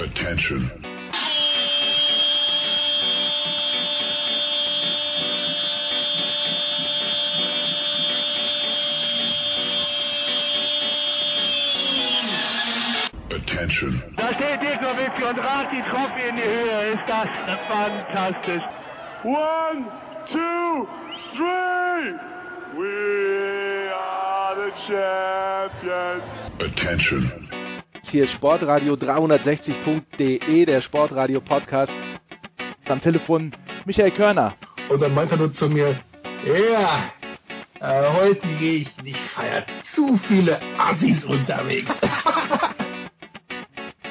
Attention. Attention. Da steht Djokovic und ragt die Trophy in die Höhe. Ist das fantastisch. One, two, three. We are the champions. Attention. Hier ist Sportradio 360.de, der Sportradio Podcast. Am Telefon Michael Körner. Und dann meint er nur zu mir, ja, äh, heute gehe ich nicht feiern. Zu viele Assis unterwegs.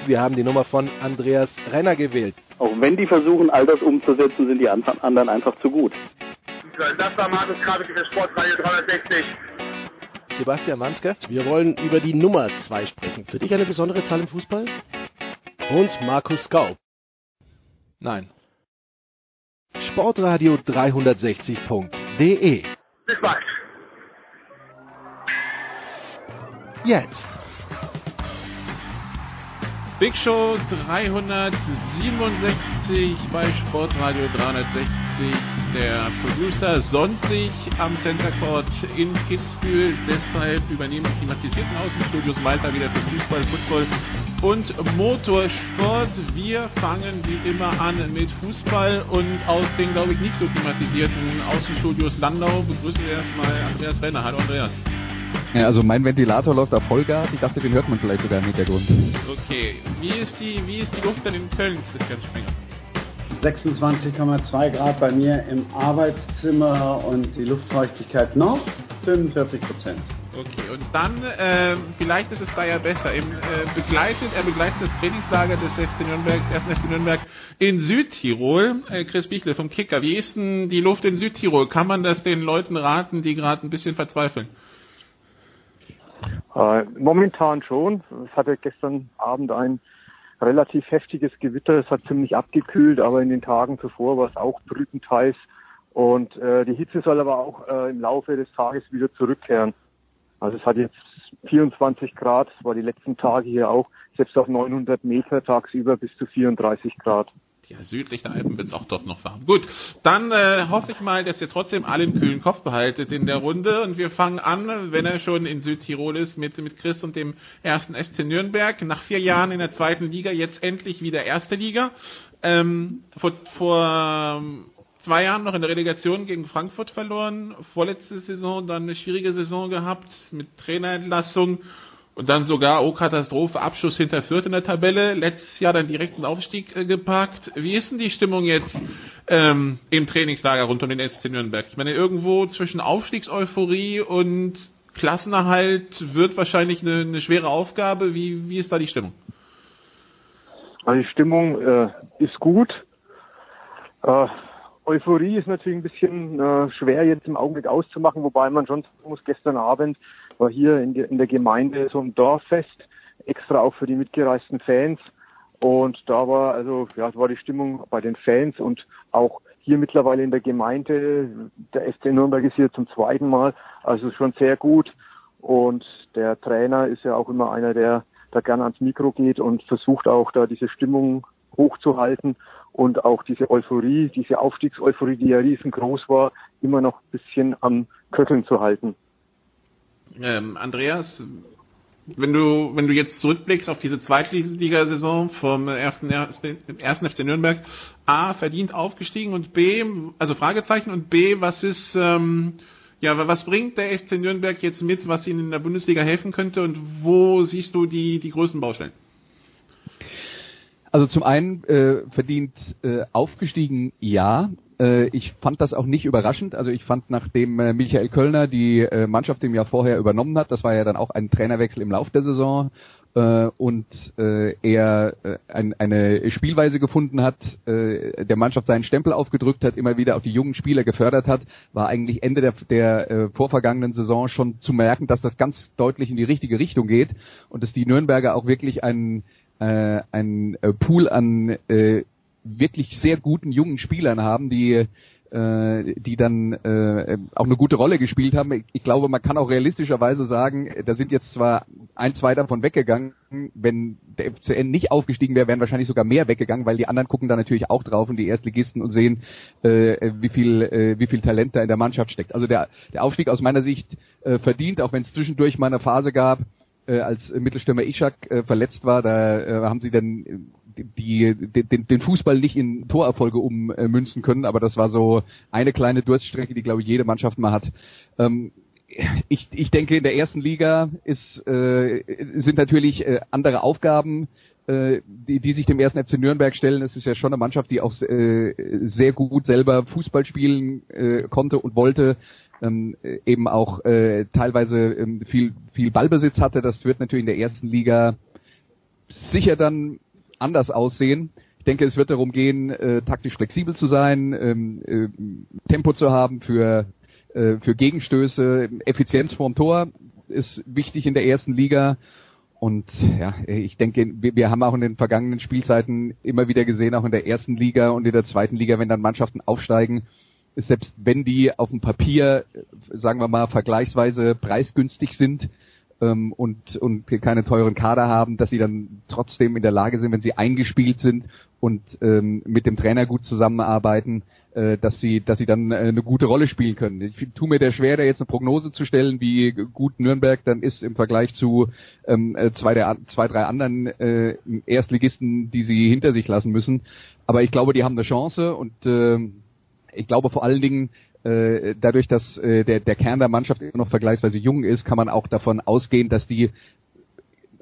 Wir haben die Nummer von Andreas Renner gewählt. Auch wenn die versuchen, all das umzusetzen, sind die anderen einfach zu gut. Das war Markus Krabbe für Sportradio 360. Sebastian Manske. Wir wollen über die Nummer 2 sprechen. Für dich eine besondere Zahl im Fußball? Und Markus Skau. Nein. Sportradio 360.de Bis bald. Jetzt. Big Show 367 bei Sportradio 360. Der Producer sonnt sich am Center Court in Kitzbühel. Deshalb übernehmen die klimatisierten Außenstudios weiter wieder für Fußball, Football und Motorsport. Wir fangen wie immer an mit Fußball und aus den, glaube ich, nicht so klimatisierten Außenstudios Landau begrüßen wir erstmal Andreas Renner. Hallo Andreas. Ja, also mein Ventilator läuft auf Vollgas. Ich dachte, den hört man vielleicht sogar im Hintergrund. Okay, wie ist die, wie ist die Luft denn in Köln, Christian Springer? 26,2 Grad bei mir im Arbeitszimmer und die Luftfeuchtigkeit noch 45 Prozent. Okay, und dann, äh, vielleicht ist es da ja besser, Im, äh, begleitet, er begleitet das Trainingslager des FC Nürnberg, des ersten FC Nürnberg in Südtirol. Äh, Chris Bichle vom Kicker, wie ist denn die Luft in Südtirol? Kann man das den Leuten raten, die gerade ein bisschen verzweifeln? Äh, momentan schon. Es hatte gestern Abend ein relativ heftiges Gewitter. Es hat ziemlich abgekühlt, aber in den Tagen zuvor war es auch drückend heiß. Und äh, die Hitze soll aber auch äh, im Laufe des Tages wieder zurückkehren. Also es hat jetzt 24 Grad, das war die letzten Tage hier auch, selbst auf 900 Meter tagsüber bis zu 34 Grad. Ja, südlich der Alpen wird es auch doch noch warm. Gut, dann äh, hoffe ich mal, dass ihr trotzdem alle einen kühlen Kopf behaltet in der Runde. Und wir fangen an, wenn er schon in Südtirol ist, mit, mit Chris und dem ersten FC Nürnberg. Nach vier Jahren in der zweiten Liga, jetzt endlich wieder erste Liga. Ähm, vor, vor zwei Jahren noch in der Relegation gegen Frankfurt verloren. Vorletzte Saison dann eine schwierige Saison gehabt mit Trainerentlassung. Und dann sogar, oh Katastrophe, Abschuss hinter Fürth in der Tabelle. Letztes Jahr dann direkt einen Aufstieg äh, geparkt. Wie ist denn die Stimmung jetzt ähm, im Trainingslager rund um den SC Nürnberg? Ich meine, irgendwo zwischen Aufstiegseuphorie und Klassenerhalt wird wahrscheinlich eine, eine schwere Aufgabe. Wie, wie ist da die Stimmung? Also die Stimmung äh, ist gut. Äh, Euphorie ist natürlich ein bisschen äh, schwer jetzt im Augenblick auszumachen, wobei man schon muss, gestern Abend war hier in, der, in der Gemeinde so ein Dorffest, extra auch für die mitgereisten Fans. Und da war also ja, war die Stimmung bei den Fans und auch hier mittlerweile in der Gemeinde. Der FC Nürnberg ist hier zum zweiten Mal, also schon sehr gut. Und der Trainer ist ja auch immer einer, der da gerne ans Mikro geht und versucht auch da diese Stimmung hochzuhalten und auch diese Euphorie, diese Aufstiegseuphorie, die ja riesengroß war, immer noch ein bisschen am Köcheln zu halten. Ähm, Andreas, wenn du, wenn du jetzt zurückblickst auf diese Zweitligasaison vom ersten, ersten FC Nürnberg, A, verdient aufgestiegen und B, also Fragezeichen und B, was ist, ähm, ja, was bringt der FC Nürnberg jetzt mit, was ihnen in der Bundesliga helfen könnte und wo siehst du die, die größten Baustellen? Also zum einen äh, verdient äh, aufgestiegen ja. Äh, ich fand das auch nicht überraschend. Also ich fand, nachdem äh, Michael Kölner die äh, Mannschaft im Jahr vorher übernommen hat, das war ja dann auch ein Trainerwechsel im Lauf der Saison, äh, und äh, er äh, ein, eine Spielweise gefunden hat, äh, der Mannschaft seinen Stempel aufgedrückt hat, immer wieder auch die jungen Spieler gefördert hat, war eigentlich Ende der, der äh, vorvergangenen Saison schon zu merken, dass das ganz deutlich in die richtige Richtung geht und dass die Nürnberger auch wirklich einen äh, ein äh, Pool an äh, wirklich sehr guten jungen Spielern haben, die äh, die dann äh, auch eine gute Rolle gespielt haben. Ich, glaube, man kann auch realistischerweise sagen, da sind jetzt zwar ein, zwei davon weggegangen. Wenn der FCN nicht aufgestiegen wäre, wären wahrscheinlich sogar mehr weggegangen, weil die anderen gucken da natürlich auch drauf und die Erstligisten und sehen, äh, wie viel äh, wie viel Talent da in der Mannschaft steckt. Also der der Aufstieg aus meiner Sicht äh, verdient, auch wenn es zwischendurch mal eine Phase gab, äh, als Mittelstürmer Ishak äh, verletzt war, da äh, haben sie dann die, den, den Fußball nicht in Torerfolge ummünzen können, aber das war so eine kleine Durststrecke, die glaube ich jede Mannschaft mal hat. Ähm, ich, ich denke, in der ersten Liga ist, äh, sind natürlich äh, andere Aufgaben, äh, die, die sich dem ersten FC Nürnberg stellen. Es ist ja schon eine Mannschaft, die auch äh, sehr gut selber Fußball spielen äh, konnte und wollte. Ähm, eben auch äh, teilweise ähm, viel viel Ballbesitz hatte. Das wird natürlich in der ersten Liga sicher dann anders aussehen. Ich denke, es wird darum gehen, äh, taktisch flexibel zu sein, ähm, äh, Tempo zu haben für, äh, für Gegenstöße, Effizienz vorm Tor ist wichtig in der ersten Liga. Und ja, ich denke, wir, wir haben auch in den vergangenen Spielzeiten immer wieder gesehen, auch in der ersten Liga und in der zweiten Liga, wenn dann Mannschaften aufsteigen, selbst wenn die auf dem Papier, sagen wir mal, vergleichsweise preisgünstig sind, ähm, und, und keine teuren Kader haben, dass sie dann trotzdem in der Lage sind, wenn sie eingespielt sind und ähm, mit dem Trainer gut zusammenarbeiten, äh, dass sie, dass sie dann äh, eine gute Rolle spielen können. Ich tue mir der schwer, da jetzt eine Prognose zu stellen, wie gut Nürnberg dann ist im Vergleich zu ähm, äh, zwei, der, zwei, drei anderen äh, Erstligisten, die sie hinter sich lassen müssen. Aber ich glaube, die haben eine Chance und äh, ich glaube vor allen Dingen, äh, dadurch, dass äh, der, der Kern der Mannschaft immer noch vergleichsweise jung ist, kann man auch davon ausgehen, dass die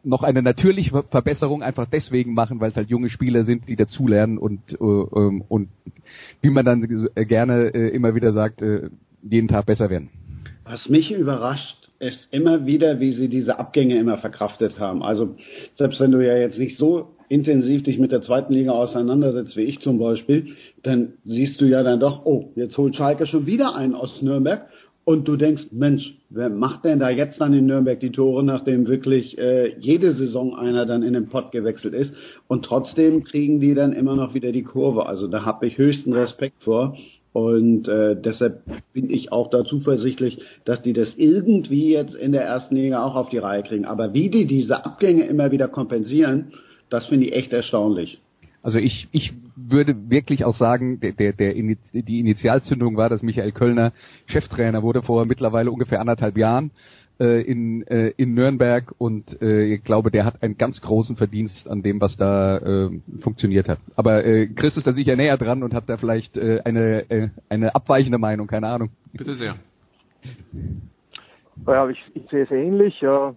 noch eine natürliche Verbesserung einfach deswegen machen, weil es halt junge Spieler sind, die dazulernen und äh, ähm, und wie man dann gerne äh, immer wieder sagt, äh, jeden Tag besser werden. Was mich überrascht, ist immer wieder, wie sie diese Abgänge immer verkraftet haben. Also selbst wenn du ja jetzt nicht so intensiv dich mit der zweiten Liga auseinandersetzt, wie ich zum Beispiel, dann siehst du ja dann doch, oh, jetzt holt Schalke schon wieder einen aus Nürnberg und du denkst, Mensch, wer macht denn da jetzt dann in Nürnberg die Tore, nachdem wirklich äh, jede Saison einer dann in den Pott gewechselt ist und trotzdem kriegen die dann immer noch wieder die Kurve. Also da habe ich höchsten Respekt vor. Und äh, deshalb bin ich auch da zuversichtlich, dass die das irgendwie jetzt in der ersten Liga auch auf die Reihe kriegen. Aber wie die diese Abgänge immer wieder kompensieren, das finde ich echt erstaunlich. Also ich, ich würde wirklich auch sagen, der, der, der die Initialzündung war, dass Michael Kölner Cheftrainer wurde vor mittlerweile ungefähr anderthalb Jahren äh, in, äh, in Nürnberg und äh, ich glaube, der hat einen ganz großen Verdienst an dem, was da äh, funktioniert hat. Aber äh, Chris ist da sicher näher dran und hat da vielleicht äh, eine, äh, eine abweichende Meinung, keine Ahnung. Bitte sehr. Ja, ich, ich sehe es ähnlich, ja.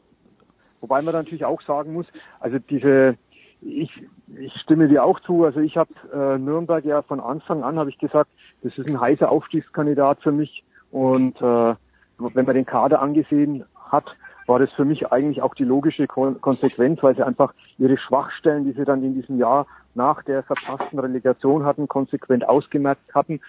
wobei man natürlich auch sagen muss, also diese ich, ich stimme dir auch zu. Also ich habe äh, Nürnberg ja von Anfang an habe ich gesagt, das ist ein heißer Aufstiegskandidat für mich. Und äh, wenn man den Kader angesehen hat, war das für mich eigentlich auch die logische Konsequenz, weil sie einfach ihre Schwachstellen, die sie dann in diesem Jahr nach der verpassten Relegation hatten, konsequent ausgemerkt hatten.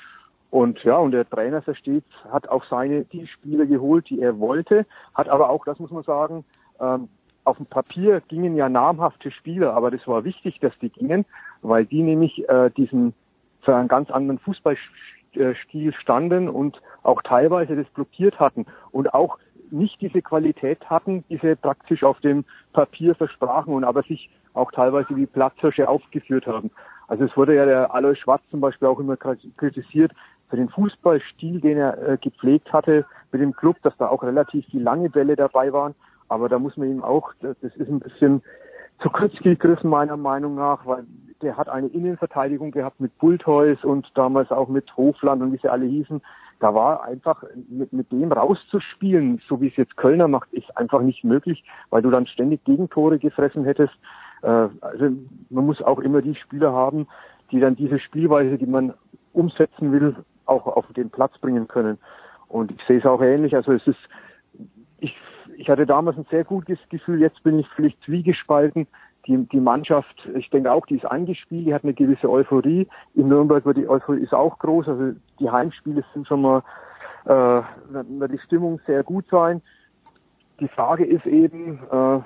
Und ja, und der Trainer versteht, hat auch seine die Spieler geholt, die er wollte, hat aber auch, das muss man sagen, ähm, auf dem Papier gingen ja namhafte Spieler, aber das war wichtig, dass die gingen, weil die nämlich äh, diesen für einen ganz anderen Fußballstil standen und auch teilweise das blockiert hatten und auch nicht diese Qualität hatten, die sie praktisch auf dem Papier versprachen und aber sich auch teilweise wie Platzhirsche aufgeführt haben. Also es wurde ja der Alois Schwarz zum Beispiel auch immer kritisiert für den Fußballstil, den er äh, gepflegt hatte mit dem Club, dass da auch relativ viel lange Bälle dabei waren. Aber da muss man ihm auch, das ist ein bisschen zu kurz gegriffen meiner Meinung nach, weil der hat eine Innenverteidigung gehabt mit Bultheus und damals auch mit Hofland und wie sie alle hießen. Da war einfach mit, mit dem rauszuspielen, so wie es jetzt Kölner macht, ist einfach nicht möglich, weil du dann ständig Gegentore gefressen hättest. Äh, also man muss auch immer die Spieler haben, die dann diese Spielweise, die man umsetzen will, auch auf den Platz bringen können. Und ich sehe es auch ähnlich. Also es ist, ich ich hatte damals ein sehr gutes Gefühl, jetzt bin ich völlig zwiegespalten. Die, die Mannschaft, ich denke auch, die ist eingespielt, die hat eine gewisse Euphorie. In Nürnberg wird die Euphorie ist auch groß, also die Heimspiele sind schon mal, äh, wird die Stimmung sehr gut sein. Die Frage ist eben, äh,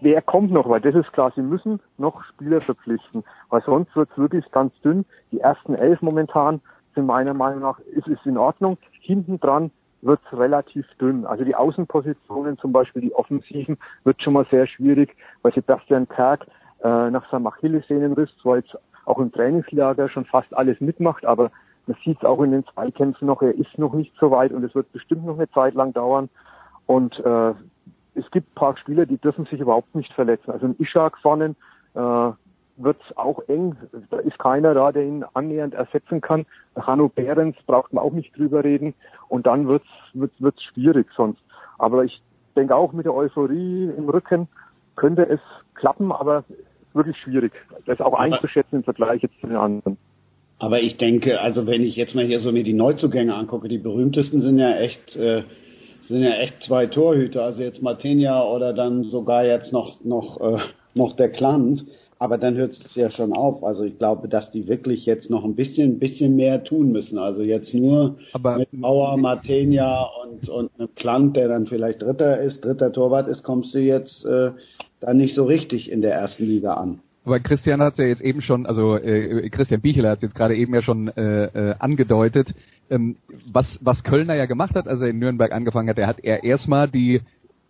wer kommt noch, weil das ist klar, sie müssen noch Spieler verpflichten, weil sonst wird es wirklich ganz dünn. Die ersten elf momentan trotzdem meiner Meinung nach ist es in Ordnung. Hinten dran wird es relativ dünn. Also die Außenpositionen, zum Beispiel die Offensiven, wird schon mal sehr schwierig, weil Sebastian Kerk äh, nach seinem Achillessehnenriss zwar jetzt auch im Trainingslager schon fast alles mitmacht, aber man sieht es auch in den Zweikämpfen noch, er ist noch nicht so weit und es wird bestimmt noch eine Zeit lang dauern. Und äh, es gibt paar Spieler, die dürfen sich überhaupt nicht verletzen. Also ein Ishak vorne äh, wird es auch eng. Da ist keiner da, der ihn annähernd ersetzen kann. Hanno Behrens braucht man auch nicht drüber reden. Und dann wird es wird's, wird's schwierig sonst. Aber ich denke auch mit der Euphorie im Rücken könnte es klappen, aber wirklich schwierig. Das ist auch einzuschätzen im Vergleich jetzt zu den anderen. Aber ich denke, also wenn ich jetzt mal hier so mir die Neuzugänge angucke, die berühmtesten sind ja echt, äh, sind ja echt zwei Torhüter, also jetzt Martinia oder dann sogar jetzt noch noch äh, noch der Klant. Aber dann hört es ja schon auf. Also ich glaube, dass die wirklich jetzt noch ein bisschen, bisschen mehr tun müssen. Also jetzt nur Aber mit Bauer, Martenia und, und einem Klant, der dann vielleicht Dritter ist, dritter Torwart ist, kommst du jetzt äh, dann nicht so richtig in der ersten Liga an. Aber Christian hat ja jetzt eben schon, also äh, Christian Bichler hat es jetzt gerade eben ja schon äh, äh, angedeutet, ähm, was, was Kölner ja gemacht hat, als er in Nürnberg angefangen hat, er hat er erstmal die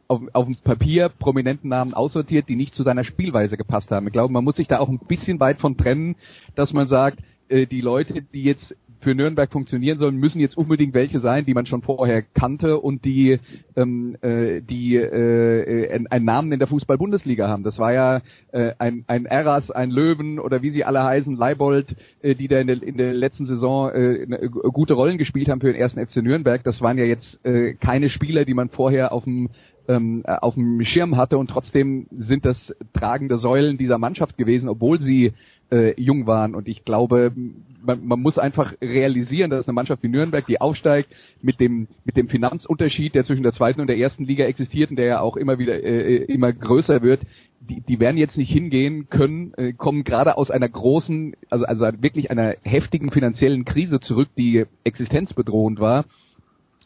auf, auf dem Papier prominenten Namen aussortiert, die nicht zu seiner Spielweise gepasst haben. Ich glaube, man muss sich da auch ein bisschen weit von trennen, dass man sagt, äh, die Leute, die jetzt für Nürnberg funktionieren sollen, müssen jetzt unbedingt welche sein, die man schon vorher kannte und die ähm, äh, die äh, einen Namen in der Fußball-Bundesliga haben. Das war ja äh, ein, ein Eras, ein Löwen oder wie sie alle heißen, Leibold, äh, die da in der, in der letzten Saison äh, gute Rollen gespielt haben für den ersten FC Nürnberg. Das waren ja jetzt äh, keine Spieler, die man vorher auf dem ähm, auf dem Schirm hatte und trotzdem sind das tragende Säulen dieser Mannschaft gewesen, obwohl sie äh, jung waren. Und ich glaube, man, man muss einfach realisieren, dass eine Mannschaft wie Nürnberg, die aufsteigt, mit dem mit dem Finanzunterschied, der zwischen der zweiten und der ersten Liga existiert und der ja auch immer wieder äh, immer größer wird, die, die werden jetzt nicht hingehen können, äh, kommen gerade aus einer großen, also also wirklich einer heftigen finanziellen Krise zurück, die existenzbedrohend war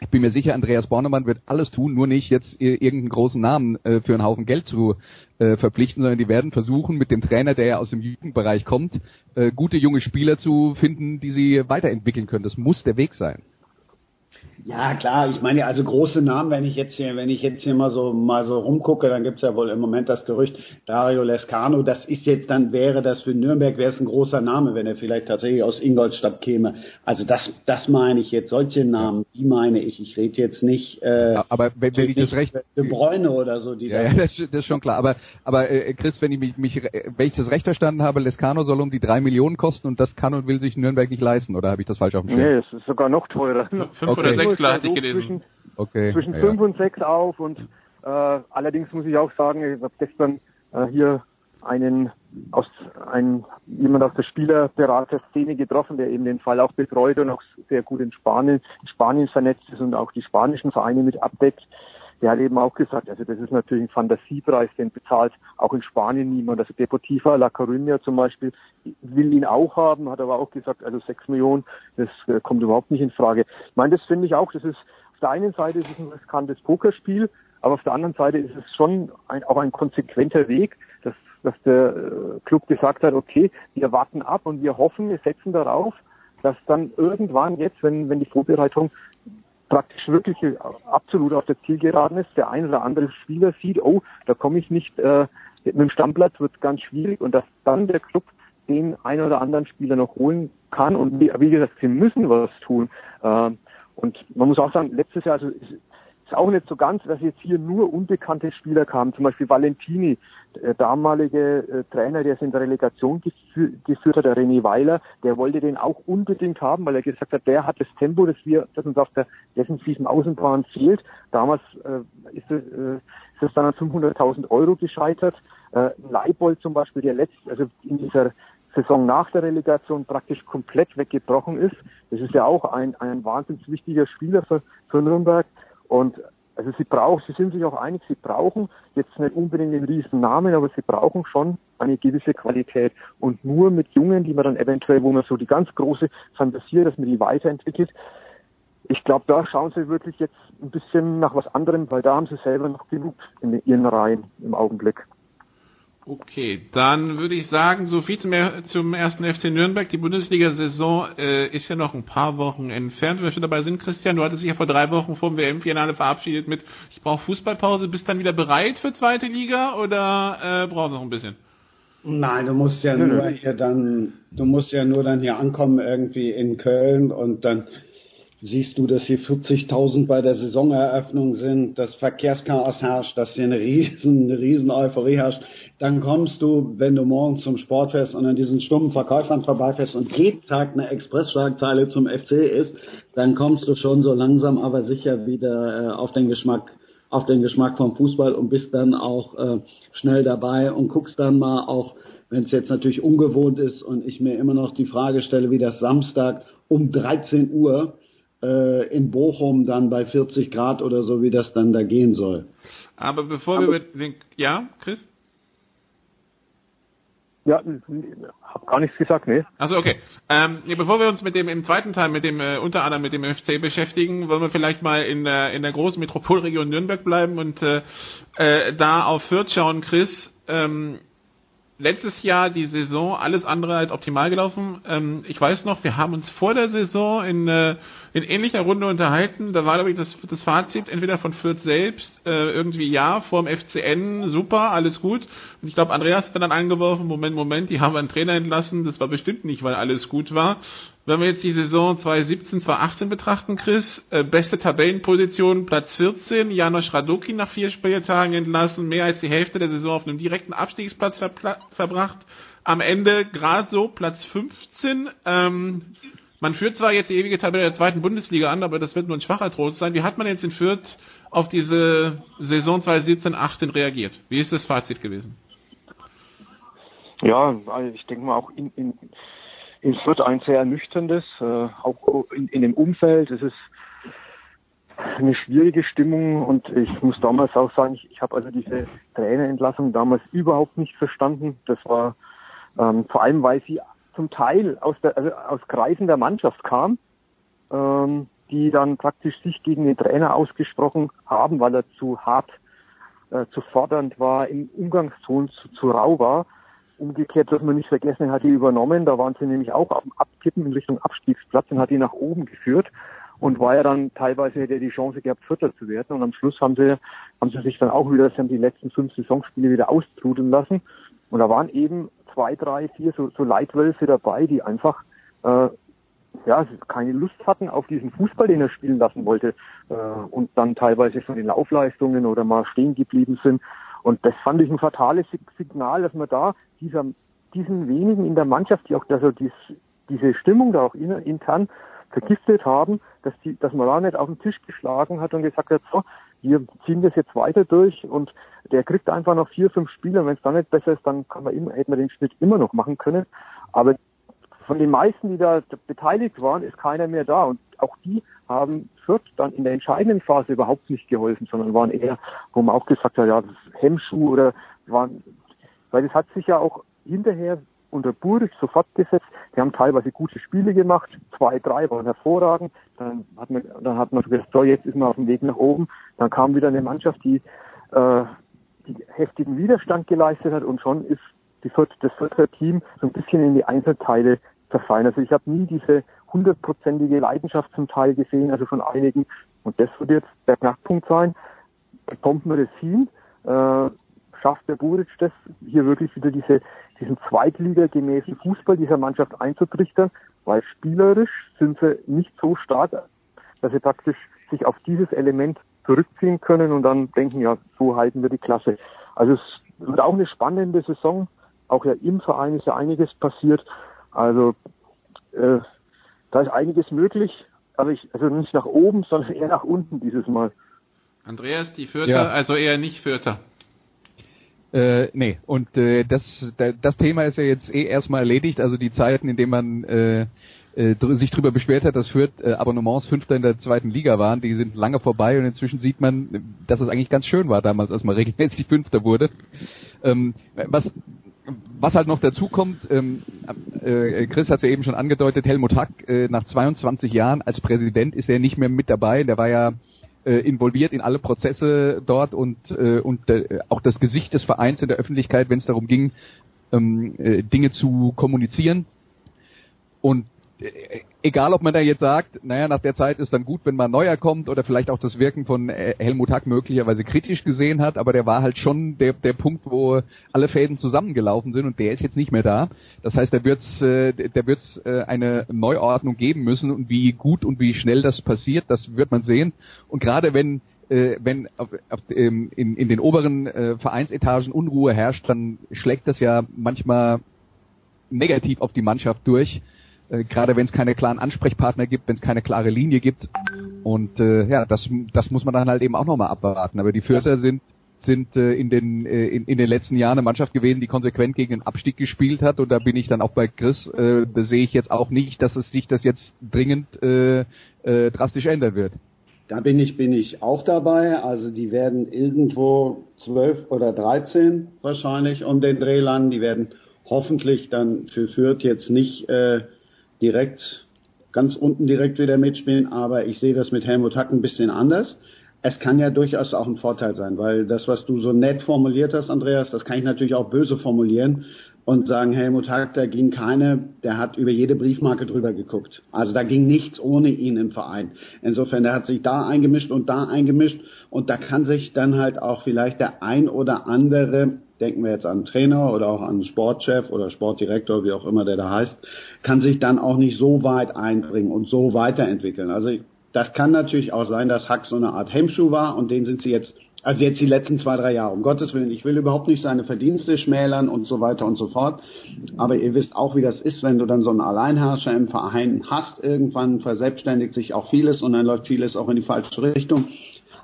ich bin mir sicher, Andreas Bornemann wird alles tun, nur nicht jetzt irgendeinen großen Namen äh, für einen Haufen Geld zu äh, verpflichten, sondern die werden versuchen, mit dem Trainer, der ja aus dem Jugendbereich kommt, äh, gute junge Spieler zu finden, die sie weiterentwickeln können. Das muss der Weg sein. Ja, klar, ich meine, also große Namen, wenn ich jetzt hier, wenn ich jetzt hier mal so mal so rumgucke, dann gibt's ja wohl im Moment das Gerücht, Dario Lescano, das ist jetzt dann, wäre das für Nürnberg, wäre es ein großer Name, wenn er vielleicht tatsächlich aus Ingolstadt käme. Also das, das meine ich jetzt, solche Namen, die meine ich. Ich rede jetzt nicht, äh, aber wenn, wenn ich das recht, De Bräune oder so, die ja, ja das, das ist schon klar. Aber, aber äh, Chris, wenn ich mich, mich, wenn ich das recht verstanden habe, Lescano soll um die drei Millionen kosten und das kann und will sich Nürnberg nicht leisten, oder habe ich das falsch auf dem Schirm? Nee, es ist sogar noch teurer. Fünf okay. oder sechs hatte ich gelesen. Zwischen, okay, zwischen ja. fünf und sechs auf und äh, allerdings muss ich auch sagen, ich habe gestern äh, hier einen aus ein jemand aus der Spielerberater-Szene getroffen, der eben den Fall auch betreut und auch sehr gut in Spanien, in Spanien vernetzt ist und auch die spanischen Vereine mit abdeckt. Der hat eben auch gesagt, also das ist natürlich ein Fantasiepreis, den bezahlt auch in Spanien niemand. Also Deportiva La Coruña zum Beispiel will ihn auch haben, hat aber auch gesagt, also sechs Millionen, das äh, kommt überhaupt nicht in Frage. Ich meine, das finde ich auch, das ist auf der einen Seite ist es ein riskantes Pokerspiel, aber auf der anderen Seite ist es schon ein, auch ein konsequenter Weg, dass, dass der äh, Club gesagt hat, okay, wir warten ab und wir hoffen, wir setzen darauf, dass dann irgendwann jetzt, wenn, wenn die Vorbereitung praktisch wirklich absolut auf der Zielgeraden ist, der ein oder andere Spieler sieht, oh, da komme ich nicht, äh, mit dem Stammplatz wird es ganz schwierig und dass dann der Club den ein oder anderen Spieler noch holen kann und wie, wie gesagt, sie müssen was tun. Äh, und man muss auch sagen, letztes Jahr, also ist auch nicht so ganz, dass jetzt hier nur unbekannte Spieler kamen, zum Beispiel Valentini, der damalige äh, Trainer, der es in der Relegation gefü geführt hat, der René Weiler, der wollte den auch unbedingt haben, weil er gesagt hat, der hat das Tempo, das wir, das uns auf der defensiven Außenbahn fehlt. Damals äh, ist, es, äh, ist es dann an 500.000 Euro gescheitert. Äh, Leibold zum Beispiel, der letzt, also in dieser Saison nach der Relegation praktisch komplett weggebrochen ist. Das ist ja auch ein, ein wahnsinnig wichtiger Spieler für, für Nürnberg. Und also sie brauchen, sie sind sich auch einig, sie brauchen jetzt nicht unbedingt den riesen Namen, aber sie brauchen schon eine gewisse Qualität. Und nur mit Jungen, die man dann eventuell, wo man so die ganz große Fantasie, dass man die weiterentwickelt, ich glaube, da schauen sie wirklich jetzt ein bisschen nach was anderem, weil da haben sie selber noch genug in ihren Reihen im Augenblick. Okay, dann würde ich sagen, so viel zum, zum ersten FC Nürnberg. Die Bundesliga-Saison äh, ist ja noch ein paar Wochen entfernt. Wenn wir schon dabei sind, Christian, du hattest dich ja vor drei Wochen vor dem WM-Finale verabschiedet mit, ich brauche Fußballpause. Bist dann wieder bereit für zweite Liga oder äh, brauchst du noch ein bisschen? Nein, du musst ja nur hier dann, du musst ja nur dann hier ankommen irgendwie in Köln und dann siehst du, dass hier 40.000 bei der Saisoneröffnung sind, dass Verkehrschaos herrscht, dass hier eine riesen, eine riesen Euphorie herrscht. Dann kommst du, wenn du morgen zum Sportfest und an diesen stummen Verkäufern vorbeifährst und jeden Tag eine Expressschlagzeile zum FC ist, dann kommst du schon so langsam aber sicher wieder äh, auf den Geschmack auf den Geschmack vom Fußball und bist dann auch äh, schnell dabei und guckst dann mal auch, wenn es jetzt natürlich ungewohnt ist und ich mir immer noch die Frage stelle, wie das Samstag um 13 Uhr in Bochum dann bei 40 Grad oder so, wie das dann da gehen soll. Aber bevor Aber, wir über den, ja, Chris? Ja, hab gar nichts gesagt, ne? Also okay. Ähm, ja, bevor wir uns mit dem im zweiten Teil mit dem äh, unter anderem mit dem FC beschäftigen, wollen wir vielleicht mal in der in der großen Metropolregion Nürnberg bleiben und äh, äh, da auf Fürth schauen, Chris. Ähm, letztes Jahr die Saison alles andere als optimal gelaufen. Ähm, ich weiß noch, wir haben uns vor der Saison in äh, in ähnlicher Runde unterhalten. Da war, glaube ich, das, das Fazit entweder von Fürth selbst, äh, irgendwie ja, vorm FCN, super, alles gut. Und ich glaube, Andreas hat dann angeworfen, Moment, Moment, die haben einen Trainer entlassen, das war bestimmt nicht, weil alles gut war. Wenn wir jetzt die Saison 2017, 2018 betrachten, Chris, äh, beste Tabellenposition, Platz 14, Janosch Radoki nach vier Spieltagen entlassen, mehr als die Hälfte der Saison auf einem direkten Abstiegsplatz verbracht. Am Ende gerade so Platz 15. Ähm, man führt zwar jetzt die ewige Tabelle der zweiten Bundesliga an, aber das wird nur ein schwacher Trost sein. Wie hat man jetzt in Fürth auf diese Saison 2017-18 reagiert? Wie ist das Fazit gewesen? Ja, also ich denke mal auch in, in, in Fürth ein sehr ernüchterndes, äh, auch in, in dem Umfeld. Es ist eine schwierige Stimmung und ich muss damals auch sagen, ich, ich habe also diese Trainerentlassung damals überhaupt nicht verstanden. Das war ähm, vor allem, weil sie zum Teil aus, der, also aus Kreisen der Mannschaft kam, ähm, die dann praktisch sich gegen den Trainer ausgesprochen haben, weil er zu hart, äh, zu fordernd war, im Umgangston zu, zu rau war. Umgekehrt dürfen wir nicht vergessen, er hat die übernommen, da waren sie nämlich auch am Abkippen in Richtung Abstiegsplatz und hat die nach oben geführt und war ja dann teilweise hätte er die Chance gehabt, Vierter zu werden. Und am Schluss haben sie, haben sie sich dann auch wieder, sie haben die letzten fünf Saisonspiele wieder austrudeln lassen und da waren eben zwei, drei, vier so, so Leitwölfe dabei, die einfach äh, ja, keine Lust hatten auf diesen Fußball, den er spielen lassen wollte äh, und dann teilweise von den Laufleistungen oder mal stehen geblieben sind. Und das fand ich ein fatales Signal, dass man da dieser, diesen wenigen in der Mannschaft, die auch also dies, diese Stimmung da auch intern vergiftet haben, dass die, dass man da nicht auf den Tisch geschlagen hat und gesagt hat, so, wir ziehen das jetzt weiter durch und der kriegt einfach noch vier, fünf Spiele wenn es dann nicht besser ist, dann kann man immer, hätte man den Schnitt immer noch machen können. Aber von den meisten, die da beteiligt waren, ist keiner mehr da und auch die haben Fürth dann in der entscheidenden Phase überhaupt nicht geholfen, sondern waren eher, wo man auch gesagt hat, ja, das Hemmschuh oder waren, weil es hat sich ja auch hinterher unter Buric sofort gesetzt. Die haben teilweise gute Spiele gemacht, zwei, drei waren hervorragend. Dann hat man, dann hat man gesagt, so jetzt ist man auf dem Weg nach oben. Dann kam wieder eine Mannschaft, die, äh, die heftigen Widerstand geleistet hat und schon ist die vierte, das vierte Team so ein bisschen in die Einzelteile zerfallen. Also ich habe nie diese hundertprozentige Leidenschaft zum Teil gesehen, also von einigen. Und das wird jetzt der Knackpunkt sein. Bekommt man das hin? Äh, schafft der Buric das, hier wirklich wieder diese diesen zweitligagemäßen Fußball dieser Mannschaft einzutrichtern, weil spielerisch sind sie nicht so stark, dass sie praktisch sich auf dieses Element zurückziehen können und dann denken, ja, so halten wir die Klasse. Also es wird auch eine spannende Saison. Auch ja im Verein ist ja einiges passiert. Also äh, da ist einiges möglich, aber ich, also nicht nach oben, sondern eher nach unten dieses Mal. Andreas, die Vierter, ja. also eher nicht Vierter. Äh, nee, und äh, das, das Thema ist ja jetzt eh erstmal erledigt, also die Zeiten, in denen man äh, äh, sich darüber beschwert hat, dass Fürth äh, Abonnements Fünfter in der zweiten Liga waren, die sind lange vorbei und inzwischen sieht man, dass es eigentlich ganz schön war damals, als man regelmäßig Fünfter wurde. Ähm, was was halt noch dazu kommt, ähm, äh, Chris hat es ja eben schon angedeutet, Helmut Hack äh, nach 22 Jahren als Präsident ist er nicht mehr mit dabei. Der war ja äh, involviert in alle Prozesse dort und, äh, und äh, auch das Gesicht des Vereins in der Öffentlichkeit, wenn es darum ging, ähm, äh, Dinge zu kommunizieren. Und äh, egal, ob man da jetzt sagt, naja, nach der Zeit ist dann gut, wenn mal neuer kommt oder vielleicht auch das Wirken von äh, Helmut Hack möglicherweise kritisch gesehen hat, aber der war halt schon der, der Punkt, wo alle Fäden zusammengelaufen sind und der ist jetzt nicht mehr da. Das heißt, da wird's, äh, der wird's äh, eine Neuordnung geben müssen und wie gut und wie schnell das passiert, das wird man sehen. Und gerade wenn äh, wenn auf, auf, ähm, in, in den oberen äh, Vereinsetagen Unruhe herrscht, dann schlägt das ja manchmal negativ auf die Mannschaft durch äh, gerade wenn es keine klaren Ansprechpartner gibt, wenn es keine klare Linie gibt. Und äh, ja, das, das muss man dann halt eben auch nochmal abwarten. Aber die Fürther sind sind äh, in den äh, in, in den letzten Jahren eine Mannschaft gewesen, die konsequent gegen den Abstieg gespielt hat und da bin ich dann auch bei Chris, äh, sehe ich jetzt auch nicht, dass es sich das jetzt dringend äh, äh, drastisch ändern wird. Da bin ich bin ich auch dabei. Also die werden irgendwo zwölf oder dreizehn wahrscheinlich um den Dreh landen. Die werden hoffentlich dann für Fürth jetzt nicht äh, direkt, ganz unten direkt wieder mitspielen, aber ich sehe das mit Helmut Hack ein bisschen anders. Es kann ja durchaus auch ein Vorteil sein, weil das, was du so nett formuliert hast, Andreas, das kann ich natürlich auch böse formulieren und sagen, Helmut Hack, da ging keine, der hat über jede Briefmarke drüber geguckt. Also da ging nichts ohne ihn im Verein. Insofern, der hat sich da eingemischt und da eingemischt und da kann sich dann halt auch vielleicht der ein oder andere denken wir jetzt an Trainer oder auch an Sportchef oder Sportdirektor, wie auch immer der da heißt, kann sich dann auch nicht so weit einbringen und so weiterentwickeln. Also das kann natürlich auch sein, dass Hack so eine Art Hemmschuh war und den sind sie jetzt, also jetzt die letzten zwei, drei Jahre. Um Gottes Willen, ich will überhaupt nicht seine Verdienste schmälern und so weiter und so fort. Aber ihr wisst auch, wie das ist, wenn du dann so einen Alleinherrscher im Verein hast. Irgendwann verselbstständigt sich auch vieles und dann läuft vieles auch in die falsche Richtung.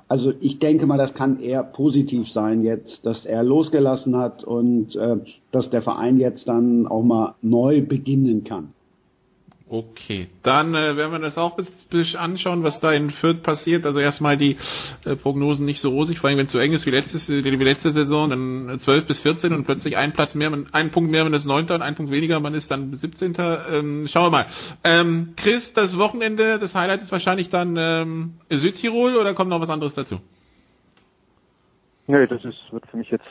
Also ich denke mal, das kann eher positiv sein jetzt, dass er losgelassen hat und äh, dass der Verein jetzt dann auch mal neu beginnen kann. Okay, dann äh, werden wir das auch ein bisschen anschauen, was da in Fürth passiert. Also erstmal die äh, Prognosen nicht so rosig, vor allem wenn es so eng ist wie, letztes, wie letzte Saison, dann 12 bis 14 und plötzlich ein Platz mehr, man, ein Punkt mehr, man ist Neunter und ein Punkt weniger, man ist dann 17. Ähm, schauen wir mal. Ähm, Chris, das Wochenende, das Highlight ist wahrscheinlich dann ähm, Südtirol oder kommt noch was anderes dazu? Nee, das ist, wird für mich jetzt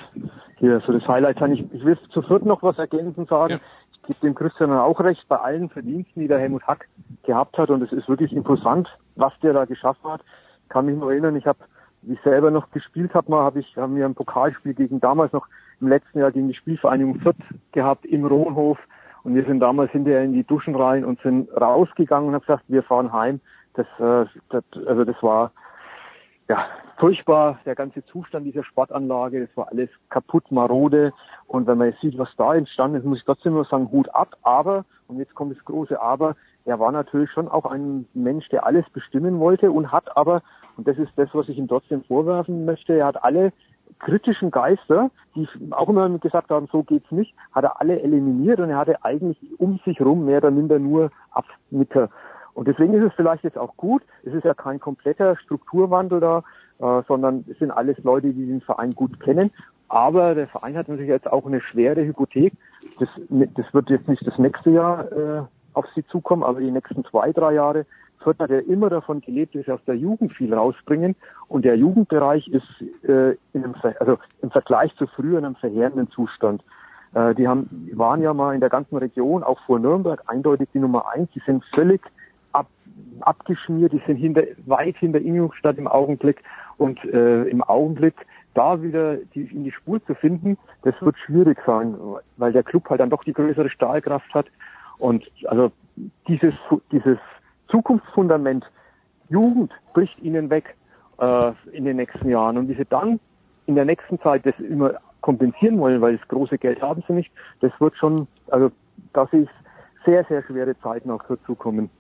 hier so das Highlight sein. Ich, ich will zu Fürth noch was ergänzend sagen. Ja gebe dem Christian auch recht bei allen Verdiensten, die der Helmut Hack gehabt hat. Und es ist wirklich imposant, was der da geschaffen hat. Kann mich noch erinnern, ich habe, wie ich selber noch gespielt habe, mal habe ich, haben wir ein Pokalspiel gegen damals noch im letzten Jahr gegen die Spielvereinigung Fürth gehabt im Rohnhof. Und wir sind damals hinterher in die Duschen rein und sind rausgegangen und haben gesagt, wir fahren heim. Das, äh, das also das war ja, furchtbar, der ganze Zustand dieser Sportanlage, das war alles kaputt, marode. Und wenn man jetzt sieht, was da entstanden ist, muss ich trotzdem nur sagen, Hut ab. Aber, und jetzt kommt das große Aber, er war natürlich schon auch ein Mensch, der alles bestimmen wollte und hat aber, und das ist das, was ich ihm trotzdem vorwerfen möchte, er hat alle kritischen Geister, die auch immer gesagt haben, so geht's nicht, hat er alle eliminiert und er hatte eigentlich um sich rum mehr oder minder nur Abnicker. Und deswegen ist es vielleicht jetzt auch gut. Es ist ja kein kompletter Strukturwandel da, äh, sondern es sind alles Leute, die den Verein gut kennen. Aber der Verein hat natürlich jetzt auch eine schwere Hypothek. Das, das wird jetzt nicht das nächste Jahr äh, auf sie zukommen, aber die nächsten zwei, drei Jahre. Fürth hat ja immer davon gelebt, dass sie aus der Jugend viel rausbringen. Und der Jugendbereich ist äh, in einem, also im Vergleich zu früher in einem verheerenden Zustand. Äh, die haben, waren ja mal in der ganzen Region, auch vor Nürnberg, eindeutig die Nummer eins. Die sind völlig abgeschmiert, die sind hinter, weit hinter Ingolstadt im Augenblick. Und äh, im Augenblick da wieder die, in die Spur zu finden, das wird schwierig sein, weil der Club halt dann doch die größere Stahlkraft hat. Und also dieses, dieses Zukunftsfundament Jugend bricht ihnen weg äh, in den nächsten Jahren. Und wie sie dann in der nächsten Zeit das immer kompensieren wollen, weil das große Geld haben sie nicht, das wird schon, also da sehe ich sehr, sehr schwere Zeiten auch dazu kommen.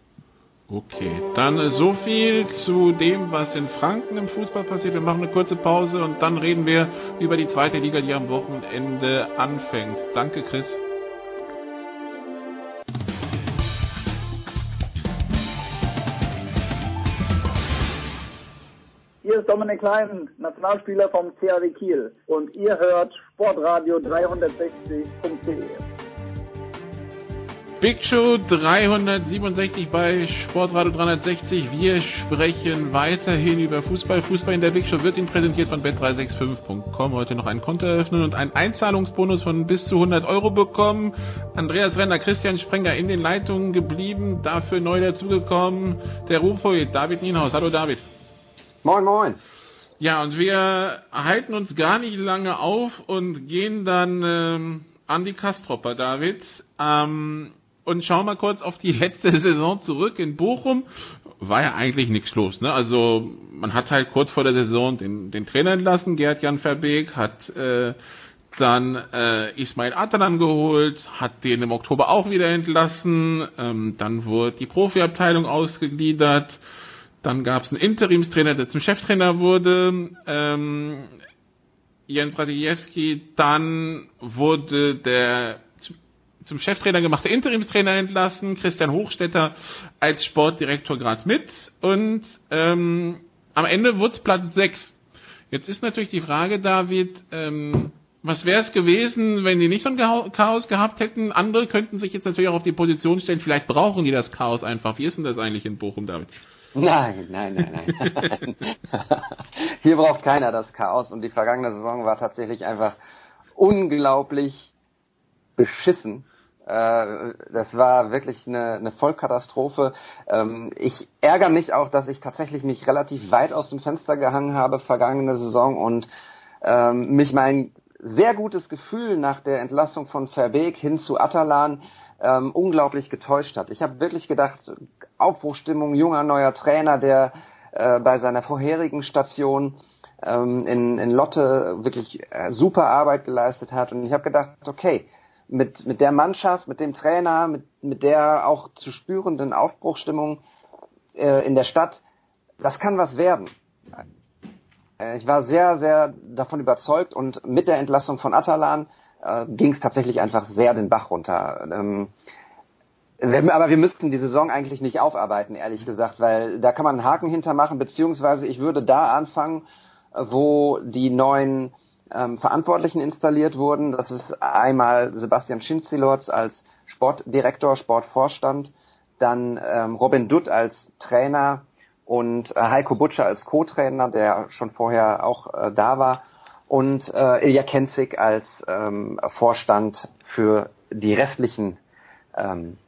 Okay, dann äh, so viel zu dem, was in Franken im Fußball passiert. Wir machen eine kurze Pause und dann reden wir über die zweite Liga, die am Wochenende anfängt. Danke, Chris. Hier ist Dominik Klein, Nationalspieler vom CAW Kiel und ihr hört Sportradio 360.de. Big Show 367 bei Sportradio 360. Wir sprechen weiterhin über Fußball. Fußball in der Big Show wird Ihnen präsentiert von bet365.com. Heute noch ein Konto eröffnen und einen Einzahlungsbonus von bis zu 100 Euro bekommen. Andreas Renner, Christian Sprenger in den Leitungen geblieben. Dafür neu dazugekommen der Rufpoet David Nienhaus. Hallo David. Moin, moin. Ja, und wir halten uns gar nicht lange auf und gehen dann ähm, an die Kastropper, David. Ähm, und schau mal kurz auf die letzte Saison zurück in Bochum. War ja eigentlich nichts los, ne? Also man hat halt kurz vor der Saison den, den Trainer entlassen, Gerd-Jan Verbeek, hat äh, dann äh, Ismail Atalan geholt, hat den im Oktober auch wieder entlassen, ähm, dann wurde die Profiabteilung ausgegliedert, dann gab es einen Interimstrainer, der zum Cheftrainer wurde, ähm, Jens Radziejewski, dann wurde der zum Cheftrainer gemachte Interimstrainer entlassen, Christian Hochstetter als Sportdirektor gerade mit und ähm, am Ende wurde es Platz 6. Jetzt ist natürlich die Frage, David, ähm, was wäre es gewesen, wenn die nicht so ein Chaos gehabt hätten? Andere könnten sich jetzt natürlich auch auf die Position stellen, vielleicht brauchen die das Chaos einfach. Wie ist denn das eigentlich in Bochum, David? Nein, nein, nein, nein. Hier braucht keiner das Chaos und die vergangene Saison war tatsächlich einfach unglaublich beschissen. Äh, das war wirklich eine, eine Vollkatastrophe. Ähm, ich ärgere mich auch, dass ich tatsächlich mich relativ weit aus dem Fenster gehangen habe vergangene Saison und ähm, mich mein sehr gutes Gefühl nach der Entlassung von Verbeek hin zu Atalan ähm, unglaublich getäuscht hat. Ich habe wirklich gedacht, Aufbruchstimmung, junger neuer Trainer, der äh, bei seiner vorherigen Station ähm, in, in Lotte wirklich äh, super Arbeit geleistet hat. Und ich habe gedacht, okay, mit, mit der Mannschaft, mit dem Trainer, mit, mit der auch zu spürenden Aufbruchstimmung äh, in der Stadt, das kann was werden. Äh, ich war sehr, sehr davon überzeugt und mit der Entlassung von Atalan äh, ging es tatsächlich einfach sehr den Bach runter. Ähm, aber wir müssten die Saison eigentlich nicht aufarbeiten, ehrlich gesagt, weil da kann man einen Haken hintermachen, beziehungsweise ich würde da anfangen, wo die neuen ähm, Verantwortlichen installiert wurden. Das ist einmal Sebastian Schinzilorz als Sportdirektor, Sportvorstand, dann ähm, Robin Dutt als Trainer und äh, Heiko Butcher als Co-Trainer, der schon vorher auch äh, da war und äh, Ilja Kenzig als ähm, Vorstand für die restlichen ähm,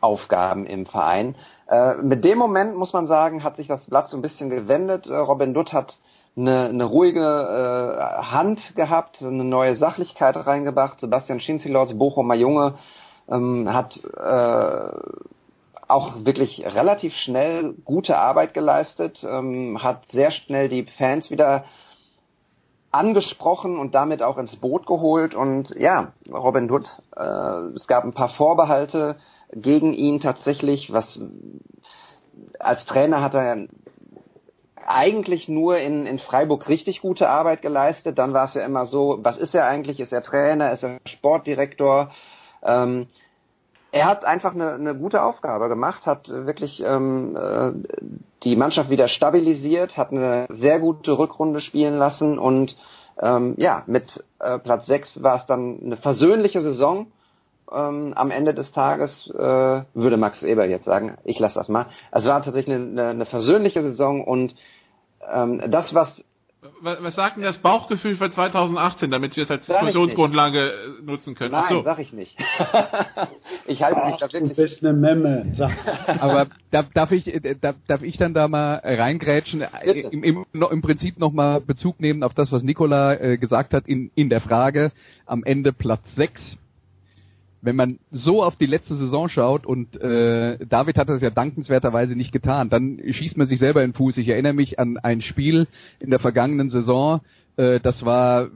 Aufgaben im Verein. Äh, mit dem Moment muss man sagen, hat sich das Blatt so ein bisschen gewendet. Äh, Robin Dutt hat eine, eine ruhige äh, Hand gehabt, eine neue Sachlichkeit reingebracht. Sebastian Schinzilorz, Bochumer Junge, ähm, hat äh, auch wirklich relativ schnell gute Arbeit geleistet, ähm, hat sehr schnell die Fans wieder angesprochen und damit auch ins Boot geholt. Und ja, Robin Hood, äh, es gab ein paar Vorbehalte gegen ihn tatsächlich, was als Trainer hat er eigentlich nur in, in Freiburg richtig gute Arbeit geleistet. Dann war es ja immer so, was ist er eigentlich? Ist er Trainer? Ist er Sportdirektor? Ähm, er hat einfach eine, eine gute Aufgabe gemacht, hat wirklich ähm, äh, die Mannschaft wieder stabilisiert, hat eine sehr gute Rückrunde spielen lassen und ähm, ja, mit äh, Platz 6 war es dann eine versöhnliche Saison. Ähm, am Ende des Tages äh, würde Max Eber jetzt sagen, ich lasse das mal. Es war tatsächlich eine, eine, eine versöhnliche Saison und ähm, das, was was, was sagt denn das Bauchgefühl für 2018, damit wir es als Diskussionsgrundlage äh, nutzen können? Nein, so. sag ich nicht. ich halte mich da wirklich. Du bist eine Memme. Aber darf, darf, ich, äh, darf, darf ich dann da mal reingrätschen? Im, im, Im Prinzip nochmal Bezug nehmen auf das, was Nicola äh, gesagt hat in, in der Frage. Am Ende Platz 6 wenn man so auf die letzte Saison schaut und äh, David hat das ja dankenswerterweise nicht getan, dann schießt man sich selber in den Fuß. Ich erinnere mich an ein Spiel in der vergangenen Saison, äh, das war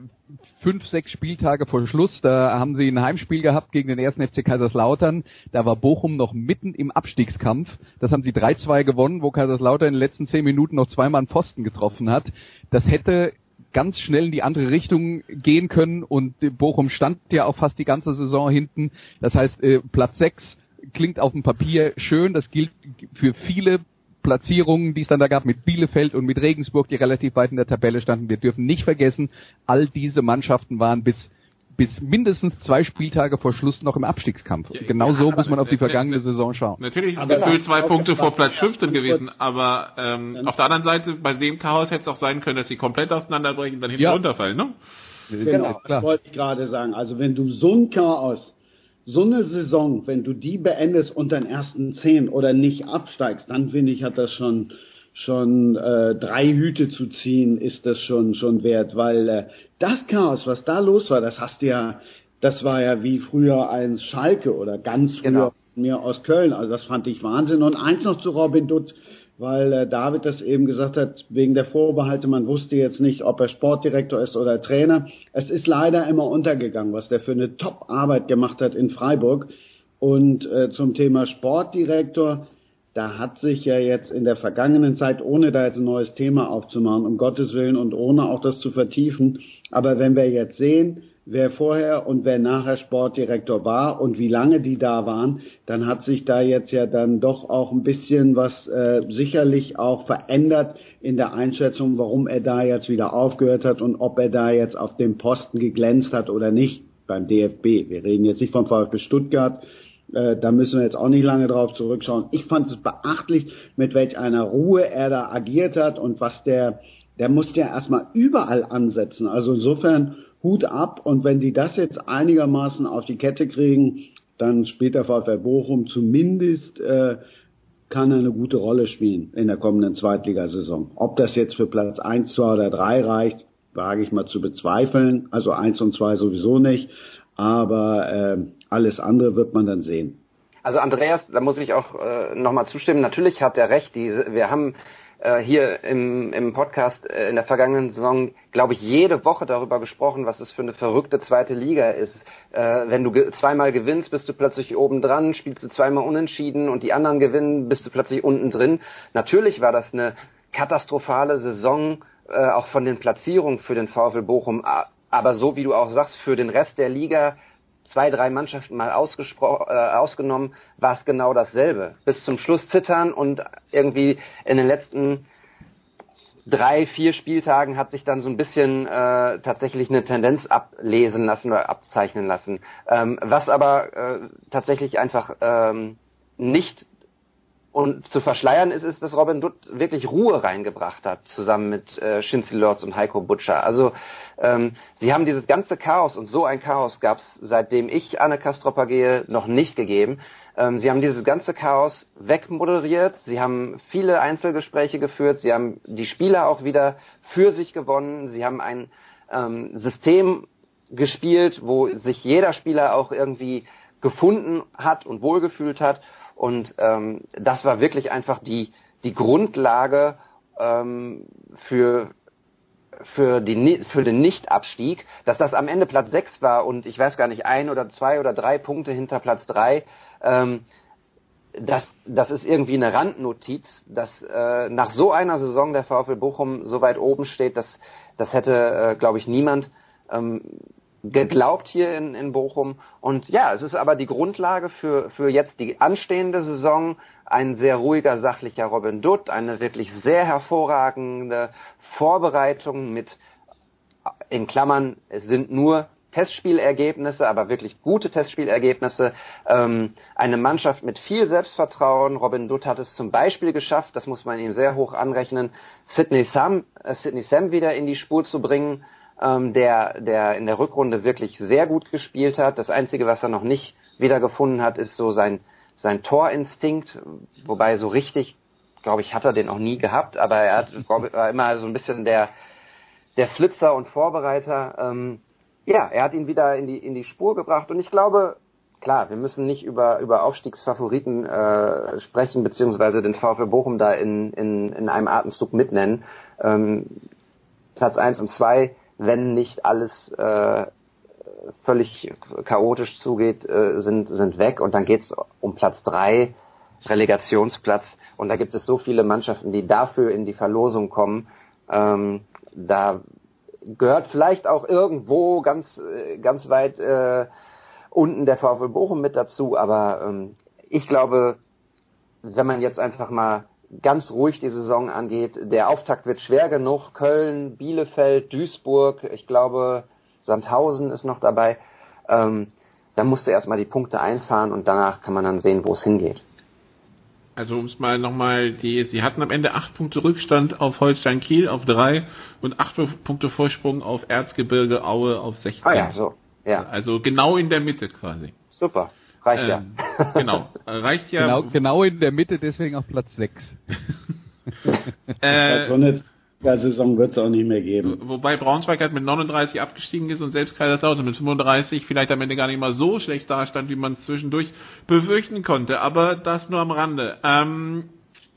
fünf, sechs Spieltage vor Schluss, da haben sie ein Heimspiel gehabt gegen den ersten FC Kaiserslautern, da war Bochum noch mitten im Abstiegskampf, das haben sie 3-2 gewonnen, wo Kaiserslautern in den letzten zehn Minuten noch zweimal einen Pfosten getroffen hat. Das hätte ganz schnell in die andere Richtung gehen können und Bochum stand ja auch fast die ganze Saison hinten. Das heißt, äh, Platz 6 klingt auf dem Papier schön, das gilt für viele Platzierungen, die es dann da gab mit Bielefeld und mit Regensburg, die relativ weit in der Tabelle standen. Wir dürfen nicht vergessen, all diese Mannschaften waren bis bis mindestens zwei Spieltage vor Schluss noch im Abstiegskampf. Ja, genau ja, so muss man auf die vergangene Saison schauen. Natürlich ist gefühlt zwei Punkte vor Platz 15 gewesen, aber ähm, auf der anderen Seite, bei dem Chaos hätte es auch sein können, dass sie komplett auseinanderbrechen und dann hinten ja. runterfallen, ne? Genau, das wollte ich gerade sagen. Also wenn du so ein Chaos, so eine Saison, wenn du die beendest unter den ersten zehn oder nicht absteigst, dann finde ich, hat das schon schon äh, drei Hüte zu ziehen, ist das schon schon wert, weil äh, das Chaos, was da los war, das hast du ja, das war ja wie früher ein Schalke oder ganz früher genau. mir aus Köln, also das fand ich Wahnsinn. Und eins noch zu Robin Dutt, weil äh, David das eben gesagt hat, wegen der Vorbehalte, man wusste jetzt nicht, ob er Sportdirektor ist oder Trainer. Es ist leider immer untergegangen, was der für eine Top-Arbeit gemacht hat in Freiburg. Und äh, zum Thema Sportdirektor, da hat sich ja jetzt in der vergangenen Zeit, ohne da jetzt ein neues Thema aufzumachen, um Gottes Willen und ohne auch das zu vertiefen, aber wenn wir jetzt sehen, wer vorher und wer nachher Sportdirektor war und wie lange die da waren, dann hat sich da jetzt ja dann doch auch ein bisschen was äh, sicherlich auch verändert in der Einschätzung, warum er da jetzt wieder aufgehört hat und ob er da jetzt auf dem Posten geglänzt hat oder nicht beim DFB. Wir reden jetzt nicht vom VfB Stuttgart, äh, da müssen wir jetzt auch nicht lange drauf zurückschauen. Ich fand es beachtlich, mit welch einer Ruhe er da agiert hat und was der, der musste ja erstmal überall ansetzen. Also insofern Hut ab und wenn die das jetzt einigermaßen auf die Kette kriegen, dann spielt der VfL Bochum zumindest äh, kann er eine gute Rolle spielen in der kommenden Zweitligasaison. Ob das jetzt für Platz 1, 2 oder 3 reicht, wage ich mal zu bezweifeln. Also 1 und 2 sowieso nicht. Aber äh, alles andere wird man dann sehen. Also Andreas, da muss ich auch äh, nochmal zustimmen. Natürlich hat er recht. Die, wir haben äh, hier im, im Podcast äh, in der vergangenen Saison, glaube ich, jede Woche darüber gesprochen, was es für eine verrückte zweite Liga ist. Äh, wenn du ge zweimal gewinnst, bist du plötzlich oben dran, spielst du zweimal unentschieden und die anderen gewinnen, bist du plötzlich unten drin. Natürlich war das eine katastrophale Saison, äh, auch von den Platzierungen für den VfL Bochum. Aber so wie du auch sagst, für den Rest der Liga zwei, drei Mannschaften mal äh, ausgenommen, war es genau dasselbe. Bis zum Schluss zittern und irgendwie in den letzten drei, vier Spieltagen hat sich dann so ein bisschen äh, tatsächlich eine Tendenz ablesen lassen oder abzeichnen lassen. Ähm, was aber äh, tatsächlich einfach ähm, nicht und zu verschleiern ist es, dass Robin Dutt wirklich Ruhe reingebracht hat, zusammen mit äh, Shinzi Lords und Heiko Butcher. Also ähm, sie haben dieses ganze Chaos, und so ein Chaos gab es, seitdem ich Anne Kastropper gehe, noch nicht gegeben. Ähm, sie haben dieses ganze Chaos wegmoderiert, sie haben viele Einzelgespräche geführt, sie haben die Spieler auch wieder für sich gewonnen, sie haben ein ähm, System gespielt, wo sich jeder Spieler auch irgendwie gefunden hat und wohlgefühlt hat. Und ähm, das war wirklich einfach die, die Grundlage ähm, für, für, die, für den Nichtabstieg. Dass das am Ende Platz 6 war und ich weiß gar nicht, ein oder zwei oder drei Punkte hinter Platz 3, ähm, das, das ist irgendwie eine Randnotiz, dass äh, nach so einer Saison der VfL Bochum so weit oben steht, dass das hätte, äh, glaube ich, niemand ähm, geglaubt hier in, in Bochum. Und ja, es ist aber die Grundlage für, für jetzt die anstehende Saison. Ein sehr ruhiger, sachlicher Robin Dutt, eine wirklich sehr hervorragende Vorbereitung mit, in Klammern, es sind nur Testspielergebnisse, aber wirklich gute Testspielergebnisse. Ähm, eine Mannschaft mit viel Selbstvertrauen. Robin Dutt hat es zum Beispiel geschafft, das muss man ihm sehr hoch anrechnen, Sidney Sam, äh, Sidney Sam wieder in die Spur zu bringen ähm, der, der in der Rückrunde wirklich sehr gut gespielt hat. Das Einzige, was er noch nicht wiedergefunden hat, ist so sein, sein Torinstinkt, wobei so richtig, glaube ich, hat er den auch nie gehabt, aber er hat, war immer so ein bisschen der, der Flitzer und Vorbereiter. Ähm, ja, er hat ihn wieder in die, in die Spur gebracht und ich glaube, klar, wir müssen nicht über, über Aufstiegsfavoriten äh, sprechen, beziehungsweise den VfL Bochum da in, in, in einem Atemzug mitnennen. Ähm, Platz eins und zwei wenn nicht alles äh, völlig chaotisch zugeht, äh, sind, sind weg und dann geht's um Platz drei, Relegationsplatz. Und da gibt es so viele Mannschaften, die dafür in die Verlosung kommen. Ähm, da gehört vielleicht auch irgendwo ganz, ganz weit äh, unten der VfL Bochum mit dazu, aber ähm, ich glaube, wenn man jetzt einfach mal ganz ruhig die Saison angeht. Der Auftakt wird schwer genug. Köln, Bielefeld, Duisburg. Ich glaube, Sandhausen ist noch dabei. Ähm, da musst du erstmal die Punkte einfahren und danach kann man dann sehen, wo es hingeht. Also um es mal nochmal, die, sie hatten am Ende acht Punkte Rückstand auf Holstein Kiel auf drei und acht Punkte Vorsprung auf Erzgebirge Aue auf 16. Ah ja, so. Ja. Also genau in der Mitte quasi. Super. Reicht Ähm, ja. Genau. Reicht ja. Genau, genau in der Mitte, deswegen auf Platz 6. Äh, so eine Saison wird es auch nicht mehr geben. Wobei Braunschweig halt mit 39 abgestiegen ist und selbst Kaiserslautern mit 35 vielleicht am Ende gar nicht mal so schlecht dastand, wie man es zwischendurch befürchten konnte. Aber das nur am Rande. Ähm,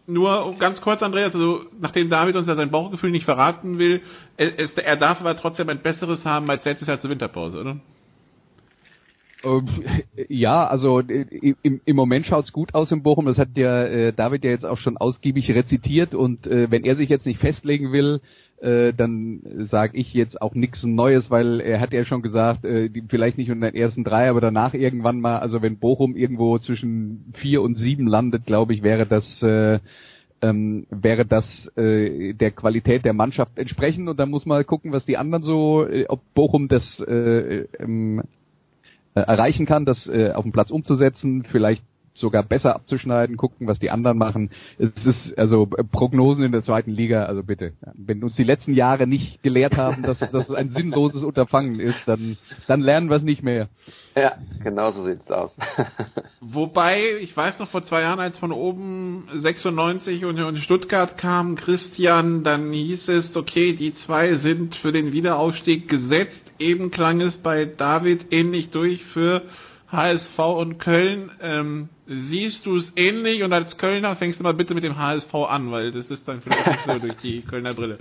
nur ganz kurz, Andreas, also nachdem David uns ja sein Bauchgefühl nicht verraten will, er, er darf aber trotzdem ein besseres haben als letztes Jahr zur Winterpause, oder? Ähm, Ja, also äh, im, im Moment schaut's gut aus in Bochum. Das hat ja äh, David ja jetzt auch schon ausgiebig rezitiert. Und äh, wenn er sich jetzt nicht festlegen will, äh, dann sage ich jetzt auch nichts Neues, weil er hat ja schon gesagt, äh, die, vielleicht nicht unter den ersten drei, aber danach irgendwann mal, also wenn Bochum irgendwo zwischen vier und sieben landet, glaube ich, wäre das äh, ähm, wäre das äh, der Qualität der Mannschaft entsprechend und dann muss man gucken, was die anderen so, äh, ob Bochum das äh, ähm, äh, erreichen kann, das äh, auf den Platz umzusetzen, vielleicht sogar besser abzuschneiden, gucken, was die anderen machen. Es ist also äh, Prognosen in der zweiten Liga, also bitte. Wenn uns die letzten Jahre nicht gelehrt haben, dass das ein sinnloses Unterfangen ist, dann dann lernen wir es nicht mehr. Ja, genau so sieht's aus. Wobei, ich weiß noch vor zwei Jahren, als von oben 96 und, und Stuttgart kam, Christian, dann hieß es, okay, die zwei sind für den Wiederaufstieg gesetzt. Eben klang es bei David ähnlich durch für HSV und Köln. Ähm, siehst du es ähnlich und als Kölner fängst du mal bitte mit dem HSV an, weil das ist dann vielleicht nicht so durch die Kölner Brille.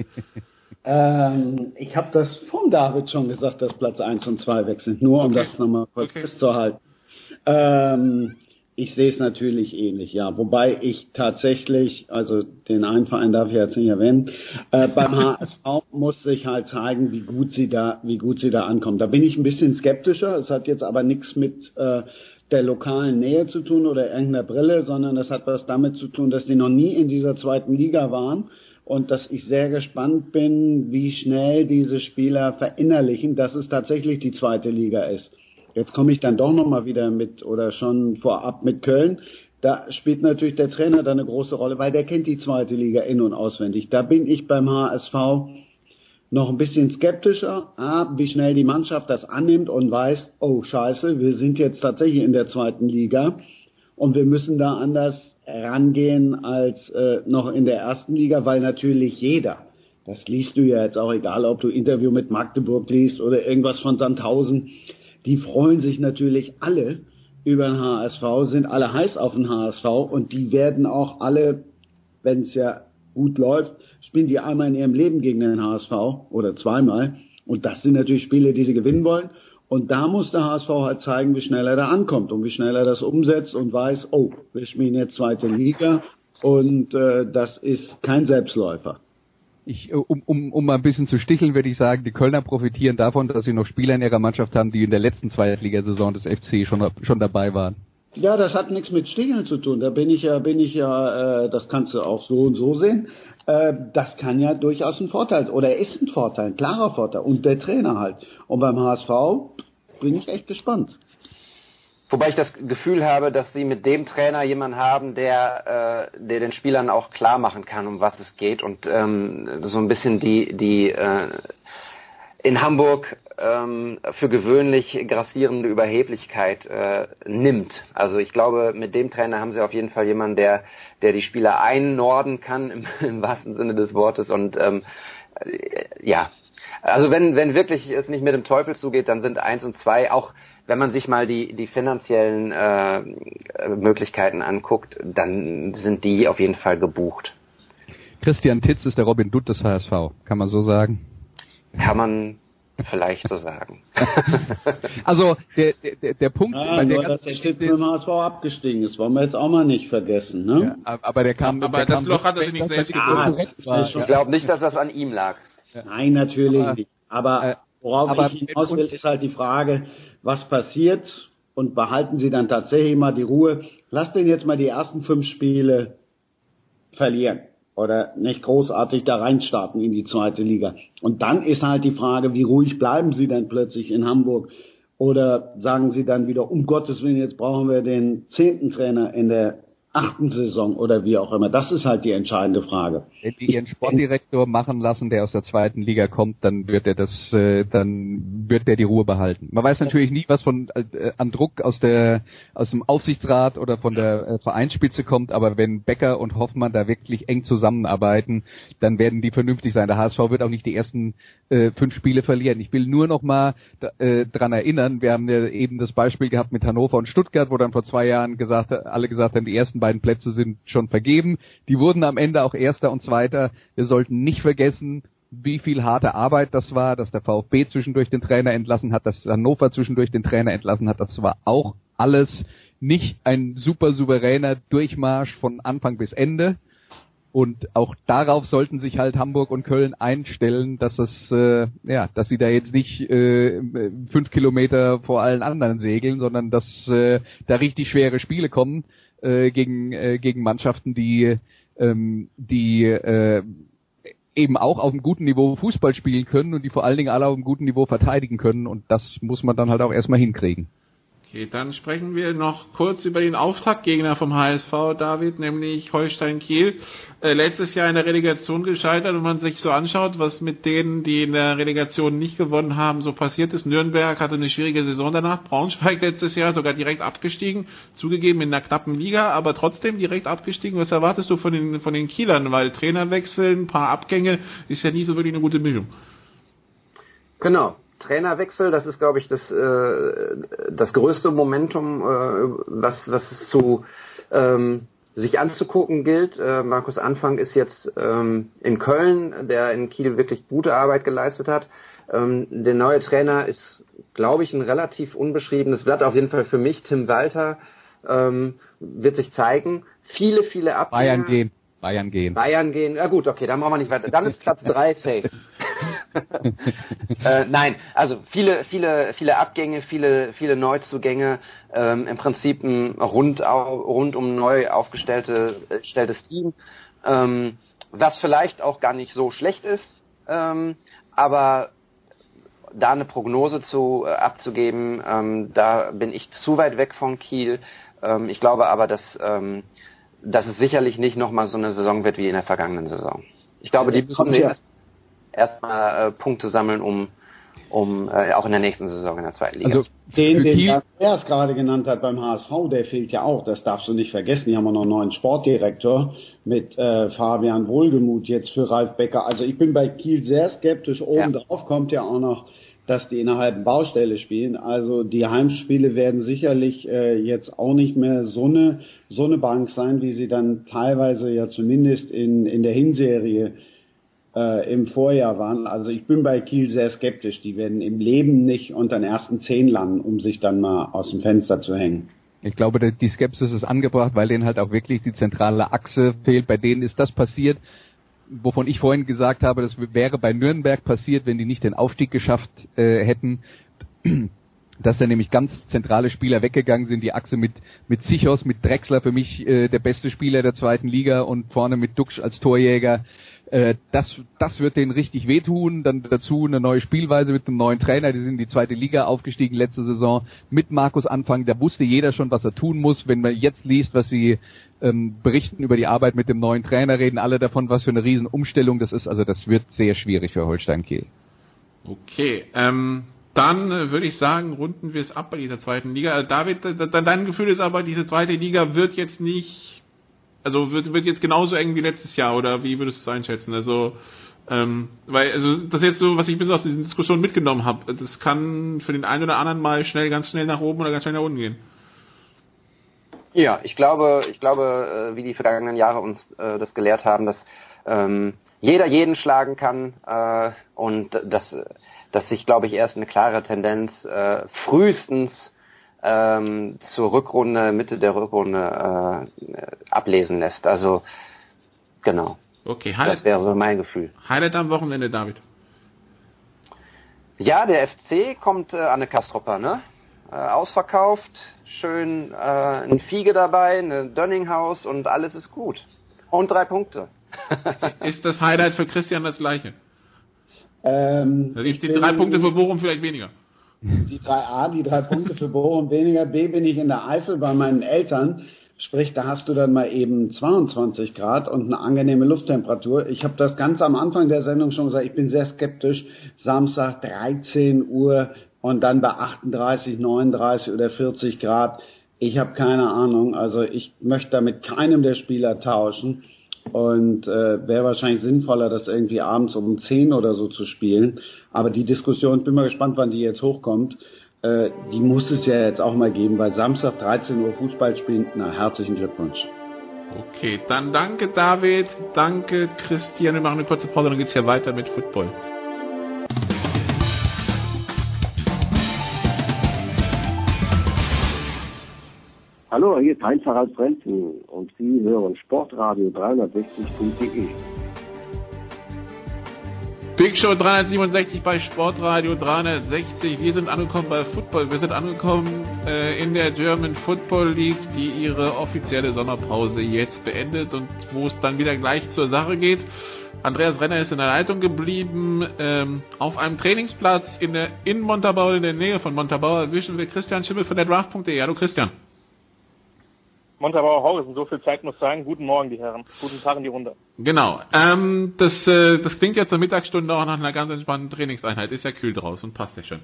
Ähm, ich habe das vom David schon gesagt, dass Platz 1 und 2 weg sind, nur um Okay. das nochmal kurz Okay. festzuhalten. Ähm, ich sehe es natürlich ähnlich, ja. Wobei ich tatsächlich, also den einen Verein darf ich jetzt nicht erwähnen, äh, beim HSV muss sich halt zeigen, wie gut sie da, wie gut sie da ankommen. Da bin ich ein bisschen skeptischer. Es hat jetzt aber nichts mit äh, der lokalen Nähe zu tun oder irgendeiner Brille, sondern das hat was damit zu tun, dass die noch nie in dieser zweiten Liga waren und dass ich sehr gespannt bin, wie schnell diese Spieler verinnerlichen, dass es tatsächlich die zweite Liga ist. Jetzt komme ich dann doch nochmal wieder mit oder schon vorab mit Köln. Da spielt natürlich der Trainer da eine große Rolle, weil der kennt die zweite Liga in- und auswendig. Da bin ich beim HSV noch ein bisschen skeptischer, ah, wie schnell die Mannschaft das annimmt und weiß, oh scheiße, wir sind jetzt tatsächlich in der zweiten Liga und wir müssen da anders rangehen als äh, noch in der ersten Liga, weil natürlich jeder, das liest du ja jetzt auch egal, ob du Interview mit Magdeburg liest oder irgendwas von Sandhausen, die freuen sich natürlich alle über den HSV, sind alle heiß auf den HSV und die werden auch alle, wenn es ja gut läuft, spielen die einmal in ihrem Leben gegen den HSV oder zweimal. Und das sind natürlich Spiele, die sie gewinnen wollen. Und da muss der HSV halt zeigen, wie schnell er da ankommt und wie schnell er das umsetzt und weiß, oh, wir spielen jetzt zweite Liga und äh, das ist kein Selbstläufer. Ich, äh, um, um, um mal ein bisschen zu sticheln, würde ich sagen, die Kölner profitieren davon, dass sie noch Spieler in ihrer Mannschaft haben, die in der letzten Zweitligasaison des FC schon, schon dabei waren. Ja, das hat nichts mit Sticheln zu tun. Da bin ich ja, bin ich ja, äh, das kannst du auch so und so sehen. Äh, das kann ja durchaus ein Vorteil oder ist ein Vorteil, ein klarer Vorteil. Und der Trainer halt. Und beim HSV bin ich echt gespannt. Wobei ich das Gefühl habe, dass sie mit dem Trainer jemanden haben, der, äh, der den Spielern auch klar machen kann, um was es geht und ähm, so ein bisschen die, die äh, in Hamburg ähm, für gewöhnlich grassierende Überheblichkeit äh, nimmt. Also ich glaube, mit dem Trainer haben sie auf jeden Fall jemanden, der, der die Spieler einnorden kann, im, im wahrsten Sinne des Wortes. Und ähm, äh, ja, also wenn, wenn wirklich es nicht mit dem Teufel zugeht, dann sind eins und zwei auch wenn man sich mal die, die finanziellen äh, Möglichkeiten anguckt, dann sind die auf jeden Fall gebucht. Christian Titz ist der Robin Dutt des HSV, kann man so sagen? Kann man vielleicht so sagen. also der, der, der Punkt ja, bei der nur, dass der Titz mit dem HSV abgestiegen ist, wollen wir jetzt auch mal nicht vergessen. Ne? Ja, aber der kam, aber der das kam Loch hat er nicht selbst war. Ich glaube nicht, dass das an ihm lag. Nein, natürlich Aber- nicht. Aber äh, worauf aber ich hinaus will, ist halt die Frage, was passiert und behalten Sie dann tatsächlich mal die Ruhe. Lass den jetzt mal die ersten fünf Spiele verlieren. Oder nicht großartig da reinstarten in die zweite Liga. Und dann ist halt die Frage, wie ruhig bleiben sie dann plötzlich in Hamburg? Oder sagen sie dann wieder, um Gottes Willen, jetzt brauchen wir den zehnten Trainer in der achten Saison oder wie auch immer. Das ist halt die entscheidende Frage. Wenn die ihren Sportdirektor machen lassen, der aus der zweiten Liga kommt, dann wird er das, äh, dann wird der die Ruhe behalten. Man weiß natürlich nie, was von äh, an Druck aus der aus dem Aufsichtsrat oder von der äh, Vereinsspitze kommt, aber wenn Becker und Hoffmann da wirklich eng zusammenarbeiten, dann werden die vernünftig sein. Der HSV wird auch nicht die ersten äh, fünf Spiele verlieren. Ich will nur noch mal äh, dran erinnern, wir haben ja eben das Beispiel gehabt mit Hannover und Stuttgart, wo dann vor zwei Jahren gesagt alle gesagt haben, die ersten beiden Plätze sind schon vergeben. Die wurden am Ende auch Erster und Zweiter. Wir sollten nicht vergessen, wie viel harte Arbeit das war, dass der VfB zwischendurch den Trainer entlassen hat, dass Hannover zwischendurch den Trainer entlassen hat. Das war auch alles nicht ein super souveräner Durchmarsch von Anfang bis Ende. Und auch darauf sollten sich halt Hamburg und Köln einstellen, dass es, äh, ja, dass sie da jetzt nicht äh, fünf Kilometer vor allen anderen segeln, sondern dass äh, da richtig schwere Spiele kommen äh, gegen, äh, gegen Mannschaften, die, ähm, die äh, eben auch auf einem guten Niveau Fußball spielen können und die vor allen Dingen alle auf einem guten Niveau verteidigen können und das muss man dann halt auch erstmal hinkriegen. Okay, dann sprechen wir noch kurz über den Auftaktgegner vom HSV, David, nämlich Holstein Kiel. Äh, letztes Jahr in der Relegation gescheitert, wenn man sich so anschaut, was mit denen, die in der Relegation nicht gewonnen haben, so passiert ist. Nürnberg hatte eine schwierige Saison danach, Braunschweig letztes Jahr sogar direkt abgestiegen, zugegeben in einer knappen Liga, aber trotzdem direkt abgestiegen. Was erwartest du von den, von den Kielern? Weil Trainerwechsel, ein paar Abgänge, ist ja nie so wirklich eine gute Mischung. Genau, Trainerwechsel, das ist, glaube ich, das, äh, das größte Momentum, äh, was, was zu ähm, sich anzugucken gilt. Äh, Markus Anfang ist jetzt ähm, in Köln, der in Kiel wirklich gute Arbeit geleistet hat. Ähm, der neue Trainer ist, glaube ich, ein relativ unbeschriebenes Blatt, auf jeden Fall für mich. Tim Walter ähm, wird sich zeigen. Viele, viele Abgänger. Bayern gehen. Bayern gehen. Bayern gehen. Ja gut, okay, dann brauchen wir nicht weiter. Dann ist Platz drei safe. äh, nein, also viele, viele, viele Abgänge, viele, viele Neuzugänge. Ähm, Im Prinzip ein rund, rundum neu aufgestelltes äh, Team, ähm, was vielleicht auch gar nicht so schlecht ist, ähm, aber da eine Prognose zu äh, abzugeben, ähm, da bin ich zu weit weg von Kiel. Ähm, ich glaube aber, dass ähm, dass es sicherlich nicht nochmal so eine Saison wird wie in der vergangenen Saison. Ich glaube, die müssen ja. erstmal äh, Punkte sammeln, um, um äh, auch in der nächsten Saison in der zweiten Liga. Also den, den er es gerade genannt hat beim HSV, der fehlt ja auch. Das darfst du nicht vergessen. Die haben wir noch einen neuen Sportdirektor mit äh, Fabian Wohlgemuth jetzt für Ralf Becker. Also ich bin bei Kiel sehr skeptisch. Obendrauf ja. kommt ja auch noch dass die innerhalb Baustelle spielen. Also die Heimspiele werden sicherlich äh, jetzt auch nicht mehr so eine so eine Bank sein, wie sie dann teilweise ja zumindest in in der Hinserie äh, im Vorjahr waren. Also ich bin bei Kiel sehr skeptisch. Die werden im Leben nicht unter den ersten zehn landen, um sich dann mal aus dem Fenster zu hängen. Ich glaube, die Skepsis ist angebracht, weil denen halt auch wirklich die zentrale Achse fehlt. Bei denen ist das passiert, wovon ich vorhin gesagt habe, das wäre bei Nürnberg passiert, wenn die nicht den Aufstieg geschafft äh, hätten, dass da nämlich ganz zentrale Spieler weggegangen sind, die Achse mit mit Zichos, mit Drexler für mich äh, der beste Spieler der zweiten Liga und vorne mit Duxch als Torjäger. Äh, das, das wird denen richtig wehtun. Dann dazu eine neue Spielweise mit einem neuen Trainer. Die sind in die zweite Liga aufgestiegen letzte Saison mit Markus Anfang. Da wusste jeder schon, was er tun muss. Wenn man jetzt liest, was sie ähm, berichten über die Arbeit mit dem neuen Trainer, reden alle davon, was für eine Riesenumstellung das ist. Also das wird sehr schwierig für Holstein Kiel. Okay, ähm, dann äh, würde ich sagen, runden wir es ab bei dieser zweiten Liga. Äh, David, dein Gefühl ist aber, diese zweite Liga wird jetzt nicht also wird, wird jetzt genauso eng wie letztes Jahr oder wie würdest du es einschätzen? Also ähm, weil also das ist jetzt so, was ich bis aus diesen Diskussionen mitgenommen habe. Das kann für den einen oder anderen mal schnell, ganz schnell nach oben oder ganz schnell nach unten gehen. Ja, ich glaube, ich glaube, äh, wie die vergangenen Jahre uns äh, das gelehrt haben, dass ähm, jeder jeden schlagen kann äh, und dass, dass sich, glaube ich, erst eine klare Tendenz äh, frühestens ähm, zur Rückrunde, Mitte der Rückrunde äh, ablesen lässt. Also genau. Okay, Highlight, das wäre so mein Gefühl. Highlight am Wochenende, David. Ja, der FC kommt äh, an eine Kastropper, ne? Äh, ausverkauft, schön äh, ein Fiege dabei, eine Dönninghaus und alles ist gut. Und drei Punkte. ist das Highlight für Christian das gleiche? Ähm, die, die drei Punkte für Bochum vielleicht weniger. Die drei A, die drei Punkte für Bochum weniger. B bin ich in der Eifel bei meinen Eltern. Sprich, da hast du dann mal eben 22 Grad und eine angenehme Lufttemperatur. Ich habe das ganz am Anfang der Sendung schon gesagt, ich bin sehr skeptisch. Samstag 13 Uhr und dann bei 38, 39 oder 40 Grad. Ich habe keine Ahnung. Also ich möchte da mit keinem der Spieler tauschen und äh, wäre wahrscheinlich sinnvoller, das irgendwie abends um 10 oder so zu spielen. Aber die Diskussion, bin mal gespannt, wann die jetzt hochkommt. Äh, die muss es ja jetzt auch mal geben, weil Samstag 13 Uhr Fußball spielen. Na, herzlichen Glückwunsch. Okay, dann danke David, danke Christian. Wir machen eine kurze Pause, dann geht's ja weiter mit Football. Hallo, hier ist Heinz Harald Frenzen und Sie hören Sportradio 360.de. Big Show 367 bei Sportradio 360. Wir sind angekommen bei Football. Wir sind angekommen äh, in der German Football League, die ihre offizielle Sommerpause jetzt beendet und wo es dann wieder gleich zur Sache geht. Andreas Renner ist in der Leitung geblieben. Ähm, auf einem Trainingsplatz in der in Montabaur, in der Nähe von Montabaur, erwischen wir Christian Schimmel von der Draft.de. Hallo Christian. Montabaur Horrison, so viel Zeit muss sein. Guten Morgen, die Herren. Guten Tag in die Runde. Genau. Ähm, das, äh, das klingt ja zur Mittagsstunde auch nach einer ganz entspannten Trainingseinheit. Ist ja kühl draußen, passt ja schon.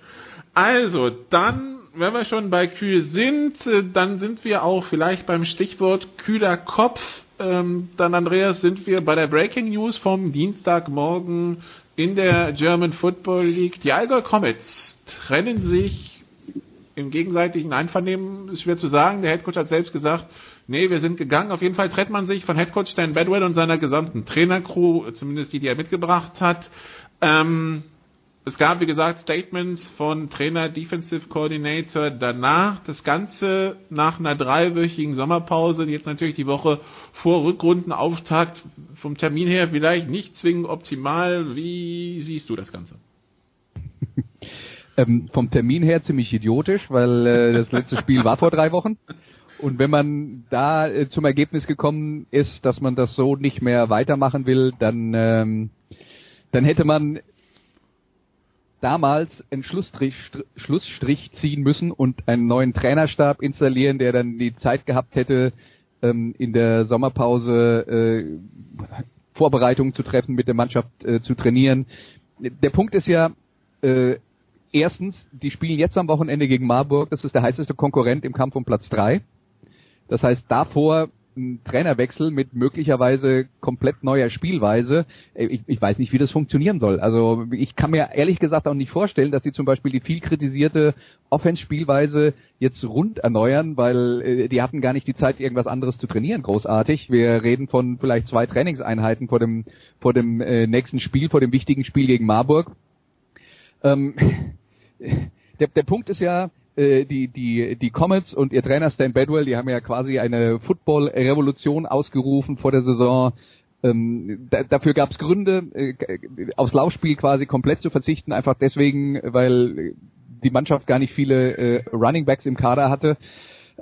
Also, dann, wenn wir schon bei kühl sind, äh, dann sind wir auch vielleicht beim Stichwort kühler Kopf. Ähm, dann, Andreas, sind wir bei der Breaking News vom Dienstagmorgen in der German Football League. Die Allgäu Comets trennen sich im gegenseitigen Einvernehmen, ist schwer zu sagen. Der Headcoach hat selbst gesagt, Nee, wir sind gegangen. Auf jeden Fall trennt man sich von Headcoach Stan Bedwell und seiner gesamten Trainercrew, zumindest die, die er mitgebracht hat. Ähm, es gab, wie gesagt, Statements von Trainer, Defensive Coordinator danach. Das Ganze nach einer dreiwöchigen Sommerpause, jetzt natürlich die Woche vor Rückrundenauftakt. Vom Termin her vielleicht nicht zwingend optimal. Wie siehst du das Ganze? ähm, vom Termin her ziemlich idiotisch, weil äh, das letzte Spiel war vor drei Wochen. Und wenn man da äh, zum Ergebnis gekommen ist, dass man das so nicht mehr weitermachen will, dann, ähm, dann hätte man damals einen Schlussstrich, Schlussstrich ziehen müssen und einen neuen Trainerstab installieren, der dann die Zeit gehabt hätte, ähm, in der Sommerpause äh, Vorbereitungen zu treffen, mit der Mannschaft äh, zu trainieren. Der Punkt ist ja, äh, erstens, die spielen jetzt am Wochenende gegen Marburg, das ist der heißeste Konkurrent im Kampf um Platz drei. Das heißt, davor ein Trainerwechsel mit möglicherweise komplett neuer Spielweise. Äh, ich, ich, weiß nicht, wie das funktionieren soll. Also ich kann mir ehrlich gesagt auch nicht vorstellen, dass sie zum Beispiel die viel kritisierte Offense-Spielweise jetzt rund erneuern, weil äh, die hatten gar nicht die Zeit, irgendwas anderes zu trainieren, großartig. Wir reden von vielleicht zwei Trainingseinheiten vor dem, vor dem äh, nächsten Spiel, vor dem wichtigen Spiel gegen Marburg. Ähm, der, der Punkt ist ja, äh, die, die, die Comets und ihr Trainer Stan Bedwell, die haben ja quasi eine Football-Revolution ausgerufen vor der Saison. Ähm, da, dafür gab es Gründe, äh, aufs Laufspiel quasi komplett zu verzichten, einfach deswegen, weil die Mannschaft gar nicht viele äh, Running Backs im Kader hatte.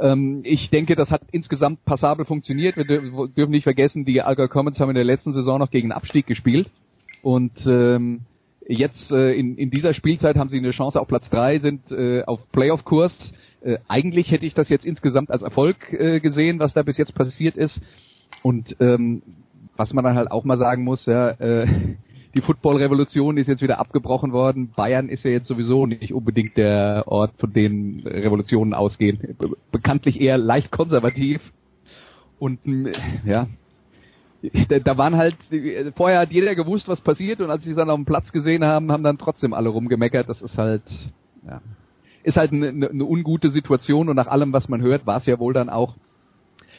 Ähm, ich denke, das hat insgesamt passabel funktioniert. Wir dürfen nicht vergessen, die Allgäu Comets haben in der letzten Saison noch gegen Abstieg gespielt. Und ähm, Jetzt äh, in, in dieser Spielzeit haben sie eine Chance auf Platz drei, sind äh, auf Playoff-Kurs. Äh, eigentlich hätte ich das jetzt insgesamt als Erfolg äh, gesehen, was da bis jetzt passiert ist. Und ähm, was man dann halt auch mal sagen muss, ja, äh, die Football-Revolution ist jetzt wieder abgebrochen worden. Bayern ist ja jetzt sowieso nicht unbedingt der Ort, von dem Revolutionen ausgehen. Be bekanntlich eher leicht konservativ. Und ja, da, da waren halt, vorher hat jeder gewusst, was passiert und als sie es dann auf dem Platz gesehen haben, haben dann trotzdem alle rumgemeckert. Das ist halt, ja, ist halt eine, eine ungute Situation und nach allem, was man hört, war es ja wohl dann auch.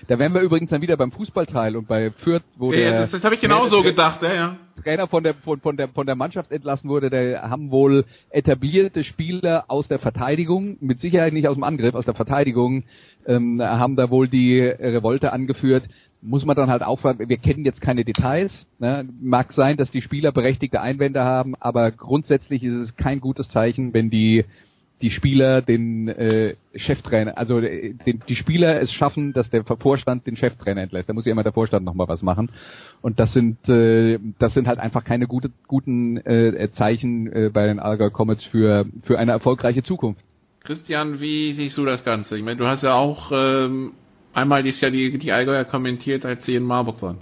Da wären wir übrigens dann wieder beim Fußballteil und bei Fürth, wo ja, der das, das habe ich genauso gedacht, ja, ja. Trainer von der von, von der von der Mannschaft entlassen wurde, der haben wohl etablierte Spieler aus der Verteidigung, mit Sicherheit nicht aus dem Angriff, aus der Verteidigung, ähm, haben da wohl die Revolte angeführt muss man dann halt aufhören, wir kennen jetzt keine Details. Ne? Mag sein, dass die Spieler berechtigte Einwände haben, aber grundsätzlich ist es kein gutes Zeichen, wenn die die Spieler den äh, Cheftrainer, also äh, den, die Spieler es schaffen, dass der Vorstand den Cheftrainer entlässt. Da muss ja immer der Vorstand nochmal was machen. Und das sind äh, das sind halt einfach keine gute, guten äh, Zeichen äh, bei den Allgäu Comets für für eine erfolgreiche Zukunft. Christian, wie siehst du das Ganze? Ich meine, du hast ja auch ähm, einmal dieses Jahr die, die Allgäuer kommentiert, als sie in Marburg waren.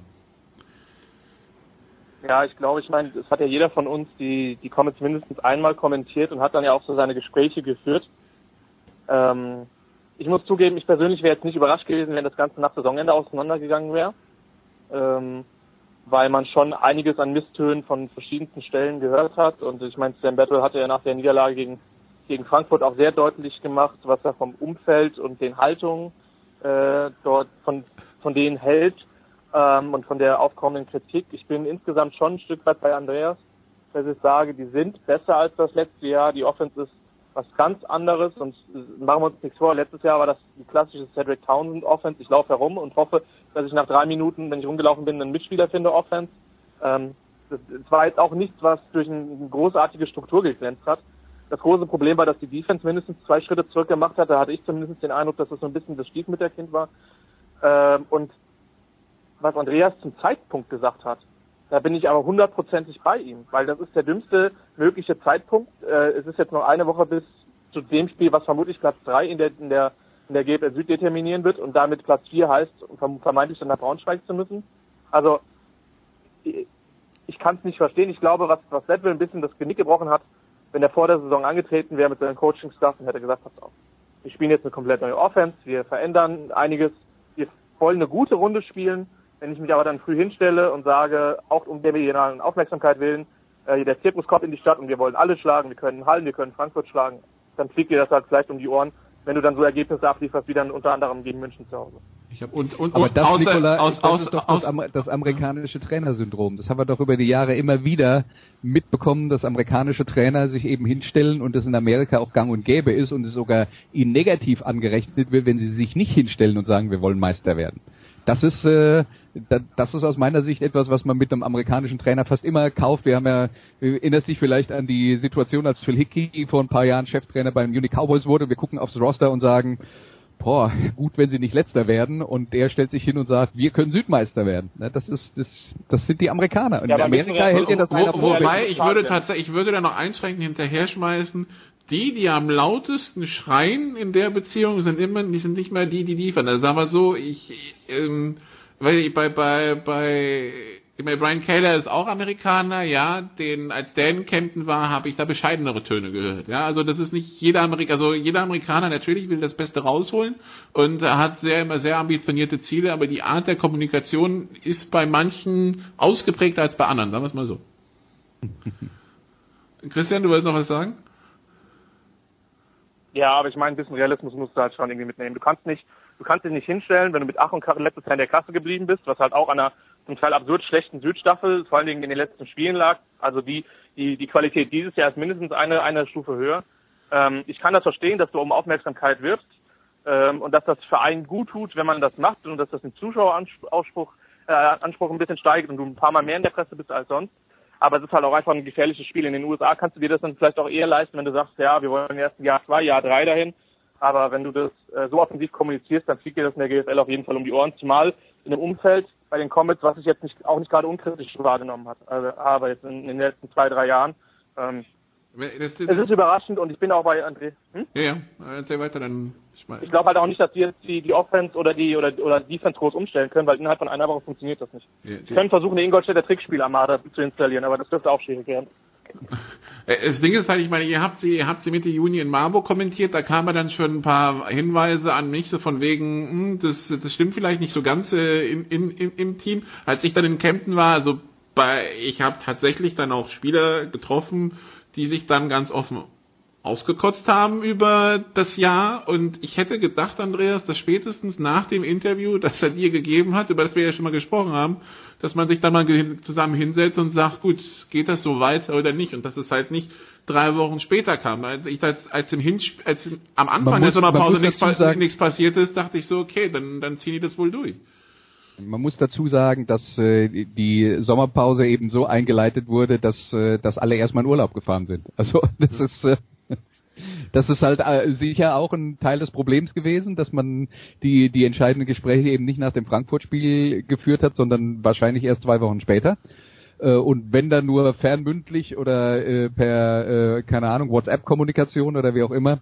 Ja, ich glaube, ich meine, es hat ja jeder von uns die, die Comments mindestens einmal kommentiert und hat dann ja auch so seine Gespräche geführt. Ähm, ich muss zugeben, ich persönlich wäre jetzt nicht überrascht gewesen, wenn das Ganze nach Saisonende auseinandergegangen wäre. Ähm, weil man schon einiges an Misstönen von verschiedensten Stellen gehört hat. Und ich meine, Sam Battle hatte ja nach der Niederlage gegen, gegen Frankfurt auch sehr deutlich gemacht, was er vom Umfeld und den Haltungen äh, dort von, von denen hält ähm, und von der aufkommenden Kritik. Ich bin insgesamt schon ein Stück weit bei Andreas, dass ich sage, die sind besser als das letzte Jahr. Die Offense ist was ganz anderes und machen wir uns nichts vor. Letztes Jahr war das die klassische Cedric Townsend Offense. Ich laufe herum und hoffe, dass ich nach drei Minuten, wenn ich rumgelaufen bin, einen Mitspieler finde Offense. Ähm, das, war jetzt auch nichts, was durch eine großartige Struktur geglänzt hat. Das große Problem war, dass die Defense mindestens zwei Schritte zurück gemacht hat. Da hatte ich zumindest den Eindruck, dass das so ein bisschen das Stiefmütterkind war. Ähm, und was Andreas zum Zeitpunkt gesagt hat, da bin ich aber hundertprozentig bei ihm, weil das ist der dümmste mögliche Zeitpunkt. Äh, es ist jetzt noch eine Woche bis zu dem Spiel, was vermutlich Platz drei in der in der in der GFL Süd determinieren wird und damit Platz vier heißt, vermeintlich dann nach Braunschweig zu müssen. Also ich, kann es nicht verstehen. Ich glaube, was was Ledwell ein bisschen das Genick gebrochen hat, wenn er vor der Saison angetreten wäre mit seinem Coaching-Staff und hätte gesagt, pass auf, wir spielen jetzt eine komplett neue Offense, wir verändern einiges, wir wollen eine gute Runde spielen, wenn ich mich aber dann früh hinstelle und sage, auch um der medialen Aufmerksamkeit willen, äh, der Zirkus kommt in die Stadt und wir wollen alle schlagen, wir können Hallen, wir können Frankfurt schlagen, dann fliegt dir das halt vielleicht um die Ohren, wenn du dann so Ergebnisse ablieferst, wie dann unter anderem gegen München zu Hause. Ich hab, und, und, Aber das, außer, Nicola, aus, das ist doch aus, das, das, amerikanische Trainersyndrom. Das haben wir doch über die Jahre immer wieder mitbekommen, dass amerikanische Trainer sich eben hinstellen und das in Amerika auch gang und gäbe ist und es sogar ihnen negativ angerechnet wird, wenn sie sich nicht hinstellen und sagen, wir wollen Meister werden. Das ist, äh, das ist aus meiner Sicht etwas, was man mit einem amerikanischen Trainer fast immer kauft. Wir haben ja, erinnert sich vielleicht an die Situation, als Phil Hickey vor ein paar Jahren Cheftrainer beim Munich Cowboys wurde. Wir gucken aufs Roster und sagen, boah, gut, wenn sie nicht letzter werden und der stellt sich hin und sagt, wir können Südmeister werden. Ne, das ist das, das sind die Amerikaner. Und ja, in Amerika hält ihr das einer vor. Wobei ich würde tatsächlich, ich würde da noch einschränkend hinterher schmeißen. Die, die am lautesten schreien in der Beziehung, sind immer, die sind nicht mehr die, die liefern. Also sagen wir so, ich, ähm, weil bei, bei, bei, ich meine, Brian Taylor ist auch Amerikaner, ja, den, als der in Kempten war, habe ich da bescheidenere Töne gehört, ja, also das ist nicht jeder Amerikaner, also jeder Amerikaner natürlich will das Beste rausholen und hat sehr, immer sehr ambitionierte Ziele, aber die Art der Kommunikation ist bei manchen ausgeprägter als bei anderen, sagen wir es mal so. Christian, du wolltest noch was sagen? Ja, aber ich meine, ein bisschen Realismus musst du halt schon irgendwie mitnehmen. Du kannst nicht, du kannst dich nicht hinstellen, wenn du mit Ach und Krach letztes Jahr in der Klasse geblieben bist, was halt auch an einer zum Teil absurd schlechten Südstaffel, vor allen Dingen in den letzten Spielen lag. Also die, die, die Qualität dieses Jahr ist mindestens eine, eine Stufe höher. Ähm, ich kann das verstehen, dass du um Aufmerksamkeit wirbst ähm, und dass das Verein gut tut, wenn man das macht und dass das den Zuschaueranspruch äh, Anspruch ein bisschen steigt und du ein paar Mal mehr in der Presse bist als sonst. Aber es ist halt auch einfach ein gefährliches Spiel. In den USA kannst du dir das dann vielleicht auch eher leisten, wenn du sagst, ja, wir wollen erst Jahr zwei, Jahr drei dahin. Aber wenn du das äh, so offensiv kommunizierst, dann fliegt dir das in der GFL auf jeden Fall um die Ohren. Zumal in einem Umfeld bei den Comets, was ich jetzt nicht, auch nicht gerade unkritisch wahrgenommen hat, also, habe jetzt in, in den letzten zwei, drei Jahren. Ähm, das, das, es ist überraschend und ich bin auch bei André. Hm? Ja, ja, erzähl weiter, dann. Ich, ich glaube halt auch nicht, dass die jetzt die, die Offense oder die oder oder Defense groß umstellen können, weil innerhalb von einer Woche funktioniert das nicht. Ja, die können versuchen, eine Ingolstädter Trickspielarmada zu installieren, aber das dürfte auch schwierig werden. Das Ding ist halt, ich meine, ihr habt sie, ihr habt sie Mitte Juni in Marburg kommentiert, da kamen dann schon ein paar Hinweise an mich, so von wegen, hm, das, das stimmt vielleicht nicht so ganz äh, in, in, im Team. Als ich dann in Kempten war, also bei, ich habe tatsächlich dann auch Spieler getroffen, die sich dann ganz offen ausgekotzt haben über das Jahr und ich hätte gedacht, Andreas, dass spätestens nach dem Interview, das er dir gegeben hat, über das wir ja schon mal gesprochen haben, dass man sich dann mal zusammen hinsetzt und sagt, gut, geht das so weiter oder nicht und dass es halt nicht drei Wochen später kam. Als, ich, als, als, im als am Anfang muss, der Sommerpause nichts, nichts passiert ist, dachte ich so, okay, dann, dann ziehen die das wohl durch. Man muss dazu sagen, dass äh, die Sommerpause eben so eingeleitet wurde, dass, äh, dass alle erstmal in Urlaub gefahren sind. Also das ist äh, Das ist halt äh, sicher auch ein Teil des Problems gewesen, dass man die, die entscheidenden Gespräche eben nicht nach dem Frankfurt-Spiel geführt hat, sondern wahrscheinlich erst zwei Wochen später. Äh, und wenn dann nur fernmündlich oder äh, per, keine Ahnung, WhatsApp-Kommunikation oder wie auch immer,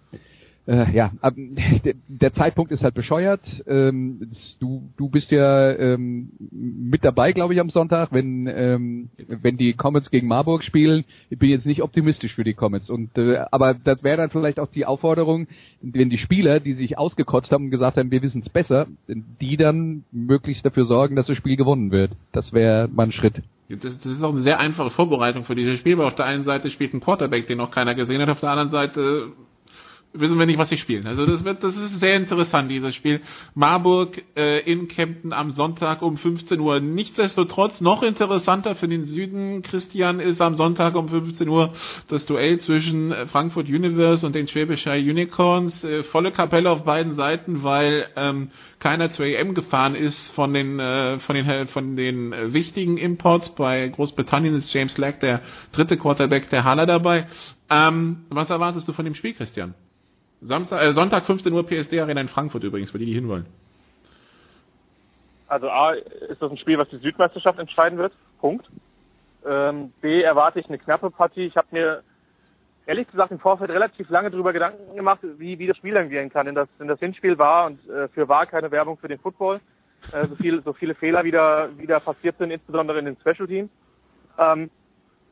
äh, ja, der Zeitpunkt ist halt bescheuert. Ähm, du, du bist ja ähm, mit dabei, glaube ich, am Sonntag, wenn ähm, wenn die Comets gegen Marburg spielen. Ich bin jetzt nicht optimistisch für die Comets. Und äh, aber das wäre dann vielleicht auch die Aufforderung, wenn die Spieler, die sich ausgekotzt haben und gesagt haben, wir wissen es besser, die dann möglichst dafür sorgen, dass das Spiel gewonnen wird. Das wäre mal ein Schritt. Das, das ist auch eine sehr einfache Vorbereitung für dieses Spiel, weil auf der einen Seite spielt ein Quarterback, den noch keiner gesehen hat, auf der anderen Seite wissen wir nicht, was sie spielen. Also das wird, das ist sehr interessant, dieses Spiel. Marburg äh, in Kempten am Sonntag um 15 Uhr. Nichtsdestotrotz noch interessanter für den Süden, Christian, ist am Sonntag um 15 Uhr das Duell zwischen Frankfurt Universe und den Schwäbischer Unicorns. Äh, volle Kapelle auf beiden Seiten, weil ähm, keiner zur EM gefahren ist von den äh, von den von den äh, wichtigen Imports. Bei Großbritannien ist James Lack der dritte Quarterback der Haller dabei. Ähm, was erwartest du von dem Spiel, Christian? Samstag, äh, Sonntag 15 Uhr PSD Arena in Frankfurt übrigens, für die, die hinwollen. Also A, ist das ein Spiel, was die Südmeisterschaft entscheiden wird. Punkt. Ähm, B, erwarte ich eine knappe Partie. Ich habe mir ehrlich gesagt im Vorfeld relativ lange darüber Gedanken gemacht, wie, wie das Spiel dann gehen kann. Denn das, denn das Hinspiel war und äh, für war keine Werbung für den Football. Äh, so, viel, so viele Fehler wieder, wieder passiert sind, insbesondere in den Special Teams. Ähm,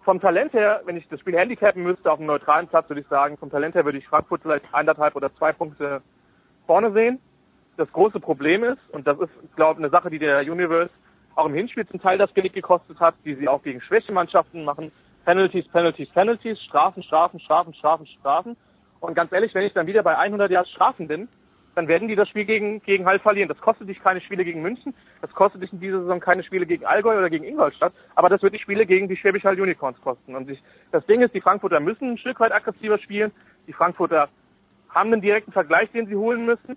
vom Talent her, wenn ich das Spiel handicappen müsste auf einem neutralen Platz, würde ich sagen, vom Talent her würde ich Frankfurt vielleicht eineinhalb oder zwei Punkte vorne sehen. Das große Problem ist, und das ist, glaube ich, eine Sache, die der Universe auch im Hinspiel zum Teil das Genick gekostet hat, die sie auch gegen Schwächemannschaften machen. Penalties, Penalties, Penalties, Strafen, Strafen, Strafen, Strafen, Strafen. Und ganz ehrlich, wenn ich dann wieder bei 100 Yards Strafen bin, dann werden die das Spiel gegen, gegen Hall verlieren. Das kostet dich keine Spiele gegen München, das kostet dich in dieser Saison keine Spiele gegen Allgäu oder gegen Ingolstadt, aber das wird die Spiele gegen die Schwäbisch Hall Unicorns kosten. Und ich, das Ding ist, die Frankfurter müssen ein Stück weit aggressiver spielen. Die Frankfurter haben einen direkten Vergleich, den sie holen müssen.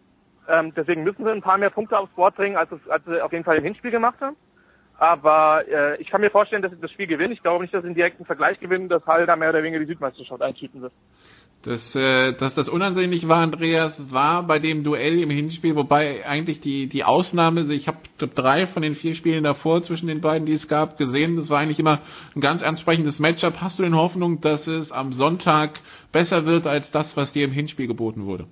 Ähm, deswegen müssen sie ein paar mehr Punkte aufs Board bringen, als, es, als sie auf jeden Fall im Hinspiel gemacht haben. Aber äh, ich kann mir vorstellen, dass sie das Spiel gewinnen. Ich glaube nicht, dass sie einen direkten Vergleich gewinnen, dass Hall da mehr oder weniger die Südmeisterschaft einschütten wird. Das, äh, dass das unansehnlich war, Andreas, war bei dem Duell im Hinspiel, wobei eigentlich die, die Ausnahme, ich habe drei von den vier Spielen davor zwischen den beiden, die es gab, gesehen. Das war eigentlich immer ein ganz ansprechendes Matchup. Hast du denn Hoffnung, dass es am Sonntag besser wird als das, was dir im Hinspiel geboten wurde?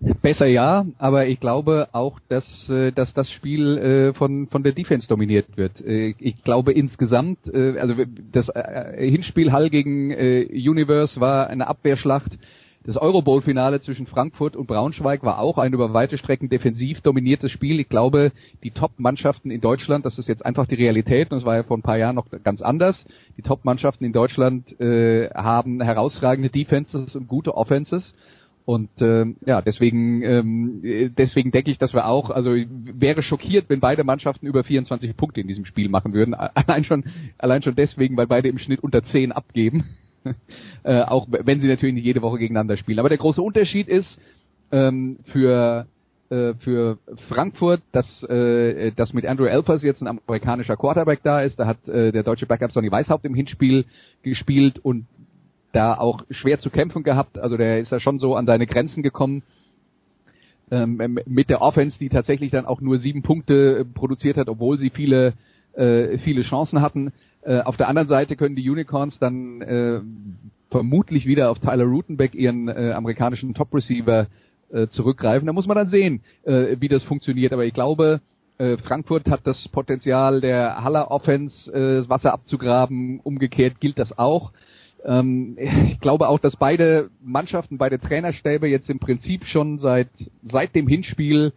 Besser ja, aber ich glaube auch, dass, äh, dass das Spiel äh, von, von der Defense dominiert wird. Äh, ich glaube insgesamt, also das Hinspiel Hall gegen Universe war eine Abwehrschlacht. Das Eurobowl-Finale zwischen Frankfurt und Braunschweig war auch ein über weite Strecken defensiv dominiertes Spiel. Ich glaube, die Top-Mannschaften in Deutschland, das ist jetzt einfach die Realität, und das war ja vor ein paar Jahren noch ganz anders. Die Top-Mannschaften in Deutschland äh, haben herausragende Defenses und gute Offenses. Und äh, ja, deswegen ähm, deswegen denke ich, dass wir auch, also wäre schockiert, wenn beide Mannschaften über 24 Punkte in diesem Spiel machen würden. Allein schon allein schon deswegen, weil beide im Schnitt unter 10 abgeben. äh, auch wenn sie natürlich nicht jede Woche gegeneinander spielen. Aber der große Unterschied ist ähm, für äh, für Frankfurt, dass, äh, dass mit Andrew Elpers jetzt ein amerikanischer Quarterback da ist. Da hat äh, der deutsche Backup Sonny Weishaupt im Hinspiel gespielt und da auch schwer zu kämpfen gehabt. Also der ist ja schon so an seine Grenzen gekommen. Ähm, mit der Offense, die tatsächlich dann auch nur sieben Punkte produziert hat, obwohl sie viele, äh, viele Chancen hatten. Äh, auf der anderen Seite können die Unicorns dann äh, vermutlich wieder auf Tyler Rutenbeck, ihren äh, amerikanischen Top-Receiver, äh, zurückgreifen. Da muss man dann sehen, äh, wie das funktioniert. Aber ich glaube, Frankfurt hat das Potenzial der Haller Offense, das Wasser abzugraben. Umgekehrt gilt das auch. Ähm, ich glaube auch, dass beide Mannschaften, beide Trainerstäbe jetzt im Prinzip schon seit, seit dem Hinspiel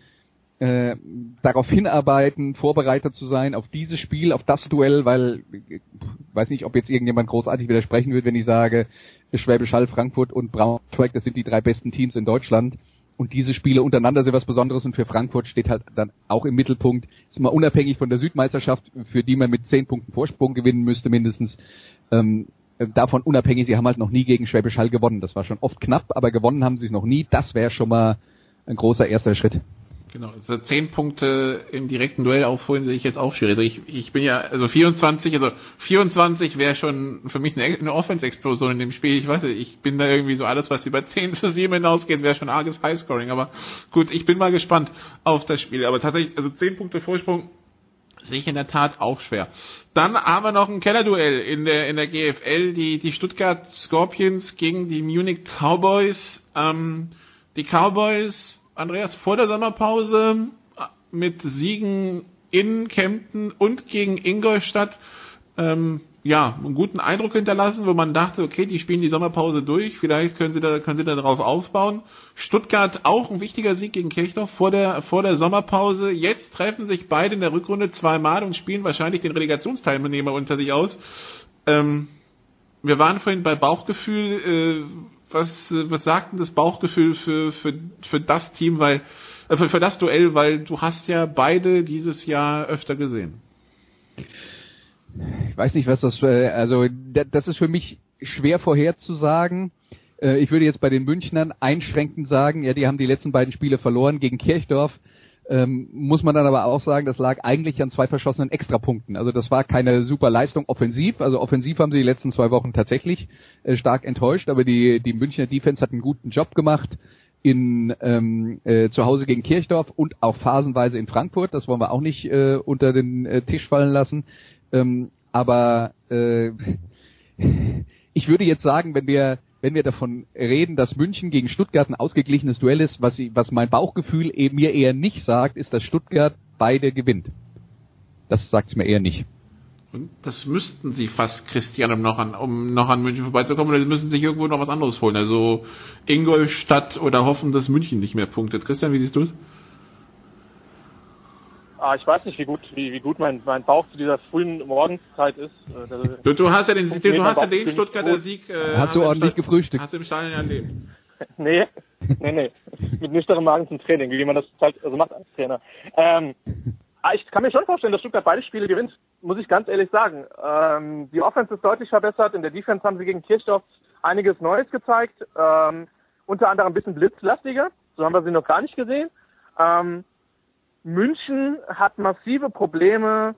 äh, darauf hinarbeiten, vorbereitet zu sein auf dieses Spiel, auf das Duell, weil ich weiß nicht, ob jetzt irgendjemand großartig widersprechen wird, wenn ich sage, Schwäbisch Hall, Frankfurt und Braunschweig, das sind die drei besten Teams in Deutschland. Und diese Spiele untereinander sind was Besonderes und für Frankfurt steht halt dann auch im Mittelpunkt, ist mal unabhängig von der Südmeisterschaft, für die man mit zehn Punkten Vorsprung gewinnen müsste mindestens, ähm, äh, davon unabhängig, sie haben halt noch nie gegen Schwäbisch Hall gewonnen. Das war schon oft knapp, aber gewonnen haben sie es noch nie. Das wäre schon mal ein großer erster Schritt. Genau, also zehn Punkte im direkten Duell aufholen sehe ich jetzt auch schwierig. Also ich, ich bin ja, also 24, also 24 wäre schon für mich eine, eine Offense-Explosion in dem Spiel. Ich weiß nicht, ich bin da irgendwie so alles, was über 10 zu 7 hinausgeht, wäre schon arges Highscoring. Aber gut, ich bin mal gespannt auf das Spiel. Aber tatsächlich, also 10 Punkte Vorsprung sehe ich in der Tat auch schwer. Dann haben wir noch ein Kellerduell in der, in der GFL, die, die Stuttgart Scorpions gegen die Munich Cowboys. Ähm, die Cowboys Andreas, vor der Sommerpause mit Siegen in Kempten und gegen Ingolstadt ähm, ja, einen guten Eindruck hinterlassen, wo man dachte, okay, die spielen die Sommerpause durch, vielleicht können sie da, können sie da darauf aufbauen. Stuttgart auch ein wichtiger Sieg gegen Kirchdorf vor der, vor der Sommerpause. Jetzt treffen sich beide in der Rückrunde zweimal und spielen wahrscheinlich den Relegationsteilnehmer unter sich aus. Ähm, wir waren vorhin bei Bauchgefühl, äh, was, was sagt denn das Bauchgefühl für, für, für das Team, weil, äh, für, für das Duell, weil du hast ja beide dieses Jahr öfter gesehen. Ich weiß nicht, was das, äh, also das ist für mich schwer vorherzusagen. Äh, ich würde jetzt bei den Münchnern einschränkend sagen, ja, die haben die letzten beiden Spiele verloren gegen Kirchdorf. Ähm, muss man dann aber auch sagen, das lag eigentlich an zwei verschossenen Extrapunkten. Also das war keine super Leistung offensiv. Also offensiv haben sie die letzten zwei Wochen tatsächlich äh, stark enttäuscht, aber die, die Münchner Defense hat einen guten Job gemacht in ähm, äh, zu Hause gegen Kirchdorf und auch phasenweise in Frankfurt. Das wollen wir auch nicht äh, unter den äh, Tisch fallen lassen. Ähm, aber äh, ich würde jetzt sagen, wenn wir wenn wir davon reden, dass München gegen Stuttgart ein ausgeglichenes Duell ist, was, ich, was mein Bauchgefühl eben mir eher nicht sagt, ist, dass Stuttgart beide gewinnt. Das sagt es mir eher nicht. Und das müssten sie fast, Christian, um noch an, um noch an München vorbeizukommen, oder sie müssen sich irgendwo noch was anderes holen. Also Ingolstadt oder hoffen, dass München nicht mehr punktet. Christian, wie siehst du es? Ah, ich weiß nicht, wie gut, wie, wie gut mein, mein Bauch zu dieser frühen Morgenszeit ist. Äh, du, du hast ja den, du, du hast ja den Stuttgarter Sieg. Äh, hast du ordentlich gefrühstückt? Hast du im Stadion erlebt? nee, nee, nee. Mit nüchternem Magen zum Training, wie man das halt also macht als Trainer. Ähm, ah, ich kann mir schon vorstellen, dass Stuttgart beide Spiele gewinnt, muss ich ganz ehrlich sagen. Ähm, die Offense ist deutlich verbessert. In der Defense haben sie gegen Kirchdorf einiges Neues gezeigt. Ähm, unter anderem ein bisschen blitzlastiger. So haben wir sie noch gar nicht gesehen. Ähm, München hat massive Probleme,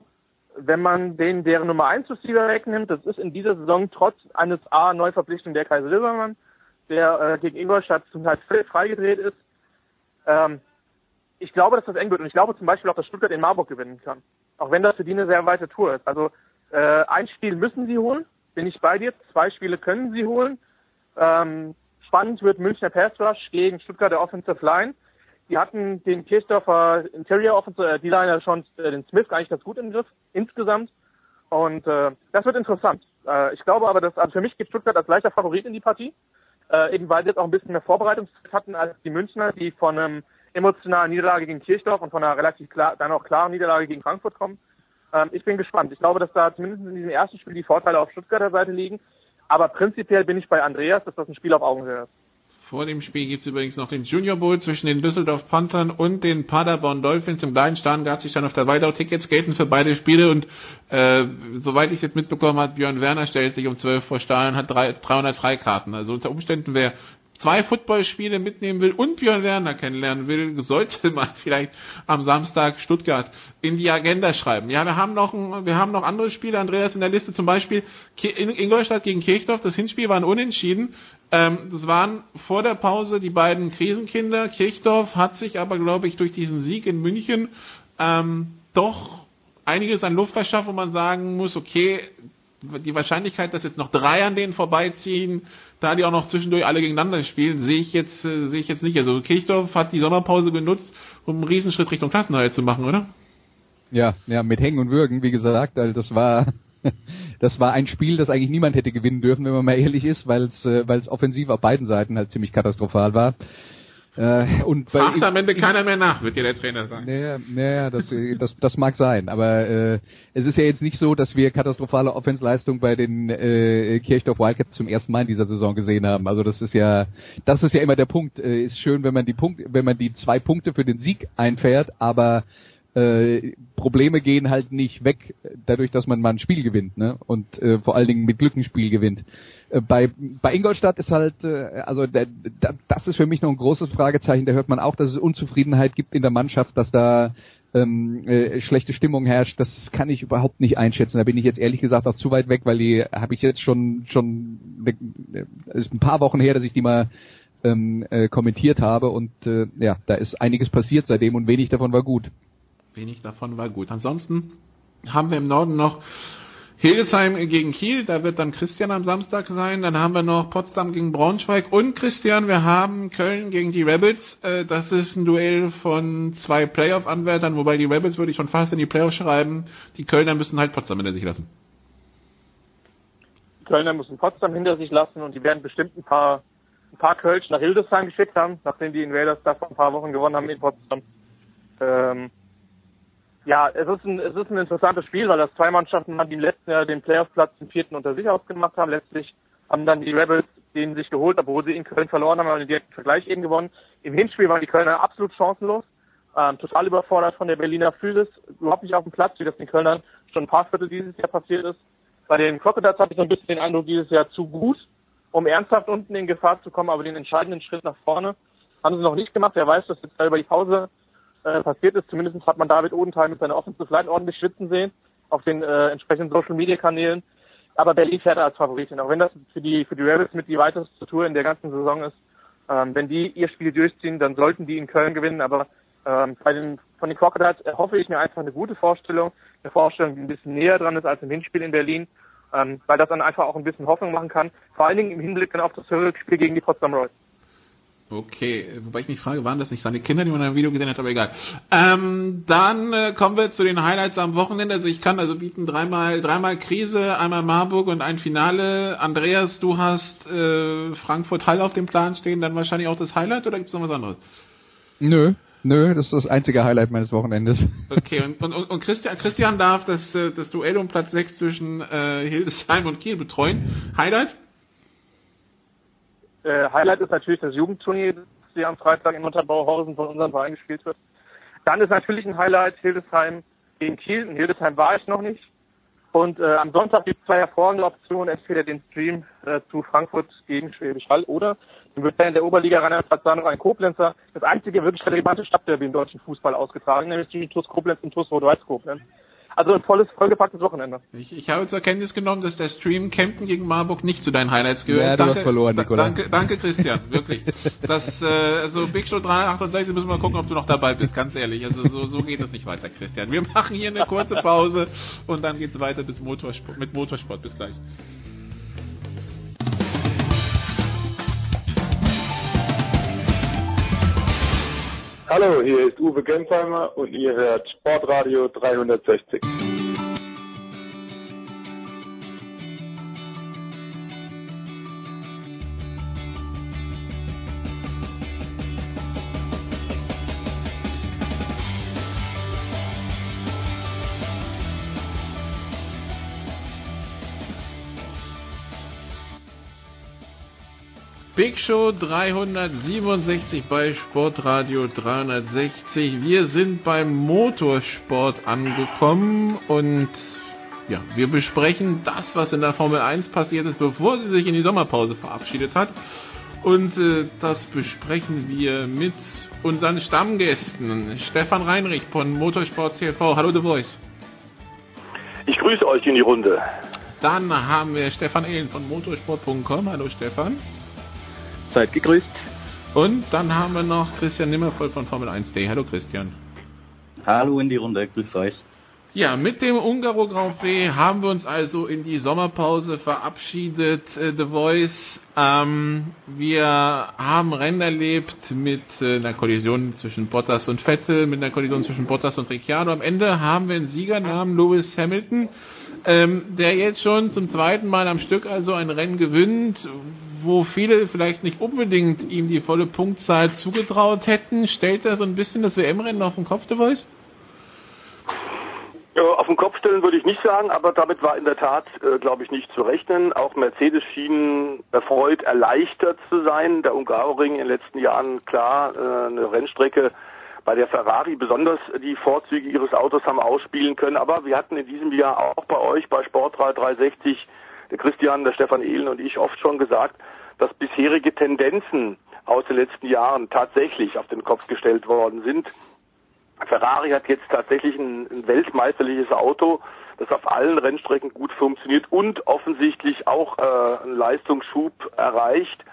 wenn man den deren Nummer 1 Receiver wegnimmt. Das ist in dieser Saison trotz eines A Neuverpflichtung der Kaiser Silbermann, der äh, gegen Ingolstadt zum Teil völlig freigedreht ist. Ähm, ich glaube, dass das eng wird und ich glaube zum Beispiel auch, dass Stuttgart in Marburg gewinnen kann. Auch wenn das für die eine sehr weite Tour ist. Also äh, ein Spiel müssen sie holen, bin ich bei dir. Zwei Spiele können sie holen. Ähm, spannend wird Münchner Pass Rush gegen Stuttgarter Offensive Line. Die hatten den Kirchdorfer Interior Offensive äh, D-Liner schon, äh, den Smith, eigentlich ganz gut im Griff, insgesamt. Und äh, das wird interessant. Äh, ich glaube aber, dass also für mich geht Stuttgart als leichter Favorit in die Partie, äh, eben weil sie jetzt auch ein bisschen mehr Vorbereitungszeit hatten als die Münchner, die von einem emotionalen Niederlage gegen Kirchdorf und von einer relativ klar, dann auch klaren Niederlage gegen Frankfurt kommen. Ähm, ich bin gespannt. Ich glaube, dass da zumindest in diesem ersten Spiel die Vorteile auf Stuttgarter Seite liegen. Aber prinzipiell bin ich bei Andreas, dass das ein Spiel auf Augenhöhe ist. Vor dem Spiel gibt es übrigens noch den Junior Bowl zwischen den Düsseldorf Panthern und den Paderborn Dolphins. Im gleichen Stand gab sich dann auf der Weidau Tickets gelten für beide Spiele und äh, soweit ich es jetzt mitbekommen habe, Björn Werner stellt sich um 12 vor Stahl und hat drei, 300 Freikarten. Also unter Umständen wäre zwei Footballspiele mitnehmen will und Björn Werner kennenlernen will, sollte man vielleicht am Samstag Stuttgart in die Agenda schreiben. Ja, wir haben noch ein, wir haben noch andere Spiele, Andreas, in der Liste, zum Beispiel Ingolstadt gegen Kirchdorf. Das Hinspiel war ein Unentschieden. Ähm, das waren vor der Pause die beiden Krisenkinder. Kirchdorf hat sich aber, glaube ich, durch diesen Sieg in München ähm, doch einiges an Luft verschafft, wo man sagen muss, okay, die Wahrscheinlichkeit, dass jetzt noch drei an denen vorbeiziehen, da die auch noch zwischendurch alle gegeneinander spielen, sehe ich jetzt äh, sehe ich jetzt nicht. Also Kirchdorf hat die Sommerpause genutzt, um einen Riesenschritt Richtung Klassenhalt zu machen, oder? Ja, ja, mit Hängen und Würgen, wie gesagt, also das war das war ein Spiel, das eigentlich niemand hätte gewinnen dürfen, wenn man mal ehrlich ist, weil es äh, offensiv auf beiden Seiten halt ziemlich katastrophal war. Äh, und Fragt am Ende keiner mehr nach, wird dir der Trainer sagen. Naja, naja das, das, das mag sein, aber äh, es ist ja jetzt nicht so, dass wir katastrophale Offensleistung bei den äh, Kirchdorf Wildcats zum ersten Mal in dieser Saison gesehen haben. Also das ist ja, das ist ja immer der Punkt. Äh, ist schön, wenn man die Punkt, wenn man die zwei Punkte für den Sieg einfährt, aber äh, Probleme gehen halt nicht weg, dadurch, dass man mal ein Spiel gewinnt, ne? Und äh, vor allen Dingen mit Glück ein Spiel gewinnt. Äh, bei, bei Ingolstadt ist halt, äh, also der, der, das ist für mich noch ein großes Fragezeichen. Da hört man auch, dass es Unzufriedenheit gibt in der Mannschaft, dass da ähm, äh, schlechte Stimmung herrscht. Das kann ich überhaupt nicht einschätzen. Da bin ich jetzt ehrlich gesagt auch zu weit weg, weil die habe ich jetzt schon schon äh, ist ein paar Wochen her, dass ich die mal ähm, äh, kommentiert habe und äh, ja, da ist einiges passiert seitdem und wenig davon war gut. Wenig davon war gut. Ansonsten haben wir im Norden noch Hildesheim gegen Kiel, da wird dann Christian am Samstag sein. Dann haben wir noch Potsdam gegen Braunschweig und Christian, wir haben Köln gegen die Rebels. Äh, das ist ein Duell von zwei Playoff-Anwärtern, wobei die Rebels würde ich schon fast in die Playoffs schreiben. Die Kölner müssen halt Potsdam hinter sich lassen. Die Kölner müssen Potsdam hinter sich lassen und die werden bestimmt ein paar, ein paar Kölsch nach Hildesheim geschickt haben, nachdem die Invaders da vor ein paar Wochen gewonnen haben in Potsdam. Ähm, ja, es ist ein, es ist ein interessantes Spiel, weil das zwei Mannschaften waren, die im letzten Jahr den Playoff-Platz im vierten unter sich ausgemacht haben. Letztlich haben dann die Rebels den sich geholt, obwohl sie in Köln verloren haben, haben den direkten Vergleich eben gewonnen. Im Hinspiel waren die Kölner absolut chancenlos, ähm, total überfordert von der Berliner Physis, überhaupt nicht auf dem Platz, wie das den Kölnern schon ein paar Viertel dieses Jahr passiert ist. Bei den Crocodiles hatte ich so ein bisschen den Eindruck, dieses Jahr zu gut, um ernsthaft unten in Gefahr zu kommen, aber den entscheidenden Schritt nach vorne haben sie noch nicht gemacht. Wer weiß, dass jetzt da über die Pause äh, passiert ist. Zumindest hat man David Odenthal mit seiner Offensive Line ordentlich schwitzen sehen auf den äh, entsprechenden Social Media Kanälen. Aber Berlin fährt als Favoritin, auch wenn das für die für die Rebels mit die weiteste Tour in der ganzen Saison ist. Ähm, wenn die ihr Spiel durchziehen, dann sollten die in Köln gewinnen. Aber ähm, bei den von den Crocodiles hoffe ich mir einfach eine gute Vorstellung, eine Vorstellung, die ein bisschen näher dran ist als im Hinspiel in Berlin, ähm, weil das dann einfach auch ein bisschen Hoffnung machen kann. Vor allen Dingen im Hinblick dann auf das Rückspiel gegen die Potsdam Royals. Okay, wobei ich mich frage, waren das nicht seine Kinder, die man in einem Video gesehen hat, aber egal. Ähm, dann äh, kommen wir zu den Highlights am Wochenende. Also ich kann also bieten dreimal, dreimal Krise, einmal Marburg und ein Finale. Andreas, du hast äh, Frankfurt Hall auf dem Plan stehen, dann wahrscheinlich auch das Highlight oder gibt es noch was anderes? Nö, nö, das ist das einzige Highlight meines Wochenendes. Okay, und, und, und Christian, Christian darf das, äh, das Duell um Platz 6 zwischen äh, Hildesheim und Kiel betreuen. Highlight? Äh, Highlight ist natürlich das Jugendturnier, das hier am Freitag in Unterbauhausen von unserem Verein gespielt wird. Dann ist natürlich ein Highlight Hildesheim gegen Kiel. In Hildesheim war ich noch nicht. Und äh, am Sonntag gibt es zwei hervorragende Optionen, entweder den Stream äh, zu Frankfurt gegen Schwäbisch Hall oder dann wird dann in der Oberliga Rheinland-Pfalz noch ein Koblenzer, das einzige wirklich relevante Stadtderby im deutschen Fußball ausgetragen, nämlich zwischen TuS Koblenz und TuS Rot-Weiß Koblenz. Also ein volles, vollgepacktes Wochenende. Ich, ich habe zur Kenntnis genommen, dass der Stream Kempten gegen Marburg nicht zu deinen Highlights gehört. Ja, du danke, hast verloren, Nikola. Danke, danke Christian, wirklich. Das, äh, also Big Show 368 müssen wir mal gucken, ob du noch dabei bist, ganz ehrlich. Also so, so geht es nicht weiter, Christian. Wir machen hier eine kurze Pause und dann geht's weiter bis Motorsport, mit Motorsport. Bis gleich. Hallo, hier ist Uwe Gensheimer und ihr hört Sportradio 360. Big Show 367 bei Sportradio 360. Wir sind beim Motorsport angekommen und ja, wir besprechen das, was in der Formel 1 passiert ist, bevor sie sich in die Sommerpause verabschiedet hat. Und äh, das besprechen wir mit unseren Stammgästen. Stefan Reinrich von Motorsport TV. Hallo The Voice. Ich grüße euch in die Runde. Dann haben wir Stefan Ehlen von motorsport.com. Hallo Stefan. Seid gegrüßt. Und dann haben wir noch Christian Nimmervoll von Formel 1 Day. Hallo Christian. Hallo in die Runde, grüßt euch. Ja, mit dem Ungaro Grand Prix haben wir uns also in die Sommerpause verabschiedet, äh, The Voice. Ähm, wir haben Rennen erlebt mit äh, einer Kollision zwischen Bottas und Vettel, mit einer Kollision zwischen Bottas und Ricciardo. Am Ende haben wir einen Siegernamen Lewis Hamilton, ähm, der jetzt schon zum zweiten Mal am Stück also ein Rennen gewinnt, wo viele vielleicht nicht unbedingt ihm die volle Punktzahl zugetraut hätten. Stellt er so ein bisschen das WM-Rennen auf den Kopf, Voice? Ja, auf den Kopf stellen würde ich nicht sagen, aber damit war in der Tat, äh, glaube ich, nicht zu rechnen. Auch Mercedes schien erfreut, erleichtert zu sein. Der Ungaroring in den letzten Jahren klar äh, eine Rennstrecke, bei der Ferrari besonders die Vorzüge ihres Autos haben ausspielen können. Aber wir hatten in diesem Jahr auch bei euch bei Sportrad 360, der Christian, der Stefan Ehlen und ich oft schon gesagt, dass bisherige Tendenzen aus den letzten Jahren tatsächlich auf den Kopf gestellt worden sind. Ferrari hat jetzt tatsächlich ein, ein weltmeisterliches Auto, das auf allen Rennstrecken gut funktioniert und offensichtlich auch äh, einen Leistungsschub erreicht.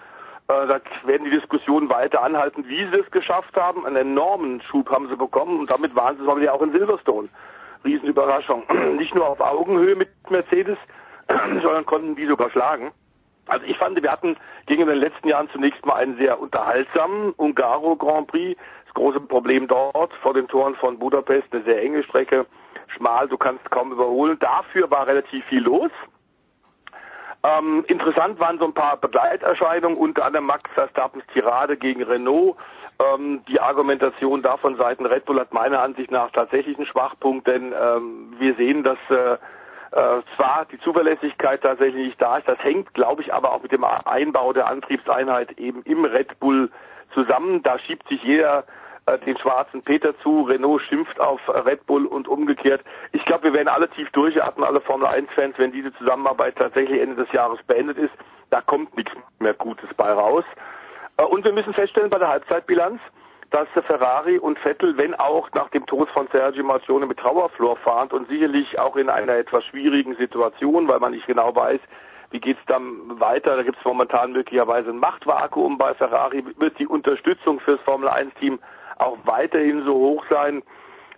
Äh, da werden die Diskussionen weiter anhalten, wie sie es geschafft haben. Einen enormen Schub haben sie bekommen und damit waren sie ja auch in Silverstone. Riesenüberraschung. Nicht nur auf Augenhöhe mit Mercedes, sondern konnten die sogar schlagen. Also ich fand, wir hatten gegen den letzten Jahren zunächst mal einen sehr unterhaltsamen Ungaro Grand Prix. Das große Problem dort vor den Toren von Budapest, eine sehr enge Strecke, schmal, du kannst kaum überholen. Dafür war relativ viel los. Ähm, interessant waren so ein paar Begleiterscheinungen, unter anderem Max Verstappens Tirade gegen Renault. Ähm, die Argumentation da von Seiten Red Bull hat meiner Ansicht nach tatsächlich einen Schwachpunkt, denn ähm, wir sehen, dass äh, äh, zwar die Zuverlässigkeit tatsächlich nicht da ist, das hängt, glaube ich, aber auch mit dem Einbau der Antriebseinheit eben im Red Bull zusammen. Da schiebt sich jeder äh, den schwarzen Peter zu, Renault schimpft auf Red Bull und umgekehrt. Ich glaube, wir werden alle tief durchatmen, alle Formel 1-Fans, wenn diese Zusammenarbeit tatsächlich Ende des Jahres beendet ist. Da kommt nichts mehr Gutes bei raus. Äh, und wir müssen feststellen bei der Halbzeitbilanz, dass Ferrari und Vettel, wenn auch nach dem Tod von Sergio Marcione mit Trauerflor fahren und sicherlich auch in einer etwas schwierigen Situation, weil man nicht genau weiß, wie geht's dann weiter? Da gibt es momentan möglicherweise ein Machtvakuum bei Ferrari. Wird die Unterstützung fürs Formel 1-Team auch weiterhin so hoch sein.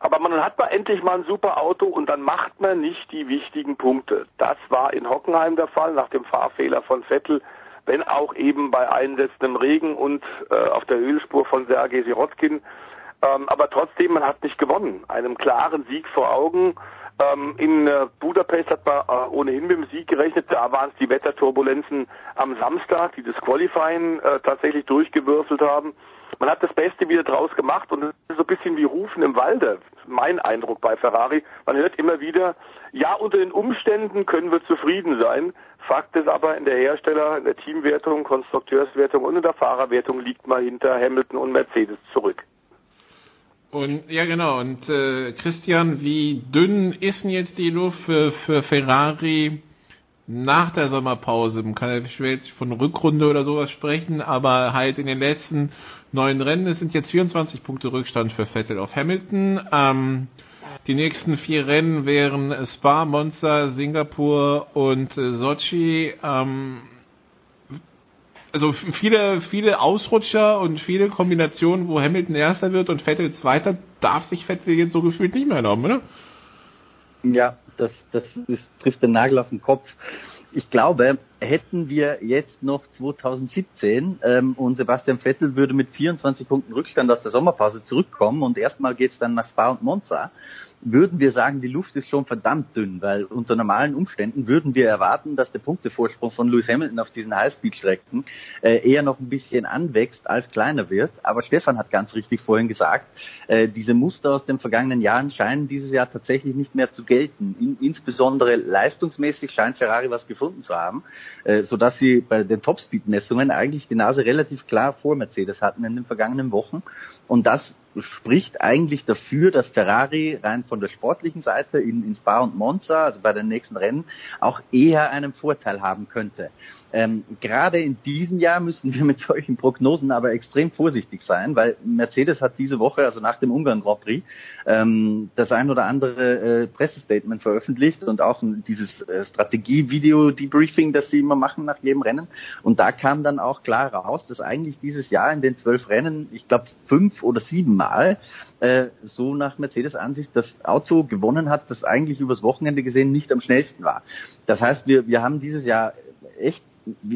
Aber man hat mal endlich mal ein super Auto und dann macht man nicht die wichtigen Punkte. Das war in Hockenheim der Fall nach dem Fahrfehler von Vettel, wenn auch eben bei einsetzendem Regen und äh, auf der Ölspur von Sergei Sirotkin. Ähm, aber trotzdem, man hat nicht gewonnen. Einem klaren Sieg vor Augen. Ähm, in äh, Budapest hat man äh, ohnehin mit dem Sieg gerechnet. Da waren es die Wetterturbulenzen am Samstag, die das Qualifying äh, tatsächlich durchgewürfelt haben man hat das Beste wieder draus gemacht und es ist so ein bisschen wie Rufen im Walde, mein Eindruck bei Ferrari. Man hört immer wieder, ja, unter den Umständen können wir zufrieden sein. Fakt ist aber, in der Hersteller, in der Teamwertung, Konstrukteurswertung und in der Fahrerwertung liegt man hinter Hamilton und Mercedes zurück. Und ja genau, und äh, Christian, wie dünn ist denn jetzt die Luft für, für Ferrari nach der Sommerpause? Man kann ja schwer jetzt von Rückrunde oder sowas sprechen, aber halt in den letzten neun Rennen. Es sind jetzt 24 Punkte Rückstand für Vettel auf Hamilton. Ähm, die nächsten vier Rennen wären Spa, Monza, Singapur und äh, Sochi. Ähm, also viele, viele Ausrutscher und viele Kombinationen, wo Hamilton Erster wird und Vettel Zweiter, darf sich Vettel jetzt so gefühlt nicht mehr erlauben, oder? Ja, das, das ist, trifft den Nagel auf den Kopf. Ich glaube, hätten wir jetzt noch 2017 ähm, und Sebastian Vettel würde mit 24 Punkten Rückstand aus der Sommerpause zurückkommen und erstmal geht's dann nach Spa und Monza, würden wir sagen, die Luft ist schon verdammt dünn, weil unter normalen Umständen würden wir erwarten, dass der Punktevorsprung von Lewis Hamilton auf diesen Highspeed-Strecken äh, eher noch ein bisschen anwächst als kleiner wird. Aber Stefan hat ganz richtig vorhin gesagt, äh, diese Muster aus den vergangenen Jahren scheinen dieses Jahr tatsächlich nicht mehr zu gelten. In, insbesondere leistungsmäßig scheint Ferrari was gefunden zu haben, äh, sodass sie bei den Topspeed-Messungen eigentlich die Nase relativ klar vor Mercedes hatten in den vergangenen Wochen. Und das spricht eigentlich dafür, dass Ferrari rein von der sportlichen Seite in, in Spa und Monza, also bei den nächsten Rennen, auch eher einen Vorteil haben könnte. Ähm, gerade in diesem Jahr müssen wir mit solchen Prognosen aber extrem vorsichtig sein, weil Mercedes hat diese Woche, also nach dem Ungarn Grand Prix, ähm, das ein oder andere äh, Pressestatement veröffentlicht und auch dieses äh, Strategie-Video-Debriefing, das sie immer machen nach jedem Rennen. Und da kam dann auch klar raus, dass eigentlich dieses Jahr in den zwölf Rennen, ich glaube fünf oder sieben Mal, äh, so nach Mercedes Ansicht, das Auto gewonnen hat, das eigentlich übers Wochenende gesehen nicht am schnellsten war. Das heißt, wir, wir haben dieses Jahr echt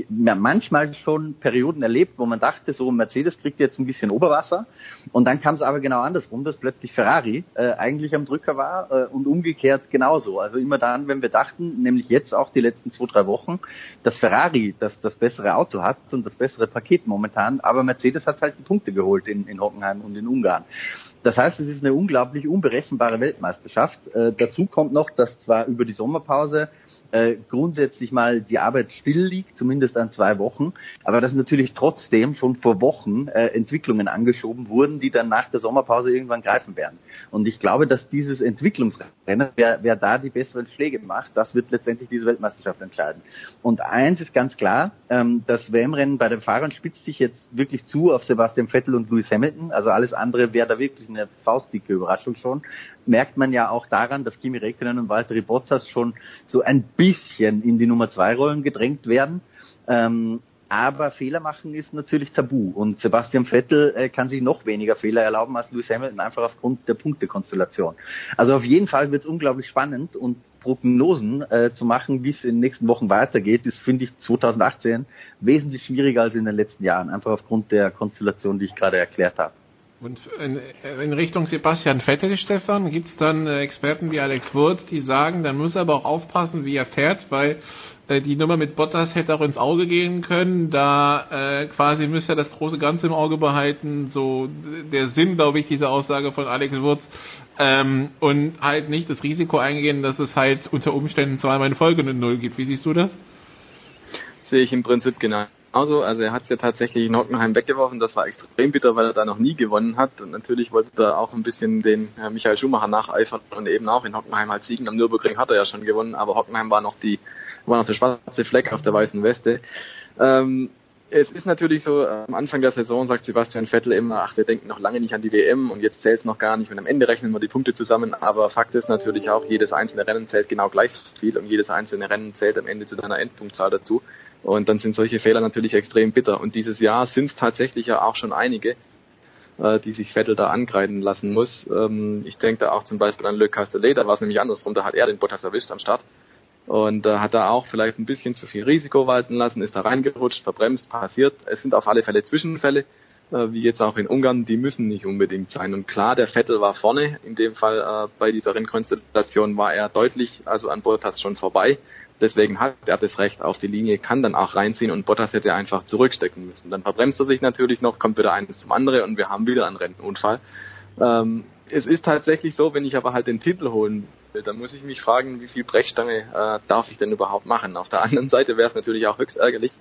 manchmal schon Perioden erlebt, wo man dachte, so Mercedes kriegt jetzt ein bisschen Oberwasser und dann kam es aber genau andersrum, dass plötzlich Ferrari äh, eigentlich am Drücker war äh, und umgekehrt genauso. Also immer dann, wenn wir dachten, nämlich jetzt auch die letzten zwei, drei Wochen, dass Ferrari das, das bessere Auto hat und das bessere Paket momentan, aber Mercedes hat halt die Punkte geholt in, in Hockenheim und in Ungarn. Das heißt, es ist eine unglaublich unberechenbare Weltmeisterschaft. Äh, dazu kommt noch, dass zwar über die Sommerpause äh, grundsätzlich mal die Arbeit still liegt, zumindest an zwei Wochen, aber dass natürlich trotzdem schon vor Wochen äh, Entwicklungen angeschoben wurden, die dann nach der Sommerpause irgendwann greifen werden. Und ich glaube, dass dieses Entwicklungsrennen, wer, wer da die besseren Schläge macht, das wird letztendlich diese Weltmeisterschaft entscheiden. Und eins ist ganz klar, ähm, das WM-Rennen bei den Fahrern spitzt sich jetzt wirklich zu auf Sebastian Vettel und Lewis Hamilton. Also alles andere wäre da wirklich eine faustdicke Überraschung schon. Merkt man ja auch daran, dass Kimi Räikkönen und Valtteri Bottas schon so ein bisschen in die Nummer zwei Rollen gedrängt werden. Ähm, aber Fehler machen ist natürlich tabu und Sebastian Vettel äh, kann sich noch weniger Fehler erlauben als Lewis Hamilton einfach aufgrund der Punktekonstellation. Also auf jeden Fall wird es unglaublich spannend und Prognosen äh, zu machen, wie es in den nächsten Wochen weitergeht, ist, finde ich, 2018 wesentlich schwieriger als in den letzten Jahren, einfach aufgrund der Konstellation, die ich gerade erklärt habe. Und in, Richtung Sebastian Vettel, Stefan, gibt es dann äh, Experten wie Alex Wurz, die sagen, dann muss er aber auch aufpassen, wie er fährt, weil äh, die Nummer mit Bottas hätte auch ins Auge gehen können. Da äh, quasi müsste er das große Ganze im Auge behalten. So der Sinn, glaube ich, dieser Aussage von Alex Wurz. Ähm, und halt nicht das Risiko eingehen, dass es halt unter Umständen zweimal in Folge eine Null gibt. Wie siehst du das? Sehe ich im Prinzip genau genauso. Also er hat es ja tatsächlich in Hockenheim weggeworfen. Das war extrem bitter, weil er da noch nie gewonnen hat. Und natürlich wollte er auch ein bisschen den äh, Michael Schumacher nacheifern und eben auch in Hockenheim halt siegen. Am Nürburgring hat er ja schon gewonnen, aber Hockenheim war noch die, war noch der schwarze Fleck auf der weißen Weste. Ähm, es ist natürlich so, am Anfang der Saison sagt Sebastian Vettel immer, ach, wir denken noch lange nicht an die WM und jetzt zählt es noch gar nicht und am Ende rechnen wir die Punkte zusammen. Aber Fakt ist natürlich auch, jedes einzelne Rennen zählt genau gleich viel und jedes einzelne Rennen zählt am Ende zu deiner Endpunktzahl dazu. Und dann sind solche Fehler natürlich extrem bitter. Und dieses Jahr sind es tatsächlich ja auch schon einige, äh, die sich Vettel da angreifen lassen muss. Ähm, ich denke da auch zum Beispiel an Le Castellet, da war es nämlich andersrum, da hat er den Bottas erwischt am Start. Und äh, hat da auch vielleicht ein bisschen zu viel Risiko walten lassen, ist da reingerutscht, verbremst, passiert. Es sind auf alle Fälle Zwischenfälle, äh, wie jetzt auch in Ungarn, die müssen nicht unbedingt sein. Und klar, der Vettel war vorne. In dem Fall äh, bei dieser Rennkonstellation war er deutlich, also an Bottas schon vorbei. Deswegen hat er das Recht auf die Linie, kann dann auch reinziehen und Bottas hätte einfach zurückstecken müssen. Dann verbremst er sich natürlich noch, kommt wieder eines zum anderen und wir haben wieder einen Rennunfall. Ähm, es ist tatsächlich so, wenn ich aber halt den Titel holen will, dann muss ich mich fragen, wie viel Brechstange äh, darf ich denn überhaupt machen. Auf der anderen Seite wäre es natürlich auch höchst ärgerlich.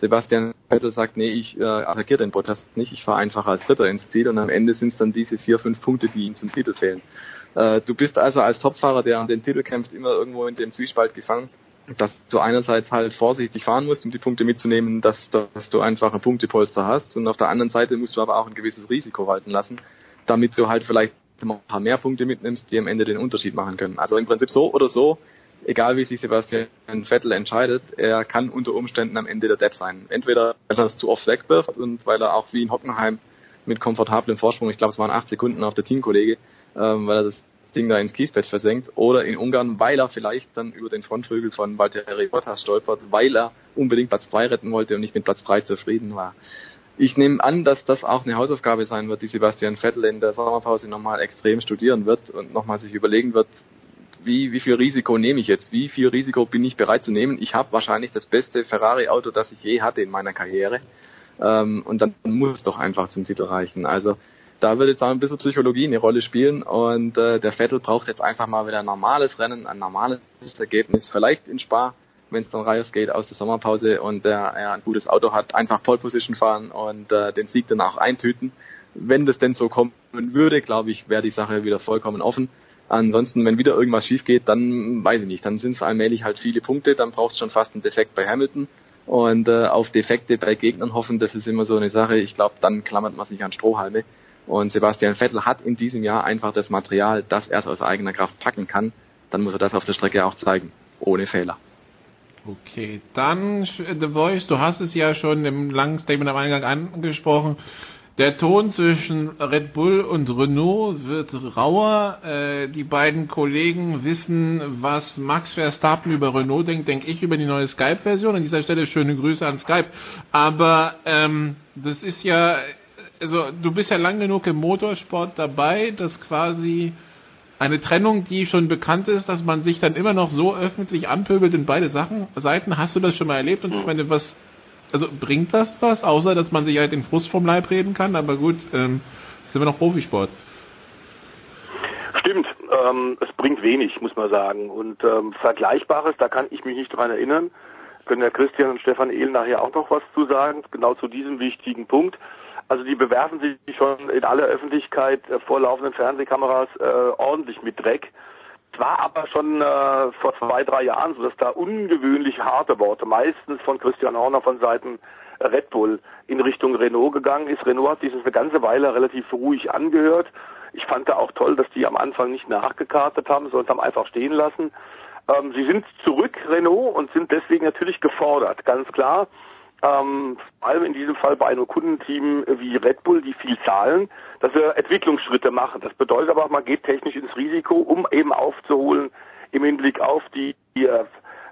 Sebastian Vettel sagt, nee, ich äh, attackiere den Bottas nicht, ich fahre einfach als Dritter ins Ziel und am Ende sind es dann diese vier, fünf Punkte, die ihm zum Titel fehlen. Äh, du bist also als Topfahrer, der an den Titel kämpft, immer irgendwo in dem Zwiespalt gefangen, dass du einerseits halt vorsichtig fahren musst, um die Punkte mitzunehmen, dass, dass du einfach ein Punktepolster hast und auf der anderen Seite musst du aber auch ein gewisses Risiko walten lassen, damit du halt vielleicht ein paar mehr Punkte mitnimmst, die am Ende den Unterschied machen können. Also im Prinzip so oder so, egal wie sich Sebastian Vettel entscheidet, er kann unter Umständen am Ende der Dead sein. Entweder weil er es zu oft wegwirft und weil er auch wie in Hockenheim mit komfortablem Vorsprung, ich glaube es waren acht Sekunden auf der Teamkollege, ähm, weil er das Ding da ins Kiesbett versenkt, oder in Ungarn, weil er vielleicht dann über den Frontflügel von Valtteri Bottas stolpert, weil er unbedingt Platz 2 retten wollte und nicht mit Platz 3 zufrieden war. Ich nehme an, dass das auch eine Hausaufgabe sein wird, die Sebastian Vettel in der Sommerpause nochmal extrem studieren wird und nochmal sich überlegen wird, wie, wie viel Risiko nehme ich jetzt? Wie viel Risiko bin ich bereit zu nehmen? Ich habe wahrscheinlich das beste Ferrari-Auto, das ich je hatte in meiner Karriere. Ähm, und dann muss es doch einfach zum Titel reichen. Also da wird jetzt auch ein bisschen Psychologie eine Rolle spielen und äh, der Vettel braucht jetzt einfach mal wieder ein normales Rennen, ein normales Ergebnis, vielleicht in Spa, wenn es dann rausgeht aus der Sommerpause und äh, er ein gutes Auto hat, einfach Pole Position fahren und äh, den Sieg dann auch eintüten. Wenn das denn so kommen würde, glaube ich, wäre die Sache wieder vollkommen offen. Ansonsten, wenn wieder irgendwas schief geht, dann weiß ich nicht, dann sind es allmählich halt viele Punkte, dann braucht es schon fast einen Defekt bei Hamilton. Und äh, auf Defekte bei Gegnern hoffen, das ist immer so eine Sache. Ich glaube, dann klammert man sich an Strohhalme. Und Sebastian Vettel hat in diesem Jahr einfach das Material, dass er es aus eigener Kraft packen kann. Dann muss er das auf der Strecke auch zeigen. Ohne Fehler. Okay, dann The Voice, du hast es ja schon im langen Statement am Eingang angesprochen. Der Ton zwischen Red Bull und Renault wird rauer. Äh, die beiden Kollegen wissen, was Max Verstappen über Renault denkt, denke ich über die neue Skype-Version. An dieser Stelle schöne Grüße an Skype. Aber ähm, das ist ja also du bist ja lang genug im Motorsport dabei, dass quasi eine Trennung, die schon bekannt ist, dass man sich dann immer noch so öffentlich anpöbelt in beide Sachen, Seiten. Hast du das schon mal erlebt? Und ich meine, was, also bringt das was, außer dass man sich halt den Frust vom Leib reden kann? Aber gut, ähm, ist immer noch Profisport. stimmt. Ähm, es bringt wenig, muss man sagen. Und ähm, Vergleichbares, da kann ich mich nicht dran erinnern. Können der Christian und Stefan Ehl nachher auch noch was zu sagen, genau zu diesem wichtigen Punkt. Also die bewerfen sich schon in aller Öffentlichkeit äh, vor laufenden Fernsehkameras äh, ordentlich mit Dreck. Es war aber schon äh, vor zwei, drei Jahren so, dass da ungewöhnlich harte Worte, meistens von Christian Horner von Seiten Red Bull in Richtung Renault gegangen ist. Renault hat sich das eine ganze Weile relativ ruhig angehört. Ich fand da auch toll, dass die am Anfang nicht nachgekartet haben, sondern haben einfach stehen lassen. Ähm, sie sind zurück, Renault, und sind deswegen natürlich gefordert, ganz klar. Ähm, vor allem in diesem Fall bei einem Kundenteam wie Red Bull, die viel zahlen, dass wir Entwicklungsschritte machen. Das bedeutet aber auch, man geht technisch ins Risiko, um eben aufzuholen im Hinblick auf die, die äh,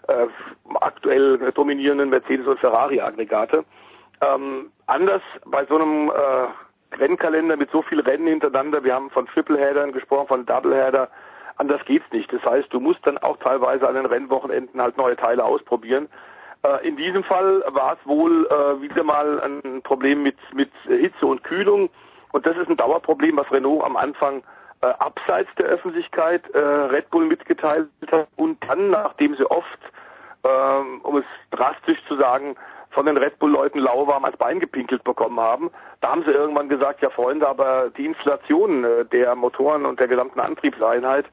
äh, aktuell dominierenden Mercedes- und Ferrari-Aggregate. Ähm, anders bei so einem äh, Rennkalender mit so vielen Rennen hintereinander, wir haben von Tripleheadern gesprochen, von Doubleheader, anders geht's nicht. Das heißt, du musst dann auch teilweise an den Rennwochenenden halt neue Teile ausprobieren. Äh, in diesem Fall war es wohl äh, wieder mal ein Problem mit, mit Hitze und Kühlung. Und das ist ein Dauerproblem, was Renault am Anfang äh, abseits der Öffentlichkeit äh, Red Bull mitgeteilt hat und dann, nachdem sie oft, ähm, um es drastisch zu sagen, von den Red Bull-Leuten lauwarm ans Bein gepinkelt bekommen haben. Da haben sie irgendwann gesagt, ja Freunde, aber die Inflation äh, der Motoren und der gesamten Antriebseinheit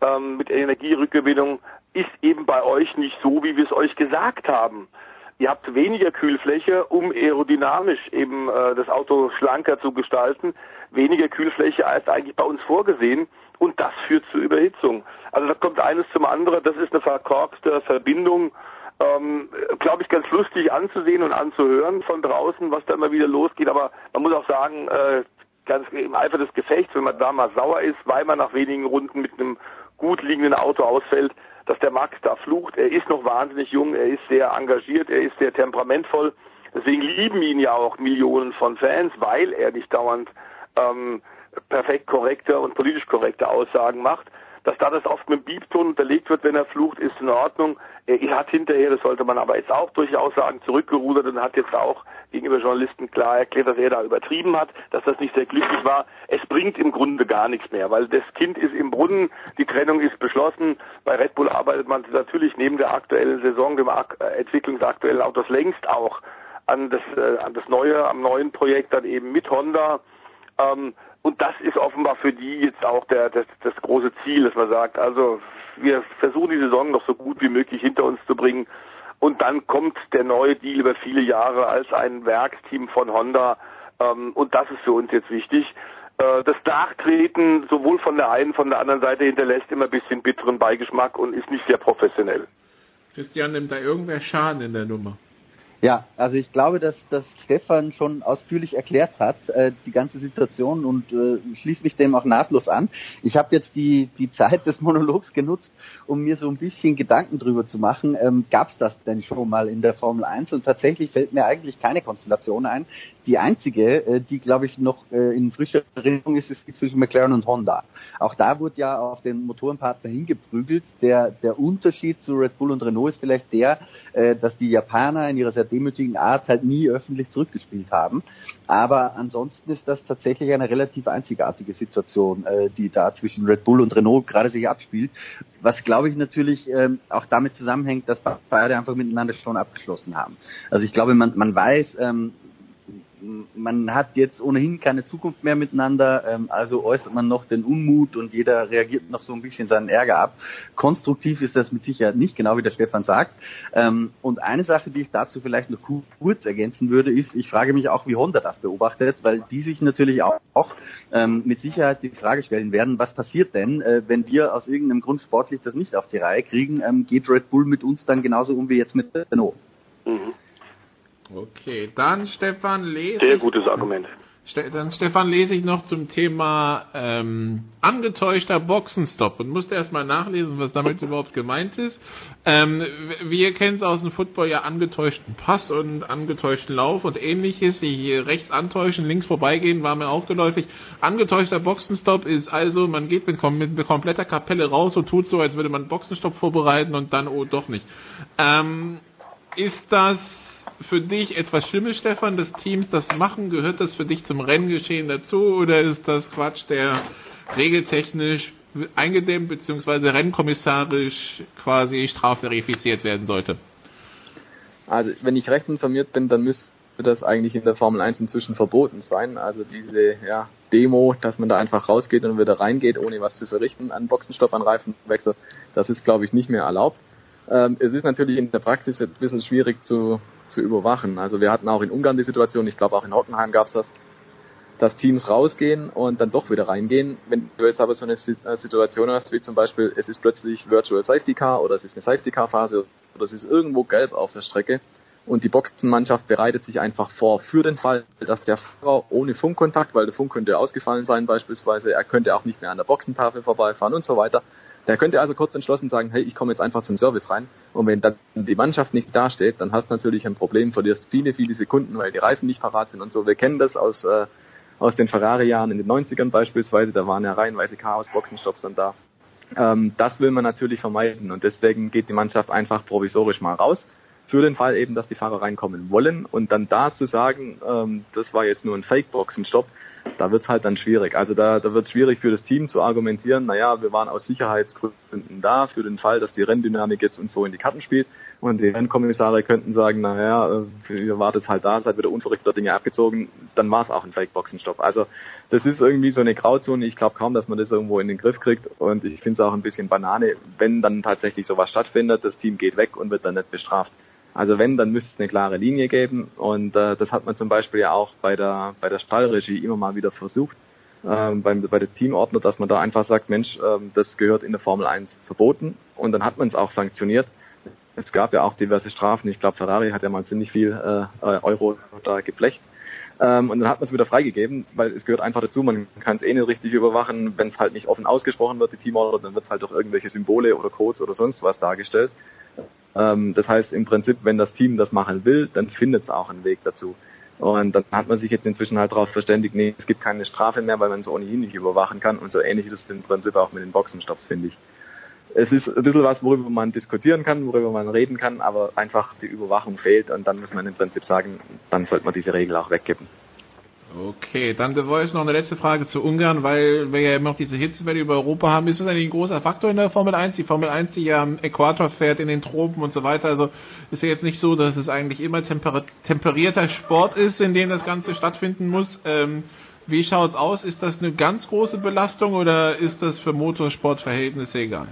ähm, mit Energierückgewinnung ist eben bei euch nicht so, wie wir es euch gesagt haben. Ihr habt weniger Kühlfläche, um aerodynamisch eben äh, das Auto schlanker zu gestalten, weniger Kühlfläche als eigentlich bei uns vorgesehen und das führt zu Überhitzung. Also da kommt eines zum anderen, das ist eine verkorkste Verbindung ähm, glaube ich, ganz lustig anzusehen und anzuhören von draußen, was da immer wieder losgeht. Aber man muss auch sagen, äh, ganz im Eifer des Gefechts, wenn man da mal sauer ist, weil man nach wenigen Runden mit einem gut liegenden Auto ausfällt, dass der Max da flucht. Er ist noch wahnsinnig jung, er ist sehr engagiert, er ist sehr temperamentvoll. Deswegen lieben ihn ja auch Millionen von Fans, weil er nicht dauernd ähm, perfekt korrekte und politisch korrekte Aussagen macht. Dass da das oft mit dem Biebton unterlegt wird, wenn er flucht, ist in Ordnung. Er hat hinterher, das sollte man aber jetzt auch durchaus sagen, zurückgerudert und hat jetzt auch gegenüber Journalisten klar erklärt, dass er da übertrieben hat, dass das nicht sehr glücklich war. Es bringt im Grunde gar nichts mehr, weil das Kind ist im Brunnen, die Trennung ist beschlossen. Bei Red Bull arbeitet man natürlich neben der aktuellen Saison, dem entwicklungsaktuellen Autos längst auch an das, äh, an das neue, am neuen Projekt dann eben mit Honda. Ähm, und das ist offenbar für die jetzt auch der, das, das große Ziel, dass man sagt, also wir versuchen die Saison noch so gut wie möglich hinter uns zu bringen. Und dann kommt der neue Deal über viele Jahre als ein Werksteam von Honda. Ähm, und das ist für uns jetzt wichtig. Äh, das Nachtreten sowohl von der einen, von der anderen Seite hinterlässt immer ein bisschen bitteren Beigeschmack und ist nicht sehr professionell. Christian, nimmt da irgendwer Schaden in der Nummer? Ja, also ich glaube, dass, dass Stefan schon ausführlich erklärt hat, äh, die ganze Situation und äh, schließe mich dem auch nahtlos an. Ich habe jetzt die, die Zeit des Monologs genutzt, um mir so ein bisschen Gedanken drüber zu machen. Ähm, Gab es das denn schon mal in der Formel 1? Und tatsächlich fällt mir eigentlich keine Konstellation ein. Die einzige, äh, die glaube ich noch äh, in frischer Erinnerung ist, ist zwischen McLaren und Honda. Auch da wurde ja auf den Motorenpartner hingeprügelt. Der, der Unterschied zu Red Bull und Renault ist vielleicht der, äh, dass die Japaner in ihrer sehr demütigen Art halt nie öffentlich zurückgespielt haben. Aber ansonsten ist das tatsächlich eine relativ einzigartige Situation, äh, die da zwischen Red Bull und Renault gerade sich abspielt. Was glaube ich natürlich ähm, auch damit zusammenhängt, dass beide einfach miteinander schon abgeschlossen haben. Also ich glaube, man, man weiß, ähm, man hat jetzt ohnehin keine Zukunft mehr miteinander, ähm, also äußert man noch den Unmut und jeder reagiert noch so ein bisschen seinen Ärger ab. Konstruktiv ist das mit Sicherheit nicht, genau wie der Stefan sagt. Ähm, und eine Sache, die ich dazu vielleicht noch kurz ergänzen würde, ist, ich frage mich auch, wie Honda das beobachtet, weil die sich natürlich auch, auch ähm, mit Sicherheit die Frage stellen werden, was passiert denn, äh, wenn wir aus irgendeinem Grund sportlich das nicht auf die Reihe kriegen, ähm, geht Red Bull mit uns dann genauso um wie jetzt mit Renault? Mhm. Okay, dann Stefan lese Sehr gutes Argument. Dann Stefan lese ich noch zum Thema ähm, angetäuschter Boxenstopp und musste erstmal nachlesen, was damit überhaupt gemeint ist. Ähm, wir kennen es aus dem Football ja angetäuschten Pass und angetäuschten Lauf und ähnliches. Die rechts antäuschen, links vorbeigehen, war mir auch geläufig. Angetäuschter Boxenstopp ist also, man geht mit, mit kompletter Kapelle raus und tut so, als würde man Boxenstopp vorbereiten und dann, oh doch nicht. Ähm, ist das für dich etwas Schlimmes, Stefan, dass Teams das machen? Gehört das für dich zum Renngeschehen dazu oder ist das Quatsch, der regeltechnisch eingedämmt bzw. rennkommissarisch quasi strafverifiziert werden sollte? Also wenn ich recht informiert bin, dann müsste das eigentlich in der Formel 1 inzwischen verboten sein. Also diese ja, Demo, dass man da einfach rausgeht und wieder reingeht, ohne was zu verrichten an Boxenstopp, an Reifenwechsel, das ist glaube ich nicht mehr erlaubt. Ähm, es ist natürlich in der Praxis ein bisschen schwierig zu, zu überwachen. Also wir hatten auch in Ungarn die Situation, ich glaube auch in Hockenheim gab es das, dass Teams rausgehen und dann doch wieder reingehen. Wenn du jetzt aber so eine äh, Situation hast, wie zum Beispiel, es ist plötzlich Virtual Safety Car oder es ist eine Safety Car Phase oder es ist irgendwo gelb auf der Strecke und die Boxenmannschaft bereitet sich einfach vor für den Fall, dass der Fahrer ohne Funkkontakt, weil der Funk könnte ausgefallen sein beispielsweise, er könnte auch nicht mehr an der Boxentafel vorbeifahren und so weiter. Der könnte also kurz entschlossen sagen, hey, ich komme jetzt einfach zum Service rein. Und wenn dann die Mannschaft nicht dasteht, dann hast du natürlich ein Problem, verlierst viele, viele Sekunden, weil die Reifen nicht parat sind und so. Wir kennen das aus äh, aus den Ferrari-Jahren in den 90ern beispielsweise, da waren ja reihenweise Chaos-Boxenstopps dann da. Ähm, das will man natürlich vermeiden und deswegen geht die Mannschaft einfach provisorisch mal raus. Für den Fall eben, dass die Fahrer reinkommen wollen und dann da zu sagen, ähm, das war jetzt nur ein Fake-Boxenstopp, da wird es halt dann schwierig. Also da, da wird es schwierig für das Team zu argumentieren, naja, wir waren aus Sicherheitsgründen da, für den Fall, dass die Renndynamik jetzt und so in die Karten spielt. Und die Rennkommissare könnten sagen, naja, äh, ihr wartet halt da, seid wieder unverrichteter Dinge abgezogen, dann war es auch ein Fake-Boxenstopp. Also das ist irgendwie so eine Grauzone. Ich glaube kaum, dass man das irgendwo in den Griff kriegt. Und ich finde es auch ein bisschen Banane, wenn dann tatsächlich sowas stattfindet, das Team geht weg und wird dann nicht bestraft. Also wenn, dann müsste es eine klare Linie geben und äh, das hat man zum Beispiel ja auch bei der bei der Stallregie immer mal wieder versucht, ähm, beim, bei der Teamordner, dass man da einfach sagt, Mensch, ähm, das gehört in der Formel 1 verboten und dann hat man es auch sanktioniert. Es gab ja auch diverse Strafen. Ich glaube, Ferrari hat ja mal ziemlich viel äh, Euro da geblecht. Ähm, und dann hat man es wieder freigegeben, weil es gehört einfach dazu, man kann es eh nicht richtig überwachen, wenn es halt nicht offen ausgesprochen wird, die Teamorder, dann wird es halt durch irgendwelche Symbole oder Codes oder sonst was dargestellt. Ähm, das heißt im Prinzip, wenn das Team das machen will, dann findet es auch einen Weg dazu. Und dann hat man sich jetzt inzwischen halt darauf verständigt, nee, es gibt keine Strafe mehr, weil man es ohnehin nicht überwachen kann. Und so ähnlich ist es im Prinzip auch mit den Boxenstops, finde ich. Es ist ein bisschen was, worüber man diskutieren kann, worüber man reden kann, aber einfach die Überwachung fehlt und dann muss man im Prinzip sagen, dann sollte man diese Regel auch weggeben. Okay, dann The Voice noch eine letzte Frage zu Ungarn, weil wir ja immer noch diese Hitzewelle über Europa haben. Ist das eigentlich ein großer Faktor in der Formel 1? Die Formel 1, die ja am Äquator fährt, in den Tropen und so weiter. Also ist ja jetzt nicht so, dass es eigentlich immer temper temperierter Sport ist, in dem das Ganze stattfinden muss. Ähm, wie schaut's aus? Ist das eine ganz große Belastung oder ist das für Motorsportverhältnisse egal?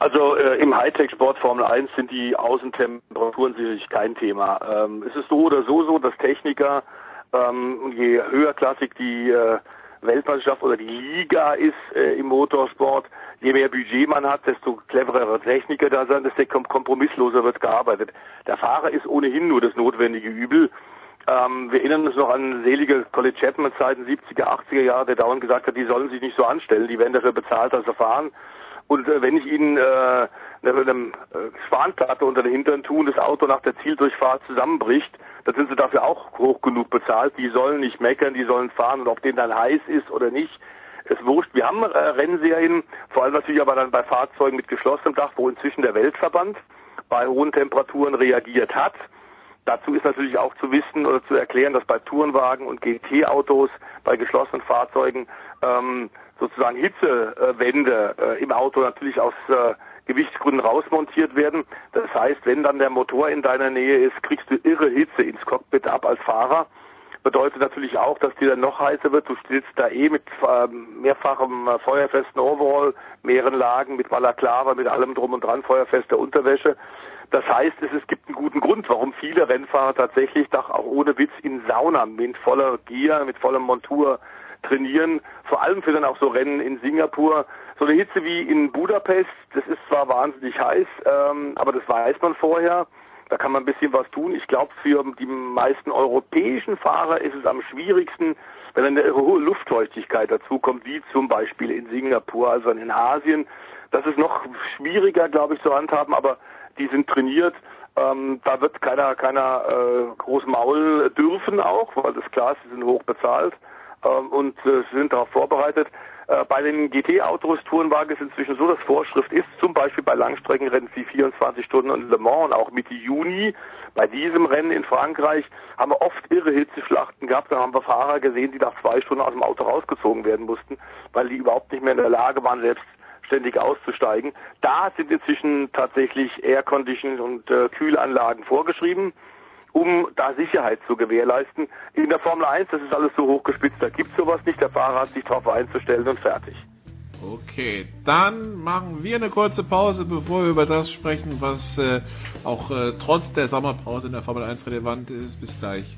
Also äh, im Hightech-Sport Formel 1 sind die Außentemperaturen sicherlich kein Thema. Ähm, es ist so oder so so, dass Techniker, ähm, je höherklassig die äh, Weltmeisterschaft oder die Liga ist äh, im Motorsport, je mehr Budget man hat, desto cleverere Techniker da sind, desto kompromissloser wird gearbeitet. Der Fahrer ist ohnehin nur das notwendige Übel. Ähm, wir erinnern uns noch an selige College Chapman Zeiten 70er, 80er Jahre, der dauernd gesagt hat, die sollen sich nicht so anstellen, die werden dafür bezahlt, dass sie fahren. Und äh, wenn ich Ihnen äh, eine, eine Spanplatte unter den Hintern tun, das Auto nach der Zieldurchfahrt zusammenbricht, dann sind sie dafür auch hoch genug bezahlt. Die sollen nicht meckern, die sollen fahren und ob denen dann heiß ist oder nicht, ist wurscht. Wir haben äh, Rennserien, vor allem natürlich aber dann bei Fahrzeugen mit geschlossenem Dach, wo inzwischen der Weltverband bei hohen Temperaturen reagiert hat. Dazu ist natürlich auch zu wissen oder zu erklären, dass bei Tourenwagen und GT-Autos bei geschlossenen Fahrzeugen ähm, sozusagen Hitzewände äh, im Auto natürlich aus äh, Gewichtsgründen rausmontiert werden. Das heißt, wenn dann der Motor in deiner Nähe ist, kriegst du irre Hitze ins Cockpit ab als Fahrer. Bedeutet natürlich auch, dass dir dann noch heißer wird. Du stehst da eh mit äh, mehrfachem äh, feuerfesten Overall, mehreren Lagen, mit Balaklava, mit allem drum und dran, feuerfester Unterwäsche. Das heißt, es, gibt einen guten Grund, warum viele Rennfahrer tatsächlich doch auch ohne Witz in Sauna mit voller Gier, mit vollem Montur trainieren, vor allem für dann auch so Rennen in Singapur. So eine Hitze wie in Budapest, das ist zwar wahnsinnig heiß, ähm, aber das weiß man vorher. Da kann man ein bisschen was tun. Ich glaube, für die meisten europäischen Fahrer ist es am schwierigsten, wenn eine hohe Luftfeuchtigkeit dazukommt, wie zum Beispiel in Singapur, also in Asien. Das ist noch schwieriger, glaube ich, zu handhaben, aber die sind trainiert. Ähm, da wird keiner, keiner äh, groß Maul dürfen auch, weil das klar ist, sie sind hoch bezahlt ähm, und äh, sind darauf vorbereitet. Äh, bei den GT-Autos Tourenwagen ist inzwischen so, dass Vorschrift ist, zum Beispiel bei Langstreckenrennen wie 24 Stunden und Le Mans und auch Mitte Juni, bei diesem Rennen in Frankreich haben wir oft irre Hitzeschlachten gehabt. Da haben wir Fahrer gesehen, die nach zwei Stunden aus dem Auto rausgezogen werden mussten, weil die überhaupt nicht mehr in der Lage waren, selbstständig auszusteigen. Da sind inzwischen tatsächlich Air Condition und äh, Kühlanlagen vorgeschrieben um da Sicherheit zu gewährleisten. In der Formel 1, das ist alles so hochgespitzt, da gibt es sowas nicht. Der Fahrer hat sich darauf einzustellen und fertig. Okay, dann machen wir eine kurze Pause, bevor wir über das sprechen, was äh, auch äh, trotz der Sommerpause in der Formel 1 relevant ist. Bis gleich.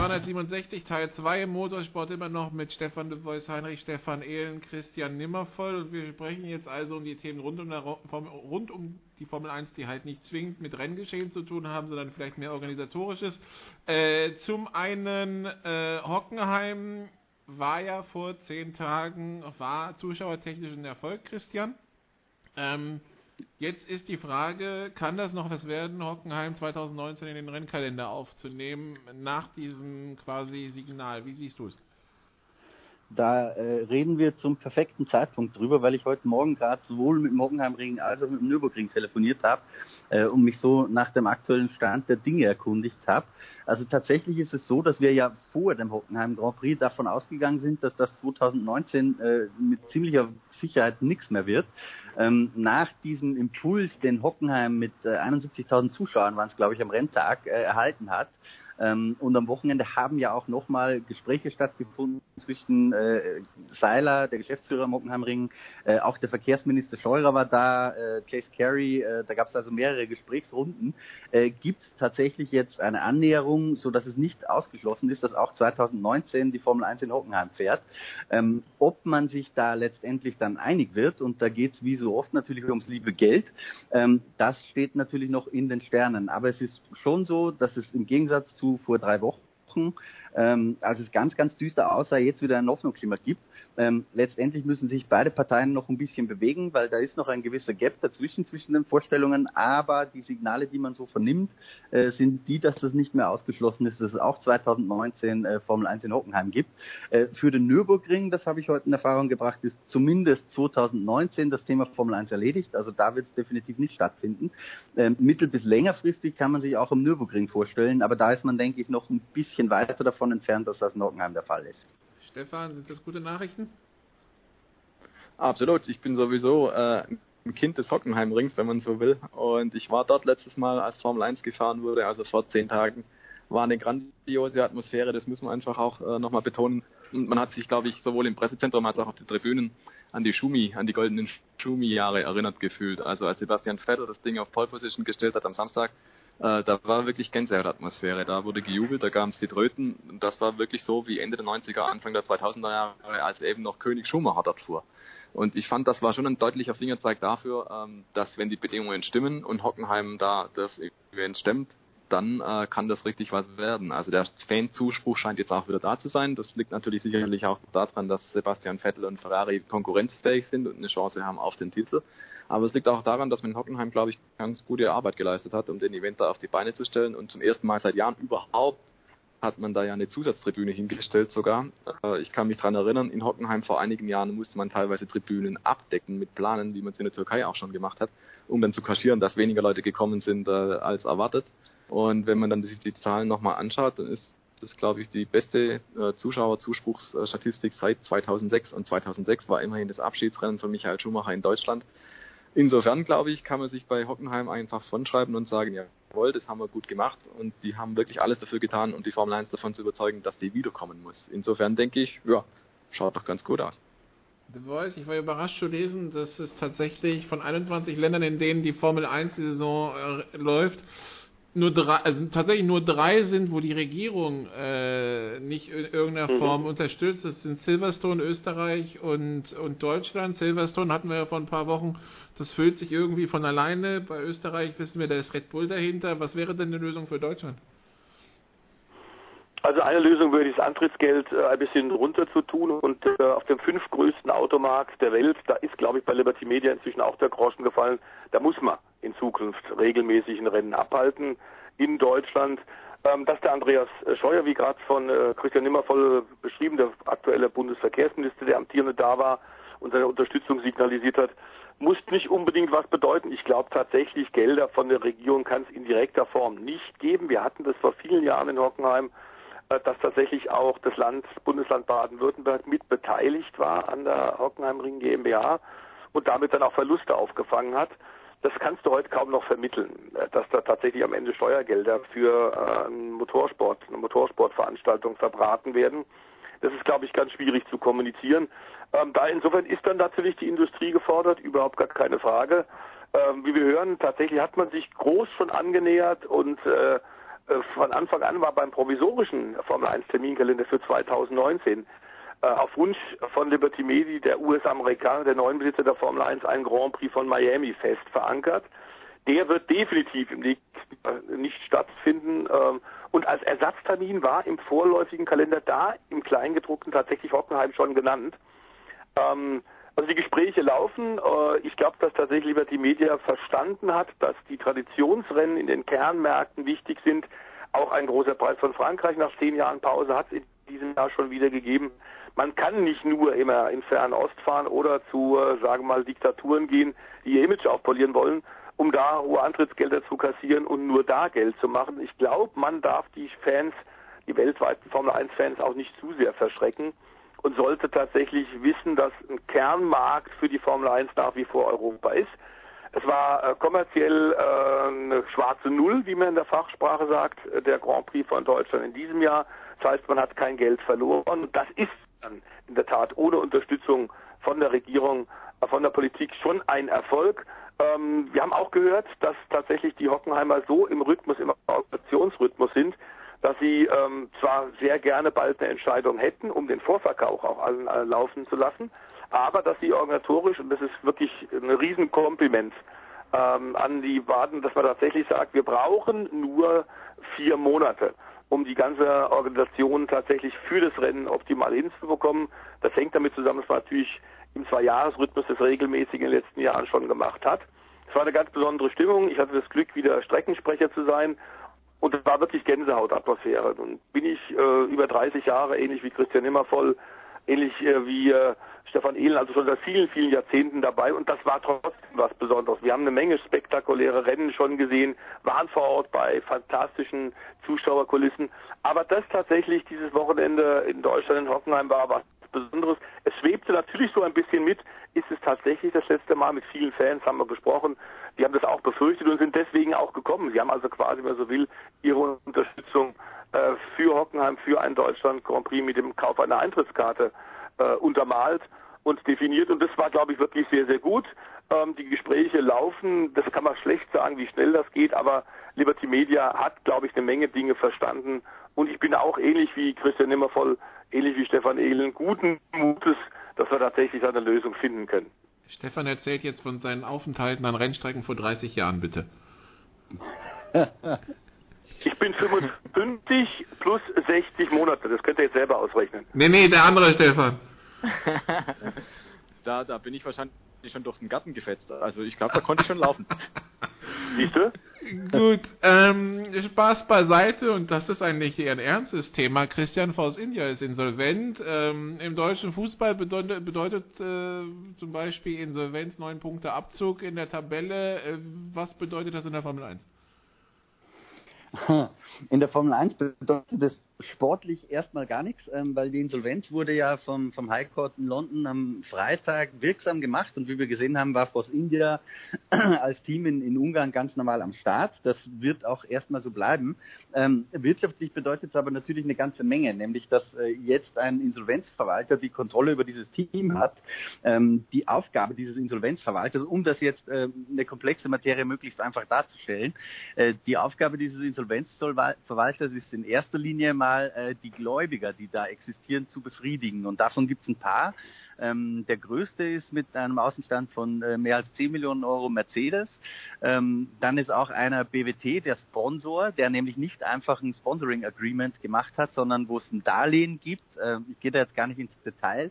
367 Teil 2 im Motorsport immer noch mit Stefan de Vois, Heinrich Stefan Ehlen, Christian Nimmervoll und wir sprechen jetzt also um die Themen rund um, rund um die Formel 1, die halt nicht zwingend mit Renngeschehen zu tun haben, sondern vielleicht mehr organisatorisches. Äh, zum einen äh, Hockenheim war ja vor zehn Tagen, war zuschauertechnisch ein Erfolg, Christian. Ähm, Jetzt ist die Frage, kann das noch was werden, Hockenheim 2019 in den Rennkalender aufzunehmen, nach diesem quasi Signal? Wie siehst du es? Da äh, reden wir zum perfekten Zeitpunkt drüber, weil ich heute Morgen gerade sowohl mit dem Hockenheimring als auch mit dem Nürburgring telefoniert habe äh, und mich so nach dem aktuellen Stand der Dinge erkundigt habe. Also tatsächlich ist es so, dass wir ja vor dem Hockenheim Grand Prix davon ausgegangen sind, dass das 2019 äh, mit ziemlicher Sicherheit nichts mehr wird. Ähm, nach diesem Impuls, den Hockenheim mit äh, 71.000 Zuschauern waren es, glaube ich, am Renntag äh, erhalten hat, ähm, und am Wochenende haben ja auch nochmal Gespräche stattgefunden zwischen äh, Seiler, der Geschäftsführer am Hockenheimring, äh, auch der Verkehrsminister Scheurer war da, äh, Chase Carey, äh, da gab es also mehrere Gesprächsrunden. Äh, Gibt es tatsächlich jetzt eine Annäherung, so dass es nicht ausgeschlossen ist, dass auch 2019 die Formel 1 in Hockenheim fährt? Ähm, ob man sich da letztendlich dann einig wird, und da geht es wie so oft natürlich ums liebe Geld, ähm, das steht natürlich noch in den Sternen. Aber es ist schon so, dass es im Gegensatz zu vor drei Wochen ähm, als es ganz, ganz düster aussah, jetzt wieder ein Hoffnungsschimmer gibt. Ähm, letztendlich müssen sich beide Parteien noch ein bisschen bewegen, weil da ist noch ein gewisser Gap dazwischen, zwischen den Vorstellungen, aber die Signale, die man so vernimmt, äh, sind die, dass das nicht mehr ausgeschlossen ist, dass es auch 2019 äh, Formel 1 in Hockenheim gibt. Äh, für den Nürburgring, das habe ich heute in Erfahrung gebracht, ist zumindest 2019 das Thema Formel 1 erledigt, also da wird es definitiv nicht stattfinden. Ähm, mittel- bis längerfristig kann man sich auch am Nürburgring vorstellen, aber da ist man, denke ich, noch ein bisschen weiter davon davon entfernt, dass das in Hockenheim der Fall ist. Stefan, sind das gute Nachrichten? Absolut. Ich bin sowieso äh, ein Kind des Hockenheimrings, wenn man so will. Und ich war dort letztes Mal, als Formel 1 gefahren wurde, also vor zehn Tagen. War eine grandiose Atmosphäre, das muss man einfach auch äh, nochmal betonen. Und man hat sich, glaube ich, sowohl im Pressezentrum als auch auf den Tribünen an die Schumi, an die goldenen Schumi-Jahre erinnert gefühlt. Also als Sebastian Vettel das Ding auf Pole Position gestellt hat am Samstag, äh, da war wirklich Gänsehaut-Atmosphäre. Da wurde gejubelt, da gaben es die Tröten. Und das war wirklich so wie Ende der 90er, Anfang der 2000er Jahre, als eben noch König Schumacher dort fuhr. Und ich fand, das war schon ein deutlicher Fingerzeig dafür, ähm, dass wenn die Bedingungen stimmen und Hockenheim da das Event stemmt, dann äh, kann das richtig was werden. Also der Fanzuspruch scheint jetzt auch wieder da zu sein. Das liegt natürlich sicherlich auch daran, dass Sebastian Vettel und Ferrari konkurrenzfähig sind und eine Chance haben auf den Titel. Aber es liegt auch daran, dass man in Hockenheim, glaube ich, ganz gute Arbeit geleistet hat, um den Event da auf die Beine zu stellen. Und zum ersten Mal seit Jahren überhaupt hat man da ja eine Zusatztribüne hingestellt sogar. Äh, ich kann mich dran erinnern, in Hockenheim vor einigen Jahren musste man teilweise Tribünen abdecken mit Planen, wie man es in der Türkei auch schon gemacht hat, um dann zu kaschieren, dass weniger Leute gekommen sind äh, als erwartet. Und wenn man dann sich die Zahlen nochmal anschaut, dann ist das, glaube ich, die beste äh, Zuschauerzuspruchsstatistik seit 2006. Und 2006 war immerhin das Abschiedsrennen von Michael Schumacher in Deutschland. Insofern, glaube ich, kann man sich bei Hockenheim einfach vonschreiben und sagen, jawohl, das haben wir gut gemacht und die haben wirklich alles dafür getan, um die Formel 1 davon zu überzeugen, dass die wiederkommen muss. Insofern denke ich, ja, schaut doch ganz gut aus. The Voice, ich war überrascht zu lesen, dass es tatsächlich von 21 Ländern, in denen die Formel 1 Saison äh, läuft, nur drei, also tatsächlich nur drei sind, wo die Regierung äh, nicht in irgendeiner mhm. Form unterstützt. Das sind Silverstone, Österreich und, und Deutschland. Silverstone hatten wir ja vor ein paar Wochen, das füllt sich irgendwie von alleine. Bei Österreich wissen wir, da ist Red Bull dahinter. Was wäre denn eine Lösung für Deutschland? Also eine Lösung wäre, das Antrittsgeld äh, ein bisschen runter zu tun und äh, auf dem fünftgrößten Automarkt der Welt, da ist, glaube ich, bei Liberty Media inzwischen auch der Groschen gefallen, da muss man in Zukunft regelmäßig ein Rennen abhalten in Deutschland. ähm, dass der Andreas Scheuer, wie gerade von äh, Christian Nimmervoll beschrieben, der aktuelle Bundesverkehrsminister, der amtierende da war und seine Unterstützung signalisiert hat, muss nicht unbedingt was bedeuten. Ich glaube tatsächlich, Gelder von der Regierung kann es in direkter Form nicht geben. Wir hatten das vor vielen Jahren in Hockenheim, dass tatsächlich auch das Land, Bundesland Baden-Württemberg mit beteiligt war an der Hockenheimring GmbH und damit dann auch Verluste aufgefangen hat. Das kannst du heute kaum noch vermitteln, äh, dass da tatsächlich am Ende Steuergelder für äh, einen Motorsport, eine Motorsportveranstaltung verbraten werden. Das ist, glaube ich, ganz schwierig zu kommunizieren. Ähm, da insofern ist dann natürlich die Industrie gefordert, überhaupt gar keine Frage. Ähm, wie wir hören, tatsächlich hat man sich groß schon angenähert und äh, äh von Anfang an war beim provisorischen Formel 1 Terminkalender für 2019 äh, auf Wunsch von Liberty Media, der US-Amerikaner, der neuen Besitzer der Formel 1, ein Grand Prix von Miami fest verankert. Der wird definitiv im nächsten äh, nicht stattfinden. Ähm, und als Ersatztermin war im vorläufigen Kalender da, im Kleingedruckten tatsächlich Hockenheim schon genannt. Ähm, also die Gespräche laufen. Äh, ich glaube, dass tatsächlich Liberty Media verstanden hat, dass die Traditionsrennen in den Kernmärkten wichtig sind. Auch ein großer Preis von Frankreich nach zehn Jahren Pause hat es in diesem Jahr schon wieder gegeben. Man kann nicht nur immer in Fernost fahren oder zu, äh, sagen wir mal, Diktaturen gehen, die ihr Image aufpolieren wollen, um da hohe Antrittsgelder zu kassieren und nur da Geld zu machen. Ich glaube, man darf die Fans, die weltweiten Formel 1 Fans auch nicht zu sehr verschrecken und sollte tatsächlich wissen, dass ein Kernmarkt für die Formel 1 nach wie vor Europa ist. Es war äh, kommerziell äh, eine schwarze Null, wie man in der Fachsprache sagt, äh, der Grand Prix von Deutschland in diesem Jahr. Das heißt, man hat kein Geld verloren. Das ist dann in der Tat ohne Unterstützung von der Regierung, äh, von der Politik schon ein Erfolg. Ähm, wir haben auch gehört, dass tatsächlich die Hockenheimer so im Rhythmus, im Organisationsrhythmus sind, dass sie ähm, zwar sehr gerne bald eine Entscheidung hätten, um den Vorverkauf auch allen äh, laufen zu lassen, aber dass sie organisatorisch, und das ist wirklich ein Riesenkompliment ähm, an die Baden, dass man tatsächlich sagt, wir brauchen nur vier Monate, um die ganze Organisation tatsächlich für das Rennen optimal hinzubekommen. Das hängt damit zusammen, dass man natürlich im Zwei-Jahres-Rhythmus das regelmäßig in den letzten Jahren schon gemacht hat. Es war eine ganz besondere Stimmung. Ich hatte das Glück, wieder Streckensprecher zu sein und es war wirklich Gänsehautatmosphäre. Und bin ich äh, über 30 Jahre, ähnlich wie Christian Nimmervoll, ähnlich äh, wie äh, Stefan Ehlen, also schon seit vielen, vielen Jahrzehnten dabei. Und das war trotzdem was Besonderes. Wir haben eine Menge spektakuläre Rennen schon gesehen, waren vor Ort bei fantastischen Zuschauerkulissen. Aber das tatsächlich dieses Wochenende in Deutschland, in Hockenheim war was Besonderes. Es schwebte natürlich so ein bisschen mit, ist es tatsächlich das letzte Mal mit vielen Fans, haben wir gesprochen. Die haben das auch befürchtet und sind deswegen auch gekommen. Sie haben also quasi, wenn man so will, ihre Unterstützung äh, für Hockenheim, für ein Deutschland Grand Prix mit dem Kauf einer Eintrittskarte äh, untermalt und definiert. Und das war, glaube ich, wirklich sehr, sehr gut. Ähm, die Gespräche laufen. Das kann man schlecht sagen, wie schnell das geht, aber Liberty Media hat, glaube ich, eine Menge Dinge verstanden. Und ich bin auch ähnlich wie Christian Nimmervoll, ähnlich wie Stefan Ehlen, guten Mutes, dass wir tatsächlich eine Lösung finden können. Stefan erzählt jetzt von seinen Aufenthalten an Rennstrecken vor 30 Jahren, bitte. Ich bin 55 plus 60 Monate, das könnt ihr jetzt selber ausrechnen. Nee, nee, der andere Stefan. da, da bin ich wahrscheinlich schon durch den Garten gefetzt. Also ich glaube, da konnte ich schon laufen. Siehst du? Gut, ähm, Spaß beiseite und das ist eigentlich eher ein ernstes Thema. Christian Vos India ist insolvent. Ähm, Im deutschen Fußball bedeutet, bedeutet äh, zum Beispiel Insolvenz neun Punkte Abzug in der Tabelle. Äh, was bedeutet das in der Formel 1? In der Formel 1 bedeutet das sportlich erstmal gar nichts, ähm, weil die Insolvenz wurde ja vom, vom High Court in London am Freitag wirksam gemacht und wie wir gesehen haben, war Force India als Team in, in Ungarn ganz normal am Start. Das wird auch erstmal so bleiben. Ähm, wirtschaftlich bedeutet es aber natürlich eine ganze Menge, nämlich dass äh, jetzt ein Insolvenzverwalter die Kontrolle über dieses Team hat. Ähm, die Aufgabe dieses Insolvenzverwalters, um das jetzt äh, eine komplexe Materie möglichst einfach darzustellen, äh, die Aufgabe dieses Insolvenzverwalters ist in erster Linie mal mal äh, die Gläubiger, die da existieren, zu befriedigen. Und davon gibt es ein paar. Ähm, der größte ist mit einem Außenstand von äh, mehr als 10 Millionen Euro Mercedes. Ähm, dann ist auch einer BWT, der Sponsor, der nämlich nicht einfach ein Sponsoring Agreement gemacht hat, sondern wo es ein Darlehen gibt. Ähm, ich gehe da jetzt gar nicht ins Detail.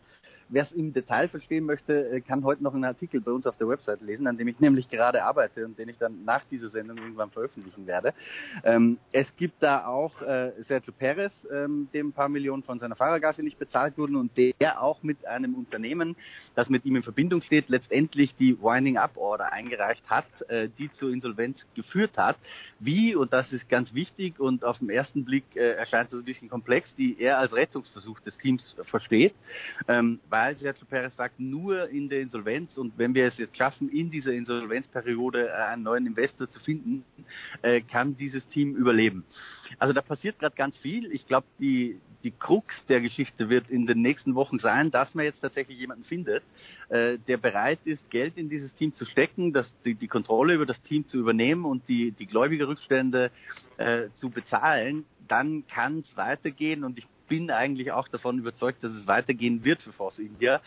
Wer es im Detail verstehen möchte, äh, kann heute noch einen Artikel bei uns auf der Website lesen, an dem ich nämlich gerade arbeite und den ich dann nach dieser Sendung irgendwann veröffentlichen werde. Ähm, es gibt da auch äh, Sergio Perez, ähm, dem ein paar Millionen von seiner Fahrergage nicht bezahlt wurden und der auch mit einem Unternehmen, das mit ihm in Verbindung steht, letztendlich die Winding Up Order eingereicht hat, äh, die zur Insolvenz geführt hat. Wie, und das ist ganz wichtig und auf den ersten Blick äh, erscheint das ein bisschen komplex, die er als Rettungsversuch des Teams versteht, ähm, weil Sergio Perez sagt, nur in der Insolvenz und wenn wir es jetzt schaffen, in dieser Insolvenzperiode äh, einen neuen Investor zu finden, äh, kann dieses Team überleben. Also da passiert gerade ganz viel. Ich glaube, die, die Krux der Geschichte wird in den nächsten Wochen sein, dass man jetzt tatsächlich jemanden findet, äh, der bereit ist, Geld in dieses Team zu stecken, dass die, die Kontrolle über das Team zu übernehmen und die, die Gläubigerrückstände äh, zu bezahlen. Dann kann es weitergehen und ich bin eigentlich auch davon überzeugt, dass es weitergehen wird für Force India.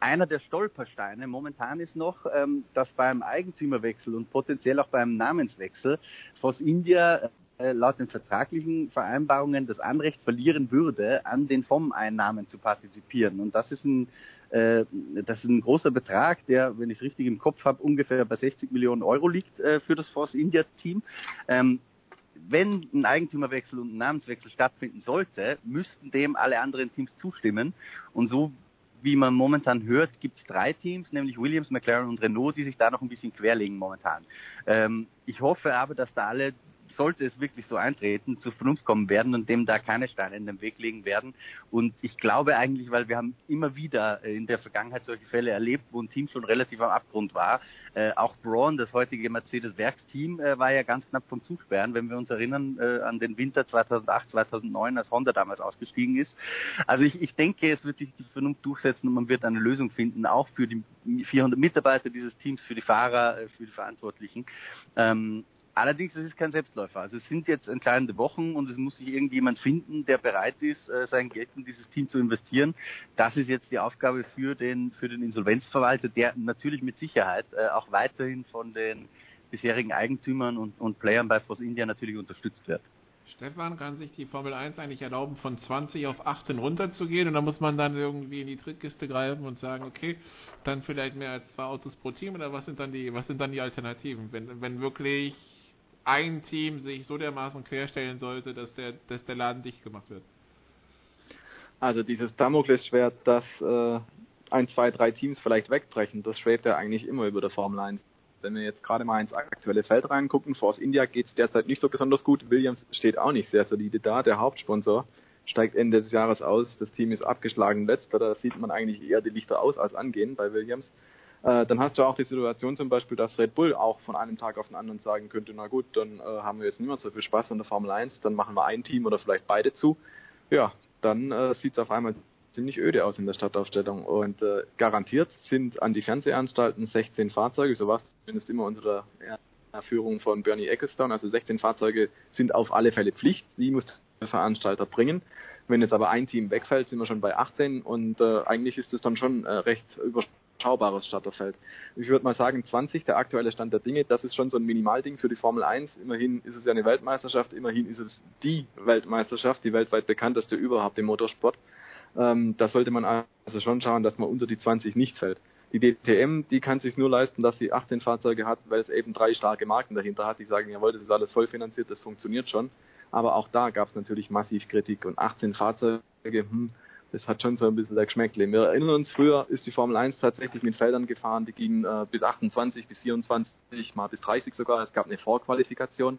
Einer der Stolpersteine momentan ist noch, ähm, dass beim Eigentümerwechsel und potenziell auch beim Namenswechsel Force India äh, laut den vertraglichen Vereinbarungen das Anrecht verlieren würde, an den FOM-Einnahmen zu partizipieren. Und das ist ein, äh, das ist ein großer Betrag, der, wenn ich es richtig im Kopf habe, ungefähr bei 60 Millionen Euro liegt äh, für das Force India Team. Ähm, wenn ein Eigentümerwechsel und ein Namenswechsel stattfinden sollte, müssten dem alle anderen Teams zustimmen. Und so wie man momentan hört, gibt es drei Teams, nämlich Williams, McLaren und Renault, die sich da noch ein bisschen querlegen momentan. Ähm, ich hoffe aber, dass da alle sollte es wirklich so eintreten, zu Vernunft kommen werden und dem da keine Steine in den Weg legen werden. Und ich glaube eigentlich, weil wir haben immer wieder äh, in der Vergangenheit solche Fälle erlebt, wo ein Team schon relativ am Abgrund war. Äh, auch Braun, das heutige Mercedes-Werksteam, äh, war ja ganz knapp vom Zusperren, wenn wir uns erinnern äh, an den Winter 2008, 2009, als Honda damals ausgestiegen ist. Also ich, ich denke, es wird sich die Vernunft durchsetzen und man wird eine Lösung finden, auch für die 400 Mitarbeiter dieses Teams, für die Fahrer, äh, für die Verantwortlichen. Ähm, Allerdings, es ist kein Selbstläufer. Also es sind jetzt entscheidende Wochen und es muss sich irgendjemand finden, der bereit ist, äh, sein Geld in dieses Team zu investieren. Das ist jetzt die Aufgabe für den, für den Insolvenzverwalter, der natürlich mit Sicherheit äh, auch weiterhin von den bisherigen Eigentümern und, und Playern bei Force India natürlich unterstützt wird. Stefan, kann sich die Formel 1 eigentlich erlauben, von 20 auf 18 runterzugehen und da muss man dann irgendwie in die Trickkiste greifen und sagen, okay, dann vielleicht mehr als zwei Autos pro Team oder was sind dann die, was sind dann die Alternativen? Wenn, wenn wirklich ein Team sich so dermaßen querstellen sollte, dass der, dass der Laden dicht gemacht wird? Also dieses Damoklesschwert, dass äh, ein, zwei, drei Teams vielleicht wegbrechen, das schwebt ja eigentlich immer über der Formel 1. Wenn wir jetzt gerade mal ins aktuelle Feld reingucken, Force India geht es derzeit nicht so besonders gut. Williams steht auch nicht sehr solide da. Der Hauptsponsor steigt Ende des Jahres aus. Das Team ist abgeschlagen letzter. Da sieht man eigentlich eher die Lichter aus als angehen bei Williams. Äh, dann hast du auch die Situation zum Beispiel, dass Red Bull auch von einem Tag auf den anderen sagen könnte, na gut, dann äh, haben wir jetzt nicht mehr so viel Spaß an der Formel 1, dann machen wir ein Team oder vielleicht beide zu. Ja, dann äh, sieht es auf einmal ziemlich öde aus in der Stadtaufstellung und äh, garantiert sind an die Fernsehanstalten 16 Fahrzeuge, so was zumindest immer unter der Führung von Bernie Ecclestone, also 16 Fahrzeuge sind auf alle Fälle Pflicht, die muss der Veranstalter bringen. Wenn jetzt aber ein Team wegfällt, sind wir schon bei 18 und äh, eigentlich ist es dann schon äh, recht überschaubar überschaubares Starterfeld. Ich würde mal sagen, 20, der aktuelle Stand der Dinge, das ist schon so ein Minimal-Ding für die Formel 1. Immerhin ist es ja eine Weltmeisterschaft, immerhin ist es die Weltmeisterschaft, die weltweit bekannteste überhaupt im Motorsport. Ähm, da sollte man also schon schauen, dass man unter die 20 nicht fällt. Die DTM, die kann sich nur leisten, dass sie 18 Fahrzeuge hat, weil es eben drei starke Marken dahinter hat, die sagen, jawohl, das ist alles voll finanziert, das funktioniert schon. Aber auch da gab es natürlich massiv Kritik und 18 Fahrzeuge, hm, das hat schon so ein bisschen der Geschmäckle. Wir erinnern uns, früher ist die Formel 1 tatsächlich mit Feldern gefahren, die gingen äh, bis 28, bis 24, mal bis 30 sogar. Es gab eine Vorqualifikation.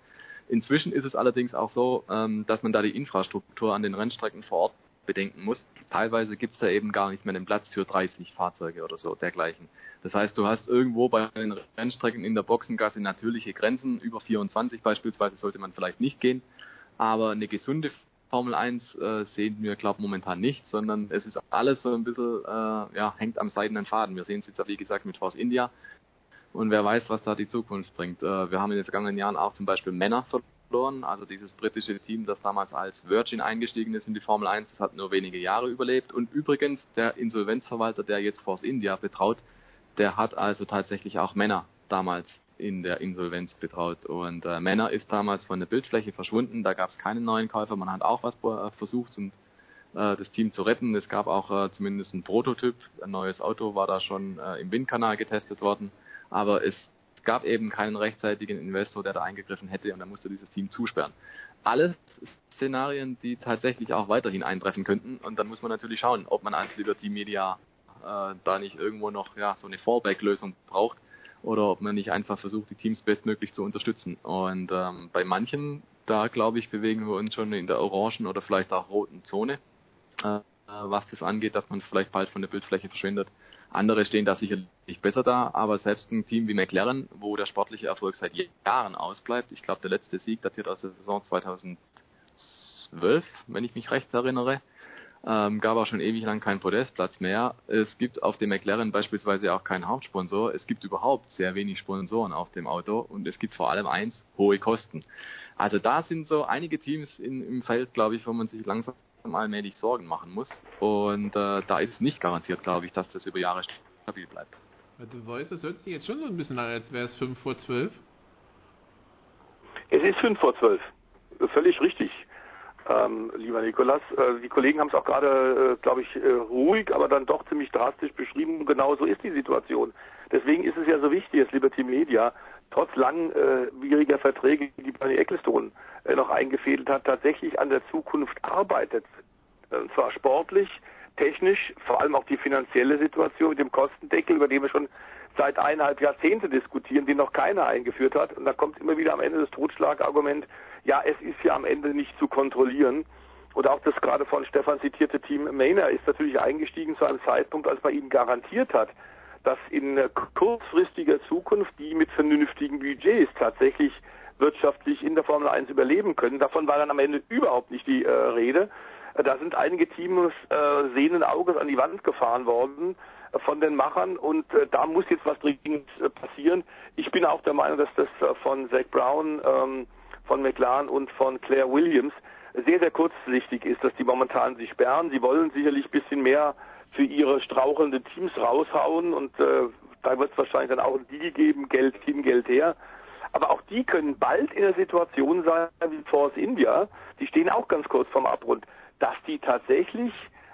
Inzwischen ist es allerdings auch so, ähm, dass man da die Infrastruktur an den Rennstrecken vor Ort bedenken muss. Teilweise gibt es da eben gar nicht mehr den Platz für 30 Fahrzeuge oder so dergleichen. Das heißt, du hast irgendwo bei den Rennstrecken in der Boxengasse natürliche Grenzen. Über 24 beispielsweise sollte man vielleicht nicht gehen. Aber eine gesunde Formel 1 äh, sehen wir, glaube momentan nicht, sondern es ist alles so ein bisschen, äh, ja, hängt am seidenen Faden. Wir sehen es jetzt wie gesagt, mit Force India und wer weiß, was da die Zukunft bringt. Äh, wir haben in den vergangenen Jahren auch zum Beispiel Männer verloren. Also dieses britische Team, das damals als Virgin eingestiegen ist in die Formel 1, das hat nur wenige Jahre überlebt. Und übrigens, der Insolvenzverwalter, der jetzt Force India betraut, der hat also tatsächlich auch Männer damals in der Insolvenz betraut. Und äh, Männer ist damals von der Bildfläche verschwunden, da gab es keinen neuen Käufer, man hat auch was äh, versucht und äh, das Team zu retten. Es gab auch äh, zumindest ein Prototyp, ein neues Auto war da schon äh, im Windkanal getestet worden, aber es gab eben keinen rechtzeitigen Investor, der da eingegriffen hätte. Und er musste dieses Team zusperren. Alles Szenarien, die tatsächlich auch weiterhin eintreffen könnten. Und dann muss man natürlich schauen, ob man als Liberty Media äh, da nicht irgendwo noch ja so eine Fallback-Lösung braucht oder ob man nicht einfach versucht, die Teams bestmöglich zu unterstützen. Und ähm, bei manchen, da glaube ich, bewegen wir uns schon in der orangen oder vielleicht auch roten Zone, äh, was das angeht, dass man vielleicht bald von der Bildfläche verschwindet. Andere stehen da sicherlich besser da, aber selbst ein Team wie McLaren, wo der sportliche Erfolg seit Jahren ausbleibt, ich glaube, der letzte Sieg datiert aus der Saison 2012, wenn ich mich recht erinnere, ähm, gab auch schon ewig lang keinen Podestplatz mehr. Es gibt auf dem McLaren beispielsweise auch keinen Hauptsponsor. Es gibt überhaupt sehr wenig Sponsoren auf dem Auto und es gibt vor allem eins, hohe Kosten. Also da sind so einige Teams in, im Feld, glaube ich, wo man sich langsam allmählich Sorgen machen muss. Und äh, da ist es nicht garantiert, glaube ich, dass das über Jahre stabil bleibt. Du weißt, das hört sich jetzt schon so ein bisschen an, als wäre es 5 vor 12. Es ist 5 vor 12. Völlig richtig, ähm, lieber Nikolas. Äh, die Kollegen haben es auch gerade, äh, glaube ich, äh, ruhig, aber dann doch ziemlich drastisch beschrieben. Genau so ist die Situation. Deswegen ist es ja so wichtig, dass Liberty Media trotz langwieriger Verträge, die Bernie Ecclestone äh, noch eingefädelt hat, tatsächlich an der Zukunft arbeitet. Und zwar sportlich, technisch, vor allem auch die finanzielle Situation mit dem Kostendeckel, über den wir schon seit eineinhalb Jahrzehnte diskutieren, den noch keiner eingeführt hat. Und da kommt immer wieder am Ende das Totschlagargument, ja, es ist ja am Ende nicht zu kontrollieren. Und auch das gerade von Stefan zitierte Team Mainer ist natürlich eingestiegen zu einem Zeitpunkt, als man ihnen garantiert hat, dass in kurzfristiger Zukunft die mit vernünftigen Budgets tatsächlich wirtschaftlich in der Formel 1 überleben können. Davon war dann am Ende überhaupt nicht die äh, Rede. Äh, da sind einige Teams äh, sehenden Auges an die Wand gefahren worden äh, von den Machern und äh, da muss jetzt was dringend passieren. Ich bin auch der Meinung, dass das von Zach Brown, ähm, von McLaren und von Claire Williams sehr, sehr kurzsichtig ist, dass die momentan sich sperren. Sie wollen sicherlich ein bisschen mehr für ihre strauchelnden Teams raushauen und äh, da wird es wahrscheinlich dann auch ein Deal geben, Geld hin, Geld her. Aber auch die können bald in der Situation sein wie Force India, die stehen auch ganz kurz vorm Abgrund, dass die tatsächlich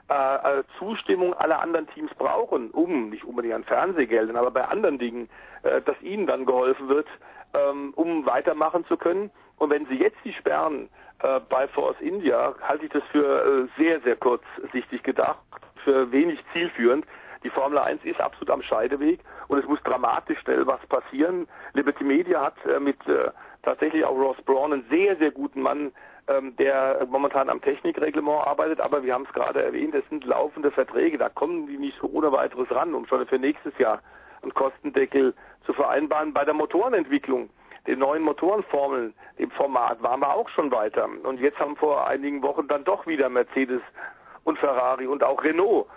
äh, äh, Zustimmung aller anderen Teams brauchen, um, nicht unbedingt an Fernsehgeldern, aber bei anderen Dingen, äh, dass ihnen dann geholfen wird, ähm, um weitermachen zu können. Und wenn sie jetzt die sperren äh, bei Force India, halte ich das für äh, sehr, sehr kurzsichtig gedacht, für wenig zielführend. Die Formel 1 ist absolut am Scheideweg und es muss dramatisch schnell was passieren. Liberty Media hat äh, mit äh, tatsächlich auch Ross Braun einen sehr, sehr guten Mann, ähm, der momentan am Technikreglement arbeitet, aber wir haben es gerade erwähnt, es sind laufende Verträge, da kommen die nicht so ohne weiteres ran, um schon für nächstes Jahr einen Kostendeckel zu vereinbaren. Bei der Motorenentwicklung, den neuen Motorenformeln, dem Format, waren wir auch schon weiter. Und jetzt haben vor einigen Wochen dann doch wieder Mercedes und Ferrari und auch Renault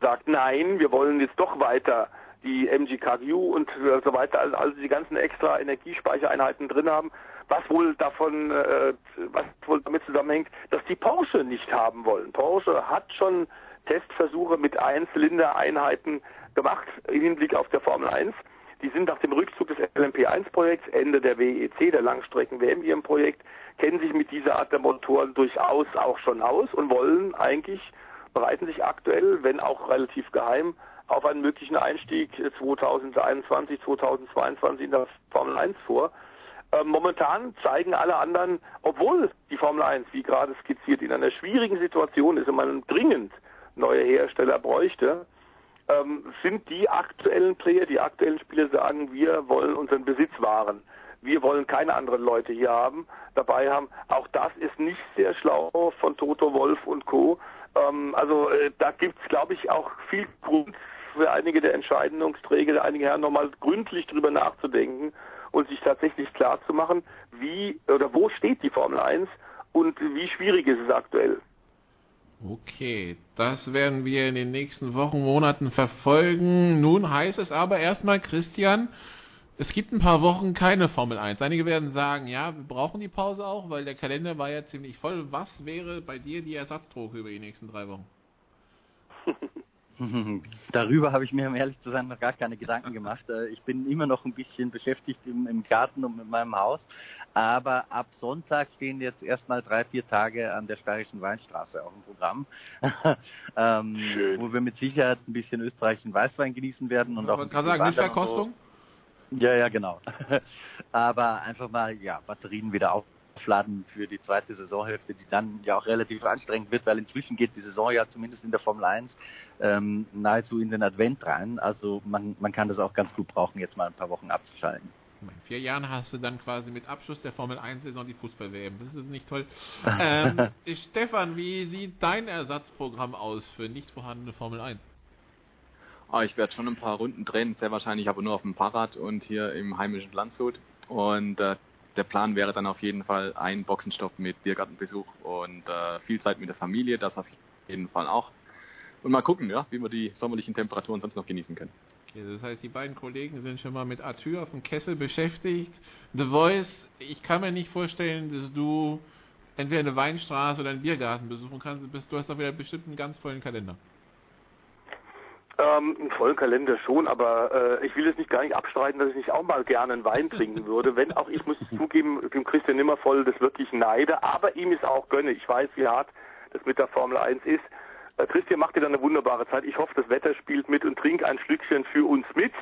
sagt, nein, wir wollen jetzt doch weiter die MGKU und so weiter, also, also die ganzen extra Energiespeichereinheiten drin haben, was wohl davon, äh, was wohl damit zusammenhängt, dass die Porsche nicht haben wollen. Porsche hat schon Testversuche mit Einzylindereinheiten gemacht im Hinblick auf der Formel 1. Die sind nach dem Rückzug des LMP1-Projekts, Ende der WEC, der Langstrecken-WM-Projekt, kennen sich mit dieser Art der Motoren durchaus auch schon aus und wollen eigentlich bereiten sich aktuell, wenn auch relativ geheim, auf einen möglichen Einstieg 2021, 2022 in der Formel 1 vor. Ähm, momentan zeigen alle anderen, obwohl die Formel 1, wie gerade skizziert, in einer schwierigen Situation ist und man dringend neue Hersteller bräuchte, ähm, sind die aktuellen Player, die aktuellen Spieler sagen, wir wollen unseren Besitz wahren. Wir wollen keine anderen Leute hier haben, dabei haben. Auch das ist nicht sehr schlau von Toto Wolf und Co. Ähm, also äh, da gibt es, glaube ich, auch viel Grund für einige der Entscheidungsträger, einige Herren nochmal gründlich drüber nachzudenken und sich tatsächlich klar zu machen, wie oder wo steht die Formel 1 und wie schwierig ist es aktuell. Okay, das werden wir in den nächsten Wochen, Monaten verfolgen. Nun heißt es aber erstmal, Christian, Es gibt ein paar Wochen keine Formel 1. Einige werden sagen, ja, wir brauchen die Pause auch, weil der Kalender war ja ziemlich voll. Was wäre bei dir die Ersatzdroge über die nächsten drei Wochen? Darüber habe ich mir, um ehrlich zu sein, noch gar keine Gedanken gemacht. Äh, ich bin immer noch ein bisschen beschäftigt im, im Garten und mit meinem Haus. Aber ab Sonntag stehen jetzt erstmal drei, vier Tage an der Steirischen Weinstraße auf dem Programm, ähm, wo wir mit Sicherheit ein bisschen österreichischen Weißwein genießen werden. Und auch kann sagen, Milchverkostung? So. Ja, ja, genau. Aber einfach mal, ja, Batterien wieder auf aufladen für die zweite Saisonhälfte, die dann ja auch relativ anstrengend wird, weil inzwischen geht die Saison ja zumindest in der Formel 1 ähm, nahezu in den Advent rein. Also man, man kann das auch ganz gut brauchen, jetzt mal ein paar Wochen abzuschalten. In vier Jahren hast du dann quasi mit Abschluss der Formel 1-Saison die Fußball-WM. Das ist nicht toll. ähm, Stefan, wie sieht dein Ersatzprogramm aus für nicht vorhandene Formel 1? Oh, ah, ich werde schon ein paar Runden drehen, sehr wahrscheinlich aber nur auf dem Fahrrad und hier im heimischen Landshut. Und äh, der Plan wäre dann auf jeden Fall ein Boxenstopp mit Biergartenbesuch und äh, viel Zeit mit der Familie, das auf jeden Fall auch. Und mal gucken, ja, wie wir die sommerlichen Temperaturen sonst noch genießen können. Okay, das heißt, die beiden Kollegen sind schon mal mit Arthur auf dem Kessel beschäftigt. The Voice, ich kann mir nicht vorstellen, dass du entweder eine Weinstraße oder einen Biergarten besuchen kannst. Du hast doch wieder bestimmt einen ganz vollen Kalender. Ähm, einen vollen Kalender schon, aber äh, ich will es nicht gar nicht abstreiten, dass ich nicht auch mal gerne einen Wein trinken würde. Wenn auch ich muss zugeben, dem Christian Nimmervoll das wirklich neide, aber ihm ist auch gönne. Ich weiß, wie hart das mit der Formel 1 ist. Äh, Christian macht dir dann eine wunderbare Zeit. Ich hoffe, das Wetter spielt mit und trink ein Schlückchen für uns mit.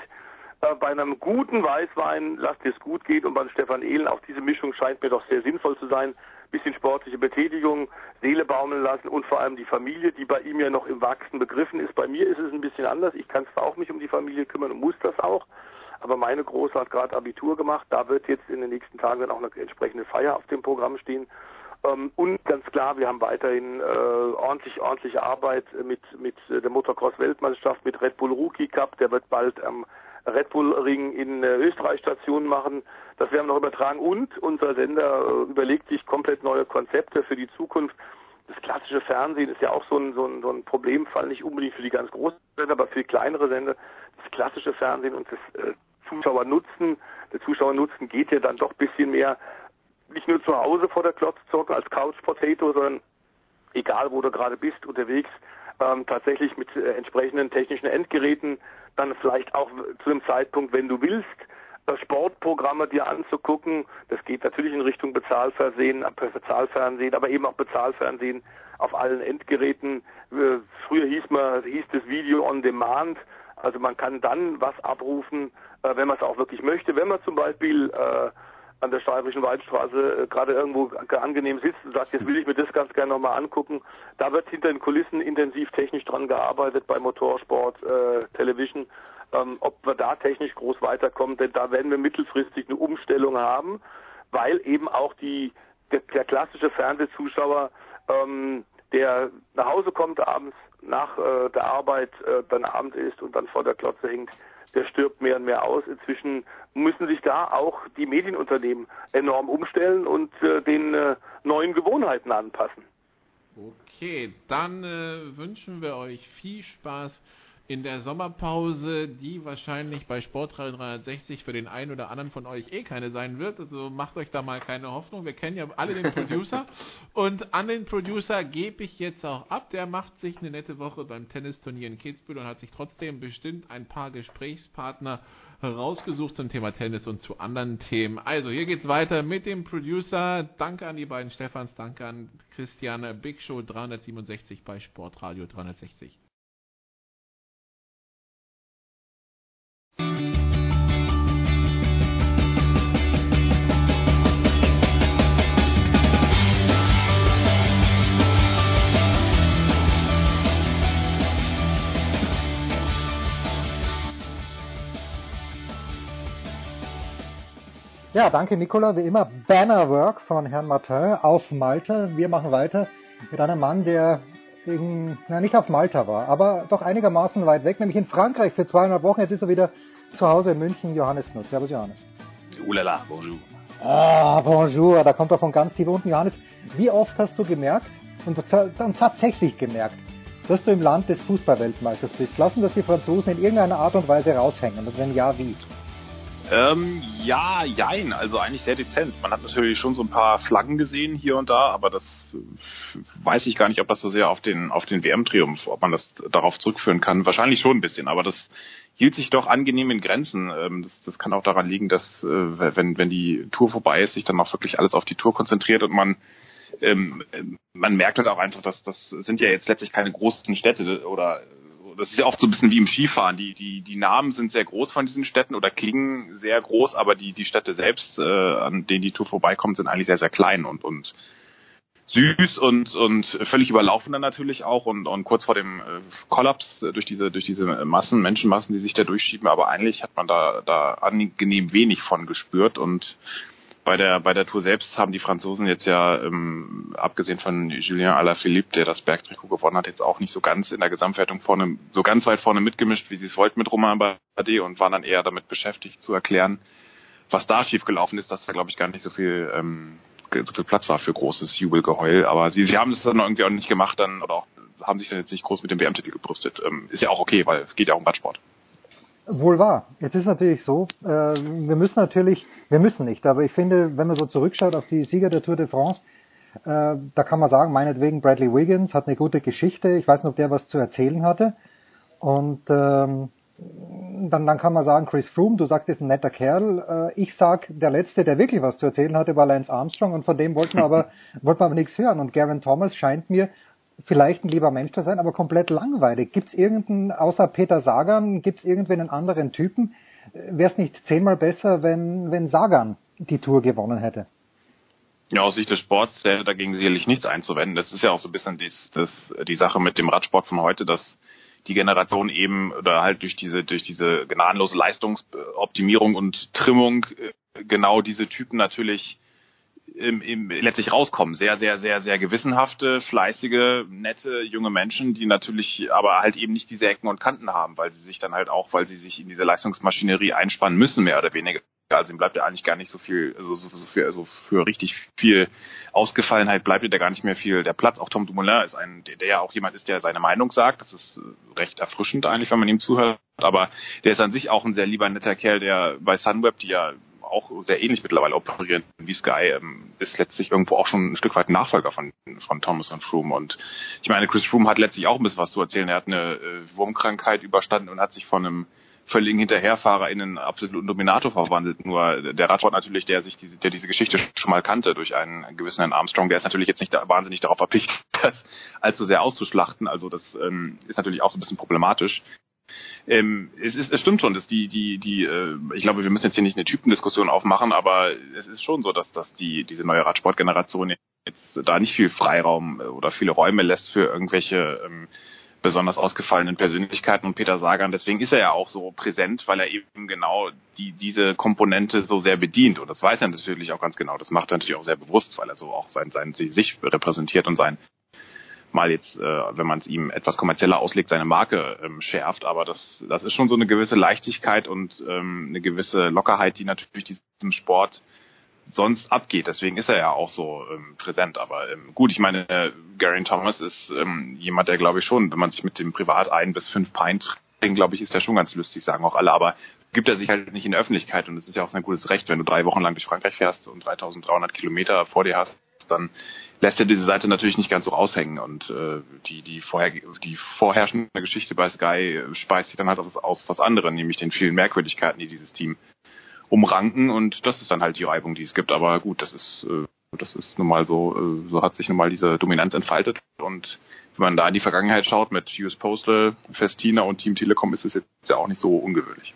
Äh, bei einem guten Weißwein lasst es gut gehen und bei Stefan Ehlen auch diese Mischung scheint mir doch sehr sinnvoll zu sein bisschen sportliche Betätigung, Seele baumeln lassen und vor allem die Familie, die bei ihm ja noch im Wachsen begriffen ist. Bei mir ist es ein bisschen anders. Ich kann zwar auch mich um die Familie kümmern und muss das auch, aber meine Große hat gerade Abitur gemacht. Da wird jetzt in den nächsten Tagen dann auch eine entsprechende Feier auf dem Programm stehen. Ähm, und ganz klar, wir haben weiterhin äh, ordentlich, ordentliche Arbeit mit, mit der Motocross-Weltmeisterschaft, mit Red Bull Rookie Cup. Der wird bald am Red Bull Ring in äh, Österreich Station machen. Das werden wir noch übertragen. Und unser Sender äh, überlegt sich komplett neue Konzepte für die Zukunft. Das klassische Fernsehen ist ja auch so ein, so ein, so ein Problemfall, nicht unbedingt für die ganz großen Sender, aber für kleinere Sender. Das klassische Fernsehen und das äh, Zuschauernutzen, der Zuschauernutzen geht ja dann doch ein bisschen mehr nicht nur zu Hause vor der Klotz zocken als Couch Potato, sondern egal wo du gerade bist, unterwegs, ähm, tatsächlich mit äh, entsprechenden technischen Endgeräten dann vielleicht auch zu dem Zeitpunkt, wenn du willst, äh, Sportprogramme dir anzugucken. Das geht natürlich in Richtung Bezahlfernsehen, äh, Bezahlfernsehen, aber eben auch Bezahlfernsehen auf allen Endgeräten. Äh, früher hieß man, hieß das Video on Demand. Also man kann dann was abrufen, wenn man es auch wirklich möchte. Wenn man zum Beispiel äh, an der Steirischen Waldstraße äh, gerade irgendwo angenehm sitzt und sagt, jetzt will ich mir das ganz gerne nochmal angucken. Da wird hinter den Kulissen intensiv technisch dran gearbeitet bei Motorsport, äh, Television, ähm, ob wir da technisch groß weiterkommen, denn da werden wir mittelfristig eine Umstellung haben, weil eben auch die der, der klassische Fernsehzuschauer, ähm, der nach Hause kommt abends nach äh, der Arbeit, äh, dann Abend ist und dann vor der Klotze hängt, der stirbt mehr und mehr aus. Inzwischen müssen sich da auch die Medienunternehmen enorm umstellen und äh, den äh, neuen Gewohnheiten anpassen. Okay, dann äh, wünschen wir euch viel Spaß in der Sommerpause, die wahrscheinlich bei Sportradio 360 für den einen oder anderen von euch eh keine sein wird. Also macht euch da mal keine Hoffnung. Wir kennen ja alle den Producer. und an den Producer gebe ich jetzt auch ab. Der macht sich eine nette Woche beim Tennisturnier in Kitzbühel und hat sich trotzdem bestimmt ein paar Gesprächspartner rausgesucht zum Thema Tennis und zu anderen Themen. Also hier geht's weiter mit dem Producer. Danke an die beiden Stefans, danke an Christiane Big Show 367 bei Sportradio 360. Ja, danke Nicola, wie immer. Bannerwork von Herrn Martin auf Malta. Wir machen weiter mit einem Mann, der in, na, nicht auf Malta war, aber doch einigermaßen weit weg, nämlich in Frankreich für zweieinhalb Wochen. Jetzt ist er wieder zu Hause in München. Johannes Knut. Servus Johannes. Oulala, bonjour. Ah, bonjour. Da kommt er von ganz tief unten. Johannes, wie oft hast du gemerkt und dann tatsächlich gemerkt, dass du im Land des Fußballweltmeisters bist? Lassen das die Franzosen in irgendeiner Art und Weise raushängen? Und wenn ja, wie? Ähm, ja, jein, also eigentlich sehr dezent. Man hat natürlich schon so ein paar Flaggen gesehen hier und da, aber das äh, weiß ich gar nicht, ob das so sehr auf den auf den WM-Triumph, ob man das darauf zurückführen kann. Wahrscheinlich schon ein bisschen, aber das hielt sich doch angenehm in Grenzen. Ähm, das, das kann auch daran liegen, dass äh, wenn wenn die Tour vorbei ist, sich dann auch wirklich alles auf die Tour konzentriert und man ähm, man merkt halt auch einfach, dass das sind ja jetzt letztlich keine großen Städte oder das ist ja oft so ein bisschen wie im Skifahren. Die, die, die Namen sind sehr groß von diesen Städten oder klingen sehr groß, aber die, die Städte selbst, äh, an denen die Tour vorbeikommt, sind eigentlich sehr, sehr klein und, und süß und, und völlig überlaufen dann natürlich auch und, und kurz vor dem äh, Kollaps durch diese, durch diese Massen, Menschenmassen, die sich da durchschieben, aber eigentlich hat man da, da angenehm wenig von gespürt und bei der bei der Tour selbst haben die Franzosen jetzt ja ähm, abgesehen von Julien Alaphilippe, der das Bergtrikot gewonnen hat, jetzt auch nicht so ganz in der Gesamtwertung vorne so ganz weit vorne mitgemischt, wie sie es wollten mit Romain Bardet und waren dann eher damit beschäftigt zu erklären, was da schiefgelaufen ist, dass da glaube ich gar nicht so viel ähm, so viel Platz war für großes Jubelgeheul. Aber sie, sie haben es dann irgendwie auch nicht gemacht, dann oder auch haben sich dann jetzt nicht groß mit dem WM-Titel gebrüstet. Ähm, ist ja auch okay, weil es geht ja auch um Radsport. Wohl wahr. Jetzt ist natürlich so, äh, wir müssen natürlich, wir müssen nicht, aber ich finde, wenn man so zurückschaut auf die Sieger der Tour de France, äh, da kann man sagen, meinetwegen Bradley Wiggins hat eine gute Geschichte. Ich weiß nicht, ob der was zu erzählen hatte. Und ähm, dann, dann kann man sagen, Chris Froome, du sagst, ist ein netter Kerl. Äh, ich sag, der Letzte, der wirklich was zu erzählen hatte, war Lance Armstrong und von dem wollten wir aber, wollten wir aber nichts hören. Und Gavin Thomas scheint mir vielleicht ein lieber Mensch zu sein, aber komplett langweilig. Gibt es irgendeinen, außer Peter Sagan, gibt es irgendwen einen anderen Typen? Wäre es nicht zehnmal besser, wenn, wenn Sagan die Tour gewonnen hätte? Ja, aus Sicht des Sports wäre dagegen sicherlich nichts einzuwenden. Das ist ja auch so ein bisschen dies, das, die Sache mit dem Radsport von heute, dass die Generation eben oder halt durch diese durch diese gnadenlose Leistungsoptimierung und Trimmung äh, genau diese Typen natürlich im, im, letztlich rauskommen. Sehr, sehr, sehr, sehr gewissenhafte, fleißige, nette junge Menschen, die natürlich aber halt eben nicht diese Ecken und Kanten haben, weil sie sich dann halt auch, weil sie sich in diese Leistungsmaschinerie einspannen müssen, mehr oder weniger. Also ihm bleibt ja eigentlich gar nicht so viel, also so, so für, also für richtig viel Ausgefallenheit bleibt ja gar nicht mehr viel der Platz. Auch Tom Dumoulin ist ein, der, der ja auch jemand ist, der seine Meinung sagt. Das ist recht erfrischend eigentlich, wenn man ihm zuhört. Aber der ist an sich auch ein sehr lieber netter Kerl, der bei Sunweb, die ja auch sehr ähnlich mittlerweile operieren wie Sky, ähm, ist letztlich irgendwo auch schon ein Stück weit Nachfolger von, von Thomas und Froome. Und ich meine, Chris Froome hat letztlich auch ein bisschen was zu erzählen. Er hat eine äh, Wurmkrankheit überstanden und hat sich von einem völligen Hinterherfahrer in einen absoluten Dominator verwandelt. Nur der Radsport natürlich, der sich diese, der diese Geschichte schon mal kannte durch einen gewissen Herrn Armstrong, der ist natürlich jetzt nicht da, wahnsinnig darauf erpicht, das allzu sehr auszuschlachten. Also das ähm, ist natürlich auch so ein bisschen problematisch. Ähm, es, ist, es stimmt schon, dass die, die, die, äh, ich glaube, wir müssen jetzt hier nicht eine Typendiskussion aufmachen, aber es ist schon so, dass, dass die, diese neue Radsportgeneration jetzt da nicht viel Freiraum äh, oder viele Räume lässt für irgendwelche ähm, besonders ausgefallenen Persönlichkeiten und Peter Sagan. Deswegen ist er ja auch so präsent, weil er eben genau die, diese Komponente so sehr bedient. Und das weiß er natürlich auch ganz genau. Das macht er natürlich auch sehr bewusst, weil er so auch sein, sein, sich repräsentiert und sein mal jetzt, äh, wenn man es ihm etwas kommerzieller auslegt, seine Marke ähm, schärft. Aber das, das ist schon so eine gewisse Leichtigkeit und ähm, eine gewisse Lockerheit, die natürlich diesem Sport sonst abgeht. Deswegen ist er ja auch so ähm, präsent. Aber ähm, gut, ich meine, äh, Gary Thomas ist ähm, jemand, der glaube ich schon, wenn man sich mit dem Privat ein bis fünf Pint trinkt, glaube ich, ist der schon ganz lustig, sagen auch alle. Aber gibt er sich halt nicht in der Öffentlichkeit und es ist ja auch sein gutes Recht, wenn du drei Wochen lang durch Frankreich fährst und 3300 Kilometer vor dir hast, dann lässt er diese Seite natürlich nicht ganz so raushängen und äh, die die vorher die vorherrschende Geschichte bei Sky speist sich dann halt aus, aus was anderem, nämlich den vielen Merkwürdigkeiten, die dieses Team umranken und das ist dann halt die Reibung, die es gibt. Aber gut, das ist äh, das ist nun mal so, äh, so hat sich nun mal diese Dominanz entfaltet und wenn man da in die Vergangenheit schaut mit US Postal, Festina und Team Telekom, ist es jetzt ja auch nicht so ungewöhnlich.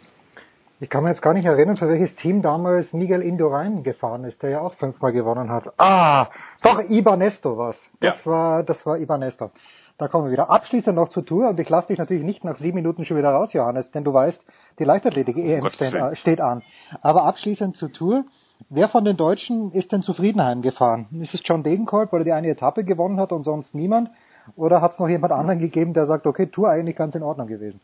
Ich kann mir jetzt gar nicht erinnern, für welches Team damals Miguel Indurain gefahren ist, der ja auch fünfmal gewonnen hat. Ah, doch, Ibanesto war's. Das ja. war, das war Ibanesto. Da kommen wir wieder. Abschließend noch zur Tour und ich lasse dich natürlich nicht nach sieben Minuten schon wieder raus, Johannes, denn du weißt, die Leichtathletik-EM steht, steht an. Aber abschließend zur Tour. Wer von den Deutschen ist denn zufriedenheim gefahren? Ist es John Degenkolb, weil er die eine Etappe gewonnen hat und sonst niemand? Oder hat es noch jemand anderen gegeben, der sagt, okay, Tour eigentlich ganz in Ordnung gewesen?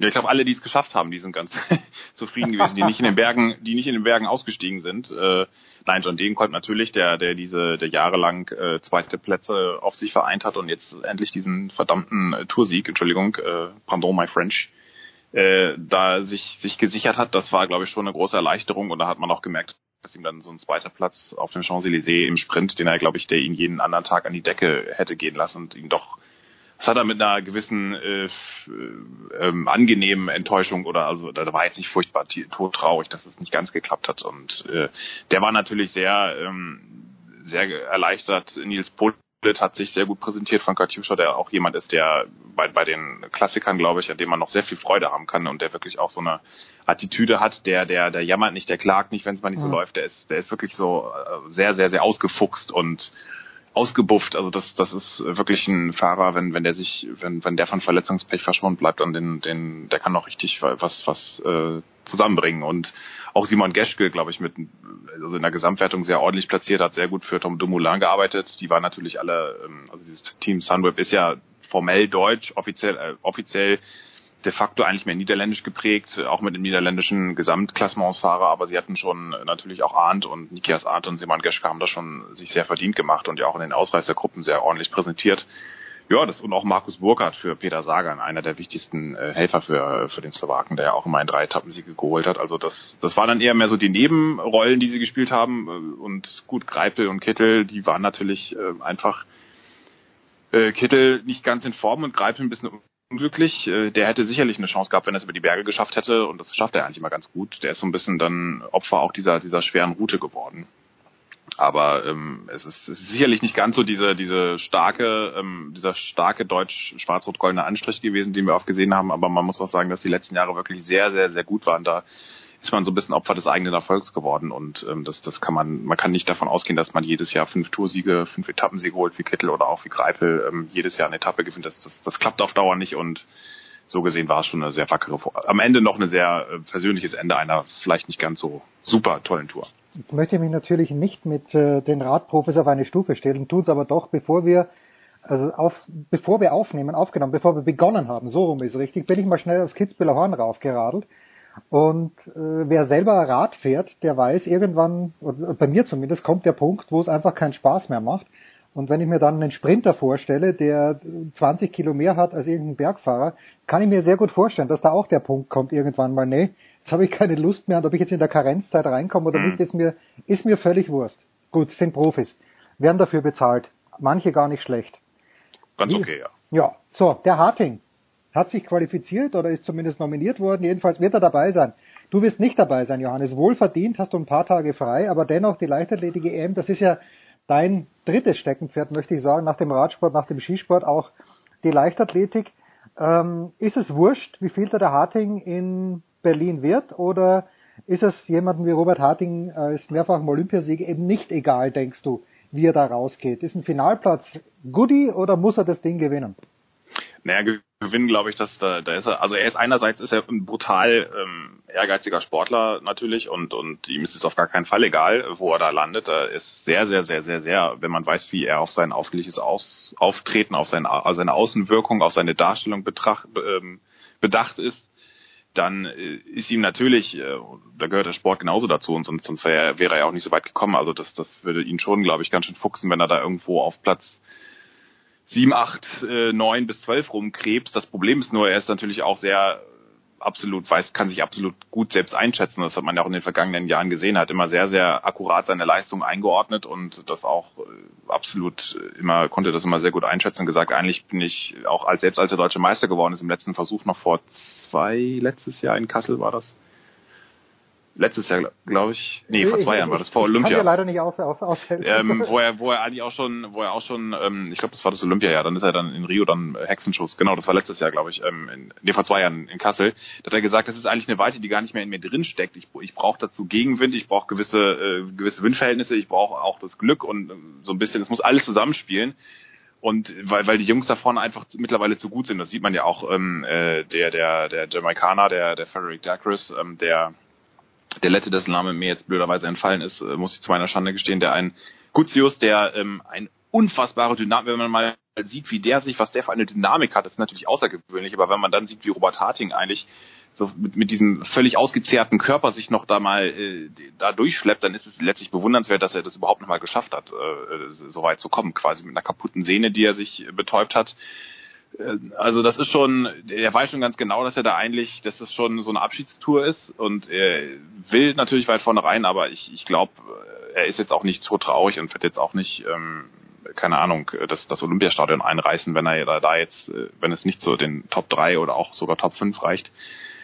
Ja, ich glaube, alle, die es geschafft haben, die sind ganz zufrieden gewesen, die nicht in den Bergen, die nicht in den Bergen ausgestiegen sind. Äh, nein, John Degenkolb natürlich, der, der diese, der jahrelang äh, zweite Plätze auf sich vereint hat und jetzt endlich diesen verdammten äh, Toursieg, Entschuldigung, äh, pardon my French, äh, da sich, sich gesichert hat. Das war, glaube ich, schon eine große Erleichterung und da hat man auch gemerkt, dass ihm dann so ein zweiter Platz auf dem Champs-Élysées im Sprint, den er, glaube ich, der ihn jeden anderen Tag an die Decke hätte gehen lassen und ihn doch das hat er mit einer gewissen äh, ähm, angenehmen Enttäuschung oder also da war jetzt nicht furchtbar todtraurig, dass es nicht ganz geklappt hat und äh, der war natürlich sehr ähm, sehr erleichtert. Nils Polit hat sich sehr gut präsentiert von Katjuscha, der auch jemand ist, der bei, bei den Klassikern, glaube ich, an dem man noch sehr viel Freude haben kann und der wirklich auch so eine Attitüde hat, der, der, der jammert nicht, der klagt nicht, wenn es mal nicht so mhm. läuft, der ist, der ist wirklich so äh, sehr, sehr, sehr ausgefuchst und ausgebufft. Also das, das ist wirklich ein Fahrer, wenn, wenn der sich, wenn, wenn der von Verletzungspech verschwunden bleibt, dann den, den, der kann noch richtig was, was äh, zusammenbringen. Und auch Simon Geschke, glaube ich, mit also in der Gesamtwertung sehr ordentlich platziert, hat sehr gut für Tom Dumoulin gearbeitet. Die waren natürlich alle, ähm, also dieses Team Sunweb ist ja formell deutsch, offiziell, äh, offiziell de facto eigentlich mehr niederländisch geprägt, auch mit dem niederländischen Gesamtklassementsfahrer, aber sie hatten schon natürlich auch Arndt und Nikias Arndt und Simon Geschke haben das schon sich sehr verdient gemacht und ja auch in den Ausreißergruppen sehr ordentlich präsentiert. Ja, das und auch Markus Burkhardt für Peter Sagan, einer der wichtigsten äh, Helfer für, für den Slowaken, der ja auch immer in drei Etappensiege geholt hat. Also das, das waren dann eher mehr so die Nebenrollen, die sie gespielt haben. Und gut, Greipel und Kittel, die waren natürlich äh, einfach äh, Kittel nicht ganz in Form und Greipel ein bisschen unglücklich. Äh, der hätte sicherlich eine Chance gehabt, wenn er es über die Berge geschafft hätte. Und das schafft er eigentlich immer ganz gut. Der ist so ein bisschen dann Opfer auch dieser, dieser schweren Route geworden. Aber ähm, es, ist, es ist sicherlich nicht ganz so diese, diese starke, ähm, dieser starke deutsch-schwarz-rot-goldene Anstrich gewesen, den wir oft gesehen haben. Aber man muss auch sagen, dass die letzten Jahre wirklich sehr, sehr, sehr gut waren. Da ist man so ein bisschen Opfer des eigenen Erfolgs geworden und ähm, das, das kann man, man kann nicht davon ausgehen, dass man jedes Jahr fünf Toursiege, fünf Etappensiege holt wie Kittel oder auch wie Greipel, ähm, jedes Jahr eine Etappe gewinnt. Das, das, das klappt auf Dauer nicht und so gesehen war es schon eine sehr wackere, am Ende noch ein sehr äh, persönliches Ende einer vielleicht nicht ganz so super tollen Tour. Jetzt möchte ich mich natürlich nicht mit äh, den Radprofis auf eine Stufe stellen, tun es aber doch, bevor wir also auf, bevor wir aufnehmen, aufgenommen, bevor wir begonnen haben, so rum ist richtig, bin ich mal schnell aufs Kitzbüheler Horn raufgeradelt und äh, wer selber Rad fährt, der weiß irgendwann, oder bei mir zumindest, kommt der Punkt, wo es einfach keinen Spaß mehr macht. Und wenn ich mir dann einen Sprinter vorstelle, der 20 Kilo mehr hat als irgendein Bergfahrer, kann ich mir sehr gut vorstellen, dass da auch der Punkt kommt irgendwann mal, nee, jetzt habe ich keine Lust mehr und ob ich jetzt in der Karenzzeit reinkomme oder nicht, ist mir, ist mir völlig Wurst. Gut, sind Profis, werden dafür bezahlt, manche gar nicht schlecht. Ganz okay, ja. Ja, so, der Harting, hat sich qualifiziert oder ist zumindest nominiert worden. Jedenfalls wird er dabei sein. Du wirst nicht dabei sein, Johannes. Wohlverdient, hast du ein paar Tage frei, aber dennoch die Leichtathletik EM, das ist ja dein drittes Steckenpferd, möchte ich sagen, nach dem Radsport, nach dem Skisport auch die Leichtathletik. Ähm, ist es wurscht, wie viel der Harting in Berlin wird oder ist es jemandem wie Robert Harting als mehrfachen Olympiasieger eben nicht egal, denkst du, wie er da rausgeht? Ist ein Finalplatz Goodie oder muss er das Ding gewinnen? Naja, gewinnen, glaube ich, dass da, da ist er, also er ist einerseits ist er ein brutal ähm, ehrgeiziger Sportler natürlich und und ihm ist es auf gar keinen Fall egal, wo er da landet. Er ist sehr, sehr, sehr, sehr, sehr, wenn man weiß, wie er auf sein aufliches Aus, Auftreten, auf seine, auf seine Außenwirkung, auf seine Darstellung betracht, ähm, bedacht ist, dann äh, ist ihm natürlich, äh, da gehört der Sport genauso dazu und sonst, sonst wäre er, wäre er auch nicht so weit gekommen. Also das, das würde ihn schon, glaube ich, ganz schön fuchsen, wenn er da irgendwo auf Platz 7, 8, äh, 9 bis 12 rumkrebst. Das Problem ist nur, er ist natürlich auch sehr absolut weiß, kann sich absolut gut selbst einschätzen. Das hat man ja auch in den vergangenen Jahren gesehen, hat immer sehr, sehr akkurat seine Leistung eingeordnet und das auch äh, absolut immer, konnte das immer sehr gut einschätzen. Gesagt, eigentlich bin ich auch als selbst als er deutsche Meister geworden ist im letzten Versuch noch vor zwei, letztes Jahr in Kassel war das, letztes Jahr, glaube ich. Nee, vor zwei Jahren war das vor Olympia. Kann ja leider nicht auf, auf, aushelfen. Ähm, wo er, wo er eigentlich auch schon, wo er auch schon, ähm, ich glaube, das war das Olympia-Jahr, dann ist er dann in Rio dann Hexenschuss. Genau, das war letztes Jahr, glaube ich, ähm, in, nee, vor zwei Jahren in Kassel. Da hat er gesagt, das ist eigentlich eine Weite, die gar nicht mehr in mir drin steckt. Ich, ich brauche dazu Gegenwind, ich brauche gewisse, äh, gewisse Windverhältnisse, ich brauche auch das Glück und äh, so ein bisschen, es muss alles zusammenspielen. Und weil, weil die Jungs da vorne einfach mittlerweile zu gut sind, das sieht man ja auch, ähm, äh, der, der, der Jamaikaner, der, der Frederick Dacris, ähm, der der letzte, dessen Name mir jetzt blöderweise entfallen ist, äh, muss ich zu meiner Schande gestehen, der ein Gutius, der ähm, ein unfassbare Dynamik, wenn man mal sieht, wie der sich, was der für eine Dynamik hat, das ist natürlich außergewöhnlich, aber wenn man dann sieht, wie Robert Harting eigentlich so mit, mit diesem völlig ausgezehrten Körper sich noch da mal äh, da durchschleppt, dann ist es letztlich bewundernswert, dass er das überhaupt noch mal geschafft hat, äh, so weit zu kommen, quasi mit einer kaputten Sehne, die er sich betäubt hat also das ist schon, er weiß schon ganz genau, dass er da eigentlich, dass das schon so eine Abschiedstour ist und er will natürlich weit vorne rein, aber ich, ich glaube, er ist jetzt auch nicht so traurig und wird jetzt auch nicht, ähm, keine Ahnung, das, das Olympiastadion einreißen, wenn er da jetzt, äh, wenn es nicht so den Top 3 oder auch sogar Top 5 reicht.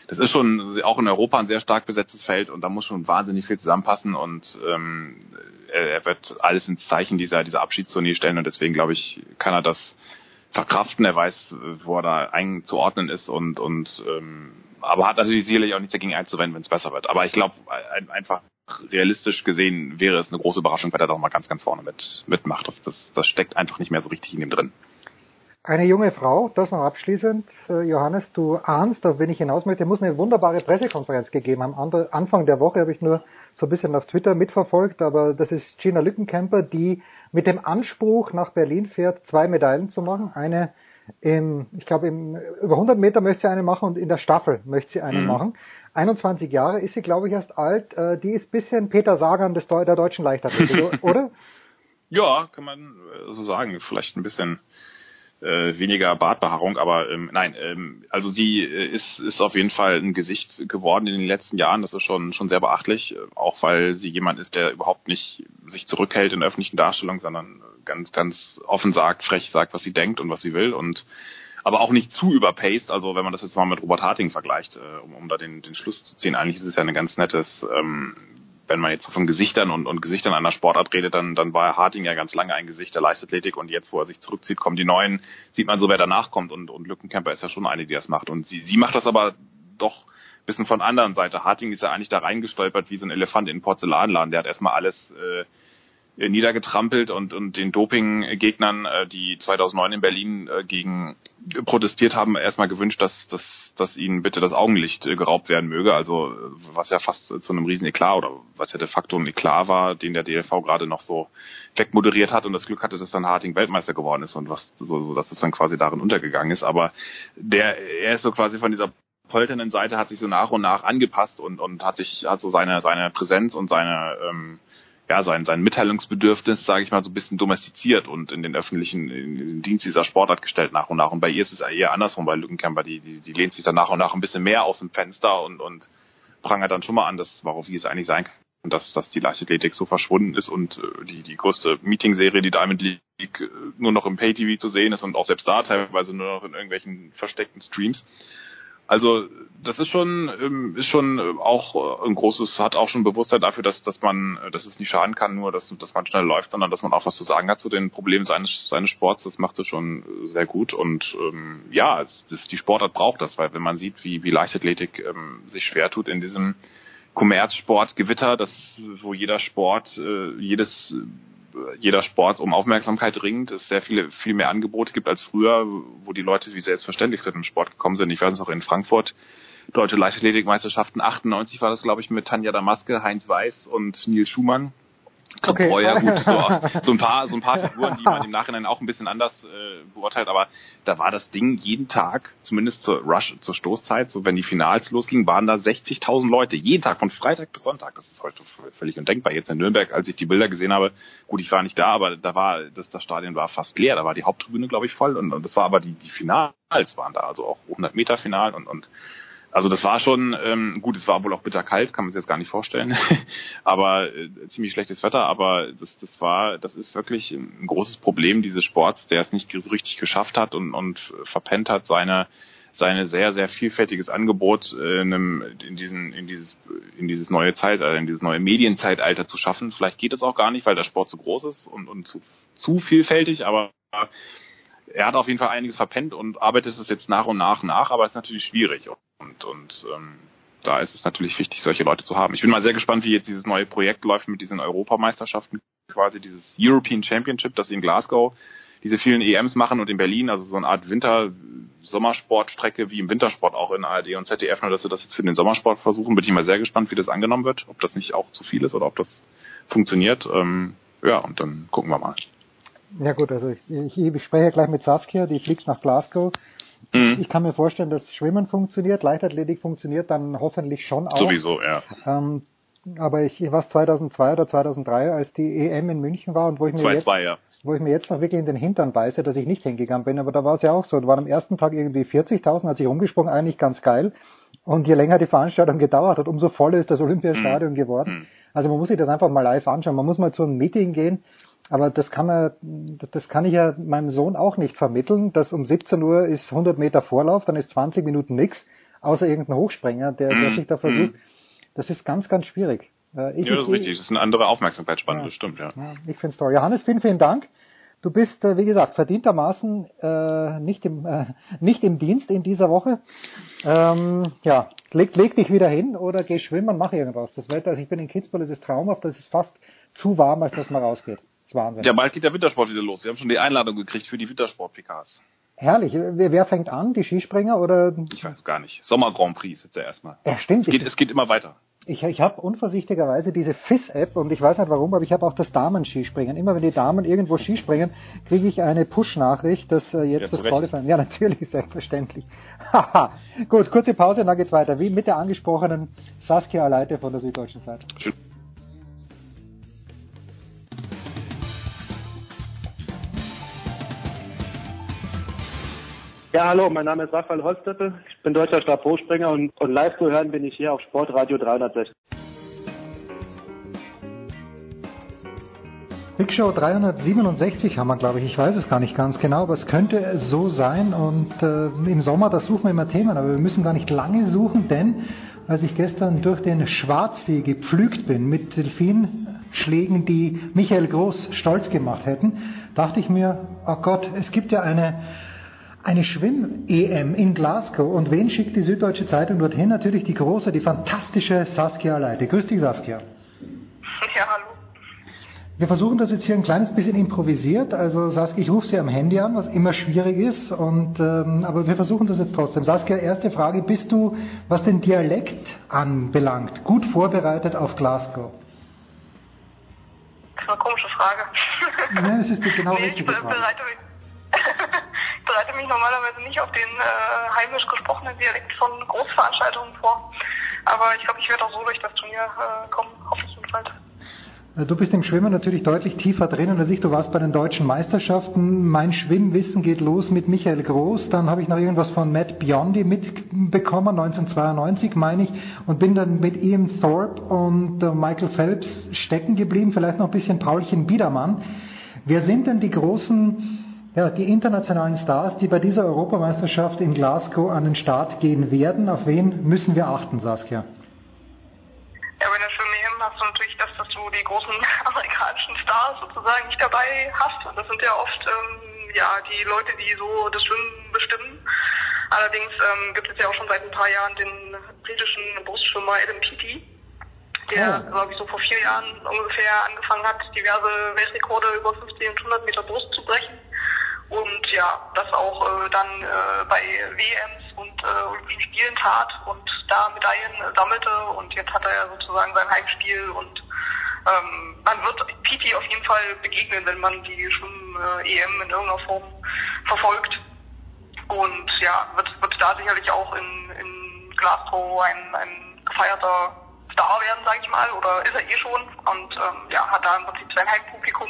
Das ist schon auch in Europa ein sehr stark besetztes Feld und da muss schon wahnsinnig viel zusammenpassen und ähm, er, er wird alles ins Zeichen dieser, dieser Abschiedstournee stellen und deswegen glaube ich, kann er das verkraften. Er weiß, wo er da einzuordnen ist und, und ähm, aber hat natürlich sicherlich auch nichts dagegen einzuwenden, wenn es besser wird. Aber ich glaube, ein, einfach realistisch gesehen wäre es eine große Überraschung, wenn er doch mal ganz, ganz vorne mit, mitmacht. Das, das, das steckt einfach nicht mehr so richtig in ihm drin. Eine junge Frau, das noch abschließend, äh, Johannes, du ahnst, auf wen ich hinaus möchte, muss eine wunderbare Pressekonferenz gegeben haben. Anfang der Woche habe ich nur so ein bisschen auf Twitter mitverfolgt, aber das ist Gina Lückenkämper, die mit dem Anspruch nach Berlin fährt, zwei Medaillen zu machen. Eine im, ich glaube, im, über 100 Meter möchte sie eine machen und in der Staffel möchte sie eine mhm. machen. 21 Jahre ist sie, glaube ich, erst alt. Äh, die ist bisschen Peter Sagan des, der deutschen Leichtathletik, oder? Ja, kann man äh, so sagen. Vielleicht ein bisschen äh, weniger Bartbehaarung, aber ähm, nein, ähm, also sie äh, ist, ist auf jeden Fall ein Gesicht geworden in den letzten Jahren. Das ist schon, schon sehr beachtlich, äh, auch weil sie jemand ist, der überhaupt nicht sich zurückhält in öffentlichen Darstellungen, sondern ganz, ganz offen sagt, frech sagt, was sie denkt und was sie will und aber auch nicht zu überpaced. Also wenn man das jetzt mal mit Robert Harting vergleicht, äh, um, um da den, den Schluss zu ziehen, eigentlich ist es ja ein ganz nettes ähm, wenn man jetzt von Gesichtern und, und Gesichtern einer Sportart redet, dann, dann war Harting ja ganz lange ein Gesicht der Leichtathletik und jetzt, wo er sich zurückzieht, kommen die Neuen, sieht man so, wer danach kommt und, und Lückenkämper ist ja schon eine, die das macht und sie, sie macht das aber doch bisschen von anderen Seite. Harting ist ja eigentlich da reingestolpert wie so ein Elefant in den Porzellanladen. Der hat erstmal alles äh, niedergetrampelt und, und den Dopinggegnern, äh, die 2009 in Berlin äh, gegen protestiert haben, erstmal gewünscht, dass, dass, dass ihnen bitte das Augenlicht geraubt werden möge. Also was ja fast zu einem riesen Eklat oder was ja de facto ein Eklat war, den der DLV gerade noch so wegmoderiert hat und das Glück hatte, dass dann Harting Weltmeister geworden ist und was so, so dass es dann quasi darin untergegangen ist. Aber der er ist so quasi von dieser polternden Seite hat sich so nach und nach angepasst und, und hat sich hat so seine seine Präsenz und seine ähm, ja, sein, sein Mitteilungsbedürfnis, sage ich mal, so ein bisschen domestiziert und in den öffentlichen in den Dienst dieser Sportart gestellt nach und nach. Und bei ihr ist es eher andersrum, bei Lückenkämper, die, die, die lehnt sich dann nach und nach ein bisschen mehr aus dem Fenster und, und prangert dann schon mal an, dass, warum wie es eigentlich sein kann, dass, dass die Leichtathletik so verschwunden ist und äh, die, die größte Meetingserie, die Diamond League, äh, nur noch im Pay-TV zu sehen ist und auch selbst da teilweise nur noch in irgendwelchen versteckten Streams. Also das ist schon ähm, ist schon äh, auch äh, ein großes hat auch schon Bewusstsein dafür, dass dass man äh, dass es nicht schaden kann, nur dass dass man schnell läuft, sondern dass man auch was zu sagen hat zu den Problemen seines seines Sports. Das macht es schon sehr gut und ähm, ja, das, die Sportart braucht das, weil wenn man sieht, wie wie Leichtathletik ähm, sich schwer tut in diesem Kommerzsportgewitter, das wo jeder Sport äh, jedes jeder Sport um Aufmerksamkeit ringt, es sehr viele, viel mehr Angebote gibt als früher, wo die Leute wie selbstverständlich zu dem Sport gekommen sind. Ich weiß noch in Frankfurt, Deutsche Leichtathletikmeisterschaften 98 war das, glaube ich, mit Tanja Damaske, Heinz Weiß und Nils Schumann. Okay. Breuer, gut, so, so ein paar, so ein paar Figuren, die man im Nachhinein auch ein bisschen anders äh, beurteilt, aber da war das Ding jeden Tag, zumindest zur Rush, zur Stoßzeit, so wenn die Finals losgingen, waren da 60.000 Leute, jeden Tag, von Freitag bis Sonntag. Das ist heute völlig undenkbar. Jetzt in Nürnberg, als ich die Bilder gesehen habe, gut, ich war nicht da, aber da war, das, das Stadion war fast leer, da war die Haupttribüne, glaube ich, voll und, und das war aber die, die Finals waren da, also auch 100 Meter Final und, und also das war schon, ähm, gut, es war wohl auch bitter kalt, kann man sich jetzt gar nicht vorstellen, aber äh, ziemlich schlechtes Wetter, aber das, das war, das ist wirklich ein großes Problem dieses Sports, der es nicht so richtig geschafft hat und, und verpennt hat, seine seine sehr sehr vielfältiges Angebot äh, in, einem, in diesen in dieses in dieses neue Zeitalter, in dieses neue Medienzeitalter zu schaffen. Vielleicht geht es auch gar nicht, weil der Sport zu groß ist und, und zu, zu vielfältig, aber er hat auf jeden Fall einiges verpennt und arbeitet es jetzt nach und nach nach, aber es ist natürlich schwierig. Und ähm, da ist es natürlich wichtig, solche Leute zu haben. Ich bin mal sehr gespannt, wie jetzt dieses neue Projekt läuft mit diesen Europameisterschaften, quasi dieses European Championship, das sie in Glasgow diese vielen EMs machen und in Berlin, also so eine Art Winter-Sommersportstrecke wie im Wintersport auch in ARD und ZDF, nur dass sie das jetzt für den Sommersport versuchen. Bin ich mal sehr gespannt, wie das angenommen wird, ob das nicht auch zu viel ist oder ob das funktioniert. Ähm, ja, und dann gucken wir mal. Ja gut, also ich, ich spreche gleich mit Saskia, die fliegt nach Glasgow. Mhm. Ich kann mir vorstellen, dass Schwimmen funktioniert, Leichtathletik funktioniert dann hoffentlich schon auch. Sowieso, ja. Ähm, aber ich, ich war 2002 oder 2003, als die EM in München war und wo ich mir 2-2, jetzt, ja. wo ich mir jetzt noch wirklich in den Hintern beiße, dass ich nicht hingegangen bin. Aber da war es ja auch so. Da waren am ersten Tag irgendwie 40.000, hat sich rumgesprungen, eigentlich ganz geil. Und je länger die Veranstaltung gedauert hat, umso voller ist das Olympiastadion Mhm. geworden. Also man muss sich das einfach mal live anschauen. Man muss mal zu einem Meeting gehen. Aber das kann man, das kann ich ja meinem Sohn auch nicht vermitteln, dass um 17 Uhr ist 100 Meter Vorlauf, dann ist 20 Minuten nix, außer irgendein Hochspringer, der, der Mhm. sich da versucht. Das ist ganz, ganz schwierig. Äh, Ich, ja, das ist ich, richtig. Das ist eine andere Aufmerksamkeitsspanne, Ja. das stimmt, ja. ja, ich finde es toll. Johannes, vielen, vielen Dank. Du bist, äh, wie gesagt, verdientermaßen äh, nicht, im, äh, nicht im Dienst in dieser Woche. Ähm, ja, leg, leg dich wieder hin oder geh schwimmen, mach irgendwas. Das Wetter, also ich bin in Kitzbühel, es ist traumhaft, das ist fast zu warm, als dass man rausgeht. Wahnsinn. Ja, bald geht der Wintersport wieder los. Wir haben schon die Einladung gekriegt für die Wintersport-PKs. Herrlich. Wer, wer fängt an? Die Skispringer oder? Ich weiß gar nicht. Sommer Grand Prix jetzt ja erstmal. Ja, stimmt. Es geht, es geht immer weiter. Ich, ich habe unvorsichtigerweise diese FIS-App und ich weiß nicht warum, aber ich habe auch das Damen-Skispringen. Immer wenn die Damen irgendwo Skispringen, kriege ich eine Push-Nachricht, dass äh, jetzt Ja, das. Qualifying. Ja, natürlich, selbstverständlich. Haha. Gut, kurze Pause, dann geht's weiter. Wie mit der angesprochenen Saskia Aleite von der Süddeutschen Zeitung. Ja, hallo, mein Name ist Raphael Holzdeppe. Ich bin deutscher Stabhochspringer und, und live zu hören bin ich hier auf Sportradio 360. Big Show 367 haben wir, glaube ich. Ich weiß es gar nicht ganz genau, aber es könnte so sein. Und äh, im Sommer, da suchen wir immer Themen, aber wir müssen gar nicht lange suchen, denn als ich gestern durch den Schwarzsee gepflügt bin mit Delfinschlägen, die Michael Groß stolz gemacht hätten, dachte ich mir, oh Gott, es gibt ja eine eine Schwimm-EM in Glasgow. Und wen schickt die Süddeutsche Zeitung dorthin? Natürlich die große, die fantastische Saskia Leite. Grüß dich, Saskia. Ja, hallo. Wir versuchen das jetzt hier ein kleines bisschen improvisiert. Also Saskia, ich rufe Sie am Handy an, was immer schwierig ist. Und, ähm, aber wir versuchen das jetzt trotzdem. Saskia, erste Frage. Bist du, was den Dialekt anbelangt, gut vorbereitet auf Glasgow? Das ist eine komische Frage. Nein, es ist die genau nee, ich richtige Frage. bereite mich, normalerweise nicht auf den äh, heimisch gesprochenen Dialekt von Großveranstaltungen vor. Aber ich glaube, ich werde auch so durch das Turnier äh, kommen, hoffe ich jedenfalls. Äh, Du bist im Schwimmen natürlich deutlich tiefer drinnen als ich. Du warst bei den deutschen Meisterschaften. Mein Schwimmwissen geht los mit Michael Groß. Dann habe ich noch irgendwas von Matt Biondi mitbekommen, 1992 meine ich. Und bin dann mit Ian Thorpe und äh, Michael Phelps stecken geblieben. Vielleicht noch ein bisschen Paulchen Biedermann. Wer sind denn die großen, ja, die internationalen Stars, die bei dieser Europameisterschaft in Glasgow an den Start gehen werden? Auf wen müssen wir achten, Saskia? Ja, bei der Schwimm-EM hast du natürlich das, dass du die großen amerikanischen Stars sozusagen nicht dabei hast. Und das sind ja oft ähm, ja die Leute, die so das Schwimmen bestimmen. Allerdings ähm, gibt es ja auch schon seit ein paar Jahren den britischen Brustschwimmer Adam Peaty, der, Oh. glaube ich, so vor vier Jahren ungefähr angefangen hat, diverse Weltrekorde über 50 und 100 Meter Brust zu brechen. Und ja, das auch äh, dann äh, bei WMs und äh, Olympischen Spielen tat und da Medaillen äh, sammelte. Und jetzt hat er ja sozusagen sein Heimspiel und ähm, man wird Piti auf jeden Fall begegnen, wenn man die Schwimm-EM in irgendeiner Form verfolgt. Und ja, wird, wird da sicherlich auch in, in Glasgow ein, ein gefeierter Star werden, sage ich mal, oder ist er eh schon und ähm, ja, hat da im Prinzip sein Heimpublikum.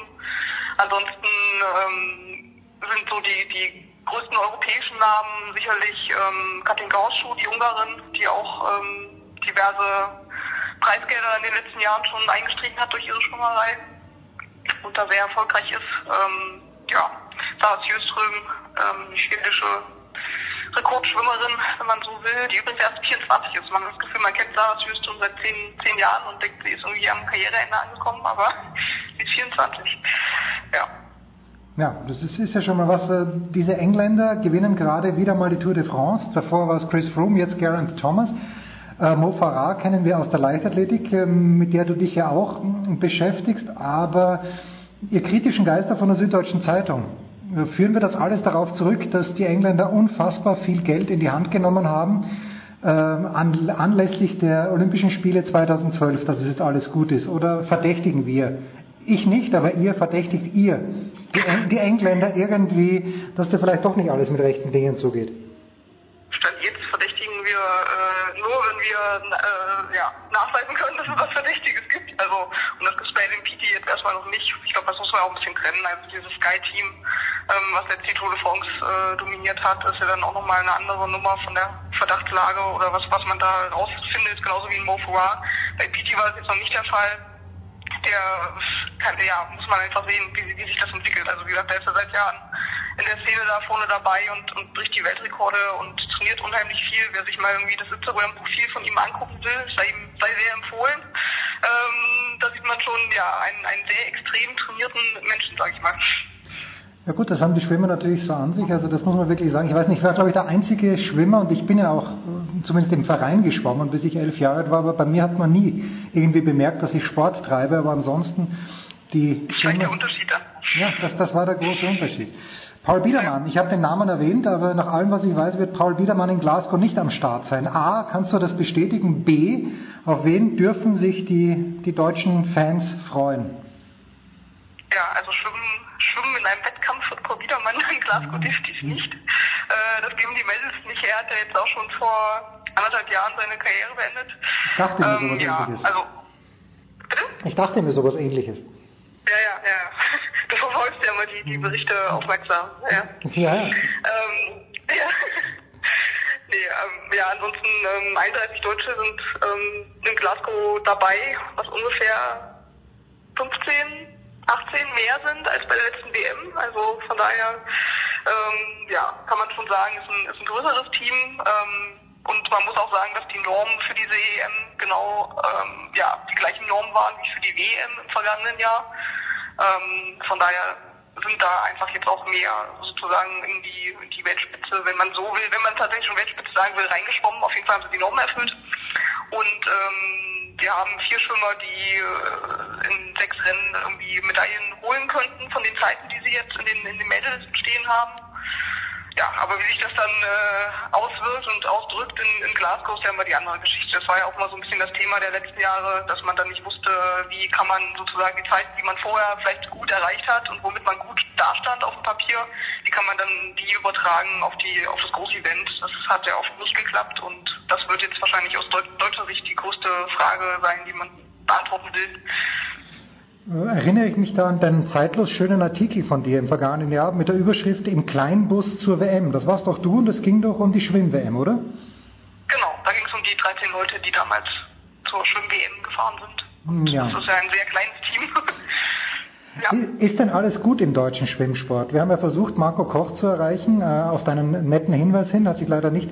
Ansonsten ähm, sind so die, die größten europäischen Namen sicherlich ähm, Katinka Hosschuh, die Ungarin, die auch ähm, diverse Preisgelder in den letzten Jahren schon eingestrichen hat durch ihre Schwimmerei und da sehr erfolgreich ist. Ähm, ja, Sarah Sjöström, ähm, die schwedische Rekordschwimmerin, wenn man so will, die übrigens erst 24 ist. Man hat das Gefühl, man kennt Sarah Sjöström seit 10, 10 Jahren und denkt, sie ist irgendwie am Karriereende angekommen, aber sie ist 24. Ja. Ja, das ist, ist ja schon mal was. äh, Diese Engländer gewinnen gerade wieder mal die Tour de France. Davor war es Chris Froome, jetzt Geraint Thomas. Äh, Mo Farah kennen wir aus der Leichtathletik, ähm, mit der du dich ja auch mm, beschäftigst. Aber ihr kritischen Geister von der Süddeutschen Zeitung, äh, führen wir das alles darauf zurück, dass die Engländer unfassbar viel Geld in die Hand genommen haben, ähm, an, anlässlich der Olympischen Spiele 2012, dass es jetzt alles gut ist? Oder verdächtigen wir? Ich nicht, aber ihr verdächtigt ihr die, Eng die Engländer irgendwie, dass da vielleicht doch nicht alles mit rechten Dingen zugeht. Stand jetzt verdächtigen wir äh, nur, wenn wir äh, ja, nachweisen können, dass es was Verdächtiges gibt. Also, und das es bei dem PT jetzt erstmal noch nicht. Ich glaube, das muss man auch ein bisschen trennen. Also dieses Sky-Team, ähm, was jetzt die Tour de France äh, dominiert hat, ist ja dann auch nochmal eine andere Nummer von der Verdachtslage oder was, was man da rausfindet, genauso wie in Mo Farah. Bei PT war das jetzt noch nicht der Fall. Der kann, ja, muss man einfach sehen, wie, wie sich das entwickelt. Also wie gesagt, der ist ja seit Jahren in der Szene da vorne dabei und, und bricht die Weltrekorde und trainiert unheimlich viel. Wer sich mal irgendwie das Instagram-Profil von ihm angucken will, sei ihm sei sehr empfohlen. Ähm, da sieht man schon ja einen, einen sehr extrem trainierten Menschen, sag ich mal. Ja gut, das haben die Schwimmer natürlich so an sich, also das muss man wirklich sagen. Ich weiß nicht, ich war glaube ich der einzige Schwimmer und ich bin ja auch zumindest im Verein geschwommen, bis ich elf Jahre alt war, aber bei mir hat man nie irgendwie bemerkt, dass ich Sport treibe, aber ansonsten die Schwimmer... Der Unterschied dann. Ja, das, das war der große Unterschied. Paul Biedermann, ich habe den Namen erwähnt, aber nach allem, was ich weiß, wird Paul Biedermann in Glasgow nicht am Start sein. A, kannst du das bestätigen? B, auf wen dürfen sich die, die deutschen Fans freuen? Ja, also schwimmen, schwimmen in einem Wettkampf wird Paul Biedermann in Glasgow definitiv nicht. Äh, das geben die Mädels nicht her, hat er jetzt auch schon vor anderthalb Jahren seine Karriere beendet. Ich dachte mir Ähm, sowas ja, ähnliches. also Ich dachte mir sowas ähnliches. Ja, ja, ja. Du verfolgst ja immer die, die Berichte aufmerksam. Ja. Ja, ja. Ähm, ja. Nee, ähm, ja, ansonsten ähm, 31 Deutsche sind ähm, in Glasgow dabei, was ungefähr 15, 18 mehr sind als bei der letzten WM. Also von daher, ähm, ja, kann man schon sagen, ist ein, ist ein größeres Team. Ähm, und man muss auch sagen, dass die Normen für diese EM genau ähm, ja, die gleichen Normen waren wie für die WM im vergangenen Jahr. Ähm, von daher sind da einfach jetzt auch mehr sozusagen in die, in die Weltspitze, wenn man so will, wenn man tatsächlich schon Weltspitze sagen will, reingeschwommen. Auf jeden Fall haben sie die Normen erfüllt. Und ähm, wir haben vier Schwimmer, die äh, in sechs Rennen irgendwie Medaillen holen könnten von den Zeiten, die sie jetzt in den, in den Medals stehen haben. Ja, aber wie sich das dann äh, auswirkt und ausdrückt in, in Glasgow ist ja immer die andere Geschichte. Das war ja auch mal so ein bisschen das Thema der letzten Jahre, dass man dann nicht wusste, wie kann man sozusagen die Zeiten, die man vorher vielleicht gut erreicht hat und womit man gut dastand auf dem Papier, wie kann man dann die übertragen auf die auf das große Event. Das hat ja oft nicht geklappt und das wird jetzt wahrscheinlich aus deut deutscher Sicht die größte Frage sein, die man beantworten will. Erinnere ich mich da an deinen zeitlos schönen Artikel von dir im vergangenen Jahr mit der Überschrift Im Kleinbus zur WM. Das warst doch du und es ging doch um die Schwimm-WM, oder? Genau, da ging es um die 13 Leute, die damals zur Schwimm-WM gefahren sind. Hm, Ja. Das ist ja ein sehr kleines Team. Ist denn alles gut im deutschen Schwimmsport? Wir haben ja versucht, Marco Koch zu erreichen, äh, auf deinen netten Hinweis hin, hat sich leider nicht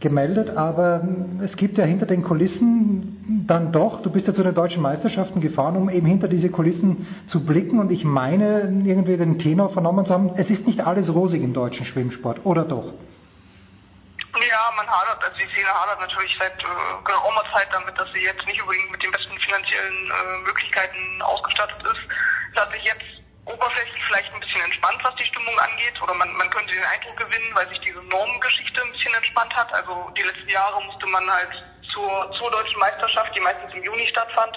gemeldet, aber es gibt ja hinter den Kulissen dann doch, du bist ja zu den deutschen Meisterschaften gefahren, um eben hinter diese Kulissen zu blicken und ich meine, irgendwie den Tenor vernommen zu haben, es ist nicht alles rosig im deutschen Schwimmsport, oder doch? Ja, man hadert, also die Szene hadert natürlich seit äh, geraumer Zeit damit, dass sie jetzt nicht unbedingt mit den besten finanziellen äh, Möglichkeiten ausgestattet ist. Es hat sich jetzt oberflächlich vielleicht ein bisschen entspannt, was die Stimmung angeht, oder man, man könnte den Eindruck gewinnen, weil sich diese Normengeschichte ein bisschen entspannt hat. Also die letzten Jahre musste man halt zur, zur deutschen Meisterschaft, die meistens im Juni stattfand,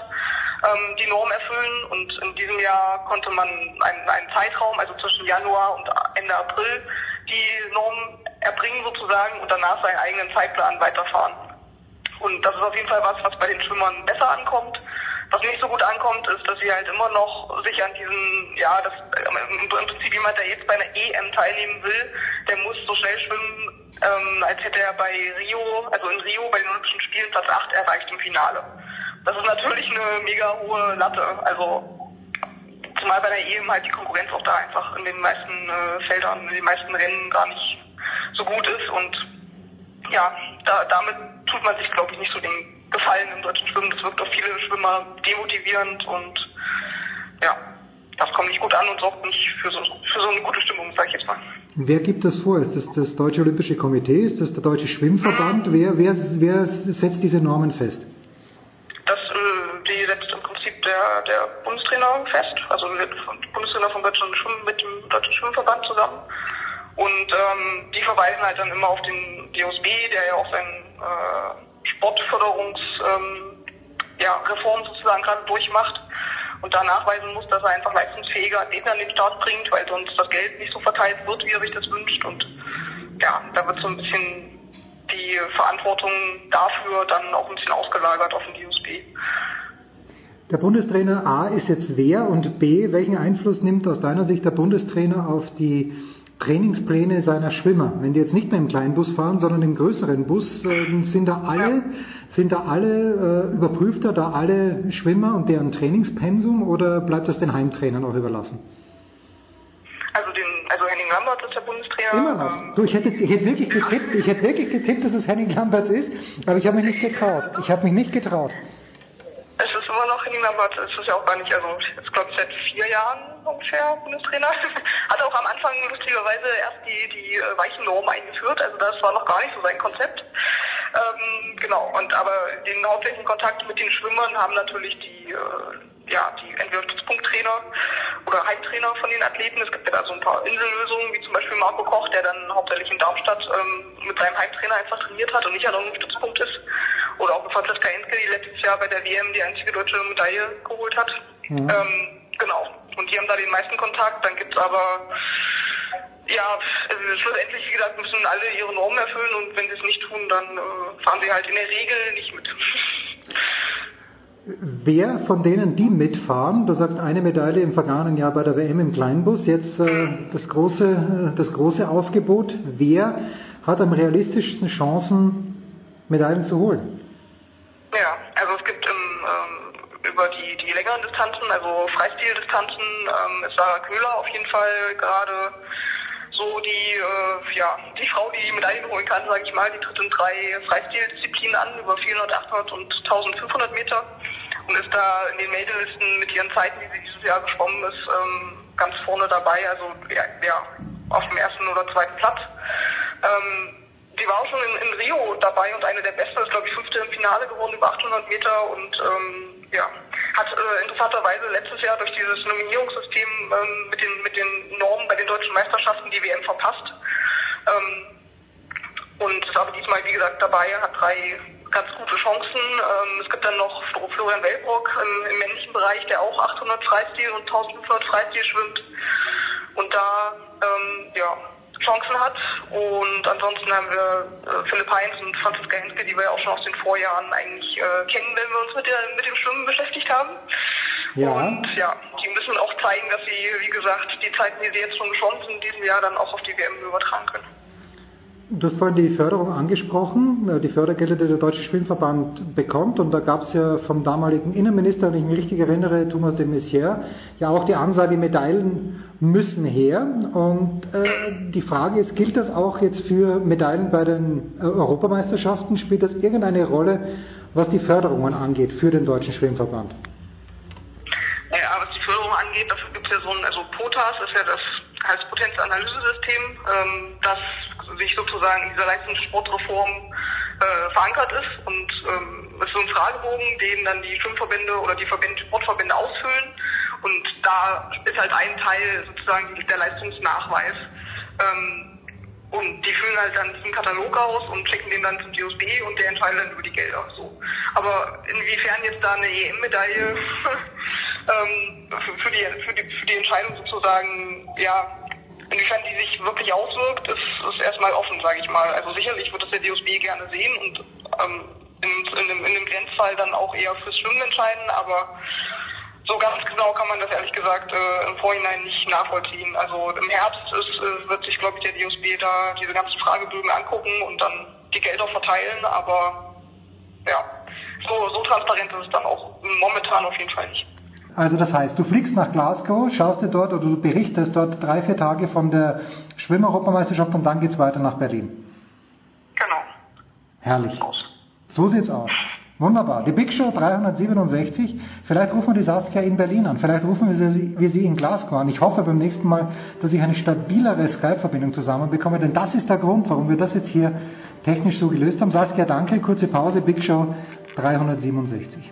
ähm, die Norm erfüllen und in diesem Jahr konnte man einen, einen Zeitraum, also zwischen Januar und Ende April, die Norm erbringen sozusagen und danach seinen eigenen Zeitplan weiterfahren. Und das ist auf jeden Fall was, was bei den Schwimmern besser ankommt. Was nicht so gut ankommt, ist, dass sie halt immer noch sich an diesen, ja, das im Prinzip jemand, der jetzt bei einer EM teilnehmen will, der muss so schnell schwimmen, ähm, als hätte er bei Rio, also in Rio bei den Olympischen Spielen Platz 8 erreicht im Finale. Das ist natürlich eine mega hohe Latte. Also zumal bei der EM halt die Konkurrenz auch da einfach in den meisten äh, Feldern, in den meisten Rennen gar nicht so gut ist und ja, da, damit tut man sich, glaube ich, nicht so den Gefallen im deutschen Schwimmen. Das wirkt auf viele Schwimmer demotivierend und ja, das kommt nicht gut an und sorgt nicht für so, für so eine gute Stimmung, sag ich jetzt mal. Wer gibt das vor? Ist das das Deutsche Olympische Komitee? Ist das der Deutsche Schwimmverband? Wer, wer, wer setzt diese Normen fest? Das, äh, die setzt im Prinzip der, der Bundestrainer fest, also der Bundestrainer vom Deutschen Schwimmen mit dem Deutschen Schwimmverband zusammen. Und ähm, die verweisen halt dann immer auf den DOSB, der ja auch seinen äh, Sportförderungs ähm, ja, sozusagen gerade durchmacht und da nachweisen muss, dass er einfach leistungsfähige Athleten an den Start bringt, weil sonst das Geld nicht so verteilt wird, wie er sich das wünscht. Und ja, da wird so ein bisschen die die Verantwortung dafür dann auch ein bisschen ausgelagert auf den DUSB. Der Bundestrainer A ist jetzt wer und B, welchen Einfluss nimmt aus deiner Sicht der Bundestrainer auf die Trainingspläne seiner Schwimmer? Wenn die jetzt nicht mehr im kleinen Bus fahren, sondern im größeren Bus, äh, sind da alle, sind da alle, äh, überprüft er da alle Schwimmer und deren Trainingspensum oder bleibt das den Heimtrainern auch überlassen? Also den, also Henning Lambert ist der Bundestrainer. Immer noch. Du, ich hätte, ich hätte wirklich getippt, ich hätte wirklich getippt, dass es Henning Lambert ist, aber ich habe mich nicht getraut. Ich habe mich nicht getraut. Immer noch Henning Lambert, es ist ja auch gar nicht, also jetzt glaube ich seit vier Jahren ungefähr Bundestrainer. Hat auch am Anfang lustigerweise erst die, die äh, weichen Normen eingeführt, also das war noch gar nicht so sein Konzept. Ähm, genau, und aber den hauptsächlichen Kontakt mit den Schwimmern haben natürlich die äh, ja, die entweder Stützpunkttrainer oder Heimtrainer von den Athleten. Es gibt ja da so ein paar Insellösungen, wie zum Beispiel Marco Koch, der dann hauptsächlich in Darmstadt ähm, mit seinem Heimtrainer einfach trainiert hat und nicht an irgendeinem Stützpunkt ist. Oder auch Franziska Enske, die letztes Jahr bei der WM die einzige deutsche Medaille geholt hat. Mhm. Ähm, genau. Und die haben da den meisten Kontakt. Dann gibt's aber ja, also schlussendlich, wie gesagt, müssen alle ihre Normen erfüllen und wenn sie es nicht tun, dann äh, fahren sie halt in der Regel nicht mit. Wer von denen, die mitfahren, du sagst eine Medaille im vergangenen Jahr bei der WM im Kleinbus, jetzt äh, das, große, äh, das große Aufgebot, wer hat am realistischsten Chancen, Medaillen zu holen? Ja, also es gibt im, ähm, über die, die längeren Distanzen, also Freistildistanzen, ähm, ist Sarah Köhler auf jeden Fall gerade so die, äh, ja, die Frau, die Medaillen holen kann, sage ich mal. Die tritt in drei Freistildisziplinen an, über 400, 800 und 1500 Meter und ist da in den Meldelisten mit ihren Zeiten, die sie dieses Jahr geschwommen ist, ähm, ganz vorne dabei, also ja, ja, auf dem ersten oder zweiten Platz. Ähm, die war auch schon in, in Rio dabei und eine der besten, ist glaube ich fünfte im Finale geworden über 800 Meter und ähm, ja, hat äh, interessanterweise letztes Jahr durch dieses Nominierungssystem ähm, mit den mit den Normen bei den deutschen Meisterschaften die WM verpasst. Ähm, und ist aber diesmal, wie gesagt, dabei, hat drei ganz gute Chancen. Ähm, es gibt dann noch Florian Wellbrock im, im männlichen Bereich, der auch 800 Freistil und 1500 Freistil schwimmt und da ähm, ja, Chancen hat. Und ansonsten haben wir äh, Philipp Heinz und Franziska Henske, die wir ja auch schon aus den Vorjahren eigentlich äh, kennen, wenn wir uns mit, der, mit dem Schwimmen beschäftigt haben. Ja. Und ja, die müssen auch zeigen, dass sie, wie gesagt, die Zeiten, die sie jetzt schon geschwommen sind in diesem Jahr, dann auch auf die WM übertragen können. Du hast vorhin die Förderung angesprochen, äh, die Fördergelder, die der Deutsche Schwimmverband bekommt. Und da gab es ja vom damaligen Innenminister, wenn ich mich richtig erinnere, Thomas de Maizière, ja auch die Ansage, Medaillen müssen her. Und äh, die Frage ist, gilt das auch jetzt für Medaillen bei den äh, Europameisterschaften? Spielt das irgendeine Rolle, was die Förderungen angeht für den Deutschen Schwimmverband? Ja, was die Förderung angeht, dafür gibt es ja so ein, also POTAS ist ja das Halspotenzanalysesystem, ähm, das sich sozusagen in dieser Leistungssportreform äh, verankert ist und ähm, es ist so ein Fragebogen, den dann die Schwimmverbände oder die Verbände, Sportverbände ausfüllen und da ist halt ein Teil sozusagen der Leistungsnachweis. Ähm, und die füllen halt dann diesen Katalog aus und schicken den dann zum DOSB und der entscheidet dann über die Gelder. So. Aber inwiefern jetzt da eine EM-Medaille ähm, für, für, die, für, die, für die Entscheidung sozusagen, ja, inwiefern die sich wirklich auswirkt, ist, ist erstmal offen, sage ich mal. Also sicherlich wird es der DOSB gerne sehen und ähm, in, in, dem, in dem Grenzfall dann auch eher fürs Schwimmen entscheiden, aber so ganz genau kann man das ehrlich gesagt äh, im Vorhinein nicht nachvollziehen. Also im Herbst ist, äh, wird sich, glaube ich, der DOSB da diese ganzen Fragebögen angucken und dann die Gelder verteilen, aber ja, so, so transparent ist es dann auch momentan auf jeden Fall nicht. Also das heißt, du fliegst nach Glasgow, schaust dir dort oder du berichtest dort drei, vier Tage von der Schwimmeuropameisterschaft und dann geht's weiter nach Berlin. Genau. Herrlich. So sieht's aus. Wunderbar. Die Big Show 367. Vielleicht rufen wir die Saskia in Berlin an. Vielleicht rufen wir sie, wir sie in Glasgow an. Ich hoffe beim nächsten Mal, dass ich eine stabilere Skype-Verbindung zusammenbekomme, denn das ist der Grund, warum wir das jetzt hier technisch so gelöst haben. Saskia, danke. Kurze Pause. Big Show 367.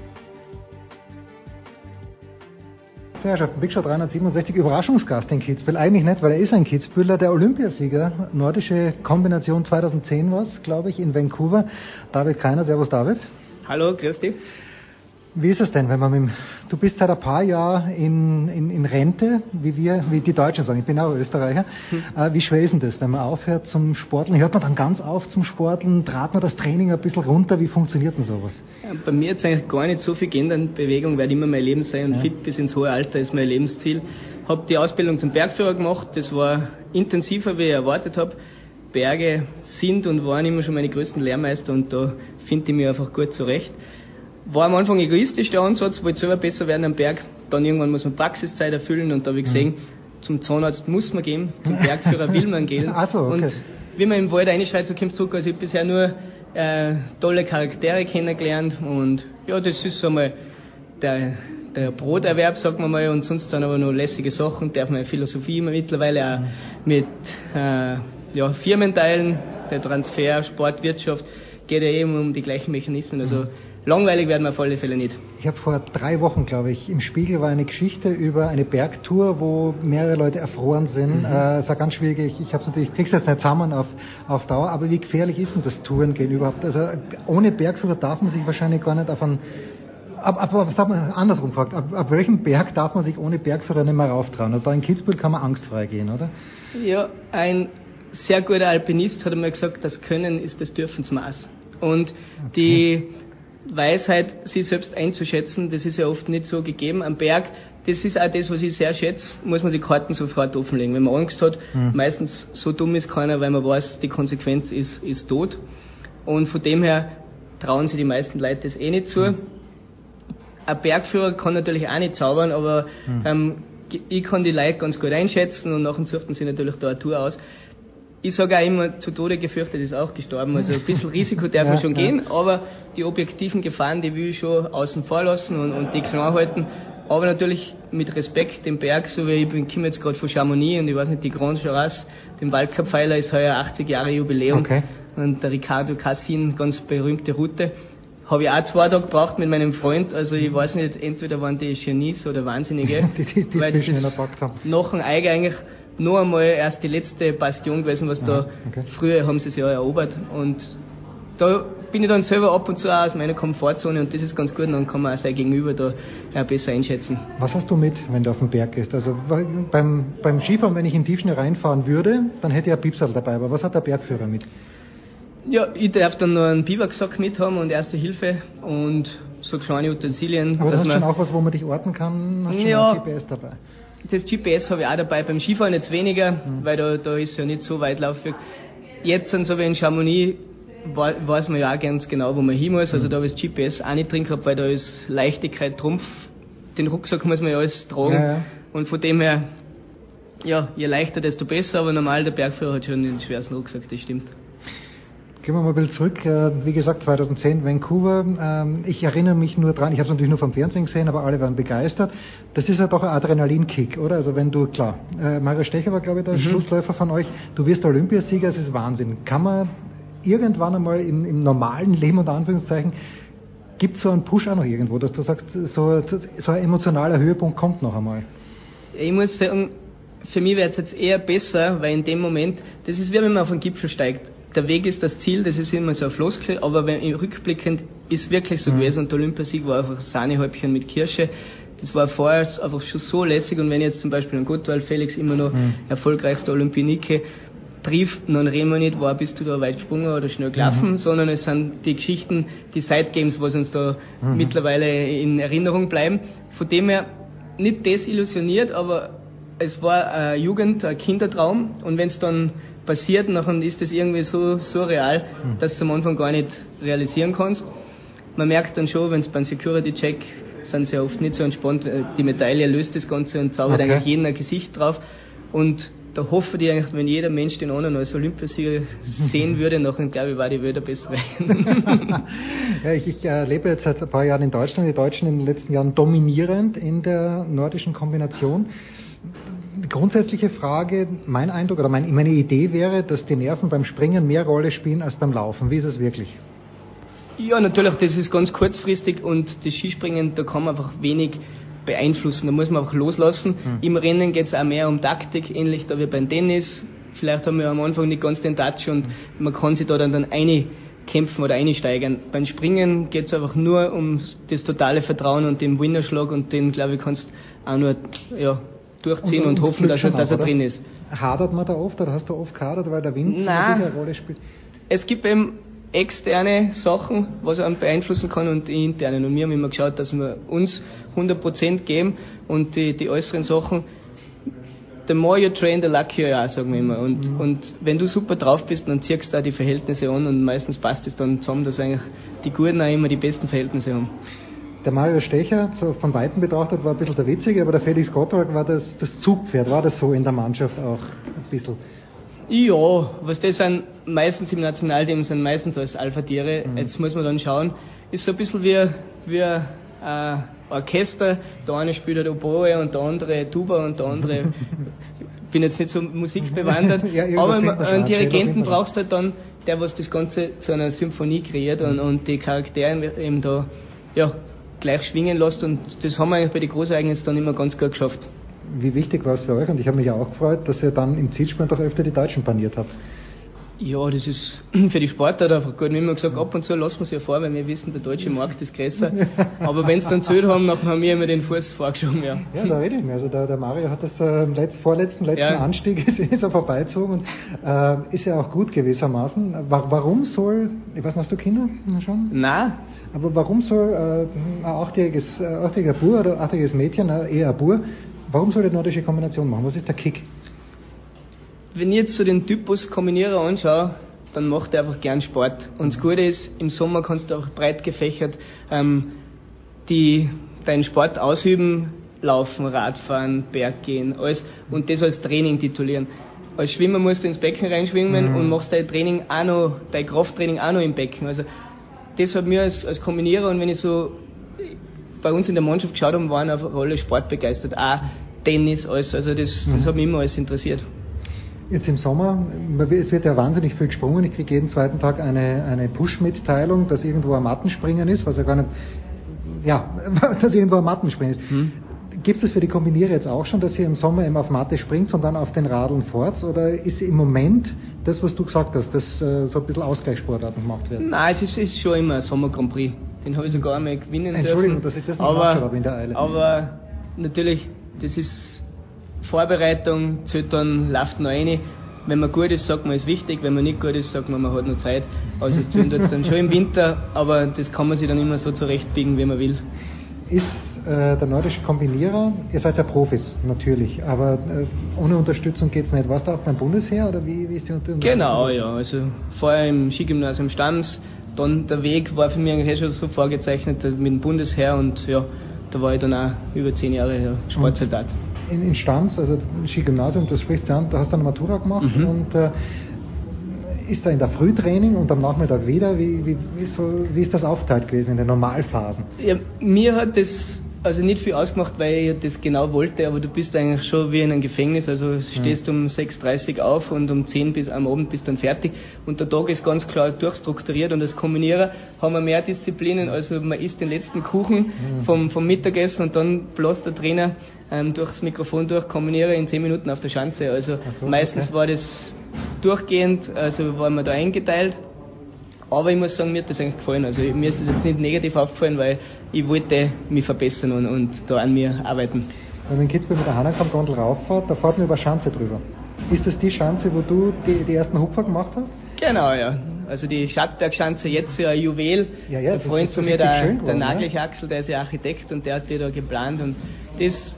Sehr schön. Big Show 367 Überraschungsgast in Kitzbühel. Eigentlich nicht, weil er ist ein Kitzbühler, der Olympiasieger. Nordische Kombination 2010 war es, glaube ich, in Vancouver. David Keiner. Servus, David. Hallo, grüß dich. Wie ist es denn, wenn man mit dem, du bist seit ein paar Jahren in, in, in Rente, wie wir, wie die Deutschen sagen, ich bin auch Österreicher. Hm. Äh, wie schwer ist denn das, wenn man aufhört zum Sporteln? Hört man dann ganz auf zum Sporteln? Trat man das Training ein bisschen runter? Wie funktioniert denn sowas? Ja, bei mir hat es eigentlich gar nicht so viel geändert. Bewegung wird immer mein Leben sein und ja. fit bis ins hohe Alter ist mein Lebensziel. Habe die Ausbildung zum Bergführer gemacht. Das war intensiver, wie ich erwartet habe. Berge sind und waren immer schon meine größten Lehrmeister und da finde ich mich einfach gut zurecht. War am Anfang egoistisch der Ansatz, wollte selber besser werden am Berg. Dann irgendwann muss man Praxiszeit erfüllen und da habe ich gesehen, mhm. zum Zahnarzt muss man gehen, zum Bergführer will man gehen. Ach so, okay. Und wie man im Wald reinschreit, so kommt zurück. Also ich habe bisher nur äh, tolle Charaktere kennengelernt und ja, das ist so mal der, der Broterwerb, sagen wir mal, und sonst dann aber noch lässige Sachen, darf man Philosophie immer mittlerweile auch mit äh, ja, Firmen teilen, der Transfer, Sport, Wirtschaft, geht ja eben um die gleichen Mechanismen. Also langweilig werden wir auf alle Fälle nicht. Ich habe vor drei Wochen, glaube ich, im Spiegel war eine Geschichte über eine Bergtour, wo mehrere Leute erfroren sind. Mhm. Äh, es war ganz schwierig. Ich, ich habe natürlich, krieg's jetzt nicht zusammen auf, auf Dauer. Aber wie gefährlich ist denn das Tourengehen überhaupt? Also ohne Bergführer darf man sich wahrscheinlich gar nicht auf einen Ab, ab, ab, mal andersrum gefragt, ab, ab welchem Berg darf man sich ohne Bergführer nicht mehr rauftrauen? Und da in Kitzbühel kann man angstfrei gehen, oder? Ja, ein sehr guter Alpinist hat einmal gesagt, das Können ist das Dürfensmaß. Und okay. die Weisheit, sich selbst einzuschätzen, das ist ja oft nicht so gegeben. Am Berg, das ist auch das, was ich sehr schätze, muss man die Karten sofort offenlegen. Wenn man Angst hat, mhm. meistens so dumm ist keiner, weil man weiß, die Konsequenz ist, ist tot. Und von dem her trauen sich die meisten Leute das eh nicht zu. Mhm. Ein Bergführer kann natürlich auch nicht zaubern, aber mhm. ähm, ich kann die Leute ganz gut einschätzen und nachher suchten sie natürlich da eine Tour aus ich sage auch immer, zu Tode gefürchtet ist auch gestorben. Also ein bisschen Risiko darf man schon gehen, aber die objektiven Gefahren, die will ich schon außen vor lassen und, und die klar halten. Aber natürlich mit Respekt dem Berg, so wie ich bin, komme jetzt gerade von Chamonix und ich weiß nicht, die Grand Charras, dem Waldcup-Pfeiler ist heuer 80 Jahre Jubiläum. Okay. Und der Ricardo Cassin, ganz berühmte Route. Habe ich auch zwei Tage gebraucht mit meinem Freund, also ich weiß nicht, entweder waren die Genies oder Wahnsinnige, die, die, die weil das ist noch ein Eiger eigentlich noch einmal erst die letzte Bastion gewesen, was da okay. früher haben sie es ja erobert und da bin ich dann selber ab und zu auch aus meiner Komfortzone und das ist ganz gut, dann kann man auch sein Gegenüber da ja, besser einschätzen. Was hast du mit, wenn du auf den Berg gehst? Also beim, beim Skifahren, wenn ich in Tiefschnee reinfahren würde, dann hätte ich ein Piepsal dabei, aber was hat der Bergführer mit? Ja, ich darf dann noch einen Biwaksack mit haben und Erste Hilfe und so kleine Utensilien. Aber du hast schon auch was, wo man dich orten kann? Hast ja, GPS dabei? Das GPS habe ich auch dabei, beim Skifahren jetzt weniger, mhm. weil da, da ist ja nicht so weit laufig. Jetzt sind so wie in Chamonix, weiß man ja auch ganz genau, wo man hin muss. Also mhm. da habe ich das GPS auch nicht drin gehabt, weil da ist Leichtigkeit Trumpf. Den Rucksack muss man ja alles tragen. Ja, ja. Und von dem her, ja, je leichter, desto besser, aber normal der Bergführer hat schon den schwersten Rucksack, das stimmt. Gehen wir mal ein bisschen zurück. Äh, wie gesagt, 2010 Vancouver. Ähm, ich erinnere mich nur dran, ich habe es natürlich nur vom Fernsehen gesehen, aber alle waren begeistert. Das ist ja doch ein Adrenalinkick, oder? Also wenn du, klar, äh, Mario Stecher war, glaube ich, der mhm. Schlussläufer von euch. Du wirst Olympiasieger, das ist Wahnsinn. Kann man irgendwann einmal im, im normalen Leben, unter Anführungszeichen, gibt es so einen Push auch noch irgendwo, dass du sagst, so, so ein emotionaler Höhepunkt kommt noch einmal? Ich muss sagen, für mich wäre es jetzt eher besser, weil in dem Moment, das ist wie wenn man auf einen Gipfel steigt der Weg ist das Ziel, das ist immer so ein Floskel, aber wenn, rückblickend ist wirklich so mhm. gewesen und der Olympiasieg war einfach Sahnehäubchen mit Kirsche. Das war vorher einfach schon so lässig und wenn jetzt zum Beispiel ein Gottwald Felix immer noch mhm. erfolgreichster Olympionike trifft, dann reden wir nicht, war bist du da weit gesprungen oder schnell gelaufen, mhm. sondern es sind die Geschichten, die Side Games, was uns da mhm. mittlerweile in Erinnerung bleiben. Von dem her nicht desillusioniert, aber es war eine Jugend, ein Kindertraum und wenn es dann passiert, nachher ist das irgendwie so surreal, hm. dass du am Anfang gar nicht realisieren kannst. Man merkt dann schon, wenn es beim Security-Check sind sie oft nicht so entspannt, die Medaille löst das Ganze und zaubert okay. eigentlich jeden ein Gesicht drauf. Und da hoffe ich eigentlich, wenn jeder Mensch den anderen als Olympiasieger sehen würde, nachher glaube ich, war die Welt ein bessere. ja, ich, ich äh, lebe jetzt seit ein paar Jahren in Deutschland. Die Deutschen in den letzten Jahren dominierend in der nordischen Kombination grundsätzliche Frage, mein Eindruck oder meine, meine Idee wäre, dass die Nerven beim Springen mehr Rolle spielen als beim Laufen. Wie ist es wirklich? Ja, natürlich, das ist ganz kurzfristig und das Skispringen, da kann man einfach wenig beeinflussen. Da muss man auch loslassen. Hm. Im Rennen geht es auch mehr um Taktik, ähnlich da wie beim Tennis. Vielleicht haben wir am Anfang nicht ganz den Touch und man kann sich da dann, dann eine kämpfen oder einsteigern. Beim Springen geht es einfach nur um das totale Vertrauen und den Winnerschlag und den, glaube ich, kannst auch nur ja, durchziehen und, das hoffen, Glück dass er, schon dass er drin ist. Hadert man da oft oder hast du oft gehadert, weil der Wind Nein. eine Rolle spielt? Es gibt eben externe Sachen, was einen beeinflussen kann und die internen. Und wir haben immer geschaut, dass wir uns 100% geben und die, die äußeren Sachen, the more you train, the luckier you are, sagen wir immer. Und, und wenn du super drauf bist, dann ziehst du auch die Verhältnisse an und meistens passt es dann zusammen, dass eigentlich die Guten auch immer die besten Verhältnisse haben. Der Mario Stecher, so von Weitem betrachtet, war ein bisschen der Witzige, aber der Felix Gottwald war das, das Zugpferd. War das so in der Mannschaft auch ein bisschen? Ja, was das sind, meistens im Nationalteam sind meistens als Alpha-Tiere. Mhm. Jetzt muss man dann schauen, ist so ein bisschen wie, wie ein Orchester. Der eine spielt halt Oboe und der andere Tuba und der andere, ich bin jetzt nicht so musikbewandert, Ja, aber einen Dirigenten brauchst du halt dann, der was das Ganze zu einer Symphonie kreiert und, und die Charaktere eben da, ja, gleich schwingen lässt und das haben wir eigentlich bei den Großereignissen dann immer ganz gut geschafft. Wie wichtig war es für euch? Und ich habe mich ja auch gefreut, dass ihr dann im Zielsprint auch öfter die Deutschen paniert habt. Ja, das ist für die Sportler einfach gut. Wir haben immer gesagt, ab und zu lassen wir sie ja vor, weil wir wissen, der deutsche Markt ist größer. Aber wenn sie dann zählt haben, dann haben wir immer den Fuß vorgeschoben, ja. Ja, da rede ich mir. Also der, der Mario hat das äh, letzt, vorletzten, letzten Ja. Anstieg ist, ist er vorbeizogen und äh, ist ja auch gut gewissermaßen. Wa- Warum soll, ich weiß hast du Kinder schon? Nein. Aber warum soll äh, ein achtjähriges, äh, achtjähriger Bur oder ein achtjähriges Mädchen, äh, eher ein Bur, warum soll die nordische Kombination machen? Was ist der Kick? Wenn ich jetzt so den Typus Kombinierer anschaue, dann macht er einfach gern Sport. Und das Gute ist, im Sommer kannst du auch breit gefächert ähm, die, deinen Sport ausüben, laufen, Radfahren, Berggehen, alles, und das als Training titulieren. Als Schwimmer musst du ins Becken reinschwimmen Mhm. und machst dein Training auch noch, dein Krafttraining auch noch im Becken. Also das hat mir als, als Kombinierer und wenn ich so bei uns in der Mannschaft geschaut habe, waren einfach alle sportbegeistert. Auch Tennis, alles. Also das, das Mhm. hat mich immer alles interessiert. Jetzt im Sommer, es wird ja wahnsinnig viel gesprungen. Ich kriege jeden zweiten Tag eine, eine Push-Mitteilung, dass irgendwo ein Mattenspringen ist, was ja gar nicht, ja, dass irgendwo ein Mattenspringen ist. Hm? Gibt es das für die Kombinierer jetzt auch schon, dass ihr im Sommer eben auf Matte springt und dann auf den Radeln fort? Oder ist im Moment das, was du gesagt hast, dass äh, so ein bisschen Ausgleichssportarten gemacht werden? Nein, es ist, ist schon immer ein Sommer Grand Prix. Den habe ich sogar einmal gewinnen Entschuldigung, dürfen. dass ich das nicht nachgeschaut habe in der Eile. Aber natürlich, das ist Vorbereitung, zählt dann, läuft noch rein. Wenn man gut ist, sagt man, ist wichtig. Wenn man nicht gut ist, sagt man, man hat noch Zeit. Also zählt es dann schon im Winter, aber das kann man sich dann immer so zurechtbiegen, wie man will. Ist äh, der nordische Kombinierer, ihr seid ja Profis natürlich, aber äh, ohne Unterstützung geht es nicht. Warst du auch beim Bundesheer oder wie, wie ist die Unterstützung? Genau, ja. Also vorher im Skigymnasium Stams, dann der Weg war für mich eigentlich eh schon so vorgezeichnet mit dem Bundesheer und ja, da war ich dann auch über zehn Jahre ja, Sportsoldat. In, in Stams, also Skigymnasium, das sprichst du an, da hast du eine Matura gemacht Mhm. und äh, ist da in der Frühtraining und am Nachmittag wieder, wie, wie, wie, so, wie ist das aufgeteilt gewesen in den Normalphasen? Ja, mir hat das also nicht viel ausgemacht, weil ich das genau wollte, aber du bist eigentlich schon wie in einem Gefängnis, also stehst um 6.30 Uhr auf und um 10 bis am Abend bist dann fertig. Und der Tag ist ganz klar durchstrukturiert und als Kombinierer haben wir mehr Disziplinen, also man isst den letzten Kuchen vom, vom Mittagessen und dann bläst der Trainer ähm, durchs Mikrofon durch, kombiniere in 10 Minuten auf der Schanze, also so, meistens okay. war das durchgehend, also waren wir da eingeteilt aber ich muss sagen, mir hat das eigentlich gefallen. Also mir ist das jetzt nicht negativ aufgefallen, weil ich wollte mich verbessern und, und da an mir arbeiten. Wenn Kitzbühel mit der Hahnenkamm-Gondel rauffährt, da fährt man über Schanze drüber. Ist das die Schanze, wo du die, die ersten Hupfer gemacht hast? Genau, ja. Also die Schattbergschanze jetzt ja ein Juwel. Ja, ja, das Freund von mir, der, der? Nagelchaxel, der ist ja Architekt und der hat die da geplant und das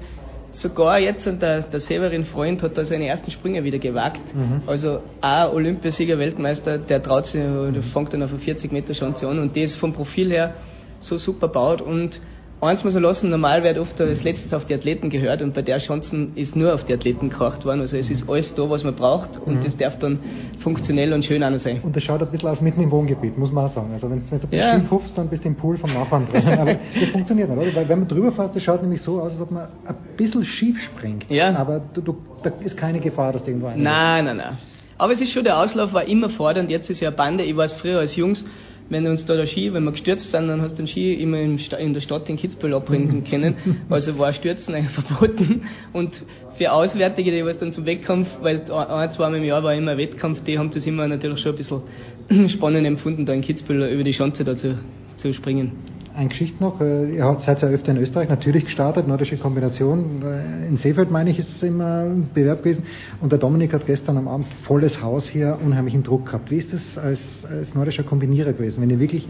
sogar jetzt und der, der Severin Freund hat da seine ersten Sprünge wieder gewagt. Mhm. Also auch Olympiasieger, Weltmeister, der traut sich, der fängt dann auf eine 40 Meter Schanze an und die ist vom Profil her so super baut und eins muss man lassen, normal wird oft als letztes auf die Athleten gehört und bei der Chancen ist nur auf die Athleten gekracht worden. Also es ist alles da, was man braucht und Mhm. das darf dann funktionell und schön auch noch sein. Und das schaut ein bisschen aus mitten im Wohngebiet, muss man auch sagen. Also wenn du ein bisschen Ja. hupfst, dann bist du im Pool vom Nachbarn drin. Aber das funktioniert nicht, oder? Weil wenn man drüber fährt, das schaut nämlich so aus, als ob man ein bisschen schief springt. Ja. Aber du, du, da ist keine Gefahr, dass du irgendwo ein. Nein, nein, nein. Aber es ist schon, der Auslauf war immer fordernd. Jetzt ist ja Bande. Ich weiß früher als Jungs, wenn uns da der Ski, wenn wir gestürzt sind, dann hast du den Ski immer in der Stadt in Kitzbühel abbringen können. Also war Stürzen eigentlich verboten. Und für Auswärtige, die was dann zum Wettkampf, weil ein, zweimal im Jahr war immer ein Wettkampf, die haben das immer natürlich schon ein bisschen spannend empfunden, da in Kitzbühel über die Schanze da zu, zu springen. Eine Geschichte noch, äh, ihr habt seid ja öfter in Österreich natürlich gestartet, nordische Kombination. Äh, in Seefeld, meine ich, ist es immer ein Bewerb gewesen. Und der Dominik hat gestern am Abend volles Haus hier unheimlichen Druck gehabt. Wie ist das als, als nordischer Kombinierer gewesen? Wenn ihr wirklich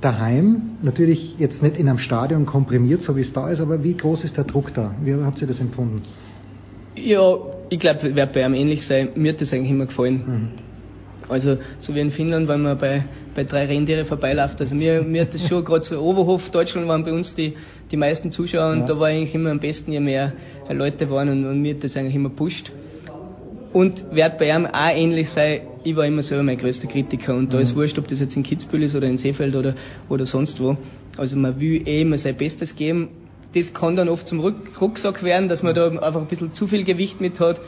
daheim, natürlich jetzt nicht in einem Stadion komprimiert, so wie es da ist, aber wie groß ist der Druck da? Wie habt ihr das empfunden? Ja, ich glaube, wird bei einem ähnlich sein. Mir hat das eigentlich immer gefallen. Mhm. Also so wie in Finnland, wenn man bei, bei drei Rentiere vorbeiläuft. Also mir, mir hat das schon gerade so Oberhof, Deutschland waren bei uns die, die meisten Zuschauer und ja. da war eigentlich immer am besten, je mehr Leute waren und, und mir hat das eigentlich immer pusht. Und wird bei ihm auch ähnlich sein, ich war immer selber mein größter Kritiker und da ist mhm. wurscht, ob das jetzt in Kitzbühel ist oder in Seefeld oder, oder sonst wo. Also man will eh immer sein Bestes geben. Das kann dann oft zum Rucksack werden, dass man da einfach ein bisschen zu viel Gewicht mit hat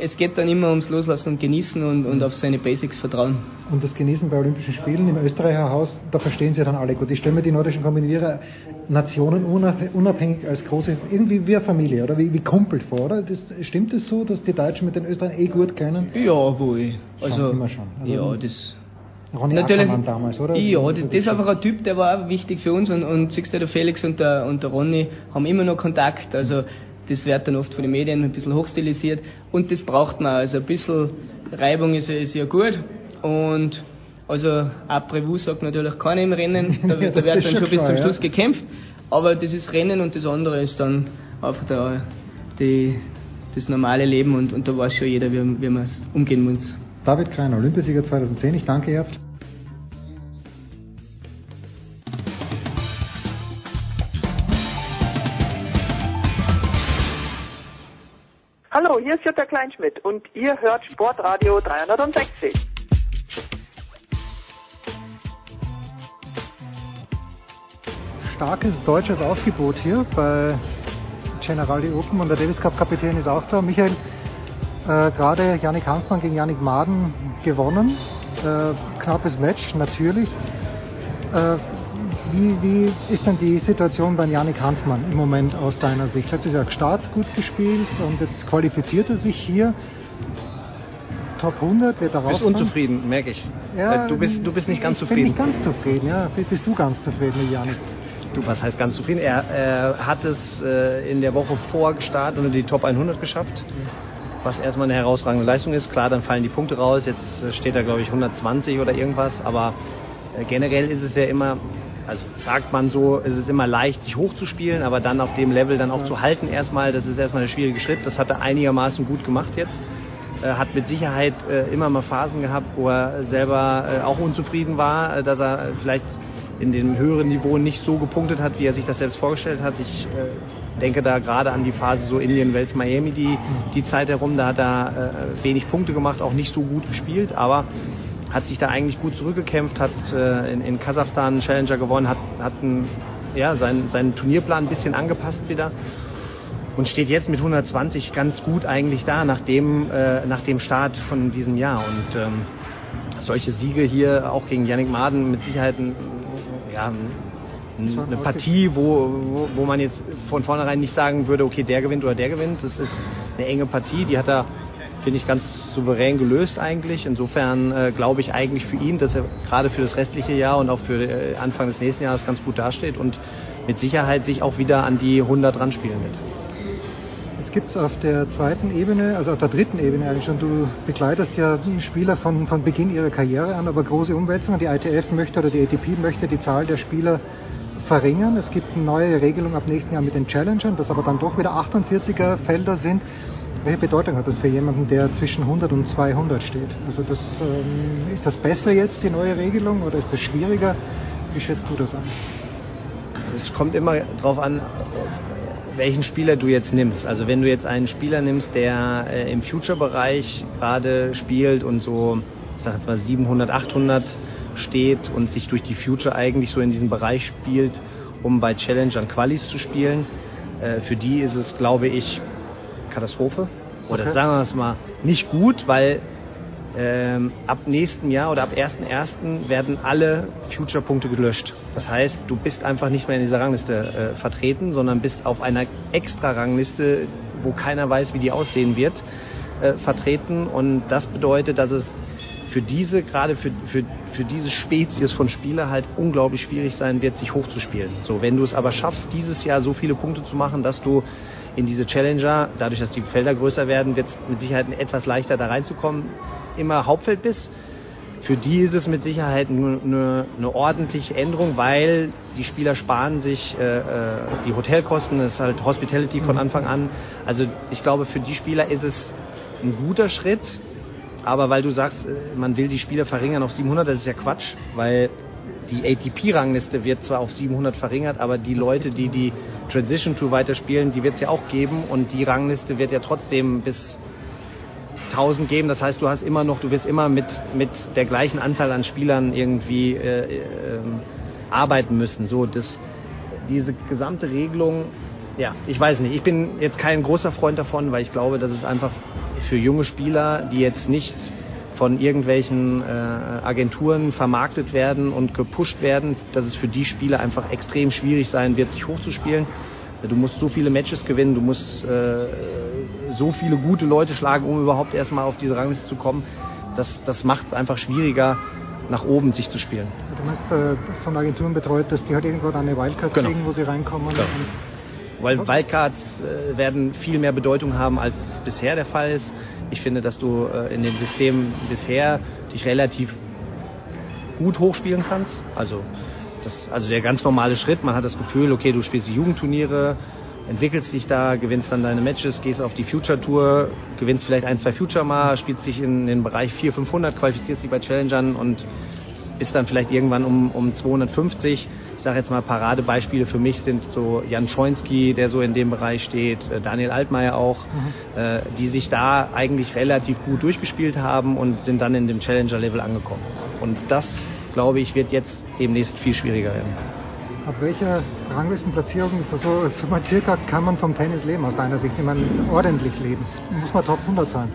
es geht dann immer ums Loslassen und Genießen und, und auf seine Basics vertrauen. Und das Genießen bei Olympischen Spielen im Österreicher Haus, da verstehen Sie dann alle gut. Ich stelle mir die nordischen Kombinierer Nationen unabhängig als große, irgendwie wie eine Familie oder wie, wie Kumpel vor, oder? Das, stimmt es das so, dass die Deutschen mit den Österreichern eh gut kennen? Ja, wohl. Also, schon, immer schon. Also, ja, das. Ronny Natürlich, damals, oder? Ja, das, das ist einfach ein Typ, der war auch wichtig für uns und, und siehst du, der Felix und der, und der Ronny haben immer noch Kontakt. Also das wird dann oft von den Medien ein bisschen hochstilisiert und das braucht man. Also ein bisschen Reibung ist, ist ja gut und also après-vous sagt natürlich keiner im Rennen, da, ja, da wird dann schon bis zum Schluss ja. gekämpft, aber das ist Rennen und das andere ist dann einfach der, die, das normale Leben und, und da weiß schon jeder, wie, wie man umgehen muss. David Kreiner, Olympiasieger 2010, ich danke herzlich. Hallo, hier ist Jutta Kleinschmidt und ihr hört Sportradio 360. Starkes deutsches Aufgebot hier bei Generali Open und der Davis Cup Kapitän ist auch da. Michael, äh, gerade Yannick Hanfmann gegen Yannick Maden gewonnen. Äh, knappes Match, natürlich. Äh, wie, wie ist denn die Situation beim Janik Hanfmann im Moment aus deiner Sicht? Letztes Jahr Start gut gespielt und jetzt qualifiziert er sich hier. Top 100 wird er raus. Du bist unzufrieden, merke ich. Ja, äh, du, bist, du bist nicht ganz zufrieden. Ich bin nicht ganz zufrieden, ja. Bist du ganz zufrieden mit Janik? Du, was heißt ganz zufrieden? Er, er hat es äh, in der Woche vor gestartet und die Top 100 geschafft. Was erstmal eine herausragende Leistung ist. Klar, dann fallen die Punkte raus. Jetzt äh, steht er, glaube ich, 120 oder irgendwas. Aber äh, generell ist es ja immer, also sagt man so, es ist immer leicht, sich hochzuspielen, aber dann auf dem Level dann auch zu halten erstmal, das ist erstmal der schwierige Schritt. Das hat er einigermaßen gut gemacht jetzt. Er hat mit Sicherheit äh, immer mal Phasen gehabt, wo er selber äh, auch unzufrieden war, äh, dass er vielleicht in dem höheren Niveau nicht so gepunktet hat, wie er sich das selbst vorgestellt hat. Ich äh, denke da gerade an die Phase so Indien, Wels, Miami, die, die Zeit herum, da hat er äh, wenig Punkte gemacht, auch nicht so gut gespielt, aber hat sich da eigentlich gut zurückgekämpft, hat äh, in, in Kasachstan einen Challenger gewonnen, hat, hat ein, ja, seinen, seinen Turnierplan ein bisschen angepasst wieder und steht jetzt mit 120 ganz gut eigentlich da nach dem, äh, nach dem Start von diesem Jahr. Und ähm, solche Siege hier auch gegen Yannick Maden mit Sicherheit ein, ja, eine Partie, wo, wo, wo man jetzt von vornherein nicht sagen würde, okay, der gewinnt oder der gewinnt. Das ist eine enge Partie, die hat er finde ich, ganz souverän gelöst eigentlich. Insofern äh, glaube ich eigentlich für ihn, dass er gerade für das restliche Jahr und auch für äh, Anfang des nächsten Jahres ganz gut dasteht und mit Sicherheit sich auch wieder an die 100 ranspielen wird. Jetzt gibt es auf der zweiten Ebene, also auf der dritten Ebene eigentlich schon, du begleitest ja Spieler von, von Beginn ihrer Karriere an, aber große Umwälzungen. Die ITF möchte oder die ATP möchte die Zahl der Spieler verringern. Es gibt eine neue Regelung ab nächsten Jahr mit den Challengern, dass aber dann doch wieder 48er Felder sind. Welche Bedeutung hat das für jemanden, der zwischen 100 und 200 steht? Also das, ähm, ist das besser jetzt, die neue Regelung, oder ist das schwieriger? Wie schätzt du das an? Es kommt immer darauf an, welchen Spieler du jetzt nimmst. Also wenn du jetzt einen Spieler nimmst, der äh, im Future-Bereich gerade spielt und so, ich sag jetzt mal 700, 800 steht und sich durch die Future eigentlich so in diesem Bereich spielt, um bei Challengern Qualis zu spielen, äh, für die ist es, glaube ich, Katastrophe. Oder okay. sagen wir es mal, nicht gut, weil ähm, ab nächsten Jahr oder ab 1.1. werden alle Future-Punkte gelöscht. Das heißt, du bist einfach nicht mehr in dieser Rangliste äh, vertreten, sondern bist auf einer extra Rangliste, wo keiner weiß, wie die aussehen wird, äh, vertreten. Und das bedeutet, dass es für diese, gerade für, für, für diese Spezies von Spieler halt unglaublich schwierig sein wird, sich hochzuspielen. So, wenn du es aber schaffst, dieses Jahr so viele Punkte zu machen, dass du in diese Challenger, dadurch, dass die Felder größer werden, wird es mit Sicherheit etwas leichter da reinzukommen, immer Hauptfeld bist. Für die ist es mit Sicherheit nur eine, eine ordentliche Änderung, weil die Spieler sparen sich äh, äh, die Hotelkosten, das ist halt Hospitality von Anfang an. Also ich glaube, für die Spieler ist es ein guter Schritt, aber weil du sagst, äh, man will die Spieler verringern auf 700, das ist ja Quatsch, weil die ATP-Rangliste wird zwar auf 700 verringert, aber die Leute, die die Transition Tour weiterspielen, die wird es ja auch geben und die Rangliste wird ja trotzdem bis 1000 geben. Das heißt, du hast immer noch, du wirst immer mit, mit der gleichen Anzahl an Spielern irgendwie äh, äh, arbeiten müssen. So, das, diese gesamte Regelung, ja, ich weiß nicht. Ich bin jetzt kein großer Freund davon, weil ich glaube, dass es einfach für junge Spieler, die jetzt nicht von irgendwelchen äh, Agenturen vermarktet werden und gepusht werden, dass es für die Spieler einfach extrem schwierig sein wird, sich hochzuspielen. Du musst so viele Matches gewinnen, du musst äh, so viele gute Leute schlagen, um überhaupt erstmal auf diese Rangliste zu kommen. Das, das macht es einfach schwieriger, nach oben sich zu spielen. Du meinst, äh, von Agenturen betreut, dass die halt irgendwo dann eine Wildcard Genau. kriegen, wo sie reinkommen. Genau. Weil Wildcards äh, werden viel mehr Bedeutung haben, als bisher der Fall ist. Ich finde, dass du äh, in dem System bisher dich relativ gut hochspielen kannst. Also, das, also der ganz normale Schritt, man hat das Gefühl, okay, du spielst die Jugendturniere, entwickelst dich da, gewinnst dann deine Matches, gehst auf die Future Tour, gewinnst vielleicht ein, zwei Future mal, spielst dich in den Bereich 400, 500, qualifizierst dich bei Challengern und bist dann vielleicht irgendwann um, um 250. Ich sage jetzt mal, Paradebeispiele für mich sind so Jan Schoinski, der so in dem Bereich steht, äh, Daniel Altmaier auch, äh, die sich da eigentlich relativ gut durchgespielt haben und sind dann in dem Challenger-Level angekommen. Und das, glaube ich, wird jetzt demnächst viel schwieriger werden. ab welcher Ranglistenplatzierung, so, so mal circa, kann man vom Tennis leben aus deiner Sicht? Ich meine, ordentlich leben. Muss man Top 100 sein.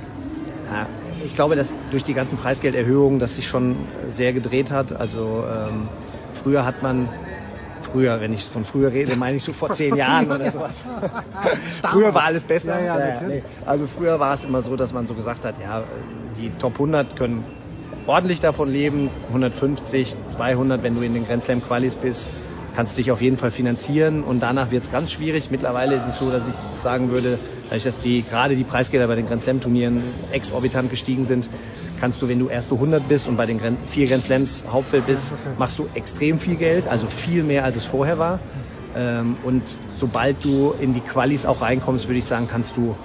Ja, ich glaube, dass durch die ganzen Preisgelderhöhungen das sich schon sehr gedreht hat. Also ähm, früher hat man, früher, wenn ich von früher rede, meine ich so vor zehn Jahren oder so. früher war alles besser. Ja, ja, Ja, nee. Also früher war es immer so, dass man so gesagt hat, ja, die Top 100 können ordentlich davon leben, 150, 200, wenn du in den Grand Slam Qualis bist, kannst du dich auf jeden Fall finanzieren und danach wird es ganz schwierig. Mittlerweile ist es so, dass ich sagen würde, dadurch, dass die gerade die Preisgelder bei den Grand Slam Turnieren exorbitant gestiegen sind, kannst du, wenn du erste 100 bist und bei den Grand, vier Grand Slams Hauptfeld bist, machst du extrem viel Geld, also viel mehr als es vorher war. Ähm, und sobald du in die Qualis auch reinkommst, würde ich sagen, kannst du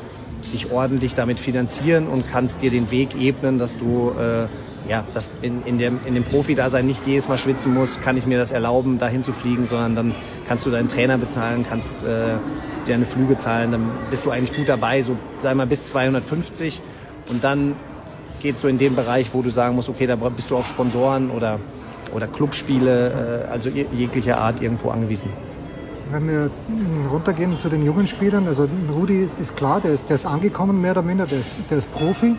dich ordentlich damit finanzieren und kannst dir den Weg ebnen, dass du äh, ja, dass in, in, dem, in dem Profi-Dasein nicht jedes Mal schwitzen musst, kann ich mir das erlauben, dahin zu fliegen, sondern dann kannst du deinen Trainer bezahlen, kannst äh, dir eine Flüge zahlen, dann bist du eigentlich gut dabei, so sei mal bis 250 und dann geht's so in den Bereich, wo du sagen musst, okay, da bist du auf Sponsoren oder, oder Clubspiele, äh, also je- jeglicher Art irgendwo angewiesen. Wenn wir runtergehen zu den jungen Spielern, also Rudi ist klar, der ist, der ist angekommen mehr oder minder, der ist, der ist Profi.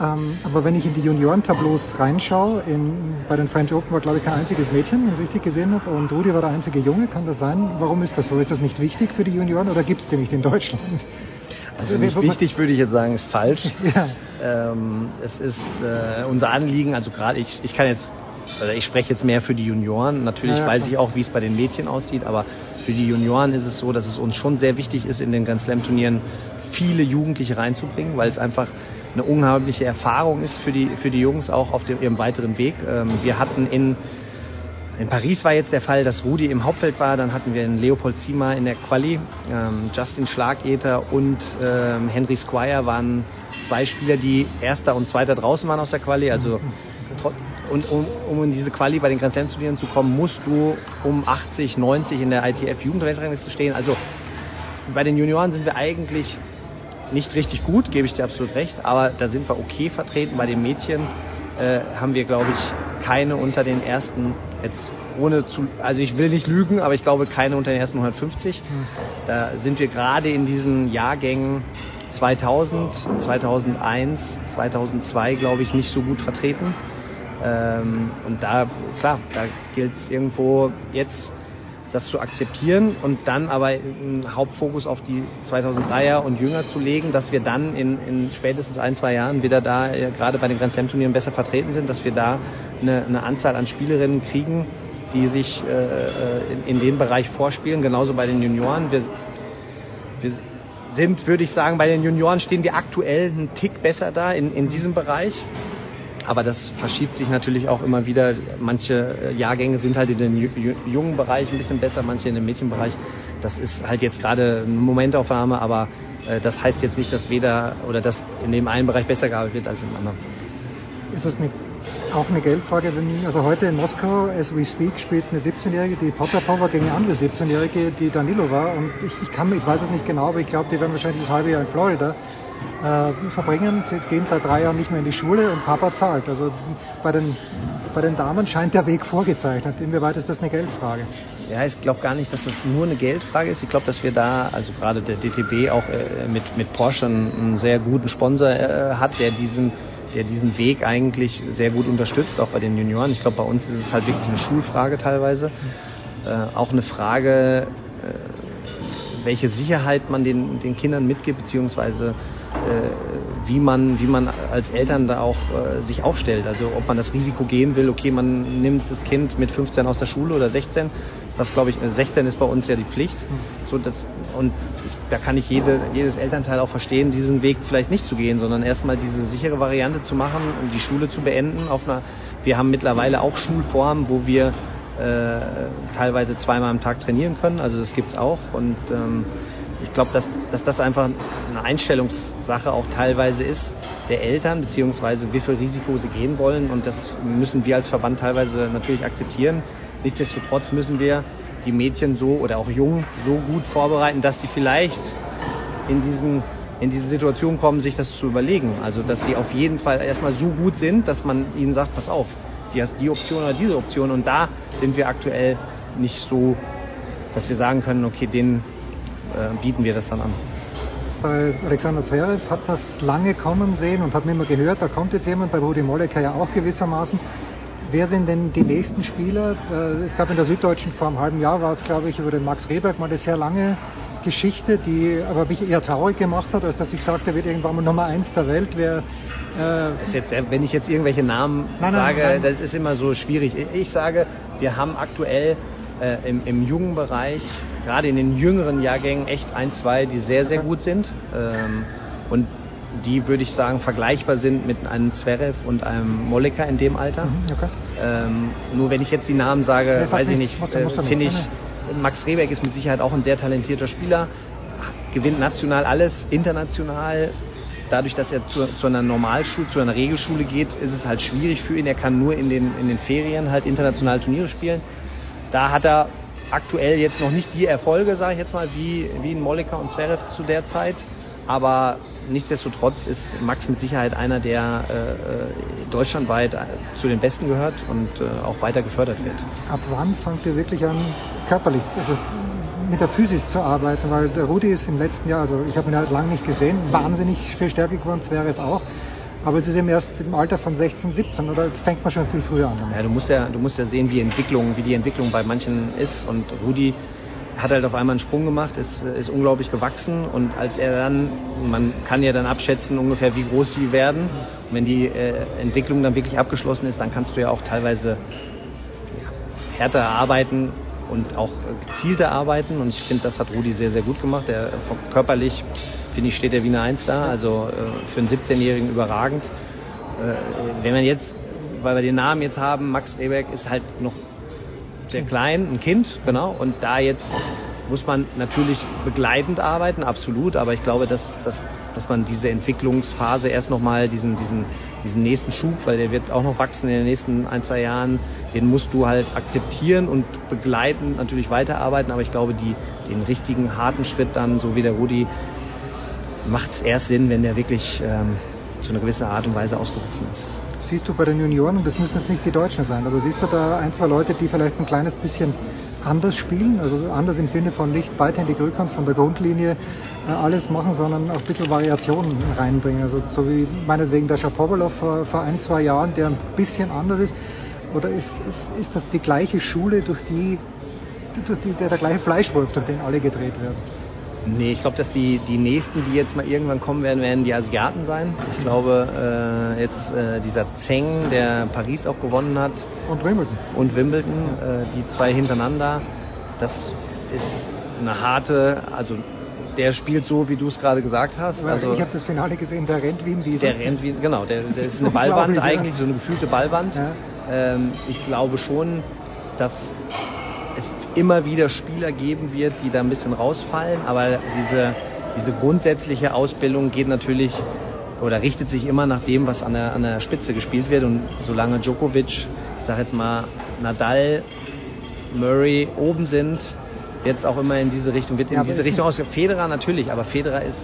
Ähm, aber wenn ich in die Juniorentableaus reinschaue, in, bei den French Open war glaube ich kein einziges Mädchen, wenn ich richtig gesehen habe, und Rudi war der einzige Junge, kann das sein? Warum ist das so? Ist das nicht wichtig für die Junioren oder gibt es die nicht in Deutschland? Also nicht wichtig würde ich jetzt sagen, ist falsch. Ja. Ähm, es ist äh, unser Anliegen, also gerade ich, ich kann jetzt, also ich spreche jetzt mehr für die Junioren. Natürlich Ja, ja, weiß klar. ich auch, wie es bei den Mädchen aussieht, aber für die Junioren ist es so, dass es uns schon sehr wichtig ist, in den Grand Slam Turnieren viele Jugendliche reinzubringen, weil es einfach eine unglaubliche Erfahrung ist für die, für die Jungs auch auf dem, ihrem weiteren Weg. Ähm, wir hatten in in Paris war jetzt der Fall, dass Rudi im Hauptfeld war, dann hatten wir einen Leopold Ziemer in der Quali, ähm, Justin Schlageter und ähm, Henry Squire waren zwei Spieler, die Erster und Zweiter draußen waren aus der Quali. Also tro- und um, um in diese Quali bei den Grand Slam Turnieren zu kommen, musst du um 80, 90 in der ITF Jugendweltrangliste stehen. Also bei den Junioren sind wir eigentlich nicht richtig gut, gebe ich dir absolut recht, aber da sind wir okay vertreten. Bei den Mädchen äh, haben wir, glaube ich, keine unter den ersten, jetzt ohne zu, also ich will nicht lügen, aber ich glaube keine unter den ersten 150. Da sind wir gerade in diesen Jahrgängen 2000, 2001, 2002, glaube ich, nicht so gut vertreten. Ähm, und da, klar, da gilt es irgendwo jetzt das zu akzeptieren und dann aber einen Hauptfokus auf die 2003er und jünger zu legen, dass wir dann in, in spätestens ein, zwei Jahren wieder da, äh, gerade bei den Grand Slam Turnieren besser vertreten sind, dass wir da eine, eine Anzahl an Spielerinnen kriegen, die sich äh, in, in dem Bereich vorspielen, genauso bei den Junioren. Wir, wir sind, würde ich sagen, bei den Junioren stehen wir aktuell einen Tick besser da in, in diesem Bereich. Aber das verschiebt sich natürlich auch immer wieder. Manche äh, Jahrgänge sind halt in den jungen Bereich ein bisschen besser, manche in dem Mädchenbereich. Das ist halt jetzt gerade eine Momentaufnahme, aber äh, das heißt jetzt nicht, dass weder oder dass in dem einen Bereich besser gearbeitet wird als im anderen. Ist das nicht auch eine Geldfrage? Wenn, also heute in Moskau, as we speak, spielt eine 17-Jährige, die Potapova gegen eine andere 17-Jährige, die Danilo war. Und ich, ich, kann, ich weiß es nicht genau, aber ich glaube, die werden wahrscheinlich das halbe Jahr in Florida äh, verbringen. Sie gehen seit drei Jahren nicht mehr in die Schule und Papa zahlt. Also bei den, bei den Damen scheint der Weg vorgezeichnet. Inwieweit ist das eine Geldfrage? Ja, ich glaube gar nicht, dass das nur eine Geldfrage ist. Ich glaube, dass wir da, also gerade der DTB auch äh, mit, mit Porsche einen, sehr guten Sponsor äh, hat, der diesen, der diesen Weg eigentlich sehr gut unterstützt, auch bei den Junioren. Ich glaube, bei uns ist es halt wirklich eine Schulfrage teilweise. Äh, auch eine Frage, äh, welche Sicherheit man den, den Kindern mitgibt, beziehungsweise wie man, wie man als Eltern da auch äh, sich aufstellt. Also ob man das Risiko gehen will, okay, man nimmt das Kind mit 15 aus der Schule oder 16, was glaube ich, 16 ist bei uns ja die Pflicht. So das, und ich, da kann ich jede, jedes Elternteil auch verstehen, diesen Weg vielleicht nicht zu gehen, sondern erstmal diese sichere Variante zu machen und die Schule zu beenden. Auf einer, wir haben mittlerweile auch Schulformen, wo wir äh, teilweise zweimal am Tag trainieren können. Also das gibt's auch und ähm, ich glaube, dass, dass das einfach eine Einstellungssache auch teilweise ist der Eltern, beziehungsweise wie viel Risiko sie gehen wollen. Und das müssen wir als Verband teilweise natürlich akzeptieren. Nichtsdestotrotz müssen wir die Mädchen so oder auch Jungen so gut vorbereiten, dass sie vielleicht in diesen in diese Situation kommen, sich das zu überlegen. Also dass sie auf jeden Fall erstmal so gut sind, dass man ihnen sagt, pass auf, die hast die Option oder diese Option. Und da sind wir aktuell nicht so, dass wir sagen können, okay, den äh, bieten wir das dann an. Bei Alexander Zverev hat das lange kommen sehen und hat mir immer gehört, da kommt jetzt jemand, bei Rudi Molleker ja auch gewissermaßen. Wer sind denn die nächsten Spieler? Äh, es gab in der Süddeutschen vor einem halben Jahr, war es glaube ich, über den Max Rehberg mal eine sehr lange Geschichte, die aber mich eher traurig gemacht hat, als dass ich sagte, er wird irgendwann mal Nummer eins der Welt. Wer, äh jetzt, äh, wenn ich jetzt irgendwelche Namen nein, sage, nein, nein. das ist immer so schwierig. Ich sage, wir haben aktuell äh, im, im jungen Bereich, gerade in den jüngeren Jahrgängen, echt ein, zwei, die sehr, sehr gut sind. Ähm, und die, würde ich sagen, vergleichbar sind mit einem Zverev und einem Moleka in dem Alter. Mhm, okay. ähm, nur wenn ich jetzt die Namen sage, nee, weiß ich nicht, äh, finde ich, Max Rehberg ist mit Sicherheit auch ein sehr talentierter Spieler, gewinnt national alles, international. Dadurch, dass er zu, zu einer Normalschule, zu einer Regelschule geht, ist es halt schwierig für ihn. Er kann nur in den, in den Ferien halt international Turniere spielen. Da hat er aktuell jetzt noch nicht die Erfolge, sage ich jetzt mal, wie, wie in Molika und Zverev zu der Zeit. Aber nichtsdestotrotz ist Max mit Sicherheit einer, der äh, äh deutschlandweit zu den Besten gehört und äh, auch weiter gefördert wird. Ab wann fangt ihr wirklich an, körperlich, also mit der Physis zu arbeiten? Weil der Rudi ist im letzten Jahr, also ich habe ihn halt lange nicht gesehen, wahnsinnig viel stärker geworden, Zverev auch. Aber es ist eben erst im Alter von 16, 17 oder fängt man schon viel früher an? Ja, du musst ja, du musst ja sehen, wie Entwicklung, wie die Entwicklung bei manchen ist. Und Rudi hat halt auf einmal einen Sprung gemacht, ist, ist unglaublich gewachsen und als er dann, man kann ja dann abschätzen ungefähr, wie groß sie werden. Und wenn die äh, Entwicklung dann wirklich abgeschlossen ist, dann kannst du ja auch teilweise härter arbeiten und auch gezielter arbeiten. Und ich finde, das hat Rudi sehr, sehr gut gemacht. Er körperlich finde ich, steht der Wiener 1 da, also äh, für einen 17-Jährigen überragend. Äh, wenn man jetzt, weil wir den Namen jetzt haben, Max Rehberg ist halt noch sehr klein, ein Kind, genau, und da jetzt muss man natürlich begleitend arbeiten, absolut, aber ich glaube, dass, dass, dass man diese Entwicklungsphase erst nochmal, diesen, diesen, diesen nächsten Schub, weil der wird auch noch wachsen in den nächsten ein, zwei Jahren, den musst du halt akzeptieren und begleiten, natürlich weiterarbeiten, aber ich glaube, die, den richtigen harten Schritt dann, so wie der Rudi macht es erst Sinn, wenn der wirklich ähm, zu einer gewissen Art und Weise ausgewachsen ist. Siehst du bei den Junioren, das müssen jetzt nicht die Deutschen sein, aber siehst du da ein, zwei Leute, die vielleicht ein kleines bisschen anders spielen, also anders im Sinne von nicht weiterhin die Rückhand von der Grundlinie äh, alles machen, sondern auch ein bisschen Variationen reinbringen. Also so wie meinetwegen der Schapowalow vor, vor ein, zwei Jahren, der ein bisschen anders ist. Oder ist, ist, ist das die gleiche Schule, durch die, durch die der, der gleiche Fleischwolf, durch den alle gedreht werden? Nee, ich glaube, dass die, die nächsten, die jetzt mal irgendwann kommen werden, werden die Asiaten sein. Ich glaube, äh, jetzt äh, dieser Zeng, der Paris auch gewonnen hat. Und Wimbledon. Und Wimbledon, äh, die zwei hintereinander. Das ist eine harte, also der spielt so, wie du es gerade gesagt hast. Also ich habe das Finale gesehen, der rennt wie ein Wiesel. Der rennt wie, genau, der, der ist eine Ballwand eigentlich, so eine gefühlte Ballwand. Ja. Ähm, ich glaube schon, dass immer wieder Spieler geben wird, die da ein bisschen rausfallen, aber diese, diese grundsätzliche Ausbildung geht natürlich oder richtet sich immer nach dem, was an der, an der Spitze gespielt wird und solange Djokovic, ich sage jetzt mal Nadal, Murray oben sind, wird es auch immer in diese Richtung, wird in ja, diese Richtung aus. Federer natürlich, aber Federer ist,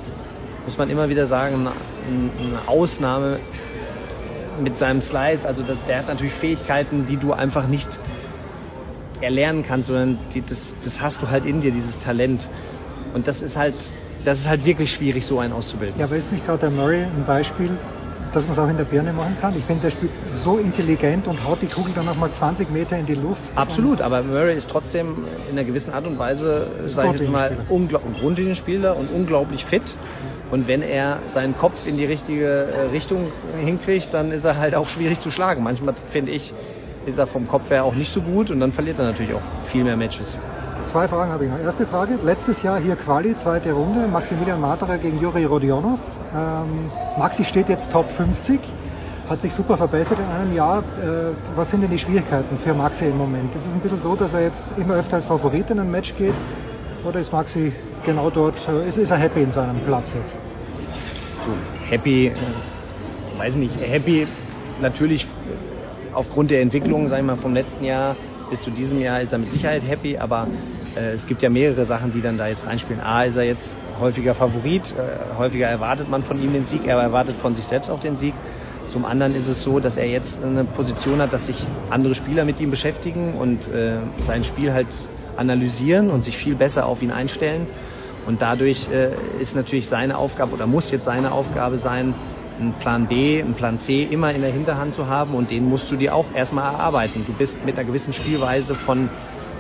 muss man immer wieder sagen, eine, Ausnahme mit seinem Slice. Also der hat natürlich Fähigkeiten, die du einfach nicht erlernen kannst, sondern die, das, das hast du halt in dir, dieses Talent. Und das ist halt, das ist halt wirklich schwierig, so einen auszubilden. Ja, aber ist nicht gerade der Murray ein Beispiel, dass man es auch in der Birne machen kann? Ich finde, der spielt so intelligent und haut die Kugel dann nochmal 20 Meter in die Luft. Absolut, aber Murray ist trotzdem in einer gewissen Art und Weise, sage ich jetzt mal, ein Grundlinienspieler und unglaublich fit. Und wenn er seinen Kopf in die richtige äh, Richtung hinkriegt, dann ist er halt auch schwierig zu schlagen. Manchmal finde ich, ist er vom Kopf her auch nicht so gut und dann verliert er natürlich auch viel mehr Matches. Zwei Fragen habe ich noch. Erste Frage, letztes Jahr hier Quali, zweite Runde, Maximilian Materer gegen Juri Rodionov. Ähm, Maxi steht jetzt Top 50, hat sich super verbessert in einem Jahr. Äh, was sind denn die Schwierigkeiten für Maxi im Moment? Ist es ein bisschen so, dass er jetzt immer öfter als Favorit in ein Match geht? Oder ist Maxi genau dort, äh, ist, ist er happy in seinem Platz jetzt? Happy, äh, weiß nicht, happy natürlich aufgrund der Entwicklung, sagen wir mal, vom letzten Jahr bis zu diesem Jahr ist er mit Sicherheit happy, aber äh, es gibt ja mehrere Sachen, die dann da jetzt reinspielen. A, ist er jetzt häufiger Favorit, äh, häufiger erwartet man von ihm den Sieg, er erwartet von sich selbst auch den Sieg. Zum anderen ist es so, dass er jetzt eine Position hat, dass sich andere Spieler mit ihm beschäftigen und äh, sein Spiel halt analysieren und sich viel besser auf ihn einstellen. Und dadurch äh, ist natürlich seine Aufgabe oder muss jetzt seine Aufgabe sein, einen Plan B, einen Plan C immer in der Hinterhand zu haben und den musst du dir auch erstmal erarbeiten. Du bist mit einer gewissen Spielweise von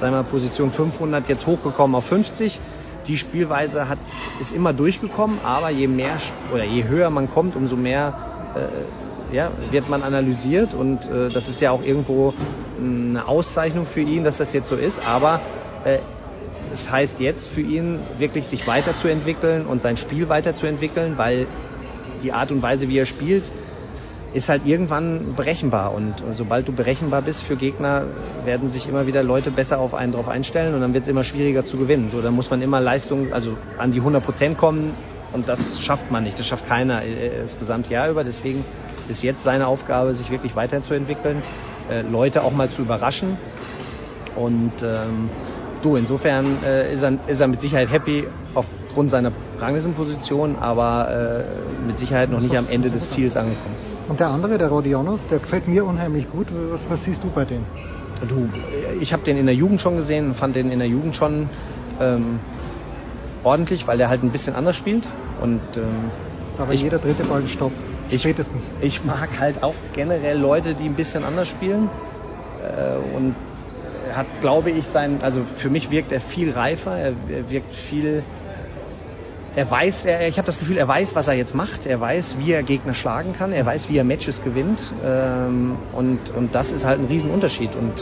sagen wir, Position 500 jetzt hochgekommen auf 50. Die Spielweise hat, ist immer durchgekommen, aber je mehr oder je höher man kommt, umso mehr äh, ja, wird man analysiert und äh, das ist ja auch irgendwo eine Auszeichnung für ihn, dass das jetzt so ist, aber äh, das heißt jetzt für ihn wirklich sich weiterzuentwickeln und sein Spiel weiterzuentwickeln, weil die Art und Weise, wie er spielt, ist halt irgendwann berechenbar. Und sobald du berechenbar bist für Gegner, werden sich immer wieder Leute besser auf einen drauf einstellen und dann wird es immer schwieriger zu gewinnen. So, da muss man immer Leistung, also an die 100 Prozent kommen und das schafft man nicht. Das schafft keiner äh, das gesamte Jahr über. Deswegen ist jetzt seine Aufgabe, sich wirklich weiterzuentwickeln, äh, Leute auch mal zu überraschen. Und ähm, du, insofern äh, ist, er, ist er mit Sicherheit happy aufgrund seiner Ranglistenposition, aber äh, mit Sicherheit noch nicht am Ende des Ziels angekommen. Und der andere, der Rodionov, der gefällt mir unheimlich gut. Was, was siehst du bei dem? Du, ich habe den in der Jugend schon gesehen und fand den in der Jugend schon ähm, ordentlich, weil der halt ein bisschen anders spielt. Und, ähm, Aber ich, jeder dritte Ball stoppt. Spätestens. Ich mag halt auch generell Leute, die ein bisschen anders spielen. Äh, und hat, glaube ich, sein, also für mich wirkt er viel reifer, er, er wirkt viel er weiß, er, ich habe das Gefühl, er weiß, was er jetzt macht. Er weiß, wie er Gegner schlagen kann. Er weiß, wie er Matches gewinnt. Ähm, und, und das ist halt ein Riesenunterschied. Und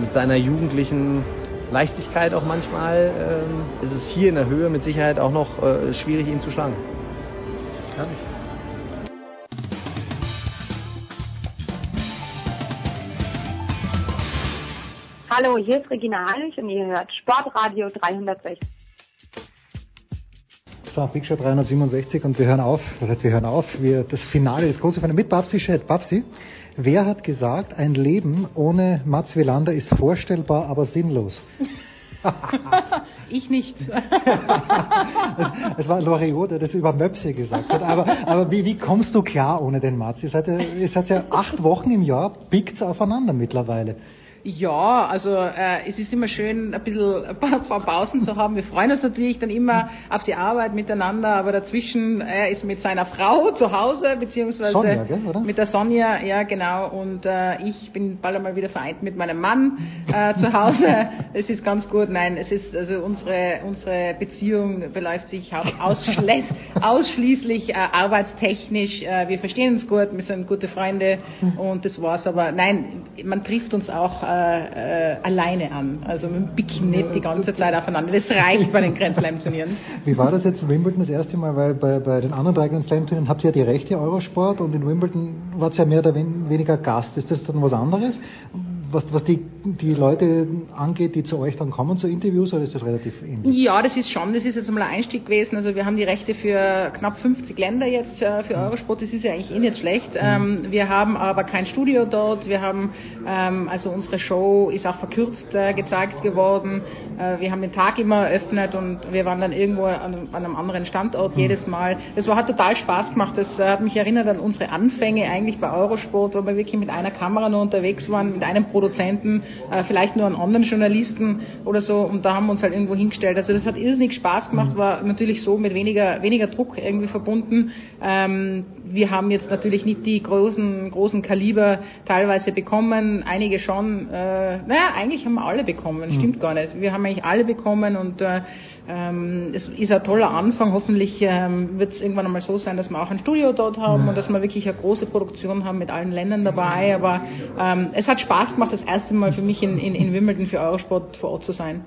mit seiner jugendlichen Leichtigkeit auch manchmal ähm, ist es hier in der Höhe mit Sicherheit auch noch äh, schwierig, ihn zu schlagen. Kann Hallo, hier ist Regina Heinrich und ihr hört Sportradio 360. So, Big Show 367 und wir hören auf. Was heißt, wir hören auf? Wir, das Finale, das große Finale mit Babsi Chat. Babsi, wer hat gesagt, ein Leben ohne Mats Wielander ist vorstellbar, aber sinnlos? ich nicht. Es war Loriot, der das über Möpse gesagt hat. Aber, aber wie, wie kommst du klar ohne den Mats? Ihr seid, ja, ihr seid ja acht Wochen im Jahr, pickt aufeinander mittlerweile. Ja, also äh, es ist immer schön, ein bisschen ein paar, Pausen zu haben. Wir freuen uns natürlich dann immer auf die Arbeit miteinander, aber dazwischen er ist mit seiner Frau zu Hause, beziehungsweise Sonja, gell, mit der Sonja, ja genau, und äh, ich bin bald einmal wieder vereint mit meinem Mann äh, zu Hause. Es ist ganz gut, nein, es ist also unsere unsere Beziehung beläuft sich ausschließ, ausschließlich äh, arbeitstechnisch. Äh, wir verstehen uns gut, wir sind gute Freunde und das war's. Aber nein, man trifft uns auch äh, äh, alleine an. Also wir picken nicht die ganze Zeit aufeinander. Das reicht bei den Grand Slam Turnieren. Wie war das jetzt in Wimbledon das erste Mal? Weil bei, bei den anderen drei Grand Slam Turnieren habt ihr ja die Rechte Eurosport und in Wimbledon war es ja mehr oder wen- weniger Gast. Ist das dann was anderes? Was, was die, die Leute angeht, die zu euch dann kommen zu Interviews, oder ist das relativ ähnlich? Ja, das ist schon, das ist jetzt mal ein Einstieg gewesen. Also wir haben die Rechte für knapp 50 Länder jetzt äh, für Eurosport. Das ist ja eigentlich eh nicht schlecht. Ähm, wir haben aber kein Studio dort. Wir haben ähm, also unsere Show ist auch verkürzt äh, gezeigt geworden. Äh, wir haben den Tag immer eröffnet und wir waren dann irgendwo an, einem anderen Standort jedes Mal. Das war, hat total Spaß gemacht. Das hat mich erinnert an unsere Anfänge eigentlich bei Eurosport, wo wir wirklich mit einer Kamera nur unterwegs waren, mit einem Produzenten, äh, vielleicht nur einen anderen Journalisten oder so. Und da haben wir uns halt irgendwo hingestellt. Also das hat irrsinnig Spaß gemacht, war natürlich so mit weniger, weniger Druck irgendwie verbunden. Ähm, wir haben jetzt natürlich nicht die großen, großen Kaliber teilweise bekommen, einige schon. Äh, naja, eigentlich haben wir alle bekommen, stimmt gar nicht. Wir haben eigentlich alle bekommen und äh, ähm, es ist ein toller Anfang. Hoffentlich ähm, wird es irgendwann einmal so sein, dass wir auch ein Studio dort haben und dass wir wirklich eine große Produktion haben mit allen Ländern dabei. Aber ähm, es hat Spaß gemacht, das erste Mal für mich in, in, in Wimbledon für Eurosport vor Ort zu sein.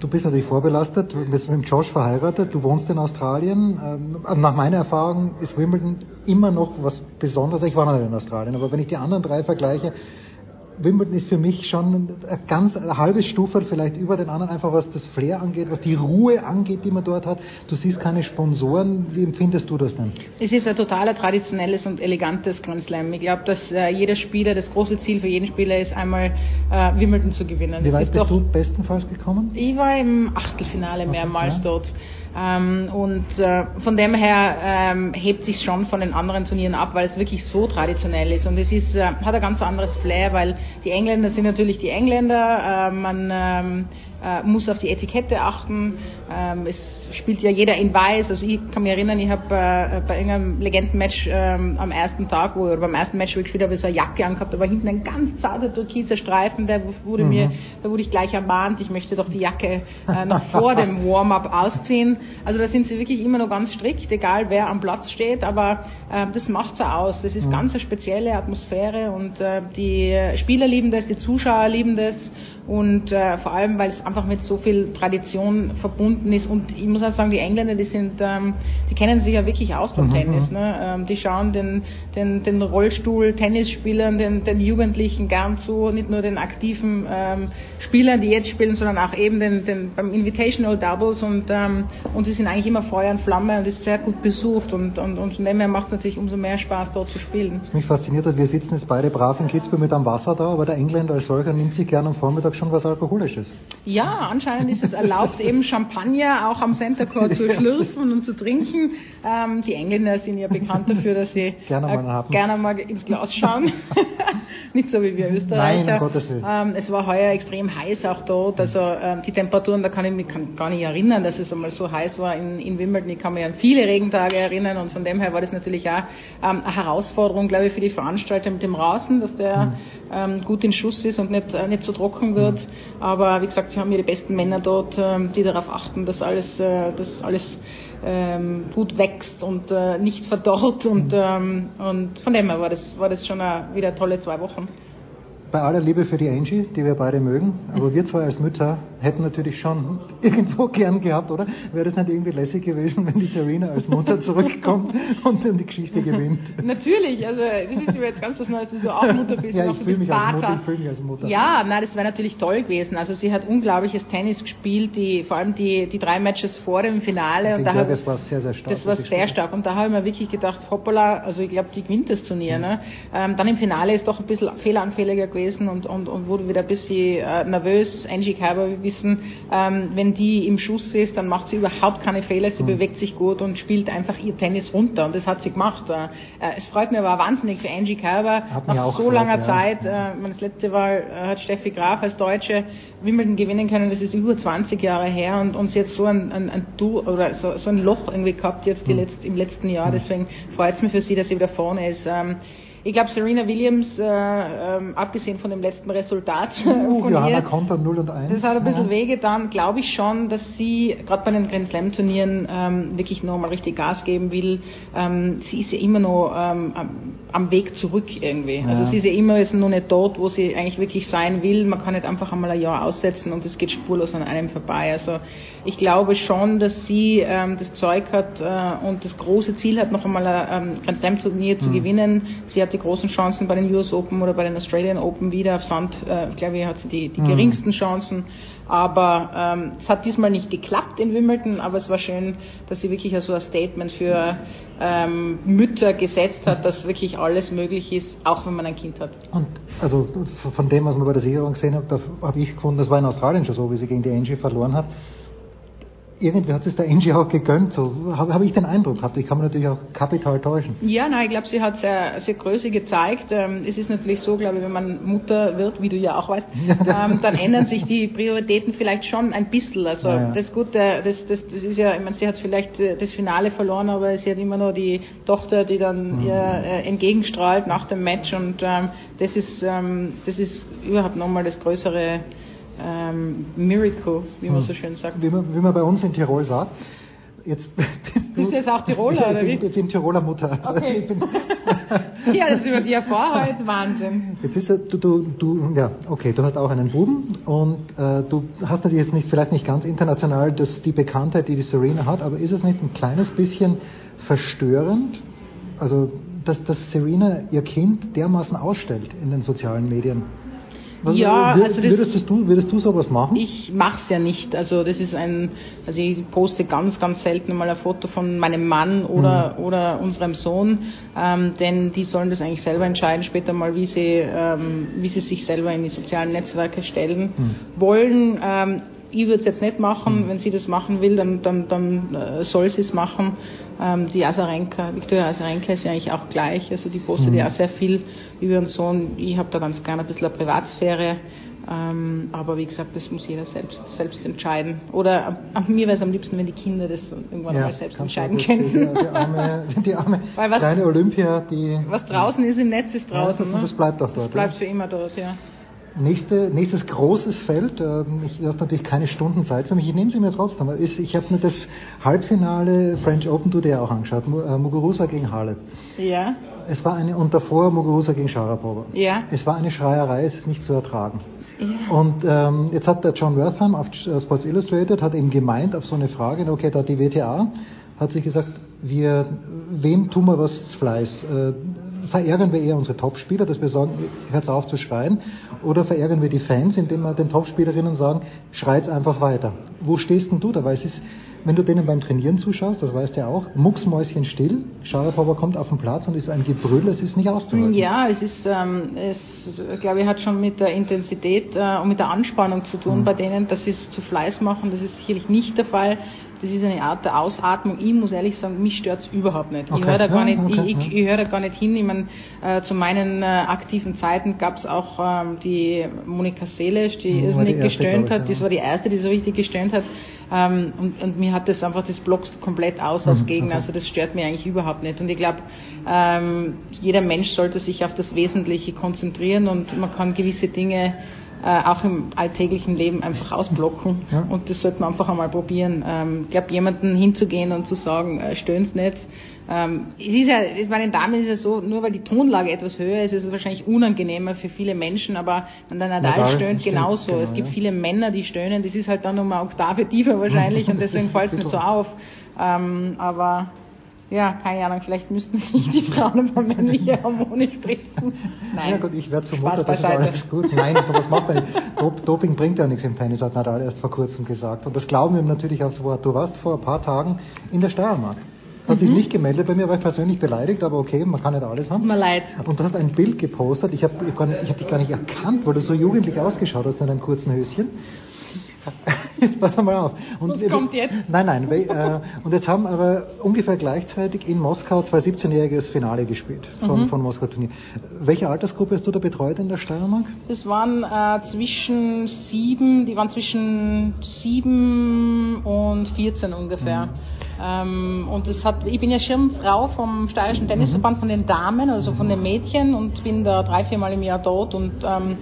Du bist natürlich vorbelastet, du bist mit Josh verheiratet, du wohnst in Australien. Ähm, Nach meiner Erfahrung ist Wimbledon immer noch was Besonderes. Ich war noch nicht in Australien, aber wenn ich die anderen drei vergleiche, Wimbledon ist für mich schon eine ganz eine halbe Stufe vielleicht über den anderen, einfach was das Flair angeht, was die Ruhe angeht, die man dort hat. Du siehst keine Sponsoren. Wie empfindest du das denn? Es ist ein total traditionelles und elegantes Grand Slam. Ich glaube, dass äh, jeder Spieler, das große Ziel für jeden Spieler ist, einmal äh, Wimbledon zu gewinnen. Wie weit ist bist du bestenfalls gekommen? Ich war im Achtelfinale mehrmals dort. Ähm, und äh, von dem her ähm, hebt sich schon von den anderen Turnieren ab, weil es wirklich so traditionell ist. Und es ist, äh, hat ein ganz anderes Flair, weil die Engländer sind natürlich die Engländer. Äh, man ähm, äh, muss auf die Etikette achten. Ähm, es spielt ja jeder in weiß. Also ich kann mich erinnern, ich habe äh, bei irgendeinem Legendenmatch ähm, am ersten Tag, wo, oder beim ersten Match, wo ich gespielt habe, so eine Jacke angehabt, da war hinten ein ganz zarter türkiser Streifen, der wurde Mhm. mir, da wurde ich gleich ermahnt, ich möchte doch die Jacke äh, noch vor dem Warm-up ausziehen. Also da sind sie wirklich immer noch ganz strikt, egal wer am Platz steht, aber äh, das macht's auch aus. Das ist Mhm. ganz eine spezielle Atmosphäre und äh, die Spieler lieben das, die Zuschauer lieben das und äh, vor allem, weil es einfach mit so viel Tradition verbunden ist und ich muss auch sagen, die Engländer, die sind, ähm, die kennen sich ja wirklich aus beim Mhm, Tennis. mhm. Ne? Ähm, die schauen den, den, den Rollstuhl-Tennisspielern, den, den Jugendlichen gern zu, nicht nur den aktiven ähm, Spielern, die jetzt spielen, sondern auch eben den, den beim Invitational Doubles und ähm, und sie sind eigentlich immer Feuer und Flamme und ist sehr gut besucht und und, und von dem her macht es natürlich umso mehr Spaß dort zu spielen. Was mich fasziniert hat, wir sitzen jetzt beide brav in Kitzbühel mit am Wasser da, aber der Engländer als solcher nimmt sich gerne am Vormittag schon was Alkoholisches. Ja, anscheinend ist es erlaubt, eben Champagner auch am Center Court zu schlürfen und zu trinken. Ähm, die Engländer sind ja bekannt dafür, dass sie Gerne mal äh, gerne mal ins Glas schauen. Nicht so wie wir Österreicher. Nein, um Gottes Willen. Ähm, es war heuer extrem heiß auch dort. Also ähm, die Temperaturen, da kann ich mich kann gar nicht erinnern, dass es einmal so heiß war in, in Wimbledon. Ich kann mich an viele Regentage erinnern und von dem her war das natürlich auch ähm, eine Herausforderung, glaube ich, für die Veranstalter mit dem Rasen, dass der ähm, gut in Schuss ist und nicht, äh, nicht so trocken wird. Aber wie gesagt, sie haben die besten Männer dort, ähm, die darauf achten, dass alles, äh, dass alles ähm, gut wächst und äh, nicht verdorrt und, ähm, und von dem her war das, war das schon wieder tolle zwei Wochen. Bei aller Liebe für die Angie, die wir beide mögen, aber wir zwei als Mütter hätten natürlich schon irgendwo gern gehabt, oder? Wäre das nicht irgendwie lässig gewesen, wenn die Serena als Mutter zurückkommt und dann die Geschichte gewinnt? Natürlich, also das ist jetzt ganz was Neues, dass du auch Mutter bist Ja, ich fühle mich, als Vater. Mutter, ich fühl mich als Mutter. Ja, nein, das wäre natürlich toll gewesen. Also sie hat unglaubliches Tennis gespielt, die, vor allem die, die drei Matches vor dem Finale. Ich und da glaube, hab- das war sehr, sehr stark. das war sehr stark und da habe ich mir wirklich gedacht, hoppala, also ich glaube, die gewinnt das Turnier. Ne? Ähm, dann im Finale ist doch ein bisschen fehleranfälliger gewesen und, und, und wurde wieder ein bisschen äh, nervös. Angie Kerber, wie wissen, ähm, wenn die im Schuss ist, dann macht sie überhaupt keine Fehler, sie mhm. bewegt sich gut und spielt einfach ihr Tennis runter und das hat sie gemacht. Äh, es freut mich aber wahnsinnig für Angie Kerber, nach so langer ja. Zeit, äh, das letzte Mal äh, hat Steffi Graf als Deutsche Wimbledon gewinnen können, das ist über 20 Jahre her und uns jetzt so ein, ein, ein Tour oder so, so, ein Loch irgendwie gehabt jetzt mhm. letzt, im letzten Jahr, deswegen freut es mich für sie, dass sie wieder vorne ist. Ähm, ich glaube, Serena Williams, äh, ähm, abgesehen von dem letzten Resultat uh, von Johanna ihr, Konter 0 und 1. Das hat ein bisschen ja. wehgetan, glaube ich schon, dass sie gerade bei den Grand Slam Turnieren ähm, wirklich nochmal richtig Gas geben will. Ähm, sie ist ja immer noch ähm, am Weg zurück irgendwie. Also ja. Also sie ist ja immer jetzt noch nicht dort, wo sie eigentlich wirklich sein will. Man kann nicht einfach einmal ein Jahr aussetzen und es geht spurlos an einem vorbei. Also ich glaube schon, dass sie ähm, das Zeug hat äh, und das große Ziel hat, noch einmal ein ähm, Grand Slam Turnier zu mhm. gewinnen. Sie hat die großen Chancen bei den US Open oder bei den Australian Open wieder. Auf Sand, äh, glaube ich, hat sie die, die mhm. geringsten Chancen. Aber ähm, es hat diesmal nicht geklappt in Wimbledon, aber es war schön, dass sie wirklich so ein Statement für ähm, Mütter gesetzt hat, dass wirklich alles möglich ist, auch wenn man ein Kind hat. Und also von dem, was man bei der Siegerung gesehen hat, da habe ich gefunden, das war in Australien schon so, wie sie gegen die Angie verloren hat irgendwie hat es der Angie auch gegönnt, so habe hab ich den Eindruck gehabt. Ich kann mich natürlich auch kapital täuschen. Ja, nein, ich glaube, sie hat sehr, sehr Größe gezeigt. Ähm, es ist natürlich so, glaube ich, wenn man Mutter wird, wie du ja auch weißt, ähm, dann ändern sich die Prioritäten vielleicht schon ein bisschen. Also ja, ja. das Gute, das, das, das ist ja, ich meine, sie hat vielleicht äh, das Finale verloren, aber sie hat immer noch die Tochter, die dann mhm. ihr äh, entgegenstrahlt nach dem Match und ähm, das ist, ähm, das ist überhaupt nochmal das größere ähm, Miracle, wie man hm. so schön sagt. Wie man, wie man bei uns in Tirol sagt. Jetzt, Bist du jetzt auch Tiroler, oder wie? Ich bin Tiroler Mutter. Okay. ja, das ist über die Erfahrung Wahnsinn. Jetzt ist du, du, du, ja, okay, du hast auch einen Buben und äh, du hast natürlich jetzt nicht, vielleicht nicht ganz international das, die Bekanntheit, die die Serena hat, aber ist es nicht ein kleines bisschen verstörend, also dass, dass Serena ihr Kind dermaßen ausstellt in den sozialen Medien? Also ja, würdest, also würdest, du, würdest du sowas machen? Ich mache es ja nicht. Also das ist ein, also ich poste ganz, ganz selten mal ein Foto von meinem Mann oder, mhm. oder unserem Sohn, ähm, denn die sollen das eigentlich selber entscheiden später mal, wie sie, ähm, wie sie sich selber in die sozialen Netzwerke stellen mhm. wollen. Ähm, ich würde es jetzt nicht machen, mhm. wenn sie das machen will, dann, dann, dann äh, soll sie es machen. Ähm, die Asarenka, Viktoria Asarenka ist ja eigentlich auch gleich, also die postet mhm. ja auch sehr viel über ihren Sohn. Ich habe da ganz gerne ein bisschen eine Privatsphäre, ähm, aber wie gesagt, das muss jeder selbst, selbst entscheiden. Oder äh, mir wäre es am liebsten, wenn die Kinder das irgendwann ja, mal selbst entscheiden könnten. Die, die, arme, die arme was, kleine Olympia, die... Was draußen ist im Netz, ist draußen. Ja, das, ne? das bleibt doch dort. Das bleibt für immer dort, ja. Nächste, nächstes großes Feld, äh, ich habe natürlich keine Stunden Zeit für mich, ich nehme sie mir trotzdem. Ich habe mir das Halbfinale French Open Tour ja auch angeschaut, äh, Muguruza gegen Halep. Ja. Es war eine, und davor Muguruza gegen Sharapova. Ja. Es war eine Schreierei, es ist nicht zu ertragen. Ja. Und ähm, jetzt hat der John Wertham auf äh, Sports Illustrated hat eben gemeint auf so eine Frage, okay, da die WTA hat sich gesagt, wir, wem tun wir was Fleiß? Äh, verärgern wir eher unsere Topspieler, dass wir sagen, hört auf zu schreien, oder verärgern wir die Fans, indem wir den Topspielerinnen sagen, schreit einfach weiter. Wo stehst denn du da? Weil es ist, wenn du denen beim Trainieren zuschaust, das weißt du ja auch, mucksmäuschen still, Sharapova kommt auf den Platz und ist ein Gebrüll, es ist nicht auszuhalten. Ja, es ist, ähm, es, glaube ich, hat schon mit der Intensität äh, und mit der Anspannung zu tun mhm. bei denen, dass sie es zu Fleiß machen, das ist sicherlich nicht der Fall. Das ist eine Art der Ausatmung. Ich muss ehrlich sagen, mich stört es überhaupt nicht. Okay. Ich höre da, gar nicht, okay. ich, ich, ich höre da gar nicht hin. Ich meine, äh, zu meinen äh, aktiven Zeiten gab es auch ähm, die Monika Seelisch, die mhm, irrsinnig gestöhnt hat. Das war die erste, die so richtig gestöhnt hat. Ähm, und, und mir hat das einfach, das blockt komplett aus als mhm, Gegner. Okay. Also das stört mich eigentlich überhaupt nicht. Und ich glaube, ähm, jeder Mensch sollte sich auf das Wesentliche konzentrieren und man kann gewisse Dinge äh, auch im alltäglichen Leben einfach ausblocken. Ja. Und das sollte man einfach einmal probieren. Ähm, ich glaube, jemanden hinzugehen und zu sagen, äh, stöhn's nicht. Ähm, es ist ja, bei den Damen ist es so, nur weil die Tonlage etwas höher ist, ist es wahrscheinlich unangenehmer für viele Menschen, aber der Nadal, Nadal stöhnt genauso. Genau, es gibt ja. viele Männer, die stöhnen, das ist halt dann nochmal Oktave tiefer wahrscheinlich und deswegen fällt es nicht so auf. Ähm, aber ja, keine Ahnung, vielleicht müssten sich die Frauen über männliche Hormone spritzen. Nein. Ja gut, ich werde zur Mutter, das ist alles gut. Nein, sowas macht man nicht. Doping bringt ja nichts im Tennis, hat Nadal erst vor kurzem gesagt. Und das glauben wir ihm natürlich aufs Wort. Du warst vor ein paar Tagen in der Steiermark. Hat sich mhm. nicht gemeldet bei mir, war ich persönlich beleidigt, aber okay, man kann nicht alles haben. Mir leid. Und du hast ein Bild gepostet, ich habe hab dich gar nicht erkannt, weil du so jugendlich ausgeschaut hast in deinem kurzen Höschen Pass mal auf. Und Was kommt jetzt? Nein, nein. Äh, und jetzt haben aber ungefähr gleichzeitig in Moskau zwei 17-jähriges Finale gespielt von, Mhm. von Moskau Turnier. Welche Altersgruppe hast du da betreut in der Steiermark? Das waren äh, zwischen sieben, die waren zwischen sieben und 14 ungefähr. Ähm, und das hat, ich bin ja Schirmfrau vom Steirischen Tennisverband von den Damen, also von den Mädchen und bin da drei, viermal im Jahr dort und ähm,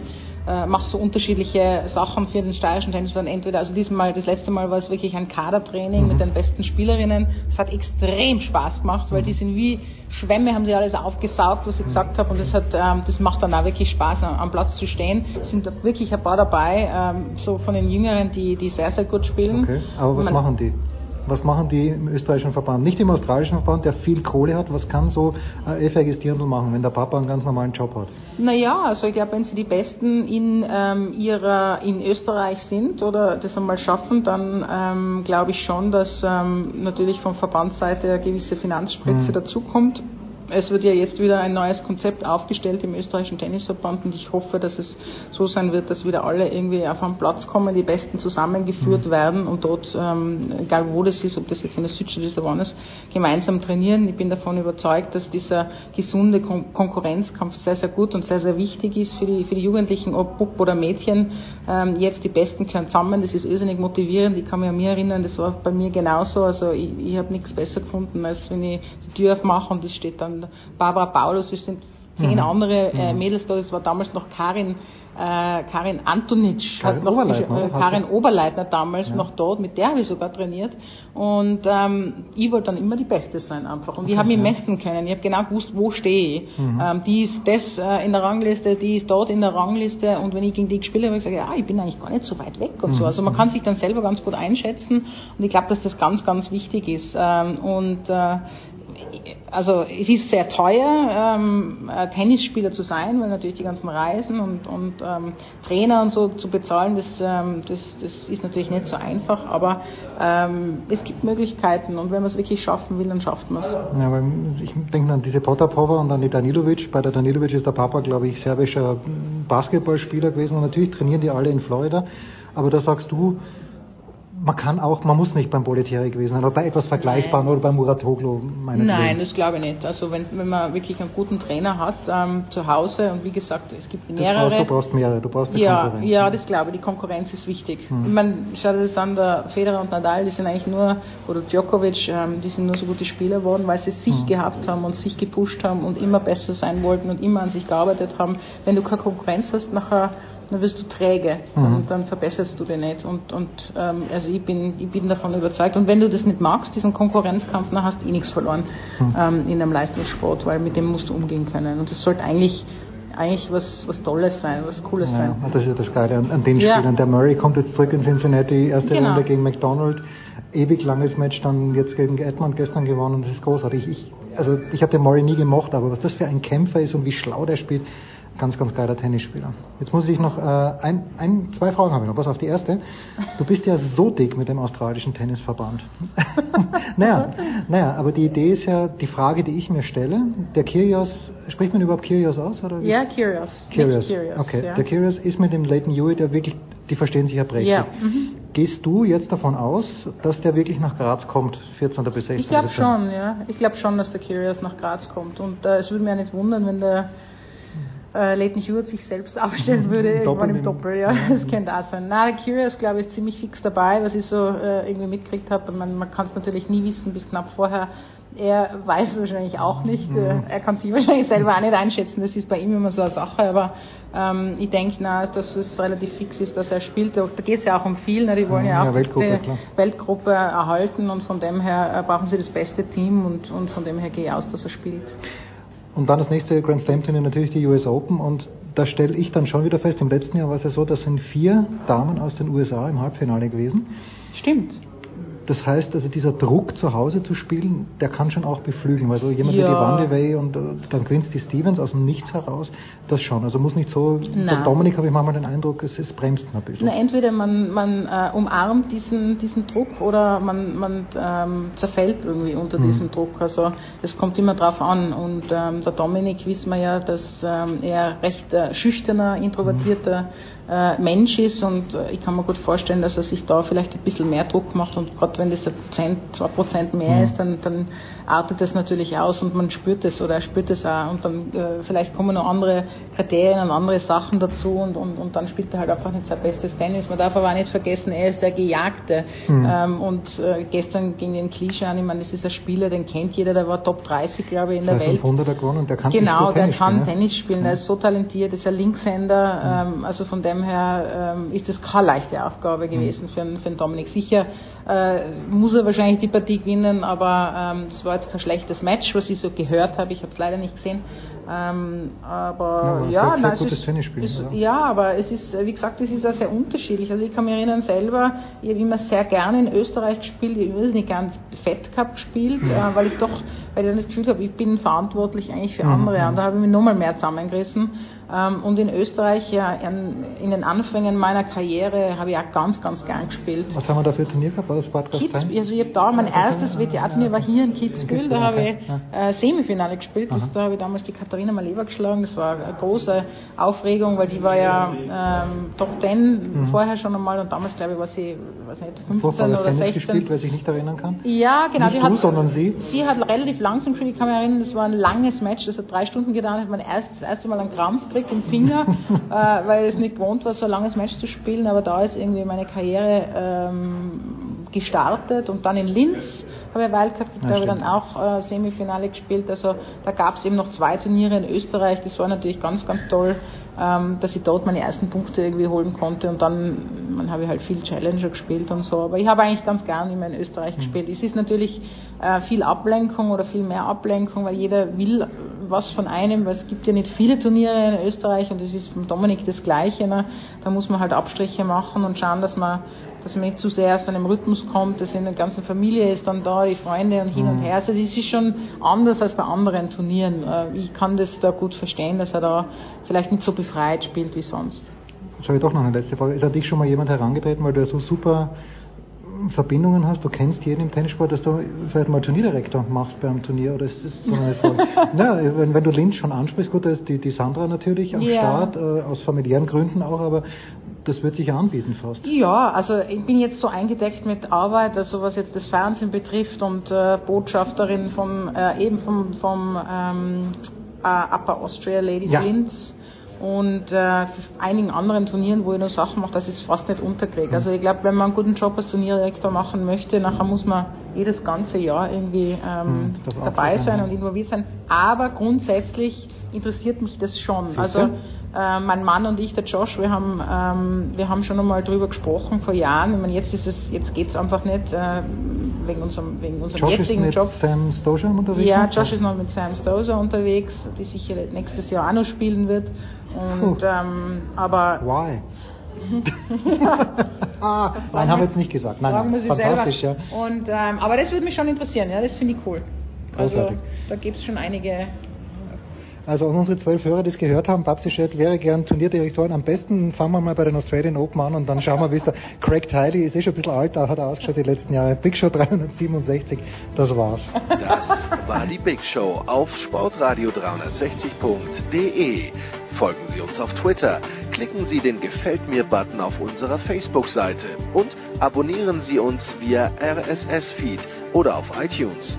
äh, mache so unterschiedliche Sachen für den Steirischen Tennisverband. Entweder, also diesmal, das letzte Mal war es wirklich ein Kadertraining mit den besten Spielerinnen. Es hat extrem Spaß gemacht, weil die sind wie Schwämme, haben sie alles aufgesaugt, was ich gesagt habe. Und das hat, ähm, das macht dann auch wirklich Spaß, am, am Platz zu stehen. Es sind wirklich ein paar dabei, ähm, so von den Jüngeren, die, die sehr, sehr gut spielen. Okay. Aber was Man- machen die? Was machen die im österreichischen Verband? Nicht im australischen Verband, der viel Kohle hat. Was kann so ein elfjähriges Dirndl machen, wenn der Papa einen ganz normalen Job hat? Naja, also ich glaube, wenn sie die Besten in, ähm, ihrer, in Österreich sind oder das einmal schaffen, dann ähm, glaube ich schon, dass ähm, natürlich von Verbandsseite eine gewisse Finanzspritze Mhm. dazukommt. Es wird ja jetzt wieder ein neues Konzept aufgestellt im österreichischen Tennisverband und ich hoffe, dass es so sein wird, dass wieder alle irgendwie auf einen Platz kommen, die Besten zusammengeführt werden und dort, ähm, egal wo das ist, ob das jetzt in der Südstadt ist oder woanders, gemeinsam trainieren. Ich bin davon überzeugt, dass dieser gesunde Kon Konkurrenzkampf sehr, sehr gut und sehr, sehr wichtig ist für die, für die Jugendlichen, ob Bub oder Mädchen. Ähm, jetzt die Besten gehören zusammen, das ist irrsinnig motivierend. Ich kann mich an mich erinnern, das war bei mir genauso. Also ich, ich habe nichts besser gefunden, als wenn ich die Tür aufmache und es steht dann Barbara Paulus, es sind zehn Mhm. andere äh, Mhm. Mädels da, das war damals noch Karin äh, Karin Antonitsch, Karin hat noch, Oberleitner, äh? Karin Oberleitner damals Ja. noch dort, mit der habe ich sogar trainiert. Und ähm, ich wollte dann immer die Beste sein einfach. Und ich Okay, habe mich ja. messen können. Ich habe genau gewusst, wo stehe ich. Mhm. Ähm, die ist das äh, in der Rangliste, die ist dort in der Rangliste. Und wenn ich gegen die gespielt habe, habe ich gesagt, ja, ich bin eigentlich gar nicht so weit weg und so. Mhm. Also man kann sich dann selber ganz gut einschätzen. Und ich glaube, dass das ganz, ganz wichtig ist. Ähm, und äh, also es ist sehr teuer, ähm, äh, Tennisspieler zu sein, weil natürlich die ganzen Reisen und, und ähm, Trainer und so zu bezahlen, das, ähm, das, das ist natürlich nicht so einfach, aber ähm, es gibt Möglichkeiten und wenn man es wirklich schaffen will, dann schafft man es. Ja, ich denke an diese Potapova und an die Danilovic. Bei der Danilovic ist der Papa, glaube ich, serbischer Basketballspieler gewesen und natürlich trainieren die alle in Florida. Aber da sagst du, man kann auch, man muss nicht beim Boletieri gewesen sein, oder bei etwas Vergleichbaren oder bei Muratoglu, meinetwegen. Nein, das glaube ich nicht. Also wenn, wenn man wirklich einen guten Trainer hat ähm, zu Hause und wie gesagt, es gibt mehrere. brauchst, du brauchst mehrere, du brauchst ja, Konkurrenz. ja, das glaube ich. Die Konkurrenz ist wichtig. Mhm. Ich meine, schau dir das an, der Federer und Nadal, die sind eigentlich nur, oder Djokovic, ähm, die sind nur so gute Spieler geworden, weil sie sich Mhm. gehabt haben und sich gepusht haben und immer besser sein wollten und immer an sich gearbeitet haben. Wenn du keine Konkurrenz hast, nachher dann wirst du träge Mhm. und dann verbesserst du dich nicht. Und, und ähm, also ich bin, ich bin davon überzeugt. Und wenn du das nicht magst, diesen Konkurrenzkampf, dann hast du eh nichts verloren Mhm. ähm, in einem Leistungssport, weil mit dem musst du umgehen können. Und das sollte eigentlich eigentlich was, was Tolles sein, was Cooles Ja, sein. und das ist ja das Geile an, an den Ja. Spielern. Der Murray kommt jetzt zurück in Cincinnati, erste Genau. Runde gegen McDonald, ewig langes Match, dann jetzt gegen Edmund gestern gewonnen, das ist großartig. Ich, also ich habe den Murray nie gemocht, aber was das für ein Kämpfer ist und wie schlau der spielt, ganz, ganz geiler Tennisspieler. Jetzt muss ich noch, äh, ein, ein, zwei Fragen habe ich noch. Pass auf, die erste. Du bist ja so dick mit dem australischen Tennisverband. naja, naja, aber die Idee ist ja, die Frage, die ich mir stelle, der Kyrgios, spricht man überhaupt Kyrgios aus? Oder? Ja. Nicht Curious okay, ja. der Curious ist mit dem Leighton Hewitt ja wirklich, die verstehen sich ja prächtig. Ja, mhm. Gehst du jetzt davon aus, dass der wirklich nach Graz kommt, 14. bis 16. Ich glaube schon, ja. Ich glaube schon, dass der Curious nach Graz kommt. Und äh, es würde mich ja nicht wundern, wenn der äh, Leighton Hewitt sich selbst aufstellen würde, irgendwann im Doppel, ja. Das könnte auch sein. Nein, der Curious, glaube ich, ist ziemlich fix dabei, was ich so äh, irgendwie mitgekriegt habe. Man, man kann es natürlich nie wissen bis knapp vorher. Er weiß es wahrscheinlich auch nicht. Mhm. Äh, er kann sich wahrscheinlich selber auch nicht einschätzen. Das ist bei ihm immer so eine Sache. Aber ähm, ich denke, na, dass es relativ fix ist, dass er spielt. Da geht es ja auch um viel. Ne? Die wollen ja Ja, auch Weltgruppe, die. Weltgruppe erhalten und von dem her äh, brauchen sie das beste Team und, und von dem her gehe ich aus, dass er spielt. Und dann das nächste Grand Slam Turnier natürlich die US Open und da stelle ich dann schon wieder fest, im letzten Jahr war es ja so, das sind vier Damen aus den USA im Halbfinale gewesen. Stimmt. Das heißt, also dieser Druck zu Hause zu spielen, der kann schon auch beflügeln, weil so jemand Ja. wie die Vandewey und äh, dann Quincy Stevens aus dem Nichts heraus, das schon. Also muss nicht so, bei Nein. Dominik habe ich manchmal den Eindruck, es, es bremst ein bisschen. Na, entweder man, man äh, umarmt diesen, diesen Druck oder man, man ähm, zerfällt irgendwie unter Mhm. diesem Druck. Also es kommt immer drauf an. Und ähm, der Dominik wissen wir ja, dass ähm, er recht äh, schüchterner, introvertierter äh, Mensch ist und äh, ich kann mir gut vorstellen, dass er sich da vielleicht ein bisschen mehr Druck macht und gerade wenn das ein Prozent, zwei Prozent mehr Mhm. ist, dann, dann artet das natürlich aus und man spürt es oder er spürt es auch und dann äh, vielleicht kommen noch andere Kriterien und andere Sachen dazu und, und, und dann spielt er halt einfach nicht sein bestes Tennis. Man darf aber auch nicht vergessen, er ist der Gejagte Mhm. ähm, und äh, gestern gegen den Klischan, ich meine, das ist ein Spieler, den kennt jeder, der war Top 30, glaube ich, in der Welt. 500er gewonnen und der kann Genau, der Tennis kann spielen? Tennis spielen, der ist so talentiert, ist ein Linkshänder, ähm, also von dem her ähm, ist das keine leichte Aufgabe gewesen für, für einen Dominik. Sicher äh, muss er wahrscheinlich die Partie gewinnen, aber ähm, das war jetzt kein schlechtes Match, was ich so gehört habe, ich habe es leider nicht gesehen. Ähm, aber ja, nein, es ist, ist, oder? ja, aber es ist, äh, wie gesagt, es ist auch sehr unterschiedlich. Also ich kann mich erinnern selber, ich habe immer sehr gerne in Österreich gespielt, ich habe nicht gern Fed Cup gespielt, Ja. äh, weil ich doch, weil ich dann das Gefühl habe, ich bin verantwortlich eigentlich für Mhm, andere mhm. und da habe ich mich nochmal mehr zusammengerissen. Ähm, und in Österreich, ja, in, den Anfängen meiner Karriere habe ich auch ganz, ganz gern gespielt. Was haben wir da für ein Turnier gehabt? War das Kids, also ich habe da, mein erstes WTA-Turnier war hier in Kitzbühel, da habe ich äh, Semifinale gespielt, das, da habe ich damals die Katharina Maleva geschlagen, das war eine große Aufregung, weil die war ja ähm, Top 10 Mhm. vorher schon einmal und damals glaube ich war sie, weiß nicht, 15 Vorfall oder Tennis 16. gespielt, wer sich nicht erinnern kann? Ja, genau. Nicht die du, hat, sondern sie? Sie hat relativ langsam gespielt. Ich kann mich erinnern, das war ein langes Match, das hat drei Stunden gedauert. Ich habe mein erstes, das erste Mal einen Krampf gekriegt im Finger, äh, weil ich es nicht gewohnt war, so ein langes Match zu spielen. Aber da ist irgendwie meine Karriere ähm, gestartet und dann in Linz habe ich Ja, habe ich stimmt. dann auch äh, Semifinale gespielt. Also da gab es eben noch zwei Turniere in Österreich. Das war natürlich ganz, ganz toll, ähm, dass ich dort meine ersten Punkte irgendwie holen konnte. Und dann man habe ich halt viel Challenger gespielt und so. Aber ich habe eigentlich ganz gern immer in Österreich gespielt. Es ist natürlich äh, viel Ablenkung oder viel mehr Ablenkung, weil jeder will was von einem, weil es gibt ja nicht viele Turniere in Österreich und es ist beim Dominik das Gleiche. Ne? Da muss man halt Abstriche machen und schauen, dass man dass man nicht zu sehr aus einem Rhythmus kommt, dass in der ganzen Familie ist dann da, die Freunde und hin und Mhm. her. Also das ist schon anders als bei anderen Turnieren. Äh, Ich kann das da gut verstehen, dass er da vielleicht nicht so befreit spielt wie sonst. Jetzt habe ich doch noch eine letzte Frage. Ist an dich schon mal jemand herangetreten, weil du ja so super Verbindungen hast, du kennst jeden im Tennissport, dass du vielleicht mal Turnierdirektor machst beim Turnier oder ist das so eine Frage? ja, wenn, wenn du Linz schon ansprichst, gut, da ist die, die Sandra natürlich am Ja. Start, äh, aus familiären Gründen auch, aber das wird sich ja anbieten fast. Ja, also ich bin jetzt so eingedeckt mit Arbeit, also was jetzt das Fernsehen betrifft und äh, Botschafterin vom äh, eben vom, vom ähm, äh, Upper Austria Ladies Ja. Linz und äh, einigen anderen Turnieren, wo ich noch Sachen mache, dass ich es fast nicht unterkriege. Also ich glaube, wenn man einen guten Job als Turnierdirektor machen möchte, nachher muss man jedes ganze Jahr irgendwie ähm, das auch dabei sein sein, und involviert sein. Aber grundsätzlich interessiert mich das schon. Sicher? Also äh, mein Mann und ich, der Josh, wir haben, ähm, wir haben schon einmal drüber gesprochen vor Jahren. Ich meine, jetzt ist es, jetzt geht's einfach nicht äh, wegen unserem, wegen unserem Josh ist jetzigen mit Job. Sam Stosur unterwegs? Ja? Josh ist noch mit Sam Stozer unterwegs, die sicher nächstes Jahr auch noch spielen wird. Und ähm, aber Why? ja, Ah, nein, haben wir jetzt nicht gesagt. Nein, nein, sie selber. fantastisch, ja. Und ähm, aber das würde mich schon interessieren, ja, das finde ich cool. Also Großartig. da gibt es schon einige Also an unsere zwölf Hörer, die es gehört haben, Babsi Schett wäre gern Turnierdirektorin. Am besten fangen wir mal bei den Australian Open an und dann schauen wir, wie es da. Craig Tiley ist eh schon ein bisschen alt, da hat er ausgeschaut die letzten Jahre. Big Show 367, das war's. Das war die Big Show auf sportradio360.de. Folgen Sie uns auf Twitter, klicken Sie den Gefällt mir-Button auf unserer Facebook-Seite und abonnieren Sie uns via RSS-Feed oder auf iTunes.